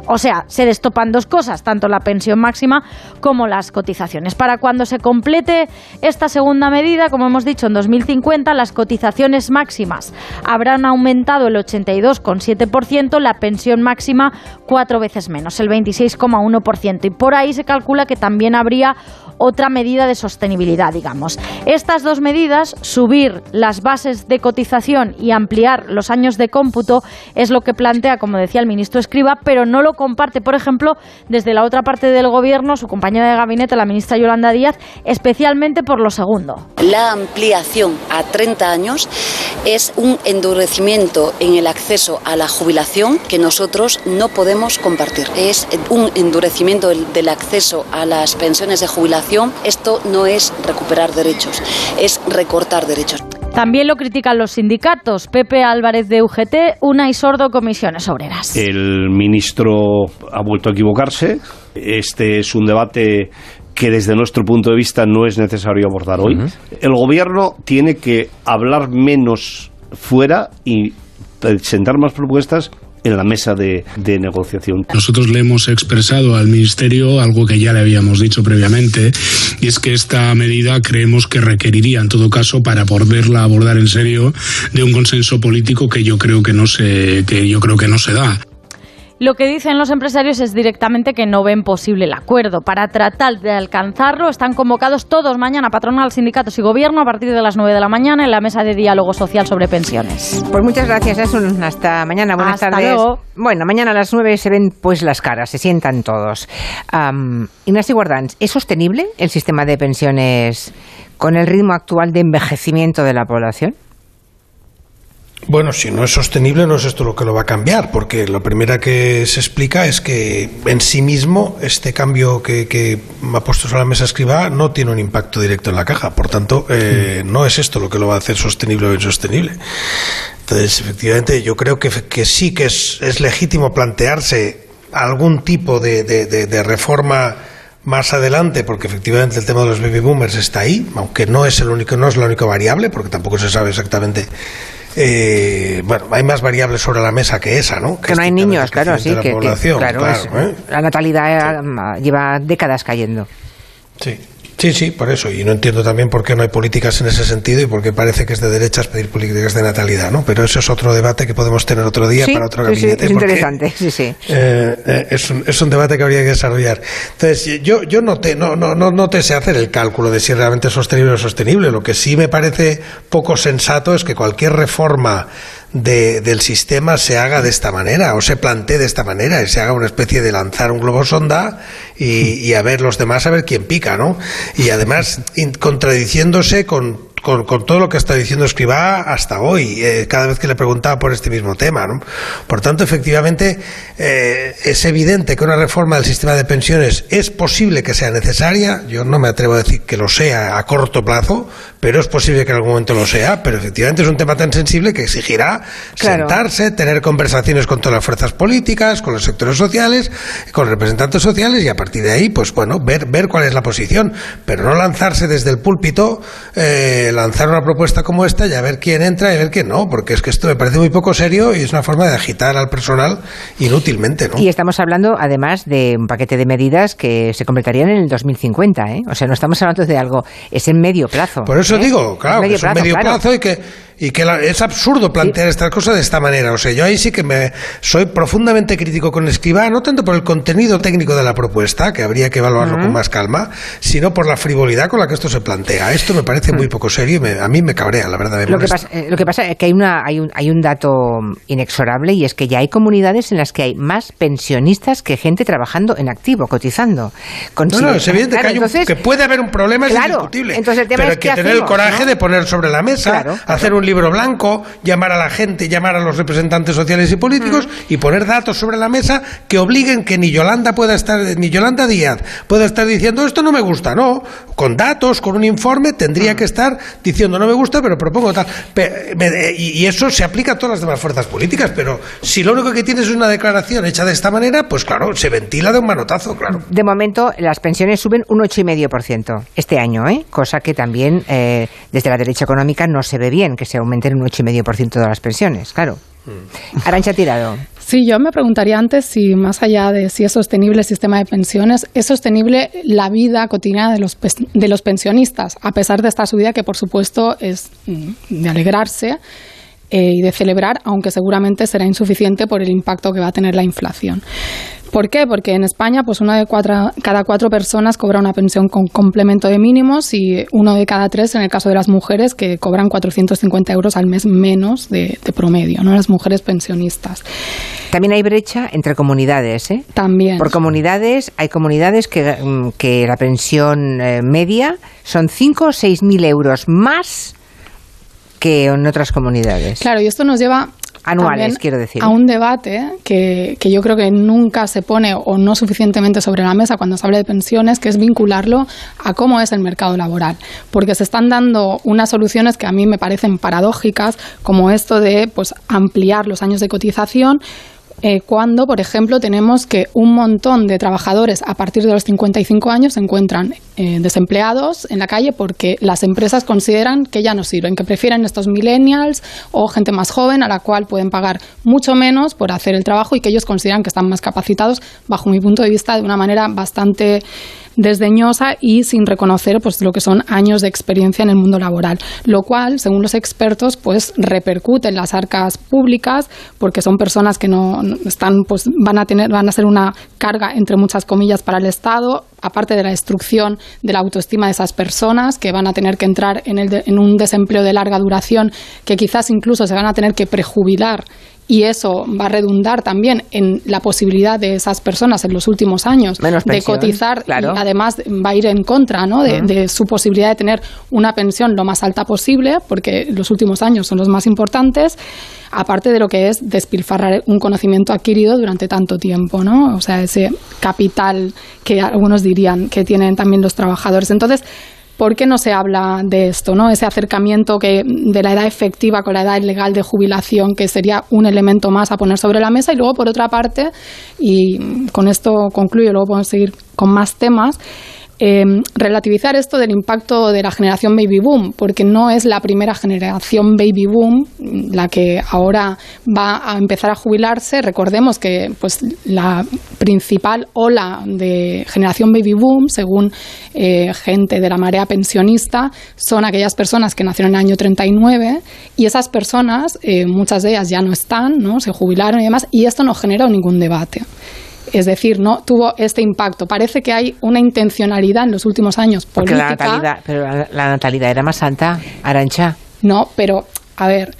O sea, se destopan dos cosas, tanto la pensión máxima como las cotizaciones. Para cuando se complete esta segunda medida, como hemos dicho, en 2050, las cotizaciones máximas habrán aumentado el 82,7%, la pensión máxima cuatro veces menos, el 26,1%. Y por ahí se calcula que también habría otra medida de sostenibilidad, digamos. Estas dos medidas, subir las bases de cotización y ampliar los años de cómputo, es lo que plantea, como decía el ministro Escriba, pero no lo comparte, por ejemplo, desde la otra parte del gobierno, su compañera de gabinete, la ministra Yolanda Díaz, especialmente por lo segundo. La ampliación a 30 años es un endurecimiento en el acceso a la jubilación que nosotros no podemos compartir. Es un endurecimiento del acceso a las pensiones de jubilación esto no es recuperar derechos, es recortar derechos. También lo critican los sindicatos. Pepe Álvarez de UGT, una y sordo comisiones obreras. El ministro ha vuelto a equivocarse. Este es un debate que desde nuestro punto de vista no es necesario abordar hoy. El gobierno tiene que hablar menos fuera y presentar más propuestas en la mesa de, negociación. Nosotros le hemos expresado al Ministerio algo que ya le habíamos dicho previamente, y es que esta medida creemos que requeriría, en todo caso, para poderla abordar en serio, de un consenso político que yo creo que no se, que yo creo que no se da. Lo que dicen los empresarios es directamente que no ven posible el acuerdo. Para tratar de alcanzarlo están convocados todos mañana patronal, sindicatos y gobierno a partir de las 9 de la mañana en la mesa de diálogo social sobre pensiones. Pues muchas gracias, Asun. Hasta mañana. Buenas Hasta tardes. Luego. Bueno, mañana a las 9 se ven pues las caras, se sientan todos. Um, Ignacio Guardans, ¿es sostenible el sistema de pensiones con el ritmo actual de envejecimiento de la población? Bueno, si no es sostenible, no es esto lo que lo va a cambiar, porque lo primero que se explica es que en sí mismo este cambio que, ha puesto sobre la mesa escriba no tiene un impacto directo en la caja. Por tanto, eh, no es esto lo que lo va a hacer sostenible o insostenible. Entonces, efectivamente, yo creo que, sí que es, legítimo plantearse algún tipo de, reforma más adelante, porque efectivamente el tema de los baby boomers está ahí, aunque no es el único, no es la única variable, porque tampoco se sabe exactamente eh, bueno, hay más variables sobre la mesa que esa, ¿no? Que, no hay niños, claro, sí, que, claro, ¿eh? la natalidad eh, lleva décadas cayendo. Sí. Sí, sí, por eso. Y no entiendo también por qué no hay políticas en ese sentido y por qué parece que es de derechas pedir políticas de natalidad, ¿no? Pero eso es otro debate que podemos tener otro día para otro gabinete. Sí, es interesante, sí, sí. Eh, eh, es, un, es, un, debate que habría que desarrollar. Entonces, yo, yo no, te, no, no, no, no te sé hacer el cálculo de si realmente es sostenible o sostenible. Lo que sí me parece poco sensato es que cualquier reforma del sistema se haga de esta manera o se plantee de esta manera y se haga una especie de lanzar un globo sonda y, a ver los demás a ver quién pica, ¿no? Y además contradiciéndose con con, con todo lo que está diciendo Escribá hasta hoy, eh, cada vez que le preguntaba por este mismo tema. ¿no? Por tanto, efectivamente, eh, es evidente que una reforma del sistema de pensiones es posible que sea necesaria. Yo no me atrevo a decir que lo sea a corto plazo, pero es posible que en algún momento lo sea. Pero efectivamente es un tema tan sensible que exigirá Claro. sentarse, tener conversaciones con todas las fuerzas políticas, con los sectores sociales, con representantes sociales y a partir de ahí, pues bueno, ver, ver cuál es la posición. Pero no lanzarse desde el púlpito, eh, lanzar una propuesta como esta y a ver quién entra y a ver quién no, porque es que esto me parece muy poco serio y es una forma de agitar al personal inútilmente, ¿no? Y estamos hablando, además, de un paquete de medidas que se completarían en el 2050, ¿eh? O sea, no estamos hablando de algo, es en medio plazo. Por eso ¿eh? digo, claro, que es un medio claro. plazo y que, y que la- es absurdo plantear estas cosas de esta manera. O sea, yo ahí sí que me soy profundamente crítico con Escribá, no tanto por el contenido técnico de la propuesta, que habría que evaluarlo con más calma, sino por la frivolidad con la que esto se plantea. Esto me parece muy poco serio y me- a mí me cabrea, la verdad. Me Mm. Lo que, pasa, eh, lo que pasa es que hay, una, hay, un, hay un dato inexorable y es que ya hay comunidades en las que hay más pensionistas que gente trabajando en activo, cotizando. No, no, es evidente Claro, que, hay un- entonces- que puede haber un problema, es Claro, indiscutible. entonces el tema pero es hay que tener el coraje ¿no? de poner sobre la mesa, Claro, hacer un libro blanco, llamar a la gente, llamar a los representantes sociales y políticos y poner datos sobre la mesa que obliguen que ni Yolanda pueda estar, ni Yolanda Díaz pueda estar diciendo esto no me gusta, no. Con datos, con un informe, tendría que estar diciendo no me gusta, pero propongo tal. Y, y eso se aplica a todas las demás fuerzas políticas, pero si lo único que tienes es una declaración hecha de esta manera, pues claro, se ventila de un manotazo, claro. De momento, las pensiones suben un 8,5% este año, ¿eh? cosa que también eh, desde la derecha económica no se ve bien, que se aumenten un 8,5% de las pensiones, claro. Arancha Tirado. Sí, yo me preguntaría antes si más allá de si es sostenible el sistema de pensiones, es sostenible la vida cotidiana de los, de los pensionistas, a pesar de esta subida que por supuesto es mm, de alegrarse eh, y de celebrar, aunque seguramente será insuficiente por el impacto que va a tener la inflación. ¿Por qué? Porque en España, pues una de cuatro, cada cuatro personas cobra una pensión con complemento de mínimos y uno de cada tres en el caso de las mujeres que cobran 450 euros al mes menos de, de promedio, ¿no? Las mujeres pensionistas. También hay brecha entre comunidades, ¿eh? También. Por comunidades, hay comunidades que, mm, que la pensión eh, media son 5 o 6 mil euros más que en otras comunidades. Claro, y esto nos lleva Anuales, también quiero decir. a un debate que, que yo creo que nunca se pone o no suficientemente sobre la mesa cuando se habla de pensiones, que es vincularlo a cómo es el mercado laboral. Porque se están dando unas soluciones que a mí me parecen paradójicas, como esto de pues, ampliar los años de cotización. Eh, cuando, por ejemplo, tenemos que un montón de trabajadores a partir de los 55 años se encuentran eh, desempleados en la calle porque las empresas consideran que ya no sirven, que prefieren estos millennials o gente más joven a la cual pueden pagar mucho menos por hacer el trabajo y que ellos consideran que están más capacitados, bajo mi punto de vista, de una manera bastante desdeñosa y sin reconocer pues lo que son años de experiencia en el mundo laboral, lo cual, según los expertos, pues repercute en las arcas públicas porque son personas que no están pues van a tener van a ser una carga entre muchas comillas para el Estado, aparte de la destrucción de la autoestima de esas personas que van a tener que entrar en, el de- en un desempleo de larga duración que quizás incluso se van a tener que prejubilar y eso va a redundar también en la posibilidad de esas personas en los últimos años Menos de pensión, cotizar claro. y además va a ir en contra ¿no? de, de su posibilidad de tener una pensión lo más alta posible, porque los últimos años son los más importantes, aparte de lo que es despilfarrar un conocimiento adquirido durante tanto tiempo, ¿no? O sea, ese capital que algunos dirían que tienen también los trabajadores. Entonces, ¿Por qué no se habla de esto, no? Ese acercamiento que de la edad efectiva con la edad legal de jubilación, que sería un elemento más a poner sobre la mesa. Y luego, por otra parte, y con esto concluyo, luego podemos seguir con más temas. Eh, relativizar esto del impacto de la generación baby boom, porque no es la primera generación baby boom la que ahora va a empezar a jubilarse. Recordemos que pues la principal ola de generación baby boom, según eh, gente de la marea pensionista, son aquellas personas que nacieron en el año 39 y esas personas, eh, muchas de ellas ya no están, ¿no? se jubilaron y demás, y esto no generó ningún debate. Es decir, no tuvo este impacto. Parece que hay una intencionalidad en los últimos años Porque la política. natalidad, pero la, la natalidad era más alta, Arancha. No, pero a ver,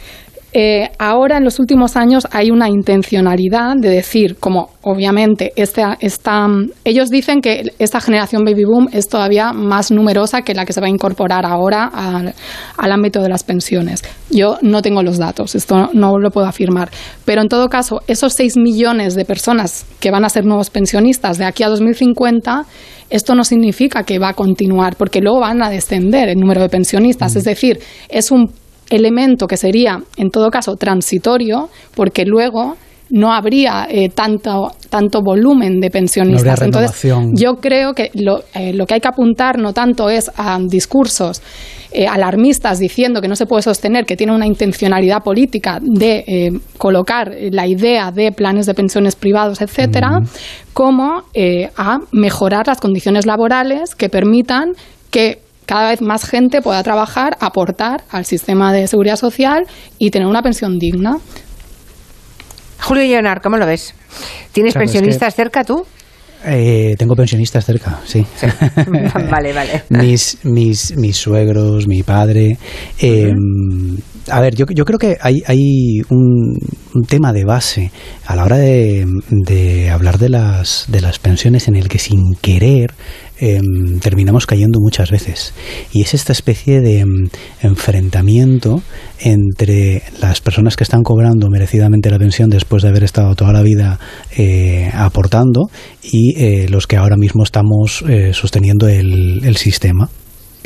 Eh, ahora, en los últimos años, hay una intencionalidad de decir, como obviamente este, esta, ellos dicen que esta generación baby boom es todavía más numerosa que la que se va a incorporar ahora al, al ámbito de las pensiones. Yo no tengo los datos, esto no lo puedo afirmar. Pero en todo caso, esos 6 millones de personas que van a ser nuevos pensionistas de aquí a 2050, esto no significa que va a continuar, porque luego van a descender el número de pensionistas. Es decir, es un elemento que sería, en todo caso, transitorio, porque luego no habría eh, tanto, tanto volumen de pensionistas. Entonces, yo creo que lo, eh, lo, que hay que apuntar no tanto es a discursos eh, alarmistas diciendo que no se puede sostener, que tiene una intencionalidad política de colocar la idea de planes de pensiones privados, etcétera, como a mejorar las condiciones laborales que permitan que cada vez más gente pueda trabajar, aportar al sistema de seguridad social y tener una pensión digna. Julio Leonard, ¿cómo lo ves? ¿Tienes pensionistas cerca tú? Eh, tengo pensionistas cerca, sí. vale, vale. mis, mis, mis suegros, mi padre. Eh, a ver, yo, yo creo que hay, hay un, tema de base a la hora de, de, hablar de las, de las pensiones en el que sin querer Em, terminamos cayendo muchas veces. Y es esta especie de em, enfrentamiento entre las personas que están cobrando merecidamente la pensión después de haber estado toda la vida eh, aportando y eh, los que ahora mismo estamos eh, sosteniendo el sistema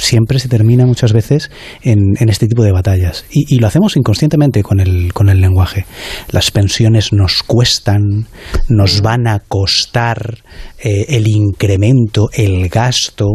siempre se termina muchas veces en, este tipo de batallas. Y, lo hacemos inconscientemente con el, con el lenguaje. Las pensiones nos cuestan, nos van a costar eh, el incremento, el gasto.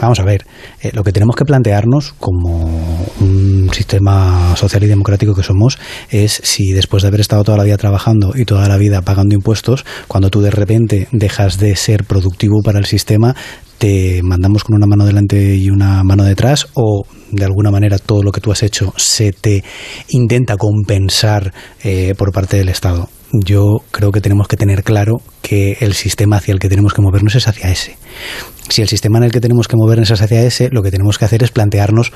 Vamos a ver, eh, lo que tenemos que plantearnos como un sistema social y democrático que somos es si después de haber estado toda la vida trabajando y toda la vida pagando impuestos, cuando tú de repente dejas de ser productivo para el sistema, te mandamos con una mano delante y una mano detrás o de alguna manera todo lo que tú has hecho se te intenta compensar eh, por parte del Estado. Yo creo que tenemos que tener claro que el sistema hacia el que tenemos que movernos es hacia ese. Si el sistema en el que tenemos que movernos es hacia ese, lo que tenemos que hacer es plantearnos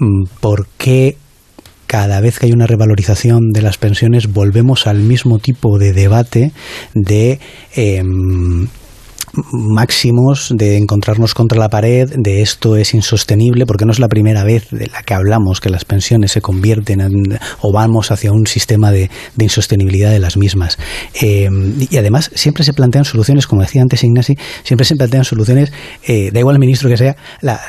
mm, por qué cada vez que hay una revalorización de las pensiones volvemos al mismo tipo de debate de em, máximos de encontrarnos contra la pared, de esto es insostenible, porque no es la primera vez de la que hablamos que las pensiones se convierten en, o vamos hacia un sistema de, insostenibilidad de las mismas. Eh, y además siempre se plantean soluciones, como decía antes Ignasi, siempre se plantean soluciones, eh, da igual el ministro que sea,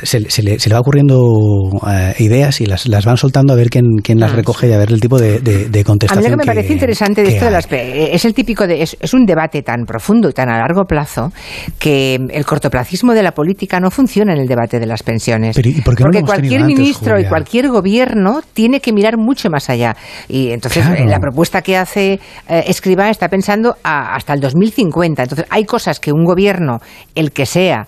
se, le, va ocurriendo eh, ideas y las, las van soltando a ver quién, quién las ah, recoge y a ver el tipo de, de, contestación. A mí lo que me parece interesante de esto de las, es el típico de, es, es un debate tan profundo y tan a largo plazo que el cortoplacismo de la política no funciona en el debate de las pensiones. porque cualquier ministro y cualquier gobierno tiene que mirar mucho más allá. Y entonces la propuesta que hace eh, Escribá está pensando hasta el 2050. Entonces hay cosas que un gobierno, el que sea,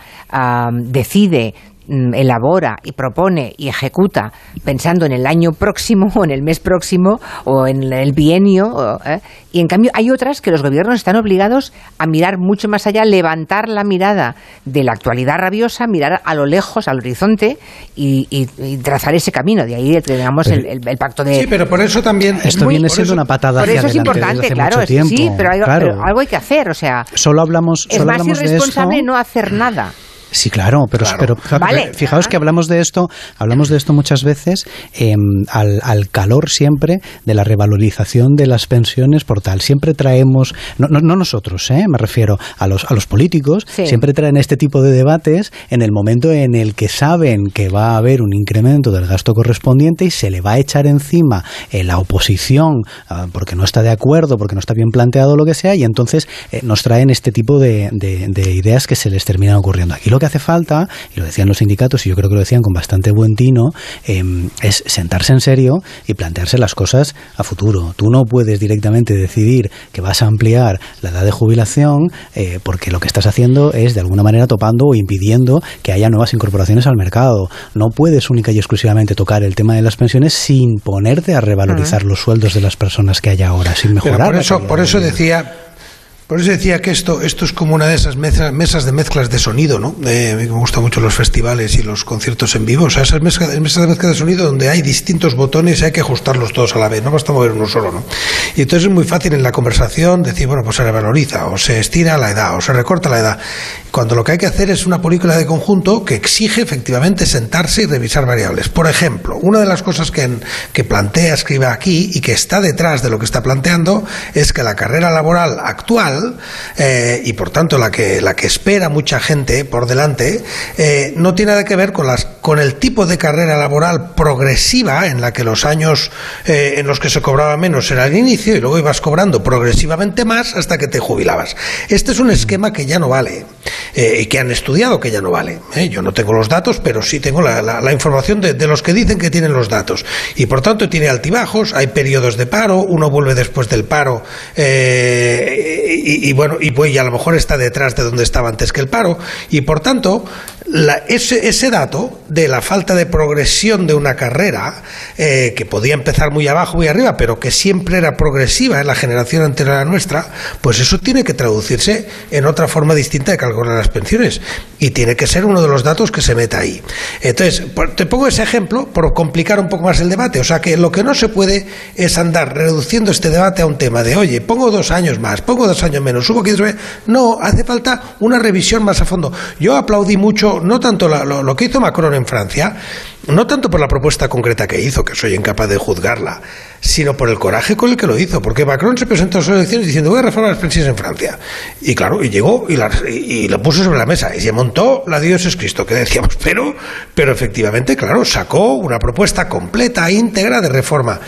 decide Mm, elabora y propone y ejecuta pensando en el año próximo o en el mes próximo o en el bienio. ¿eh? Y en cambio hay otras que los gobiernos están obligados a mirar mucho más allá, levantar la mirada de la actualidad rabiosa, mirar a lo lejos, al horizonte y, trazar ese camino. De ahí tenemos el, pacto de... Sí, pero por eso también... Esto viene siendo una patada Por eso es importante, claro. Sí, pero, algo hay que hacer. O sea, solo hablamos, es más irresponsable no hacer nada. Sí, claro, pero, pero fijaos que hablamos de esto, hablamos de esto muchas veces em, al, calor siempre de la revalorización de las pensiones por tal. Siempre traemos, no, no, nosotros, ¿eh? me refiero a los, a los políticos, siempre traen este tipo de debates en el momento en el que saben que va a haber un incremento del gasto correspondiente y se le va a echar encima eh, la oposición ah, porque no está de acuerdo, porque no está bien planteado lo que sea, y entonces eh, nos traen este tipo de, de, ideas que se les terminan ocurriendo. Aquí lo que hace falta, y lo decían los sindicatos, y yo creo que lo decían con bastante buen tino, em, es sentarse en serio y plantearse las cosas a futuro. Tú no puedes directamente decidir que vas a ampliar la edad de jubilación eh, porque lo que estás haciendo es de alguna manera topando o impidiendo que haya nuevas incorporaciones al mercado. No puedes única y exclusivamente tocar el tema de las pensiones sin ponerte a revalorizar los sueldos de las personas que hay ahora, sin mejorar. por eso, por eso decía Por eso decía que esto, esto es como una de esas mezas, mesas de mezclas de sonido, ¿no? Eh, me gustan mucho los festivales y los conciertos en vivo. O sea, esas mesas, de mezcla de sonido donde hay distintos botones y hay que ajustarlos todos a la vez. No basta mover uno solo, ¿no? Y entonces es muy fácil en la conversación decir, bueno, pues se revaloriza, o se estira la edad, o se recorta la edad. Cuando lo que hay que hacer es una película de conjunto que exige efectivamente sentarse y revisar variables. Por ejemplo, una de las cosas que, que plantea, escribe aquí y que está detrás de lo que está planteando es que la carrera laboral actual eh, y por tanto la que, la que espera mucha gente por delante eh, no tiene nada que ver con, las, con el tipo de carrera laboral progresiva en la que los años eh, en los que se cobraba menos era el inicio y luego ibas cobrando progresivamente más hasta que te jubilabas. Este es un esquema que ya no vale y que han estudiado que ya no vale. Yo no tengo los datos, pero sí tengo la, información de, de, los que dicen que tienen los datos. Y por tanto tiene altibajos, hay periodos de paro, uno vuelve después del paro y, y, bueno, y pues, a lo mejor está detrás de donde estaba antes que el paro. Y por tanto, ese, ese, dato de la falta de progresión de una carrera, eh, que podía empezar muy abajo, muy arriba, pero que siempre era progresiva en la generación anterior a la nuestra, pues eso tiene que traducirse en otra forma distinta de calcular las pensiones. Y tiene que ser uno de los datos que se meta ahí. Entonces, te pongo ese ejemplo por complicar un poco más el debate. O sea que lo que no se puede es andar reduciendo este debate a un tema de, oye, pongo dos años más, pongo dos años menos, subo 15 No, hace falta una revisión más a fondo. Yo aplaudí mucho no tanto lo, que hizo Macron en Francia, no tanto por la propuesta concreta que hizo, que soy incapaz de juzgarla, sino por el coraje con el que lo hizo, porque Macron se presentó a sus elecciones diciendo voy a reformar las pensiones en Francia. Y claro, y llegó y, y, lo puso sobre la mesa y se montó la Dios es Cristo, que decíamos, pero, pero efectivamente, claro, sacó una propuesta completa, íntegra de reforma.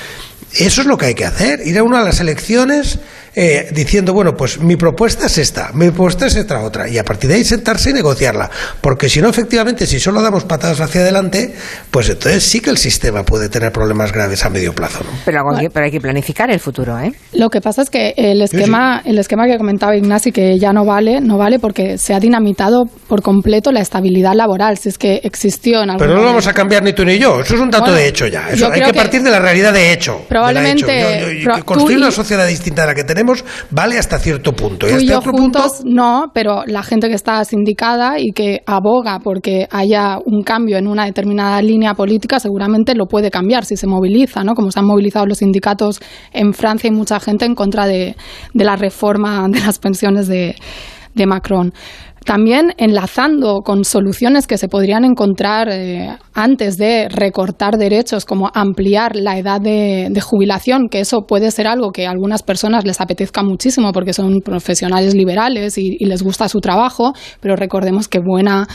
Eso es lo que hay que hacer, ir a una de las elecciones eh, diciendo, bueno, pues mi propuesta es esta, mi propuesta es esta otra, y a partir de ahí sentarse y negociarla, porque si no, efectivamente, si solo damos patadas hacia adelante, pues entonces sí que el sistema puede tener problemas graves a medio plazo. Pero, hay que planificar el futuro, ¿eh? Lo que pasa es que el esquema, el esquema que comentaba Ignasi, que ya no vale, no vale porque se ha dinamitado por completo la estabilidad laboral, si es que existió en algún Pero no lo vamos a cambiar ni tú ni yo, eso es un dato de hecho ya, eso hay que, partir de la realidad de hecho. Probablemente. construir una sociedad distinta a la que tenemos vale hasta cierto punto. y hasta otro punto no, pero la gente que está sindicada y que aboga porque haya un cambio en una determinada línea política seguramente lo puede cambiar si se moviliza, ¿no? Como se han movilizado los sindicatos en Francia y mucha gente en contra de, de la reforma de las pensiones de, de Macron. También enlazando con soluciones que se podrían encontrar eh, antes de recortar derechos, como ampliar la edad de, jubilación, que eso puede ser algo que a algunas personas les apetezca muchísimo porque son profesionales liberales y les gusta su trabajo, pero recordemos que buena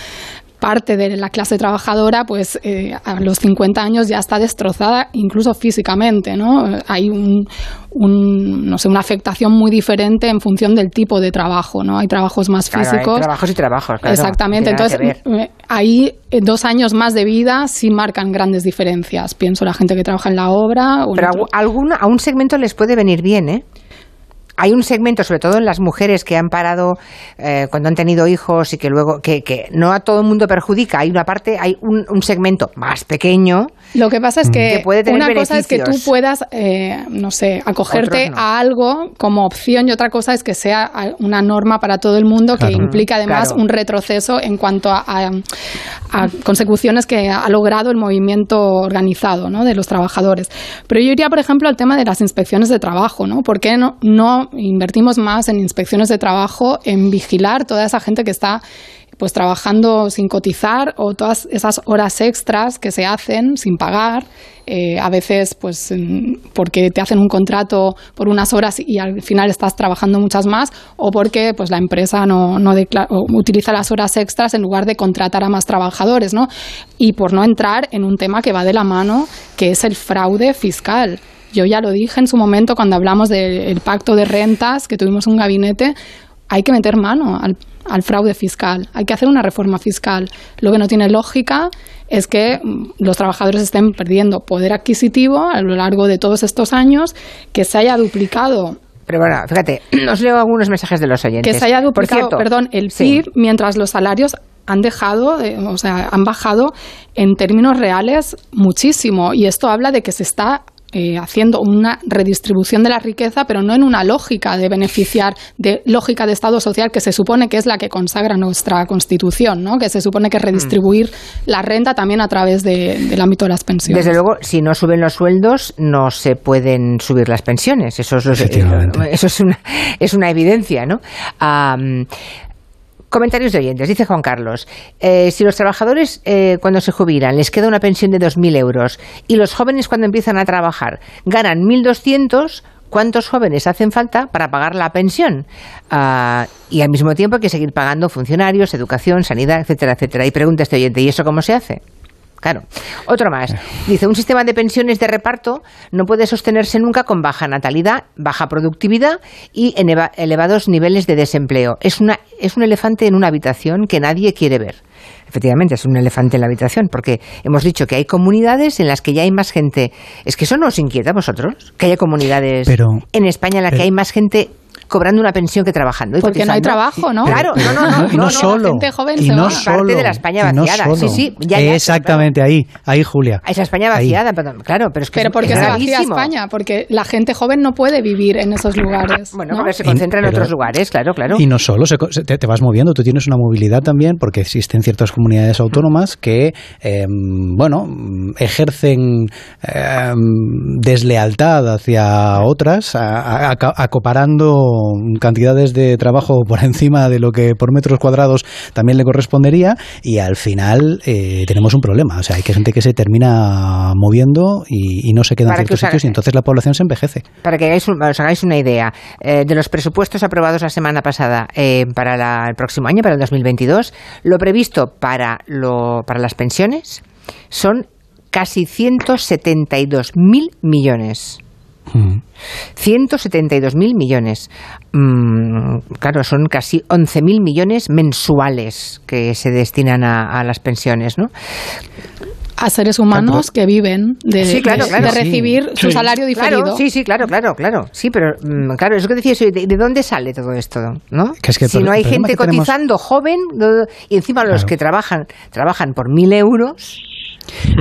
parte de la clase trabajadora, pues eh, a los 50 años ya está destrozada, incluso físicamente, ¿no? Hay un, no sé, una afectación muy diferente en función del tipo de trabajo, ¿no? Hay trabajos más físicos. Hay trabajos y trabajos, claro, Exactamente. Entonces, eh, ahí eh, dos años más de vida sí marcan grandes diferencias. Pienso la gente que trabaja en la obra. Pero alguna, a un segmento les puede venir bien, ¿eh? Hay un segmento, sobre todo en las mujeres que han parado eh, cuando han tenido hijos y que luego, que, que, no a todo el mundo perjudica. Hay una parte, hay un, un segmento más pequeño. Lo que pasa es que, una cosa es que tú puedas, eh, no sé, acogerte a algo como opción y otra cosa es que sea una norma para todo el mundo que implica además un retroceso en cuanto a, a, consecuciones que ha logrado el movimiento organizado ¿no? de los trabajadores. Pero yo iría, por ejemplo, al tema de las inspecciones de trabajo. ¿no? ¿Por qué no, no invertimos más en inspecciones de trabajo, en vigilar toda esa gente que está pues trabajando sin cotizar o todas esas horas extras que se hacen sin pagar, eh, a veces pues porque te hacen un contrato por unas horas y al final estás trabajando muchas más o porque pues la empresa no, no utiliza las horas extras en lugar de contratar a más trabajadores, ¿no? Y por no entrar en un tema que va de la mano, que es el fraude fiscal. Yo ya lo dije en su momento cuando hablamos del pacto de rentas, que tuvimos un gabinete, hay que meter mano al, fraude fiscal, hay que hacer una reforma fiscal. Lo que no tiene lógica es que mm, los trabajadores estén perdiendo poder adquisitivo a lo largo de todos estos años, que se haya duplicado pero bueno, fíjate, os leo algunos mensajes de los oyentes. Que se haya duplicado, perdón, el PIB mientras los salarios han dejado, o sea, han bajado en términos reales muchísimo. Y esto habla de que se está eh, haciendo una redistribución de la riqueza, pero no en una lógica de beneficiar, de lógica de Estado social que se supone que es la que consagra nuestra Constitución, ¿no? que se supone que redistribuir la renta también a través de- del ámbito de las pensiones. Desde luego, si no suben los sueldos, no se pueden subir las pensiones. Eso es, lo- eso es, una, es una evidencia, ¿no? Comentarios de oyentes. Dice Juan Carlos, eh, si los trabajadores eh, cuando se jubilan les queda una pensión de 2.000 euros y los jóvenes cuando empiezan a trabajar ganan 1.200, ¿cuántos jóvenes hacen falta para pagar la pensión? Ah, y al mismo tiempo hay que seguir pagando funcionarios, educación, sanidad, etcétera, etcétera. Y pregunta este oyente, ¿y eso cómo se hace? Claro. Otro más. Dice, un sistema de pensiones de reparto no puede sostenerse nunca con baja natalidad, baja productividad y elevados niveles de desempleo. Es, una, es un elefante en una habitación que nadie quiere ver. Efectivamente, es un elefante en la habitación, porque hemos dicho que hay comunidades en las que ya hay más gente. ¿Es que eso no os inquieta a vosotros? Que haya comunidades Pero- en España en las que hay más gente cobrando una pensión que trabajando. y Porque no hay trabajo, ¿no? Claro, Pero- no, no, no. y no solo, La gente joven y se no va. solo, Parte de la España y no. Sí, solo. sí, ya, ya, Exactamente, ahí, ahí, Julia. Esa España vaciada, pero, claro, pero es que Pero porque es se vacía. España, porque la gente joven no puede vivir en esos lugares. Bueno, ¿no? porque se concentra en pero- otros lugares, claro, claro. Y no solo, se co- se- te, te vas moviendo, tú tienes una movilidad también, porque existen ciertas comunidades autónomas que, eh, bueno, ejercen eh, deslealtad hacia otras, a- cantidades de trabajo por encima de lo que por metros cuadrados también le correspondería, y al final eh, tenemos un problema. O sea, hay que gente que se termina moviendo y, y no se queda en ciertos sitios, y entonces la población se envejece. Para que hagáis un- os hagáis una idea, eh, de los presupuestos aprobados la semana pasada eh, para la- el próximo año, para el 2022, lo previsto para, lo, para las pensiones son casi 172.000 millones. 172.000 millones. Mm, claro, son casi 11.000 millones mensuales que se destinan a, a las pensiones, ¿no? A seres humanos que viven de, Sí, claro, de- claro. de recibir su Sí. salario diferido. Claro, sí, sí, claro, claro, claro. Sí, pero mm, claro, eso que decía, soy, ¿de, de dónde sale todo esto? ¿no? Que es que el si no hay gente tenemos- cotizando joven y encima los que trabajan trabajan por mil euros.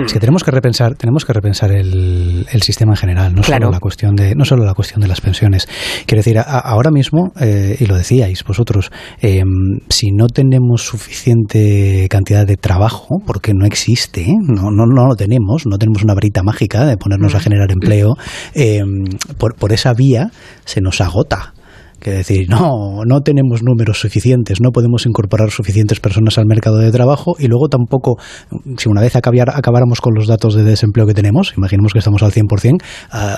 Es que tenemos que repensar, tenemos que repensar el, el sistema en general, no Claro. solo la cuestión de, no solo la cuestión de las pensiones. Quiero decir, a- ahora mismo, eh, y lo decíais vosotros, eh, si no tenemos suficiente cantidad de trabajo, porque no existe, ¿eh? no, no, no lo tenemos, no tenemos una varita mágica de ponernos a generar empleo, eh, por, por esa vía se nos agota. Que decir, no, no tenemos números suficientes, no podemos incorporar suficientes personas al mercado de trabajo y luego tampoco, si una vez acabar- acabáramos con los datos de desempleo que tenemos, imaginemos que estamos al 100%, ah,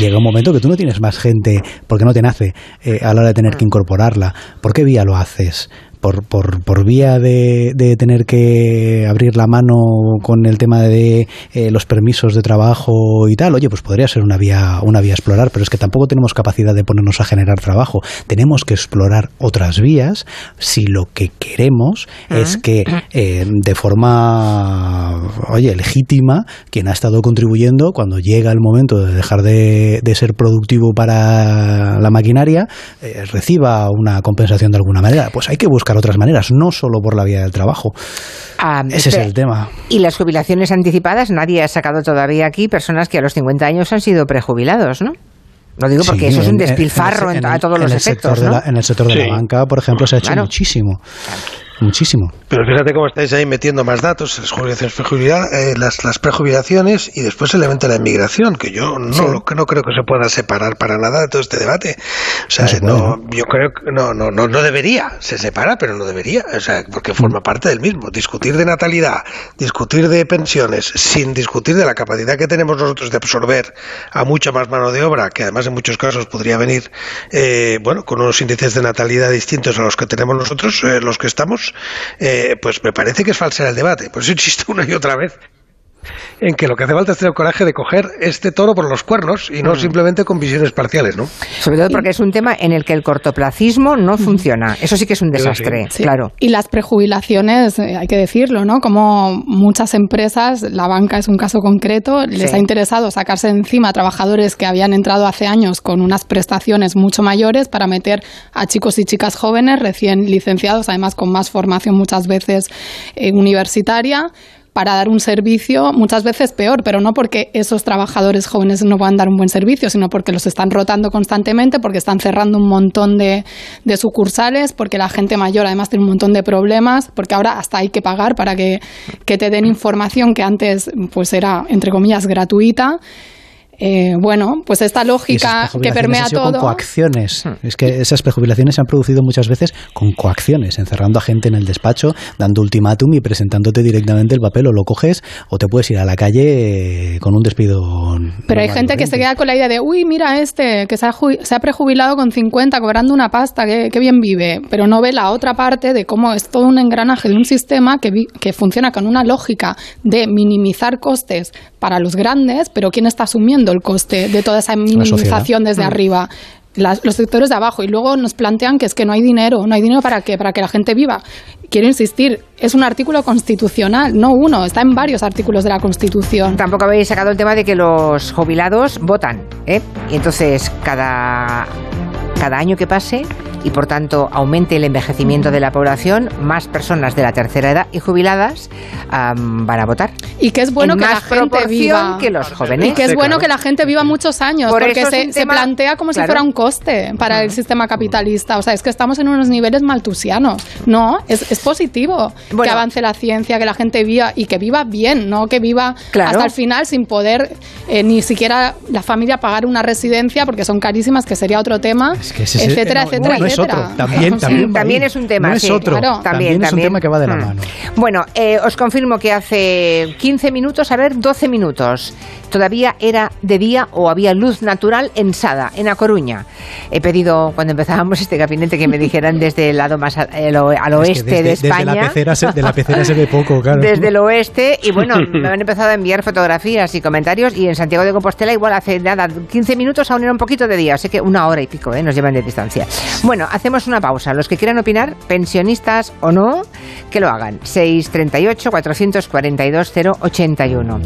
llega un momento que tú no tienes más gente porque no te nace eh, a la hora de tener que incorporarla. ¿Por qué vía lo haces? Por, por, por vía de, de tener que abrir la mano con el tema de eh, los permisos de trabajo y tal, oye, pues podría ser una vía, una vía a explorar, pero es que tampoco tenemos capacidad de ponernos a generar trabajo. Tenemos que explorar otras vías si lo que queremos es que eh, de forma, oye, legítima, quien ha estado contribuyendo, cuando llega el momento de dejar de, de ser productivo para la maquinaria, eh, reciba una compensación de alguna manera. Pues hay que buscar otras maneras, no solo por la vía del trabajo. Ah, Ese es el tema. Y las jubilaciones anticipadas, nadie ha sacado todavía aquí personas que a los 50 años han sido prejubilados, ¿no? Lo digo porque Sí, eso es un en- en- despilfarro en, en a todos en los el efectos, ¿no? la- en el sector de Sí. la banca, por ejemplo, se ha hecho Claro. muchísimo. Muchísimo. Pero fíjate cómo estáis ahí metiendo más datos, las jubilaciones, eh, las, las prejubilaciones y después el elemento de la inmigración, que yo no, Sí. lo- que no creo que se pueda separar para nada de todo este debate. O sea, No se no, yo creo que no, no, no, no debería, se separa, pero no debería, o sea, porque forma parte del mismo. Discutir de natalidad, discutir de pensiones, sin discutir de la capacidad que tenemos nosotros de absorber a mucha más mano de obra, que además en muchos casos podría venir, eh, bueno, con unos índices de natalidad distintos a los que tenemos nosotros, eh, los que estamos, pues me parece que es falsear el debate. Por eso insisto una y otra vez en que lo que hace falta es tener coraje de coger este toro por los cuernos y no simplemente con visiones parciales, ¿no? Sobre todo porque es un tema en el que el cortoplacismo no funciona. Eso sí que es un desastre, Sí. claro. Y las prejubilaciones, eh, hay que decirlo, ¿no? Como muchas empresas, la banca es un caso concreto, les Sí. ha interesado sacarse de encima a trabajadores que habían entrado hace años con unas prestaciones mucho mayores para meter a chicos y chicas jóvenes recién licenciados, además con más formación muchas veces eh, universitaria para dar un servicio muchas veces peor, pero no porque esos trabajadores jóvenes no puedan dar un buen servicio, sino porque los están rotando constantemente, porque están cerrando un montón de, sucursales, porque la gente mayor además tiene un montón de problemas, porque ahora hasta hay que pagar para que, que te den información que antes pues era, entre comillas, gratuita. Eh, bueno, pues esta lógica que permea todo. Con coacciones. Es que esas prejubilaciones se han producido muchas veces con coacciones, encerrando a gente en el despacho, dando ultimátum y presentándote directamente el papel o lo coges o te puedes ir a la calle eh, con un despido. Pero hay gente que se queda con la idea de, uy, mira este, que se ha, se ha prejubilado con 50 cobrando una pasta, que, bien vive, pero no ve la otra parte de cómo es todo un engranaje de un sistema que, que funciona con una lógica de minimizar costes para los grandes, pero ¿quién está asumiendo el coste de toda esa minimización desde mm. arriba? los sectores de abajo y luego nos plantean que es que no hay dinero, no hay dinero para qué, para que la gente viva. Quiero insistir, es un artículo constitucional, no uno, está en varios artículos de la Constitución. Tampoco habéis sacado el tema de que los jubilados votan, ¿eh? Y entonces cada cada año que pase y por tanto aumente el envejecimiento de la población, más personas de la tercera edad y jubiladas van a votar. Y que es bueno que la gente viva. que los jóvenes. Y que es bueno que la gente viva muchos años, porque se, plantea como si fuera un coste para el sistema capitalista. O sea, es que estamos en unos niveles maltusianos. No, es, es positivo que avance la ciencia, que la gente viva y que viva bien, no que viva hasta el final sin poder eh, ni siquiera la familia pagar una residencia porque son carísimas, que sería otro tema, etcétera, etcétera, es otro. También, también, es un tema. es otro. también, es un tema que va de la mm. mano. Bueno, eh, os confirmo que hace 15 minutos, a ver, 12 minutos, todavía era de día o había luz natural en Sada, en A Coruña. He pedido, cuando empezábamos este gabinete, que me dijeran desde el lado más al, oeste de España. Desde la, pecera se, de la pecera se ve poco, claro. Desde el oeste, y bueno, me han empezado a enviar fotografías y comentarios, y en Santiago de Compostela igual hace nada, 15 minutos aún era un poquito de día, así que una hora y pico, ¿eh? nos llevan de distancia. Bueno, hacemos una pausa. Los que quieran opinar, pensionistas o no, que lo hagan. 638 442 081.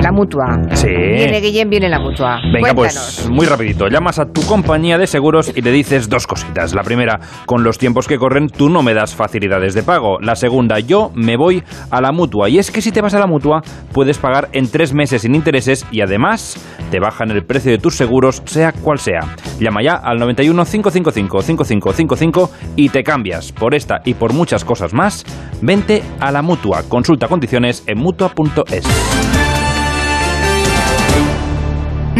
La mutua. Sí. Viene Guillén, viene la mutua. Venga, pues muy rapidito. Llamas a tu compañía de seguros y le dices dos cositas. La primera, con los tiempos que corren, tú no me das facilidades de pago. La segunda, yo me voy a la mutua. Y es que si te vas a la mutua, puedes pagar en tres meses sin intereses y además te bajan el precio de tus seguros, sea cual sea. Llama ya al 91 555 5555 y te cambias. Por esta y por muchas cosas más, vente a la mutua. Consulta condiciones en mutua.es.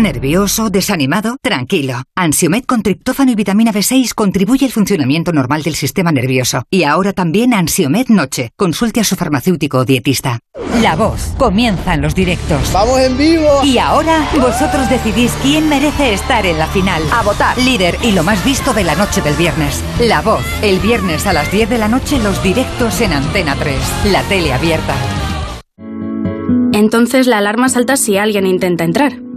¿Nervioso? ¿Desanimado? Tranquilo. Ansiomed con triptófano y vitamina B6 contribuye al funcionamiento normal del sistema nervioso. Y ahora también Ansiomed Noche. Consulte a su farmacéutico o dietista. La voz. Comienzan los directos. ¡Vamos en vivo! Y ahora vosotros decidís quién merece estar en la final. A votar. Líder y lo más visto de la noche del viernes. La voz. El viernes a las 10 de la noche los directos en Antena 3. La tele abierta. Entonces la alarma salta si alguien intenta entrar.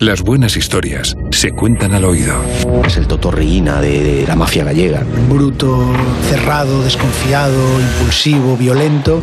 Las buenas historias se cuentan al oído. Es el totorriina de, de la mafia gallega. Bruto, cerrado, desconfiado, impulsivo, violento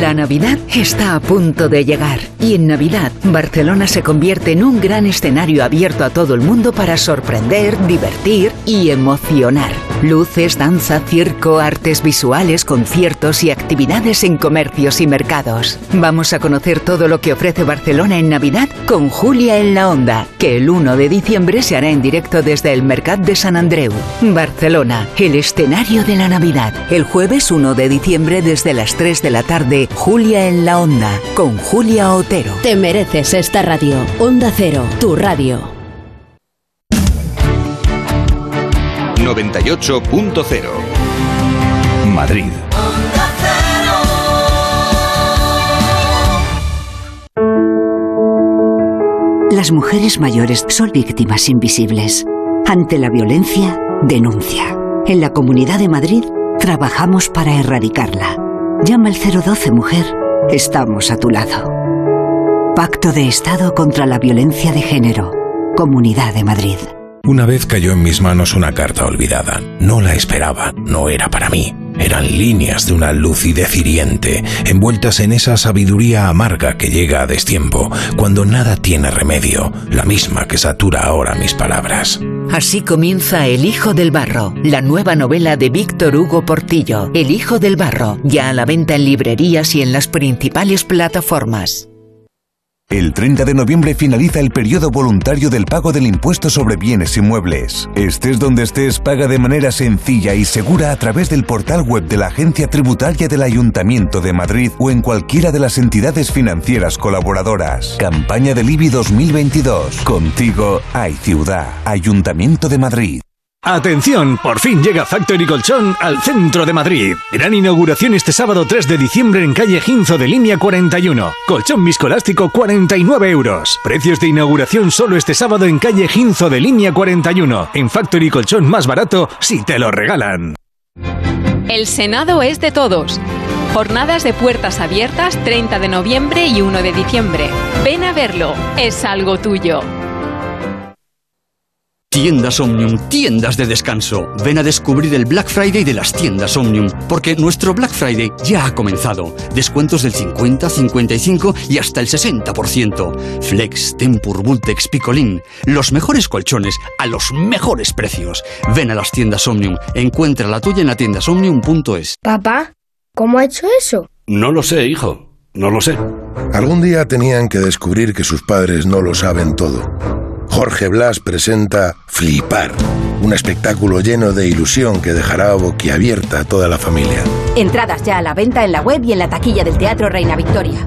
La Navidad está a punto de llegar y en Navidad Barcelona se convierte en un gran escenario abierto a todo el mundo para sorprender, divertir y emocionar. Luces, danza, circo, artes visuales, conciertos y actividades en comercios y mercados. Vamos a conocer todo lo que ofrece Barcelona en Navidad con Julia en la Onda, que el 1 de diciembre se hará en directo desde el Mercat de San Andreu. Barcelona, el escenario de la Navidad. El jueves 1 de diciembre desde las 3 de la tarde, Julia en la Onda, con Julia Otero. Te mereces esta radio. Onda Cero, tu radio. 98.0 Madrid. Las mujeres mayores son víctimas invisibles. Ante la violencia, denuncia. En la Comunidad de Madrid trabajamos para erradicarla. Llama al 012 Mujer. Estamos a tu lado. Pacto de Estado contra la Violencia de Género. Comunidad de Madrid. Una vez cayó en mis manos una carta olvidada. No la esperaba, no era para mí. Eran líneas de una lucidez hiriente, envueltas en esa sabiduría amarga que llega a destiempo, cuando nada tiene remedio, la misma que satura ahora mis palabras. Así comienza El Hijo del Barro, la nueva novela de Víctor Hugo Portillo. El Hijo del Barro, ya a la venta en librerías y en las principales plataformas. El 30 de noviembre finaliza el periodo voluntario del pago del impuesto sobre bienes inmuebles. Estés donde estés, paga de manera sencilla y segura a través del portal web de la Agencia Tributaria del Ayuntamiento de Madrid o en cualquiera de las entidades financieras colaboradoras. Campaña del IBI 2022. Contigo hay ciudad. Ayuntamiento de Madrid. Atención, por fin llega Factory Colchón al centro de Madrid. Gran inauguración este sábado 3 de diciembre en calle Ginzo de línea 41. Colchón viscolástico 49 euros. Precios de inauguración solo este sábado en calle Ginzo de línea 41. En Factory Colchón más barato si te lo regalan. El Senado es de todos. Jornadas de puertas abiertas 30 de noviembre y 1 de diciembre. Ven a verlo, es algo tuyo. Tiendas Omnium, tiendas de descanso. Ven a descubrir el Black Friday de las tiendas Omnium, porque nuestro Black Friday ya ha comenzado. Descuentos del 50, 55 y hasta el 60%. Flex, Tempur, Vultex, Picolín. Los mejores colchones a los mejores precios. Ven a las tiendas Omnium. Encuentra la tuya en la tiendasomnium.es. Papá, ¿cómo ha hecho eso? No lo sé, hijo. No lo sé. Algún día tenían que descubrir que sus padres no lo saben todo. Jorge Blas presenta Flipar, un espectáculo lleno de ilusión que dejará boquiabierta a toda la familia. Entradas ya a la venta en la web y en la taquilla del Teatro Reina Victoria.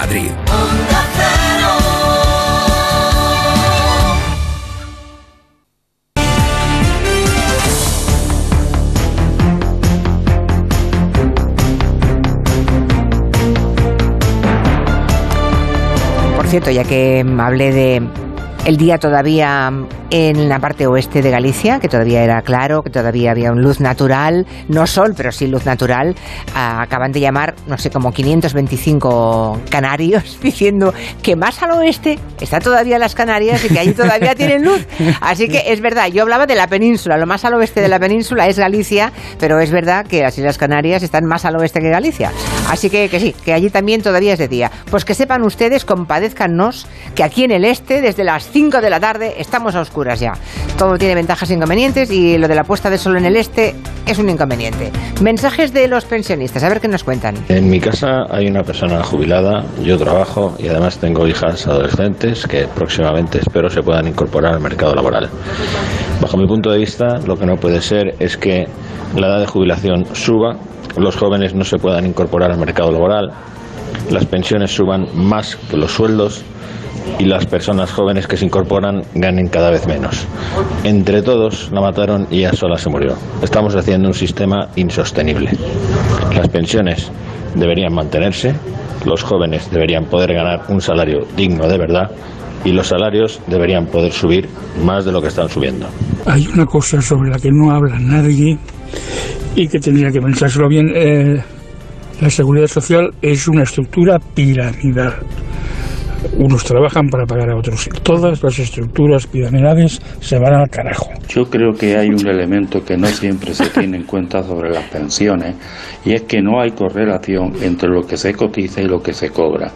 Madrid. Por cierto, ya que hablé de el día todavía en la parte oeste de Galicia, que todavía era claro, que todavía había un luz natural, no sol, pero sí luz natural. Ah, acaban de llamar, no sé, como 525 canarios diciendo que más al oeste está todavía las Canarias y que allí todavía tienen luz. Así que es verdad, yo hablaba de la península, lo más al oeste de la península es Galicia, pero es verdad que las Islas Canarias están más al oeste que Galicia. Así que, que sí, que allí también todavía es de día. Pues que sepan ustedes, compadezcannos, que aquí en el este, desde las 5 de la tarde, estamos a oscuras ya. Todo tiene ventajas e inconvenientes y lo de la puesta de sol en el este es un inconveniente. Mensajes de los pensionistas, a ver qué nos cuentan. En mi casa hay una persona jubilada, yo trabajo y además tengo hijas adolescentes que próximamente espero se puedan incorporar al mercado laboral. Bajo mi punto de vista, lo que no puede ser es que la edad de jubilación suba, los jóvenes no se puedan incorporar al mercado laboral, las pensiones suban más que los sueldos y las personas jóvenes que se incorporan ganen cada vez menos. Entre todos la mataron y ella sola se murió. Estamos haciendo un sistema insostenible. Las pensiones deberían mantenerse, los jóvenes deberían poder ganar un salario digno de verdad y los salarios deberían poder subir más de lo que están subiendo. Hay una cosa sobre la que no habla nadie y que tendría que pensárselo bien. Eh, la seguridad social es una estructura piramidal. Unos trabajan para pagar a otros. Todas las estructuras piramidales se van al carajo. Yo creo que hay un elemento que no siempre se tiene en cuenta sobre las pensiones y es que no hay correlación entre lo que se cotiza y lo que se cobra.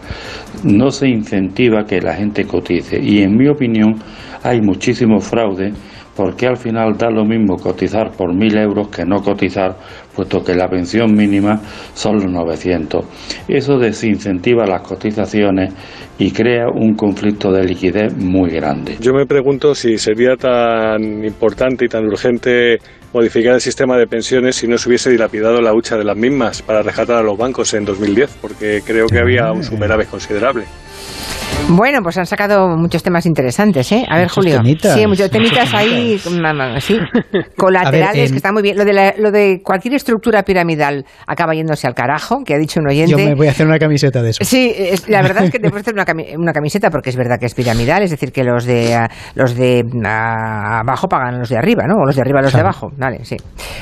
No se incentiva que la gente cotice y en mi opinión hay muchísimo fraude porque al final da lo mismo cotizar por mil euros que no cotizar, puesto que la pensión mínima son los 900. Eso desincentiva las cotizaciones y crea un conflicto de liquidez muy grande. Yo me pregunto si sería tan importante y tan urgente modificar el sistema de pensiones si no se hubiese dilapidado la hucha de las mismas para rescatar a los bancos en 2010, porque creo que había un superávit considerable. Bueno, pues han sacado muchos temas interesantes, ¿eh? A ver, Muchos Julio. temitas. Sí, muchos temitas Muchos ahí, sí, colaterales, A ver, em, que está muy bien. Lo de, la- lo de cualquier estructura piramidal acaba yéndose al carajo, que ha dicho un oyente. Yo me voy a hacer una camiseta de eso. Sí, es- la verdad es que te puedes hacer una, cami- una camiseta porque es verdad que es piramidal, es decir, que los de ah, los de ah, abajo pagan a los de arriba, ¿no? O los de arriba a los Claro. de abajo. Vale, sí.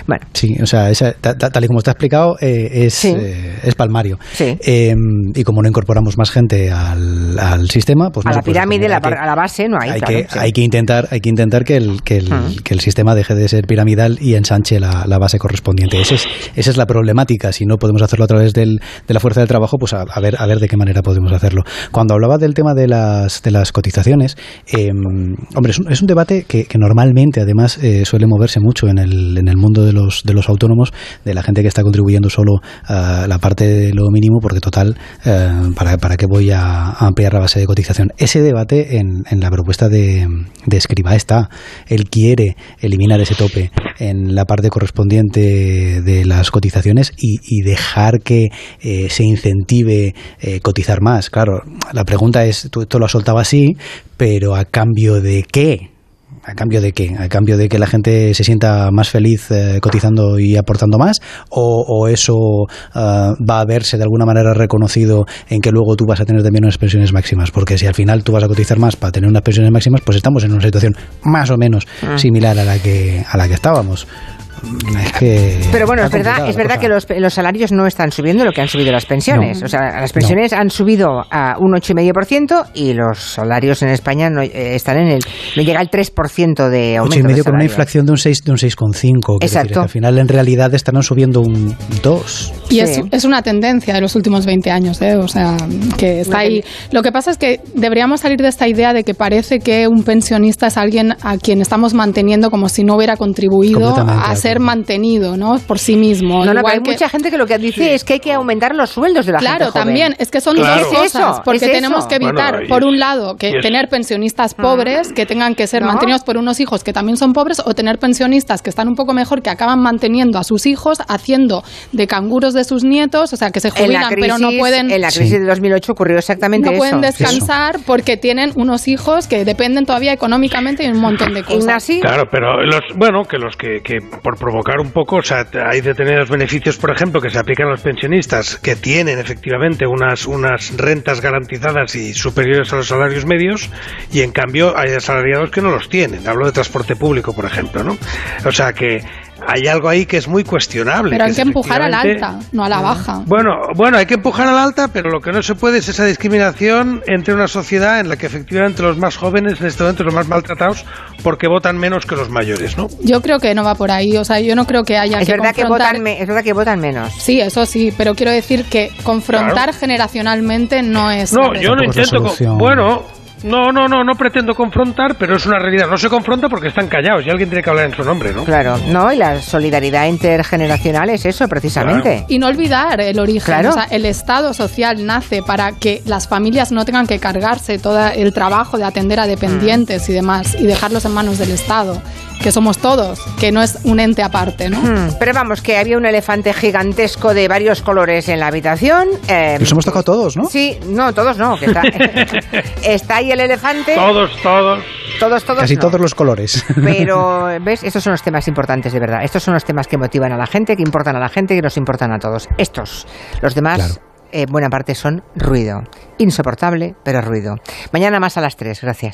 Bueno, Sí, o sea, esa- ta- ta- tal y como está explicado, eh, es, eh, es palmario. Sí. Eh, y como no incorporamos más gente al, al sistema, pues no a la puede pirámide, la, a la base no hay. hay claro, que, sí. hay que intentar hay que intentar que el, que el, que el sistema deje de ser piramidal y ensanche la, la base correspondiente Ese es, esa es la problemática si no podemos hacerlo a través del, de la fuerza del trabajo pues a, a ver a ver de qué manera podemos hacerlo cuando hablaba del tema de las de las cotizaciones eh, hombre es un, es un debate que, que normalmente además eh, suele moverse mucho en el, en el mundo de los de los autónomos de la gente que está contribuyendo solo a la parte de lo mínimo porque total eh, para, para qué voy a, a ampliar la base de cotización ese debate en, en la propuesta de, de Escribá está. Él quiere eliminar ese tope en la parte correspondiente de las cotizaciones y, y dejar que eh, se incentive eh, cotizar más. Claro, la pregunta es, tú esto lo has soltado así, pero ¿a cambio de qué? ¿A cambio de qué? ¿A cambio de que la gente se sienta más feliz eh, cotizando y aportando más? ¿O, o eso ah, va a verse de alguna manera reconocido en que luego tú vas a tener también unas pensiones máximas? Porque si al final tú vas a cotizar más para tener unas pensiones máximas, pues estamos en una situación más o menos Ah. similar a la que, a la que estábamos. Es que Pero bueno, es verdad, es verdad cosa. que los, los salarios no están subiendo lo que han subido las pensiones. No. O sea, las pensiones han subido a un 8,5% y los salarios en España no eh, están en el no llega al 3% de aumento. Ocho y medio de con una inflación de un 6 de un 6,5. quiero decir, Exacto. que al final en realidad estarán subiendo un 2. Y es, es una tendencia de los últimos 20 años, ¿eh? o sea, que está ahí. Lo que pasa es que deberíamos salir de esta idea de que parece que un pensionista es alguien a quien estamos manteniendo como si no hubiera contribuido a de ser mantenido, ¿no? Por sí mismo. No, no, Igual hay que- mucha gente que lo que dice es que hay que aumentar los sueldos de la Claro, gente joven. también, es que son Claro. dos cosas, eso, porque es tenemos eso. que evitar, Bueno, por es- un lado, que tener pensionistas pobres que tengan que ser No. mantenidos por unos hijos que también son pobres, o tener pensionistas que están un poco mejor, que acaban manteniendo a sus hijos, haciendo de canguros de sus nietos, o sea, que se jubilan, crisis, pero no pueden... en la crisis de 2008 ocurrió exactamente no eso. pueden descansar porque tienen unos hijos que dependen todavía económicamente y un montón de cosas. Claro, pero los, bueno, que los que, que por provocar un poco, o sea, hay determinados beneficios, por ejemplo, que se aplican a los pensionistas que tienen efectivamente unas, unas rentas garantizadas y superiores a los salarios medios, y en cambio hay asalariados que no los tienen. Hablo de transporte público, por ejemplo, ¿no? O sea que hay algo ahí que es muy cuestionable. Pero hay que empujar al alta, no a la baja. Bueno, bueno, hay que empujar al alta, pero lo que no se puede es esa discriminación entre una sociedad en la que efectivamente los más jóvenes, en este momento los más maltratados, porque votan menos que los mayores, ¿no? Yo creo que no va por ahí, o sea, yo no creo que haya Es que verdad que, votan me- es verdad que votan menos. Sí, eso sí, pero quiero decir que confrontar generacionalmente no es... No, yo no intento. con- Bueno, no, no, no, no pretendo confrontar, pero es una realidad. No se confronta porque están callados y alguien tiene que hablar en su nombre, ¿no? Claro, no, y la solidaridad intergeneracional es eso, precisamente. Y no olvidar el origen. Claro. O sea, el Estado social nace para que las familias no tengan que cargarse todo el trabajo de atender a dependientes y demás y dejarlos en manos del Estado, que somos todos, que no es un ente aparte, ¿no? Hmm, Pero vamos, que había un elefante gigantesco de varios colores en la habitación. eh, Los hemos tocado todos, ¿no? Sí, no, todos no. que está, está ahí el elefante. Todos, todos. Todos, todos. Casi no. todos los colores. Pero, ¿ves? Estos son los temas importantes de verdad. Estos son los temas que motivan a la gente, que importan a la gente, que nos importan a todos. Estos. Los demás, eh, buena parte son ruido. Insoportable, pero ruido. Mañana más a las 3. Gracias.